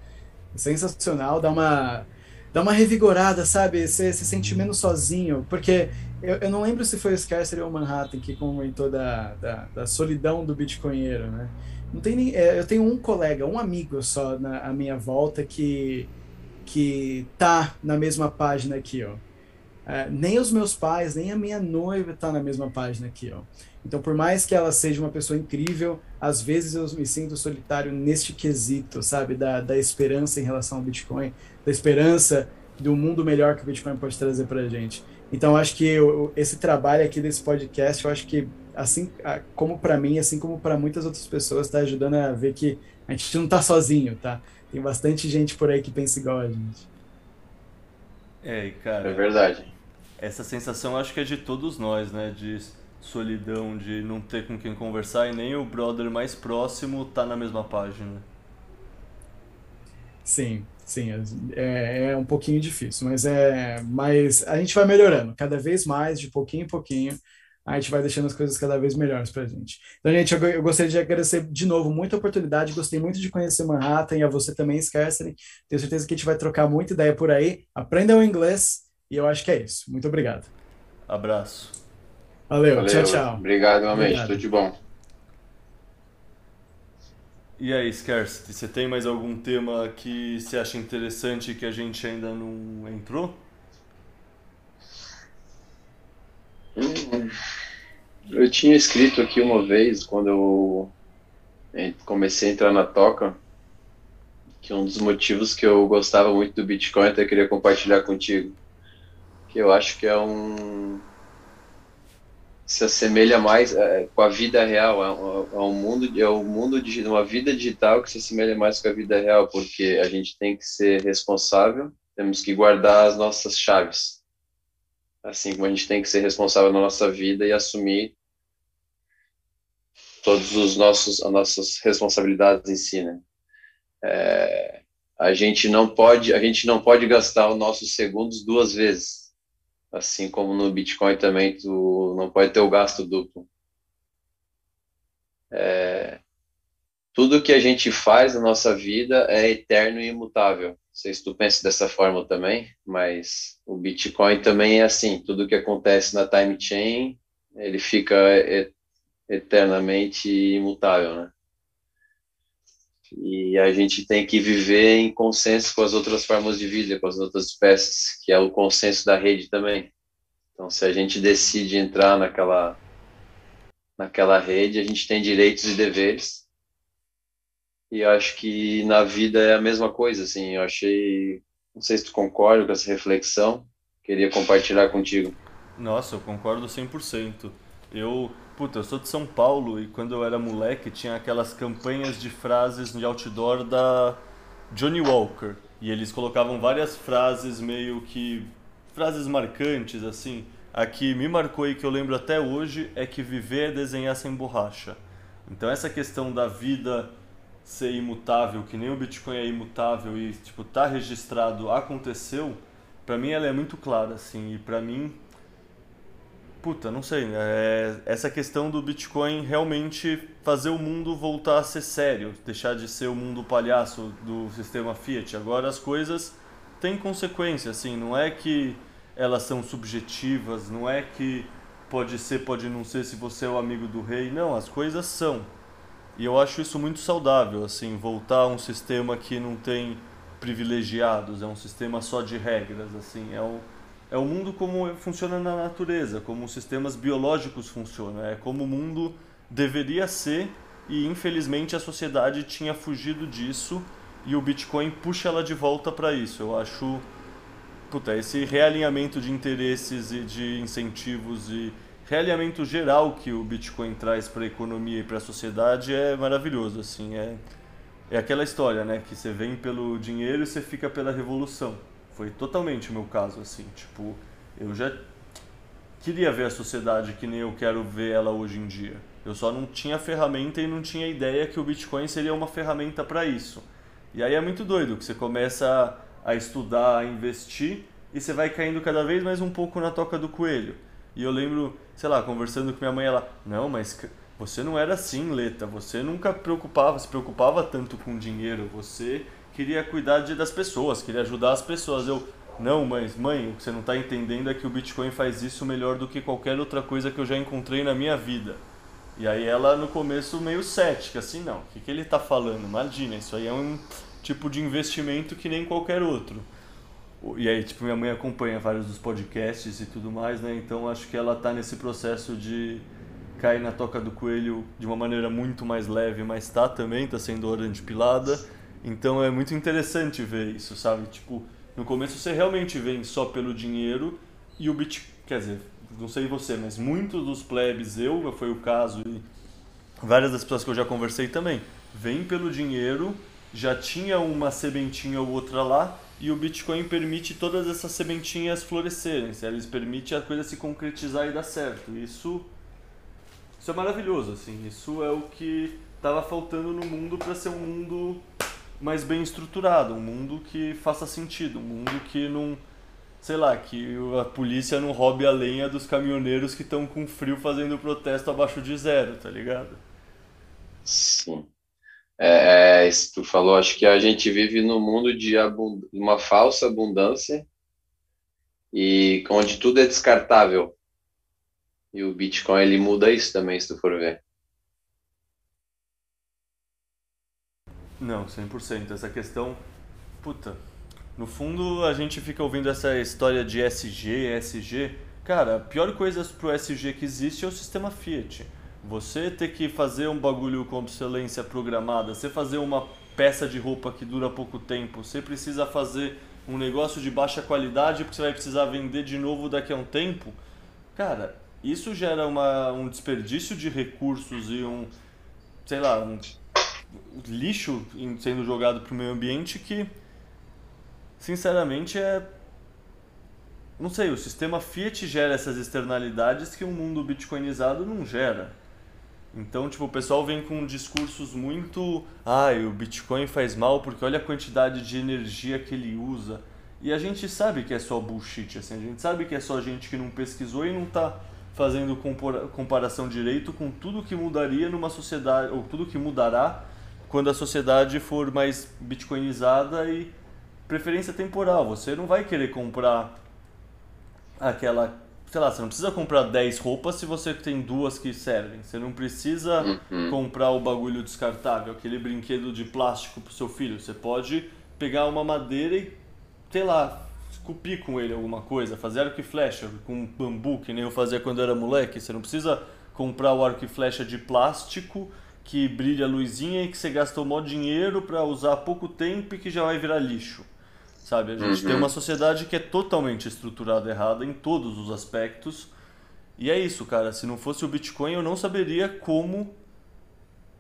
Sensacional, dá uma dá uma revigorada, sabe? Você se sente menos sozinho. Porque eu, eu não lembro se foi o Scarcity ou o Manhattan que comentou da, da, da solidão do bitcoinheiro, né? Não tem nem, é, eu tenho um colega, um amigo só na à minha volta que, que tá na mesma página aqui, ó. É, nem os meus pais, nem a minha noiva tá na mesma página aqui, ó. Então, por mais que ela seja uma pessoa incrível, às vezes eu me sinto solitário neste quesito, sabe? Da, da esperança em relação ao Bitcoin, da esperança do mundo melhor que o Bitcoin pode trazer para a gente. Então, acho que eu, esse trabalho aqui desse podcast, eu acho que, assim como para mim, assim como para muitas outras pessoas, está ajudando a ver que a gente não está sozinho, tá? Tem bastante gente por aí que pensa igual a gente. É, cara. É verdade. Essa sensação acho que é de todos nós, né? De solidão, de não ter com quem conversar e nem o brother mais próximo tá na mesma página. Sim, sim, é, é um pouquinho difícil, mas é, mas a gente vai melhorando cada vez mais, de pouquinho em pouquinho. a gente vai deixando as coisas cada vez melhores pra gente. Então, gente, eu, eu gostaria de agradecer de novo muita oportunidade, gostei muito de conhecer Manhattan e a você também, Scarcely. Tenho certeza que a gente vai trocar muita ideia por aí. Aprendam inglês e eu acho que é isso. Muito obrigado. Abraço. Valeu, Valeu. tchau, tchau. Obrigado, realmente, tudo de bom. E aí, Scarcity, você tem mais algum tema que você acha interessante que a gente ainda não entrou? Eu tinha escrito aqui uma vez, quando eu comecei a entrar na toca, que um dos motivos que eu gostava muito do Bitcoin até queria compartilhar contigo, que eu acho que é um se assemelha mais é, com a vida real, é, é um mundo é um mundo de uma vida digital que se assemelha mais com a vida real, porque a gente tem que ser responsável, temos que guardar as nossas chaves, assim como a gente tem que ser responsável na nossa vida e assumir todos os nossos as nossas responsabilidades em si, né? É, a gente não pode a gente não pode gastar os nossos segundos duas vezes assim como no Bitcoin também tu não pode ter o gasto duplo. É, tudo que a gente faz na nossa vida é eterno e imutável. Não sei se tu pensa dessa forma também, mas o Bitcoin também é assim. Tudo que acontece na time chain, ele fica eternamente imutável, né? E a gente tem que viver em consenso com as outras formas de vida, com as outras espécies, que é o consenso da rede também. Então, se a gente decide entrar naquela naquela rede, a gente tem direitos e deveres. E acho que na vida é a mesma coisa, assim. Eu achei, não sei se tu concorda com essa reflexão, queria compartilhar contigo. Nossa, eu concordo 100%. Eu Puta, eu sou de São Paulo e quando eu era moleque tinha aquelas campanhas de frases de outdoor da Johnny Walker. E eles colocavam várias frases meio que. frases marcantes, assim. A que me marcou e que eu lembro até hoje é que viver é desenhar sem borracha. Então essa questão da vida ser imutável, que nem o Bitcoin é imutável e tipo tá registrado, aconteceu, para mim ela é muito clara assim, e para mim Puta, não sei. É, essa questão do Bitcoin realmente fazer o mundo voltar a ser sério, deixar de ser o mundo palhaço do sistema Fiat. Agora as coisas têm consequência, assim, não é que elas são subjetivas, não é que pode ser, pode não ser se você é o amigo do rei. Não, as coisas são. E eu acho isso muito saudável, assim, voltar a um sistema que não tem privilegiados, é um sistema só de regras, assim, é um é o mundo como funciona na natureza, como os sistemas biológicos funcionam, é como o mundo deveria ser e infelizmente a sociedade tinha fugido disso e o Bitcoin puxa ela de volta para isso. Eu acho puta, esse realinhamento de interesses e de incentivos e realinhamento geral que o Bitcoin traz para a economia e para a sociedade é maravilhoso, assim, é é aquela história, né, que você vem pelo dinheiro e você fica pela revolução. Foi totalmente o meu caso, assim. Tipo, eu já queria ver a sociedade que nem eu quero ver ela hoje em dia. Eu só não tinha ferramenta e não tinha ideia que o Bitcoin seria uma ferramenta para isso. E aí é muito doido que você começa a estudar, a investir e você vai caindo cada vez mais um pouco na toca do coelho. E eu lembro, sei lá, conversando com minha mãe, ela, não, mas você não era assim, Leta, você nunca preocupava, se preocupava tanto com dinheiro, você queria cuidar de, das pessoas, queria ajudar as pessoas. Eu, não, mas mãe, o que você não está entendendo é que o Bitcoin faz isso melhor do que qualquer outra coisa que eu já encontrei na minha vida. E aí ela no começo meio cética, assim, não, o que, que ele está falando? Imagina, isso aí é um tipo de investimento que nem qualquer outro. E aí, tipo, minha mãe acompanha vários dos podcasts e tudo mais, né? Então acho que ela está nesse processo de cair na toca do coelho de uma maneira muito mais leve, mas tá também, tá sendo orange pilada. Então é muito interessante ver isso, sabe? Tipo, no começo você realmente vem só pelo dinheiro e o Bitcoin, quer dizer, não sei você, mas muitos dos plebes, eu, foi o caso e várias das pessoas que eu já conversei também, vem pelo dinheiro, já tinha uma sementinha ou outra lá e o Bitcoin permite todas essas sementinhas florescerem, eles permite a coisa se concretizar e dar certo. Isso isso é maravilhoso, assim. Isso é o que estava faltando no mundo para ser um mundo mais bem estruturado, um mundo que faça sentido, um mundo que não sei lá, que a polícia não roube a lenha dos caminhoneiros que estão com frio fazendo protesto abaixo de zero, tá ligado? Sim. É, é, isso tu falou, acho que a gente vive num mundo de uma falsa abundância e onde tudo é descartável. E o Bitcoin ele muda isso também, se tu for ver. Não, 100%. Essa questão, puta, no fundo a gente fica ouvindo essa história de SG, SG. Cara, a pior coisa pro SG que existe é o sistema Fiat. Você ter que fazer um bagulho com obsolência programada, você fazer uma peça de roupa que dura pouco tempo, você precisa fazer um negócio de baixa qualidade porque você vai precisar vender de novo daqui a um tempo. Cara, isso gera uma, um desperdício de recursos e um, sei lá, um lixo sendo jogado para o meio ambiente que, sinceramente, é. Não sei, o sistema Fiat gera essas externalidades que um mundo bitcoinizado não gera. Então, tipo, o pessoal vem com discursos muito. Ah, o Bitcoin faz mal porque olha a quantidade de energia que ele usa. E a gente sabe que é só bullshit, assim, a gente sabe que é só gente que não pesquisou e não está fazendo comparação direito com tudo que mudaria numa sociedade, ou tudo que mudará quando a sociedade for mais bitcoinizada e preferência temporal. Você não vai querer comprar aquela sei lá, você não precisa comprar 10 roupas se você tem duas que servem. Você não precisa uhum. comprar o bagulho descartável, aquele brinquedo de plástico pro seu filho. Você pode pegar uma madeira e, sei lá, esculpir com ele alguma coisa, fazer arco e flecha com bambu, que nem eu fazia quando era moleque. Você não precisa comprar o arco e flecha de plástico que brilha a luzinha e que você gastou maior dinheiro para usar pouco tempo e que já vai virar lixo. Sabe? A gente uhum. tem uma sociedade que é totalmente estruturada errada em todos os aspectos. E é isso, cara. Se não fosse o Bitcoin, eu não saberia como.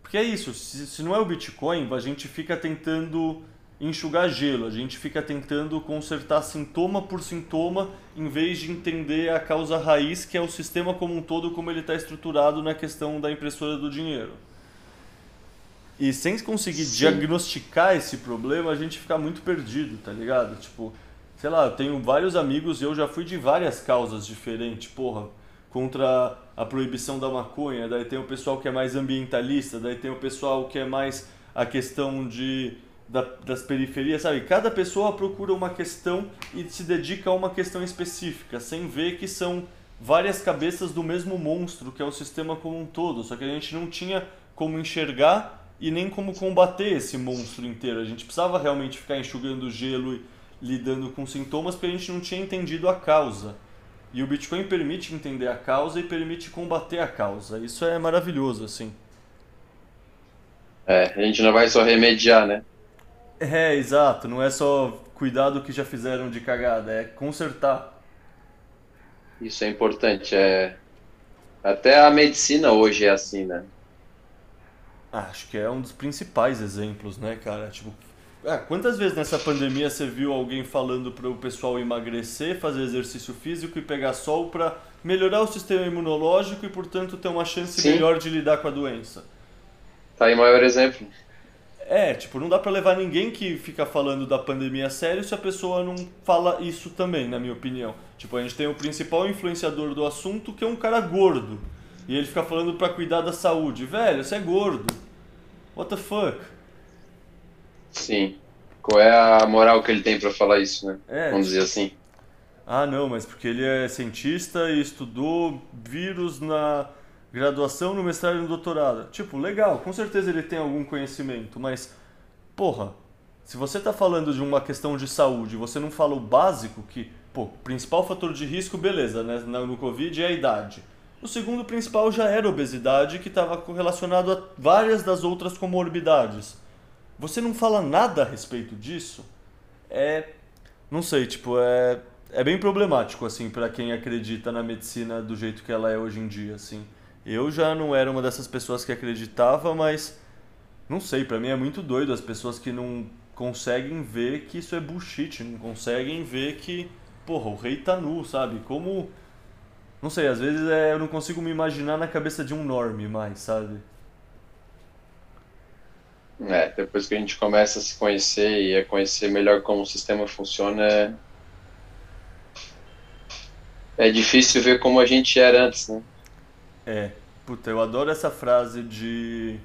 Porque é isso. Se, se não é o Bitcoin, a gente fica tentando enxugar gelo, a gente fica tentando consertar sintoma por sintoma em vez de entender a causa raiz, que é o sistema como um todo, como ele está estruturado na questão da impressora do dinheiro. E sem conseguir Sim. diagnosticar esse problema, a gente fica muito perdido, tá ligado? Tipo, sei lá, eu tenho vários amigos e eu já fui de várias causas diferentes, porra, contra a proibição da maconha, daí tem o pessoal que é mais ambientalista, daí tem o pessoal que é mais a questão de da, das periferias, sabe? Cada pessoa procura uma questão e se dedica a uma questão específica, sem ver que são várias cabeças do mesmo monstro, que é o sistema como um todo, só que a gente não tinha como enxergar e nem como combater esse monstro inteiro. A gente precisava realmente ficar enxugando gelo e lidando com sintomas porque a gente não tinha entendido a causa. E o Bitcoin permite entender a causa e permite combater a causa. Isso é maravilhoso, assim. É, a gente não vai só remediar, né? É, exato. Não é só cuidar do que já fizeram de cagada, é consertar. Isso é importante. É... Até a medicina hoje é assim, né? Ah, acho que é um dos principais exemplos, né, cara? Tipo, ah, quantas vezes nessa pandemia você viu alguém falando para o pessoal emagrecer, fazer exercício físico e pegar sol para melhorar o sistema imunológico e, portanto, ter uma chance Sim. melhor de lidar com a doença? Tá aí maior exemplo. É, tipo, não dá para levar ninguém que fica falando da pandemia a sério se a pessoa não fala isso também, na minha opinião. Tipo, a gente tem o principal influenciador do assunto, que é um cara gordo. E ele fica falando para cuidar da saúde. Velho, você é gordo. What the fuck? Sim. Qual é a moral que ele tem para falar isso, né? É, Vamos dizer assim. Ah, não, mas porque ele é cientista e estudou vírus na graduação, no mestrado e no doutorado. Tipo, legal, com certeza ele tem algum conhecimento, mas, porra, se você tá falando de uma questão de saúde, você não fala o básico que, pô, principal fator de risco, beleza, né, no Covid é a idade. O segundo principal já era obesidade, que estava correlacionado a várias das outras comorbidades. Você não fala nada a respeito disso? É. Não sei, tipo, é. É bem problemático, assim, para quem acredita na medicina do jeito que ela é hoje em dia, assim. Eu já não era uma dessas pessoas que acreditava, mas. Não sei, para mim é muito doido as pessoas que não conseguem ver que isso é bullshit, não conseguem ver que, porra, o rei tá nu, sabe? Como não sei, às vezes é, eu não consigo me imaginar na cabeça de um norme mais, sabe? É, depois que a gente começa a se conhecer e a conhecer melhor como o sistema funciona, é, é difícil ver como a gente era antes, né? É, puta, eu adoro essa frase de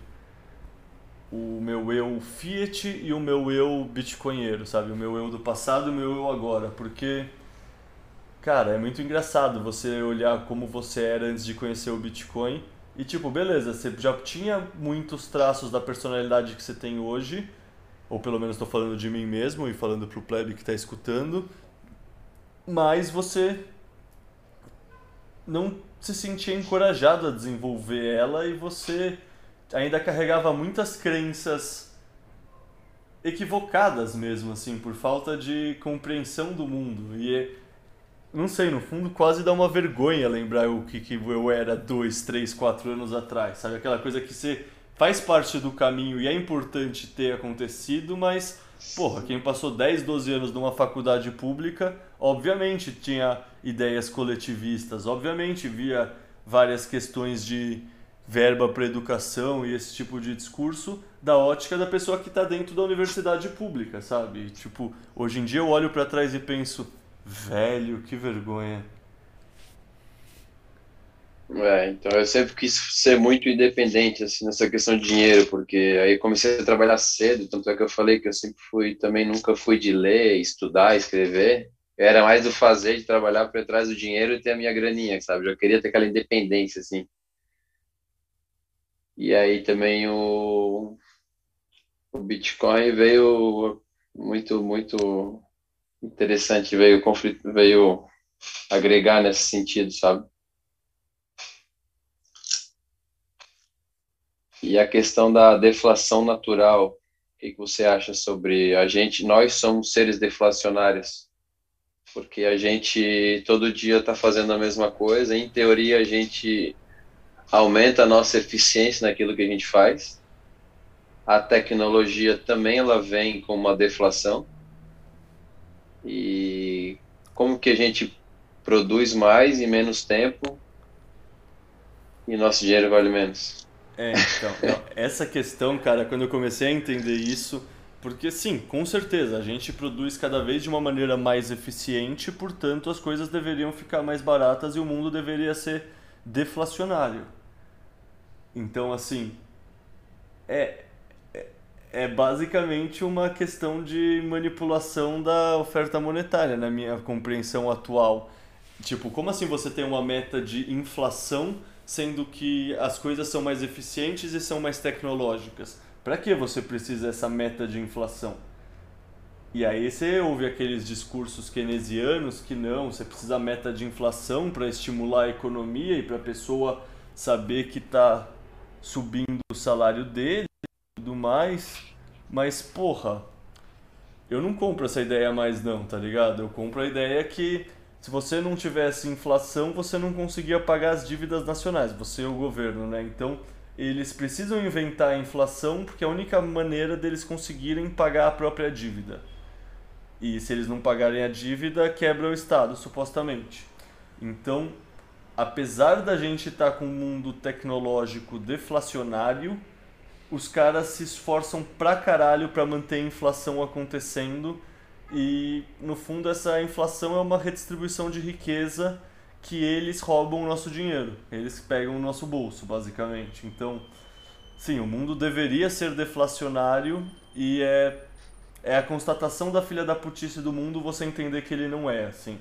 o meu eu Fiat e o meu eu bitcoinheiro, sabe? O meu eu do passado e o meu eu agora, porque cara, é muito engraçado você olhar como você era antes de conhecer o Bitcoin e tipo, beleza, você já tinha muitos traços da personalidade que você tem hoje, ou pelo menos estou falando de mim mesmo e falando pro plebe que está escutando, mas você não se sentia encorajado a desenvolver ela e você ainda carregava muitas crenças equivocadas mesmo, assim, por falta de compreensão do mundo. E não sei, no fundo quase dá uma vergonha lembrar o que, que eu era dois, três, quatro anos atrás, sabe? Aquela coisa que você faz parte do caminho e é importante ter acontecido, mas, porra, quem passou 10, 12 anos numa faculdade pública, obviamente tinha ideias coletivistas, obviamente via várias questões de verba para educação e esse tipo de discurso da ótica da pessoa que está dentro da universidade pública, sabe? Tipo, hoje em dia eu olho para trás e penso, velho, que vergonha. É, então eu sempre quis ser muito independente assim nessa questão de dinheiro, porque aí comecei a trabalhar cedo, tanto é que eu falei que eu sempre fui, também nunca fui de ler, estudar, escrever. Era mais do fazer, de trabalhar por trás do dinheiro e ter a minha graninha, sabe? Eu queria ter aquela independência assim. E aí também o, o Bitcoin veio muito, muito interessante, veio conflito, veio agregar nesse sentido, sabe? E a questão da deflação natural, o que, que você acha sobre a gente? Nós somos seres deflacionários, porque a gente todo dia está fazendo a mesma coisa. Em teoria, a gente aumenta a nossa eficiência naquilo que a gente faz. A tecnologia também ela vem com uma deflação. E como que a gente produz mais em menos tempo e nosso dinheiro vale menos? É, então, essa questão, cara, quando eu comecei a entender isso, porque sim, com certeza, a gente produz cada vez de uma maneira mais eficiente, portanto as coisas deveriam ficar mais baratas e o mundo deveria ser deflacionário. Então, assim, é, é, basicamente uma questão de manipulação da oferta monetária, na minha compreensão atual. Tipo, como assim você tem uma meta de inflação, sendo que as coisas são mais eficientes e são mais tecnológicas? Para que você precisa dessa meta de inflação? E aí você ouve aqueles discursos keynesianos que não, você precisa meta de inflação para estimular a economia e para a pessoa saber que está subindo o salário dele tudo mais. Mas, porra, eu não compro essa ideia mais não, tá ligado? Eu compro a ideia que se você não tivesse inflação, você não conseguia pagar as dívidas nacionais, você é o governo, né? Então, eles precisam inventar a inflação porque é a única maneira deles conseguirem pagar a própria dívida. E se eles não pagarem a dívida, quebra o Estado, supostamente. Então, apesar da gente estar tá com um mundo tecnológico deflacionário, os caras se esforçam pra caralho para manter a inflação acontecendo e no fundo essa inflação é uma redistribuição de riqueza que eles roubam o nosso dinheiro, eles pegam o nosso bolso, basicamente. Então, sim, o mundo deveria ser deflacionário e é é a constatação da filha da putice do mundo você entender que ele não é assim.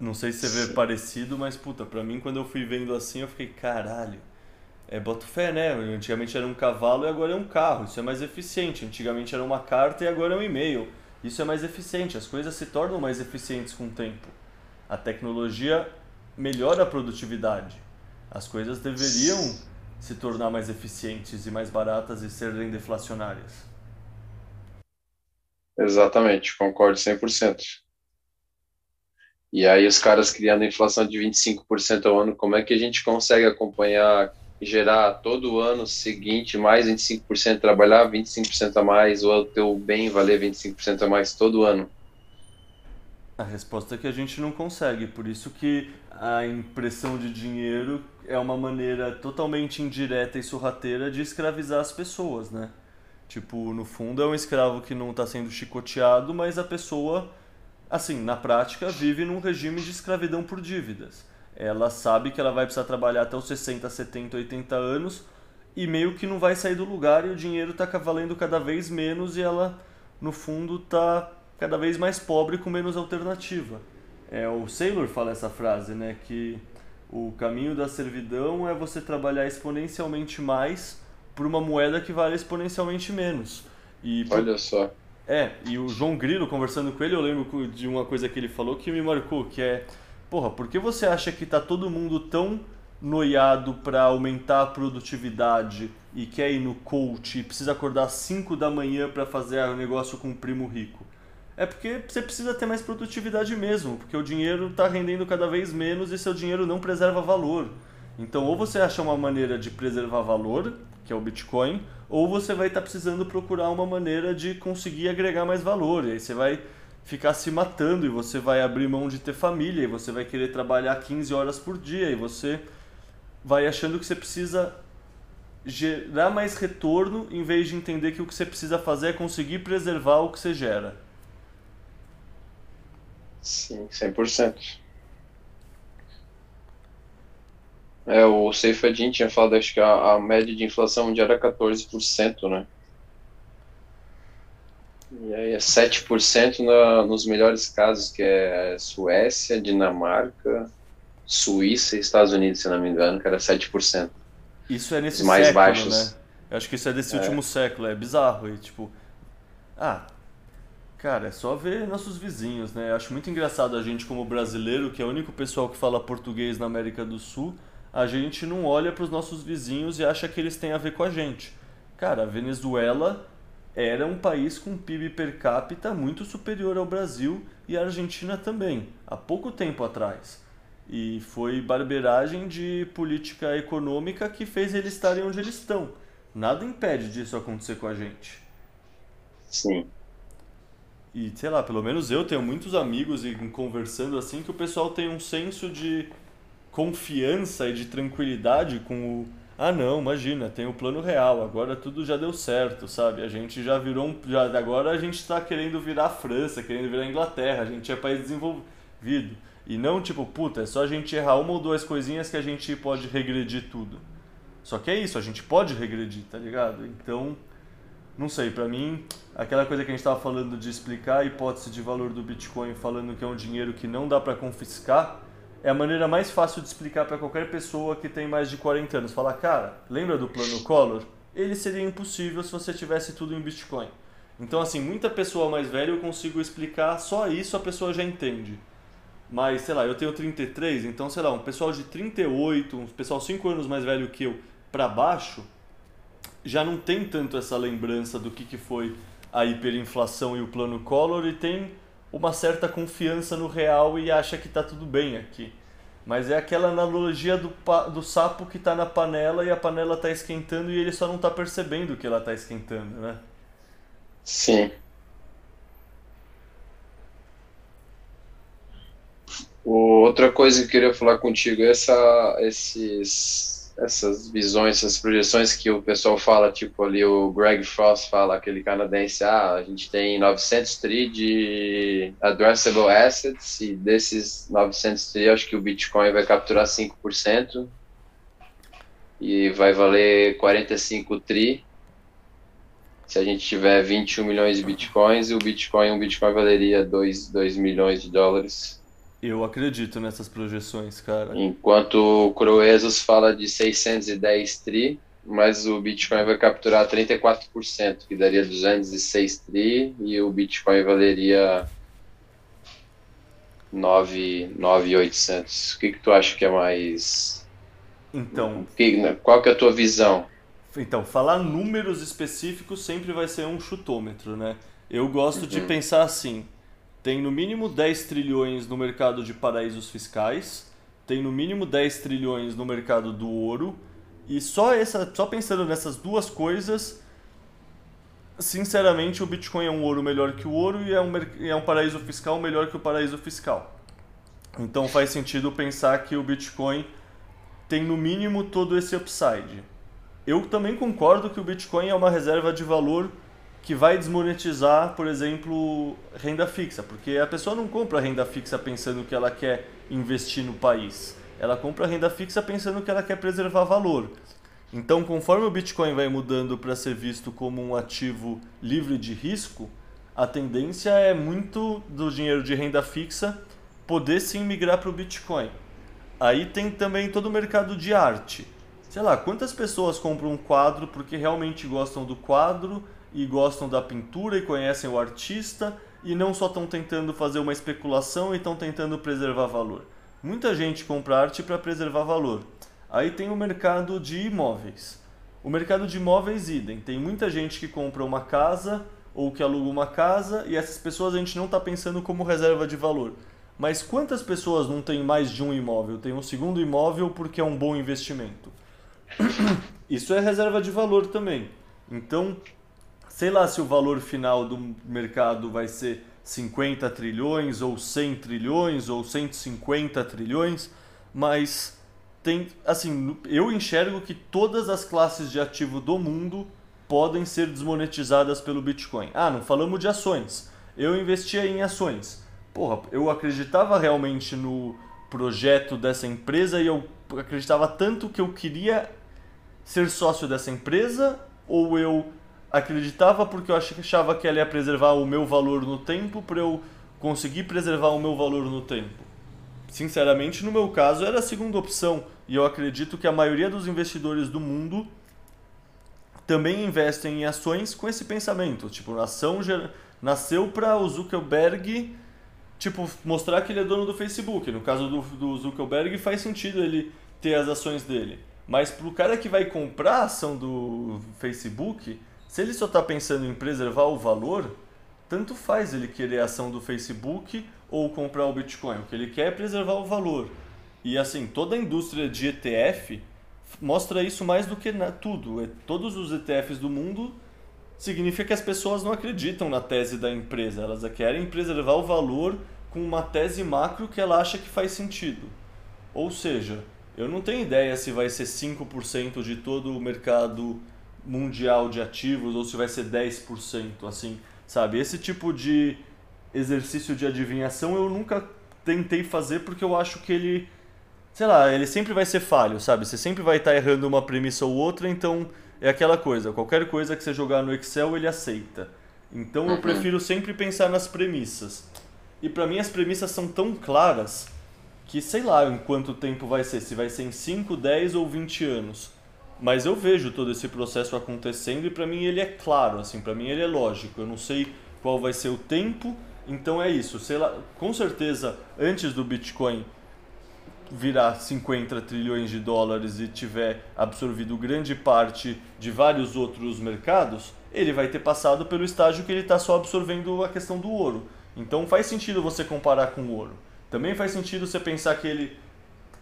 Não sei se você vê parecido, mas puta, pra mim quando eu fui vendo assim, eu fiquei, caralho. É, boto fé, né? Antigamente era um cavalo e agora é um carro. Isso é mais eficiente. Antigamente era uma carta e agora é um e-mail. Isso é mais eficiente. As coisas se tornam mais eficientes com o tempo. A tecnologia melhora a produtividade. As coisas deveriam se tornar mais eficientes e mais baratas e serem deflacionárias. Exatamente, concordo 100%. E aí os caras criando inflação de 25% ao ano, como é que a gente consegue acompanhar, gerar todo ano seguinte mais 25%, trabalhar 25% a mais, ou o teu bem valer 25% a mais todo ano? A resposta é que a gente não consegue, por isso que a impressão de dinheiro é uma maneira totalmente indireta e sorrateira de escravizar as pessoas, né? Tipo, no fundo é um escravo que não está sendo chicoteado, mas a pessoa assim, na prática, vive num regime de escravidão por dívidas. Ela sabe que ela vai precisar trabalhar até os 60, 70, 80 anos e meio que não vai sair do lugar e o dinheiro está valendo cada vez menos e ela, no fundo, está cada vez mais pobre com menos alternativa. É, o Saylor fala essa frase, né, que o caminho da servidão é você trabalhar exponencialmente mais por uma moeda que vale exponencialmente menos. E Olha só. É, e o João Grilo, conversando com ele, eu lembro de uma coisa que ele falou que me marcou, que é, porra, por que você acha que tá todo mundo tão noiado para aumentar a produtividade e quer ir no coach e precisa acordar às 5 da manhã para fazer o negócio com o primo rico? É porque você precisa ter mais produtividade mesmo, porque o dinheiro está rendendo cada vez menos e seu dinheiro não preserva valor. Então, ou você acha uma maneira de preservar valor, que é o Bitcoin, ou você vai estar tá precisando procurar uma maneira de conseguir agregar mais valor. E aí você vai ficar se matando e você vai abrir mão de ter família e você vai querer trabalhar 15 horas por dia e você vai achando que você precisa gerar mais retorno em vez de entender que o que você precisa fazer é conseguir preservar o que você gera. Sim, 100%. É, o Seifedin tinha falado, acho que a, a, média de inflação mundial era 14%, né? E aí é 7% na, nos melhores casos, que é Suécia, Dinamarca, Suíça e Estados Unidos, se não me engano, que era 7%. Isso é nesse mais século, baixos. né? Eu acho que isso é desse é. último século, é bizarro. E tipo, ah, Cara, é só ver nossos vizinhos, né? Eu acho muito engraçado a gente, como brasileiro, que é o único pessoal que fala português na América do Sul, a gente não olha para os nossos vizinhos e acha que eles têm a ver com a gente. Cara, a Venezuela era um país com PIB per capita muito superior ao Brasil e a Argentina também, há pouco tempo atrás. E foi barberagem de política econômica que fez eles estarem onde eles estão. Nada impede disso acontecer com a gente. Sim. E sei lá, pelo menos eu tenho muitos amigos e conversando assim que o pessoal tem um senso de confiança e de tranquilidade com o ah não, imagina, tem o plano real, agora tudo já deu certo, sabe? A gente já virou um, já agora a gente está querendo virar a França, querendo virar a Inglaterra, a gente é país desenvolvido. E não tipo, puta, é só a gente errar uma ou duas coisinhas que a gente pode regredir tudo. Só que é isso, a gente pode regredir, tá ligado? Então, não sei, para mim, aquela coisa que a gente estava falando de explicar a hipótese de valor do Bitcoin, falando que é um dinheiro que não dá para confiscar, é a maneira mais fácil de explicar para qualquer pessoa que tem mais de 40 anos. Falar, cara, lembra do plano Collor? Ele seria impossível se você tivesse tudo em Bitcoin. Então, assim, muita pessoa mais velha eu consigo explicar, só isso a pessoa já entende. Mas, sei lá, eu tenho 33, então, sei lá, um pessoal de 38, um pessoal 5 anos mais velho que eu, para baixo, já não tem tanto essa lembrança do que, que foi a hiperinflação e o plano Collor e tem uma certa confiança no real e acha que está tudo bem aqui. Mas é aquela analogia do, do sapo que está na panela e a panela está esquentando e ele só não está percebendo que ela está esquentando, né? Sim. Outra coisa que eu queria falar contigo é essa, esses essas visões, essas projeções que o pessoal fala, tipo ali o Greg Frost fala, aquele canadense, ah, a gente tem 900 tri de addressable assets e desses 900 tri, acho que o Bitcoin vai capturar 5% e vai valer 45 tri se a gente tiver 21 milhões de Bitcoins o Bitcoin, um Bitcoin valeria 2, 2 milhões de dólares. Eu acredito nessas projeções, cara. Enquanto o Croesus fala de 610 tri, mas o Bitcoin vai capturar 34%, que daria 206 tri, e o Bitcoin valeria 9,800. O que, que tu acha que é mais... Então... Que, qual que é a tua visão? Então, falar números específicos sempre vai ser um chutômetro, né? Eu gosto uhum. de pensar assim, tem no mínimo 10 trilhões no mercado de paraísos fiscais, tem no mínimo 10 trilhões no mercado do ouro, e só, essa, só pensando nessas duas coisas, sinceramente, o Bitcoin é um ouro melhor que o ouro e é um, é um paraíso fiscal melhor que o paraíso fiscal. Então faz sentido pensar que o Bitcoin tem no mínimo todo esse upside. Eu também concordo que o Bitcoin é uma reserva de valor que vai desmonetizar, por exemplo, renda fixa, porque a pessoa não compra renda fixa pensando que ela quer investir no país. Ela compra renda fixa pensando que ela quer preservar valor. Então, conforme o Bitcoin vai mudando para ser visto como um ativo livre de risco, a tendência é muito do dinheiro de renda fixa poder sim migrar para o Bitcoin. Aí tem também todo o mercado de arte. Sei lá, quantas pessoas compram um quadro porque realmente gostam do quadro e gostam da pintura e conhecem o artista e não só estão tentando fazer uma especulação e estão tentando preservar valor. Muita gente compra arte para preservar valor. Aí tem o mercado de imóveis. O mercado de imóveis, idem. Tem muita gente que compra uma casa ou que aluga uma casa e essas pessoas a gente não está pensando como reserva de valor. Mas quantas pessoas não têm mais de um imóvel? Tem um segundo imóvel porque é um bom investimento. Isso é reserva de valor também. Então, sei lá se o valor final do mercado vai ser 50 trilhões ou 100 trilhões ou 150 trilhões, mas tem assim, eu enxergo que todas as classes de ativo do mundo podem ser desmonetizadas pelo Bitcoin. Ah, não falamos de ações. Eu investia em ações. Porra, eu acreditava realmente no projeto dessa empresa e eu acreditava tanto que eu queria ser sócio dessa empresa ou eu acreditava porque eu achava que ela ia preservar o meu valor no tempo para eu conseguir preservar o meu valor no tempo. Sinceramente, no meu caso, era a segunda opção e eu acredito que a maioria dos investidores do mundo também investem em ações com esse pensamento. Tipo, a ação nasceu para o Zuckerberg tipo, mostrar que ele é dono do Facebook. No caso do, do Zuckerberg, faz sentido ele ter as ações dele. Mas para o cara que vai comprar a ação do Facebook, se ele só está pensando em preservar o valor, tanto faz ele querer a ação do Facebook ou comprar o Bitcoin. O que ele quer é preservar o valor. E assim, toda a indústria de ETF mostra isso mais do que na, tudo. É, todos os ETFs do mundo significa que as pessoas não acreditam na tese da empresa. Elas querem preservar o valor com uma tese macro que ela acha que faz sentido. Ou seja, eu não tenho ideia se vai ser 5% de todo o mercado mundial de ativos ou se vai ser 10%, assim, sabe? Esse tipo de exercício de adivinhação eu nunca tentei fazer porque eu acho que ele, sei lá, ele sempre vai ser falho, sabe? Você sempre vai estar errando uma premissa ou outra, então é aquela coisa, qualquer coisa que você jogar no Excel ele aceita. Então eu uhum. prefiro sempre pensar nas premissas. E para mim as premissas são tão claras que sei lá em quanto tempo vai ser, se vai ser em 5, 10 ou 20 anos. Mas eu vejo todo esse processo acontecendo e para mim ele é claro, assim, para mim ele é lógico. Eu não sei qual vai ser o tempo, então é isso. Sei lá, com certeza antes do Bitcoin virar 50 trilhões de dólares e tiver absorvido grande parte de vários outros mercados, ele vai ter passado pelo estágio que ele está só absorvendo a questão do ouro. Então faz sentido você comparar com o ouro. Também faz sentido você pensar que ele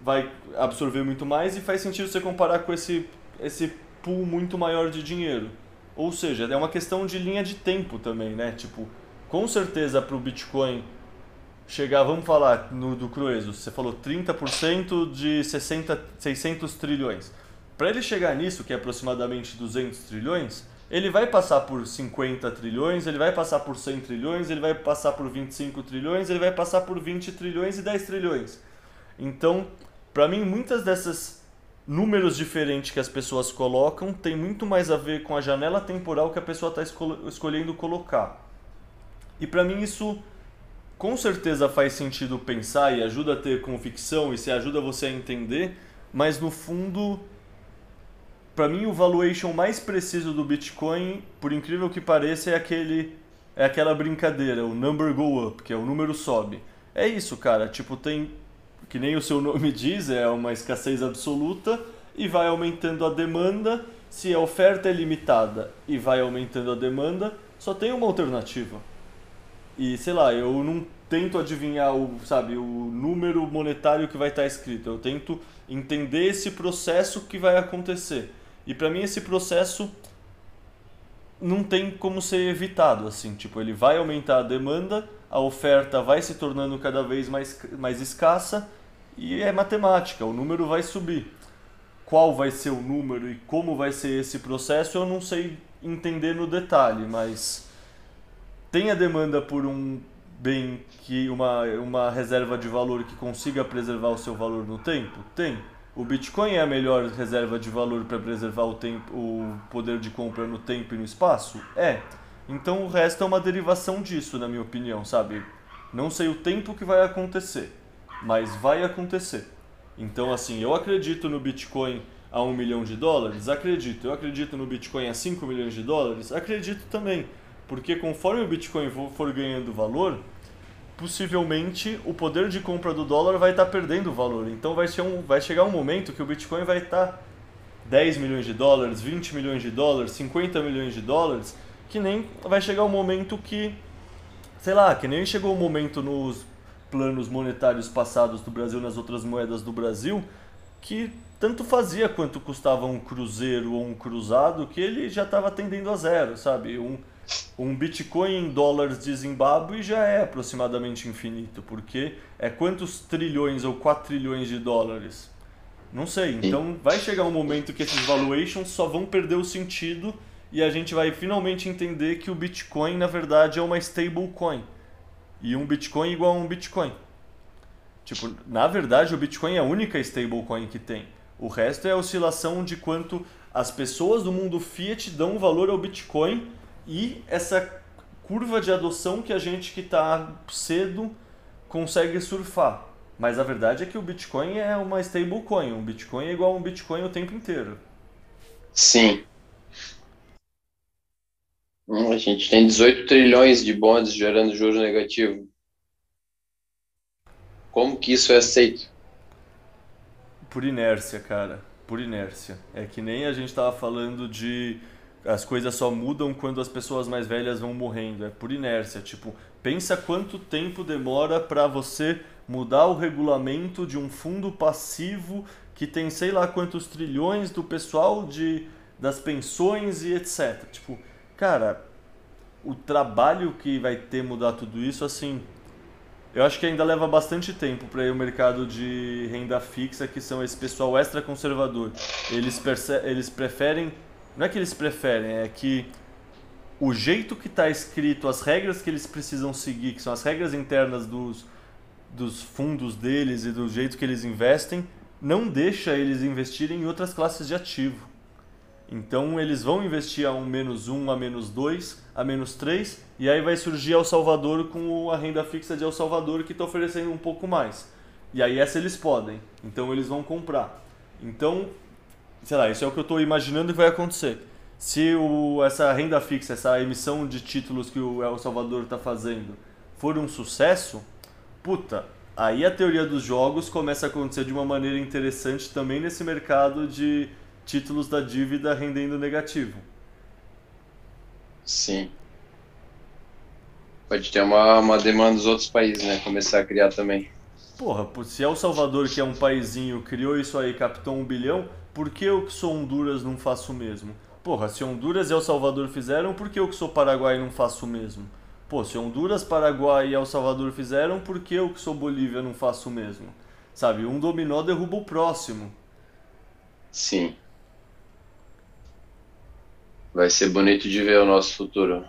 vai absorver muito mais e faz sentido você comparar com esse esse pool muito maior de dinheiro. Ou seja, é uma questão de linha de tempo também, né? Tipo, com certeza para o Bitcoin chegar, vamos falar no, do Crueso, você falou 30% de 60, 600 trilhões. Para ele chegar nisso, que é aproximadamente 200 trilhões, ele vai passar por 50 trilhões, ele vai passar por 100 trilhões, ele vai passar por 25 trilhões, ele vai passar por 20 trilhões e 10 trilhões. Então, para mim, muitas dessas números diferentes que as pessoas colocam tem muito mais a ver com a janela temporal que a pessoa está escolhendo colocar. E para mim isso com certeza faz sentido pensar e ajuda a ter convicção e se ajuda você a entender, mas no fundo, para mim o valuation mais preciso do Bitcoin, por incrível que pareça, é aquele é aquela brincadeira, o number go up, que é o número sobe. É isso, cara, tipo tem que nem o seu nome diz, é uma escassez absoluta e vai aumentando a demanda. Se a oferta é limitada e vai aumentando a demanda, só tem uma alternativa. E sei lá, eu não tento adivinhar o, sabe, o número monetário que vai estar escrito. Eu tento entender esse processo que vai acontecer. E para mim esse processo não tem como ser evitado assim, tipo, ele vai aumentar a demanda, a oferta vai se tornando cada vez mais mais escassa e é matemática, o número vai subir. Qual vai ser o número e como vai ser esse processo, eu não sei entender no detalhe, mas tem a demanda por um bem que uma, uma reserva de valor que consiga preservar o seu valor no tempo? Tem. O Bitcoin é a melhor reserva de valor para preservar o, tempo, o poder de compra no tempo e no espaço? É. Então o resto é uma derivação disso, na minha opinião, sabe? Não sei o tempo que vai acontecer, mas vai acontecer. Então, assim, eu acredito no Bitcoin a 1 milhão de dólares? Acredito. Eu acredito no Bitcoin a 5 milhões de dólares? Acredito também. Porque conforme o Bitcoin for ganhando valor, possivelmente o poder de compra do dólar vai estar tá perdendo valor. Então vai, ser um, vai chegar um momento que o Bitcoin vai estar tá 10 milhões de dólares, 20 milhões de dólares, 50 milhões de dólares, que nem vai chegar um momento que, sei lá, que nem chegou o um momento nos planos monetários passados do Brasil, nas outras moedas do Brasil, que tanto fazia quanto custava um cruzeiro ou um cruzado, que ele já estava tendendo a zero, sabe? Um, um Bitcoin em dólares de Zimbábue já é aproximadamente infinito, porque é quantos trilhões ou quatrilhões de dólares? Não sei. Então vai chegar um momento que esses valuations só vão perder o sentido e a gente vai finalmente entender que o Bitcoin na verdade é uma stablecoin. E um Bitcoin igual a um Bitcoin. Tipo, na verdade o Bitcoin é a única stablecoin que tem. O resto é a oscilação de quanto as pessoas do mundo fiat dão valor ao Bitcoin e essa curva de adoção que a gente que está cedo consegue surfar. Mas a verdade é que o Bitcoin é uma stablecoin. Um Bitcoin é igual a um Bitcoin o tempo inteiro. Sim. A gente tem 18 trilhões de bonds gerando juro negativo. Como que isso é aceito? Por inércia, cara. Por inércia. É que nem a gente estava falando de as coisas só mudam quando as pessoas mais velhas vão morrendo. É por inércia. Tipo, pensa quanto tempo demora para você mudar o regulamento de um fundo passivo que tem sei lá quantos trilhões do pessoal de das pensões e etc. Tipo, cara, o trabalho que vai ter mudar tudo isso, assim, eu acho que ainda leva bastante tempo para o mercado de renda fixa, que são esse pessoal extra conservador. Eles, eles preferem não é que eles preferem, é que o jeito que está escrito, as regras que eles precisam seguir, que são as regras internas dos, dos fundos deles e do jeito que eles investem, não deixa eles investirem em outras classes de ativo. Então eles vão investir a um menos um, a menos dois, a menos três, e aí vai surgir El Salvador com a renda fixa de El Salvador que está oferecendo um pouco mais. E aí essa eles podem, então eles vão comprar. Então sei lá, isso é o que eu estou imaginando que vai acontecer. Se o, essa renda fixa, essa emissão de títulos que o El Salvador está fazendo for um sucesso, puta, aí a teoria dos jogos começa a acontecer de uma maneira interessante também nesse mercado de títulos da dívida rendendo negativo. Sim. Pode ter uma, uma demanda dos outros países, né? Começar a criar também. Porra, se El Salvador, que é um paizinho, criou isso aí, captou um bilhão, por que eu que sou Honduras não faço o mesmo? Porra, se Honduras e El Salvador fizeram, por que eu que sou Paraguai não faço o mesmo? Pô, se Honduras, Paraguai e El Salvador fizeram, por que eu que sou Bolívia não faço o mesmo? Sabe, um dominó derruba o próximo. Sim. Vai ser bonito de ver o nosso futuro.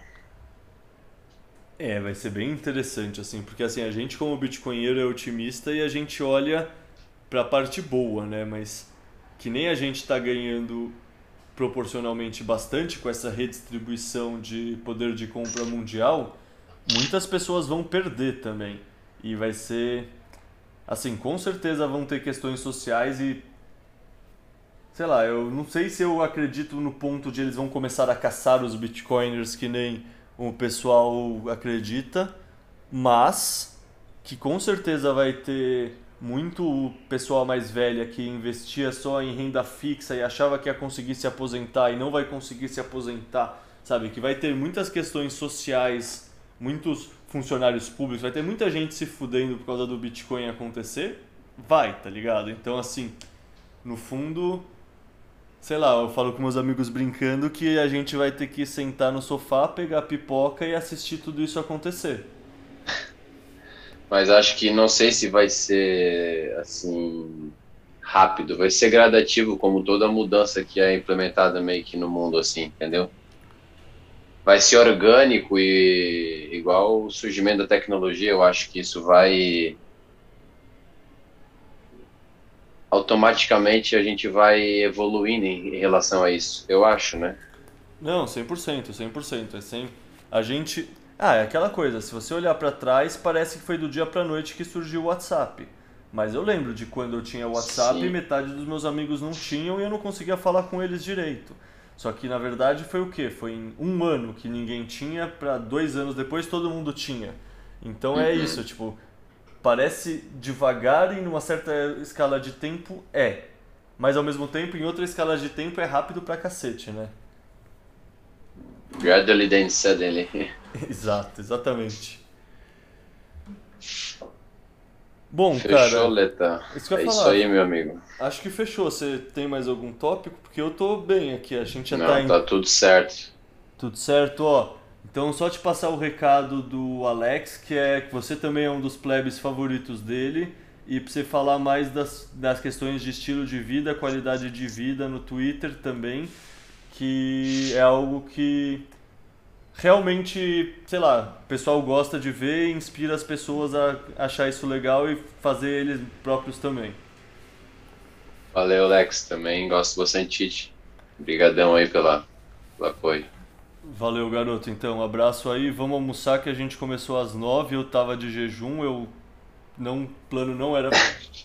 É, vai ser bem interessante, assim, porque assim, a gente como bitcoinheiro é otimista e a gente olha para a parte boa, né? Mas que nem a gente está ganhando proporcionalmente bastante com essa redistribuição de poder de compra mundial, muitas pessoas vão perder também. E vai ser. Assim, com certeza vão ter questões sociais e. Sei lá, eu não sei se eu acredito no ponto de eles vão começar a caçar os bitcoiners que nem o pessoal acredita, mas que com certeza vai ter muito pessoal mais velha que investia só em renda fixa e achava que ia conseguir se aposentar e não vai conseguir se aposentar, sabe? Que vai ter muitas questões sociais, muitos funcionários públicos, vai ter muita gente se fudendo por causa do Bitcoin acontecer. Vai, tá ligado? Então, assim, no fundo, sei lá, eu falo com meus amigos brincando que a gente vai ter que sentar no sofá, pegar pipoca e assistir tudo isso acontecer mas acho que não sei se vai ser assim rápido, vai ser gradativo como toda mudança que é implementada meio que no mundo assim, entendeu? vai ser orgânico e igual o surgimento da tecnologia, eu acho que isso vai automaticamente a gente vai evoluindo em relação a isso, eu acho, né? Não, 100%, 100%. É sem... A gente. Ah, é aquela coisa, se você olhar para trás, parece que foi do dia pra noite que surgiu o WhatsApp. Mas eu lembro de quando eu tinha WhatsApp, Sim. metade dos meus amigos não tinham e eu não conseguia falar com eles direito. Só que na verdade foi o quê? Foi em um ano que ninguém tinha, para dois anos depois todo mundo tinha. Então é Uhum. isso, tipo, parece devagar e numa certa escala de tempo é. Mas ao mesmo tempo, em outra escala de tempo, é rápido pra cacete, né? Gradually then suddenly. Exato, exatamente. Bom, Fechou, cara, Leta. isso É isso aí, meu amigo. acho que fechou. Você tem mais algum tópico? Porque eu tô bem aqui, a gente já Não, tá em tá tudo certo. tudo certo, ó. Então só te passar o recado do Alex, que é que você também é um dos plebes favoritos dele, e pra você falar mais das, das questões de estilo de vida, qualidade de vida no Twitter também, que é algo que realmente, sei lá, o pessoal gosta de ver e inspira as pessoas a achar isso legal e fazer eles próprios também. Valeu, Lex. Também gosto bastante. Obrigadão aí pela, pelo apoio. Valeu, garoto. Então, abraço aí. Vamos almoçar que a gente começou às nove. Eu tava de jejum. Eu não, plano não era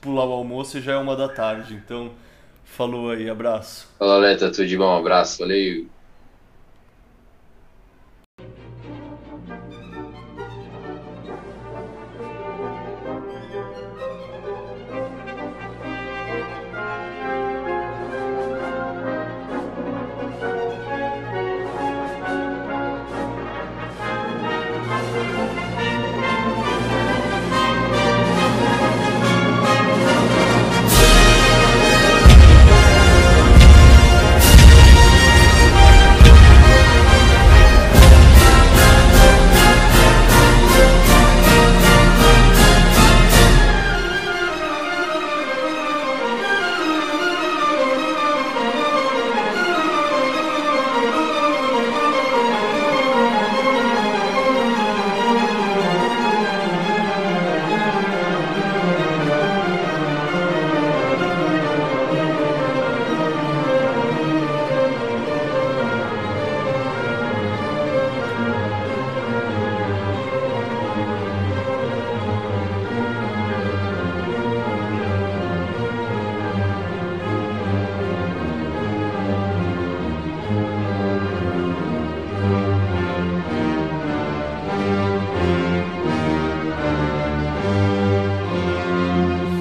pular o almoço e já é uma da tarde. Então, falou aí, abraço. Falou, Leta. Tudo de bom. Abraço. Valeu.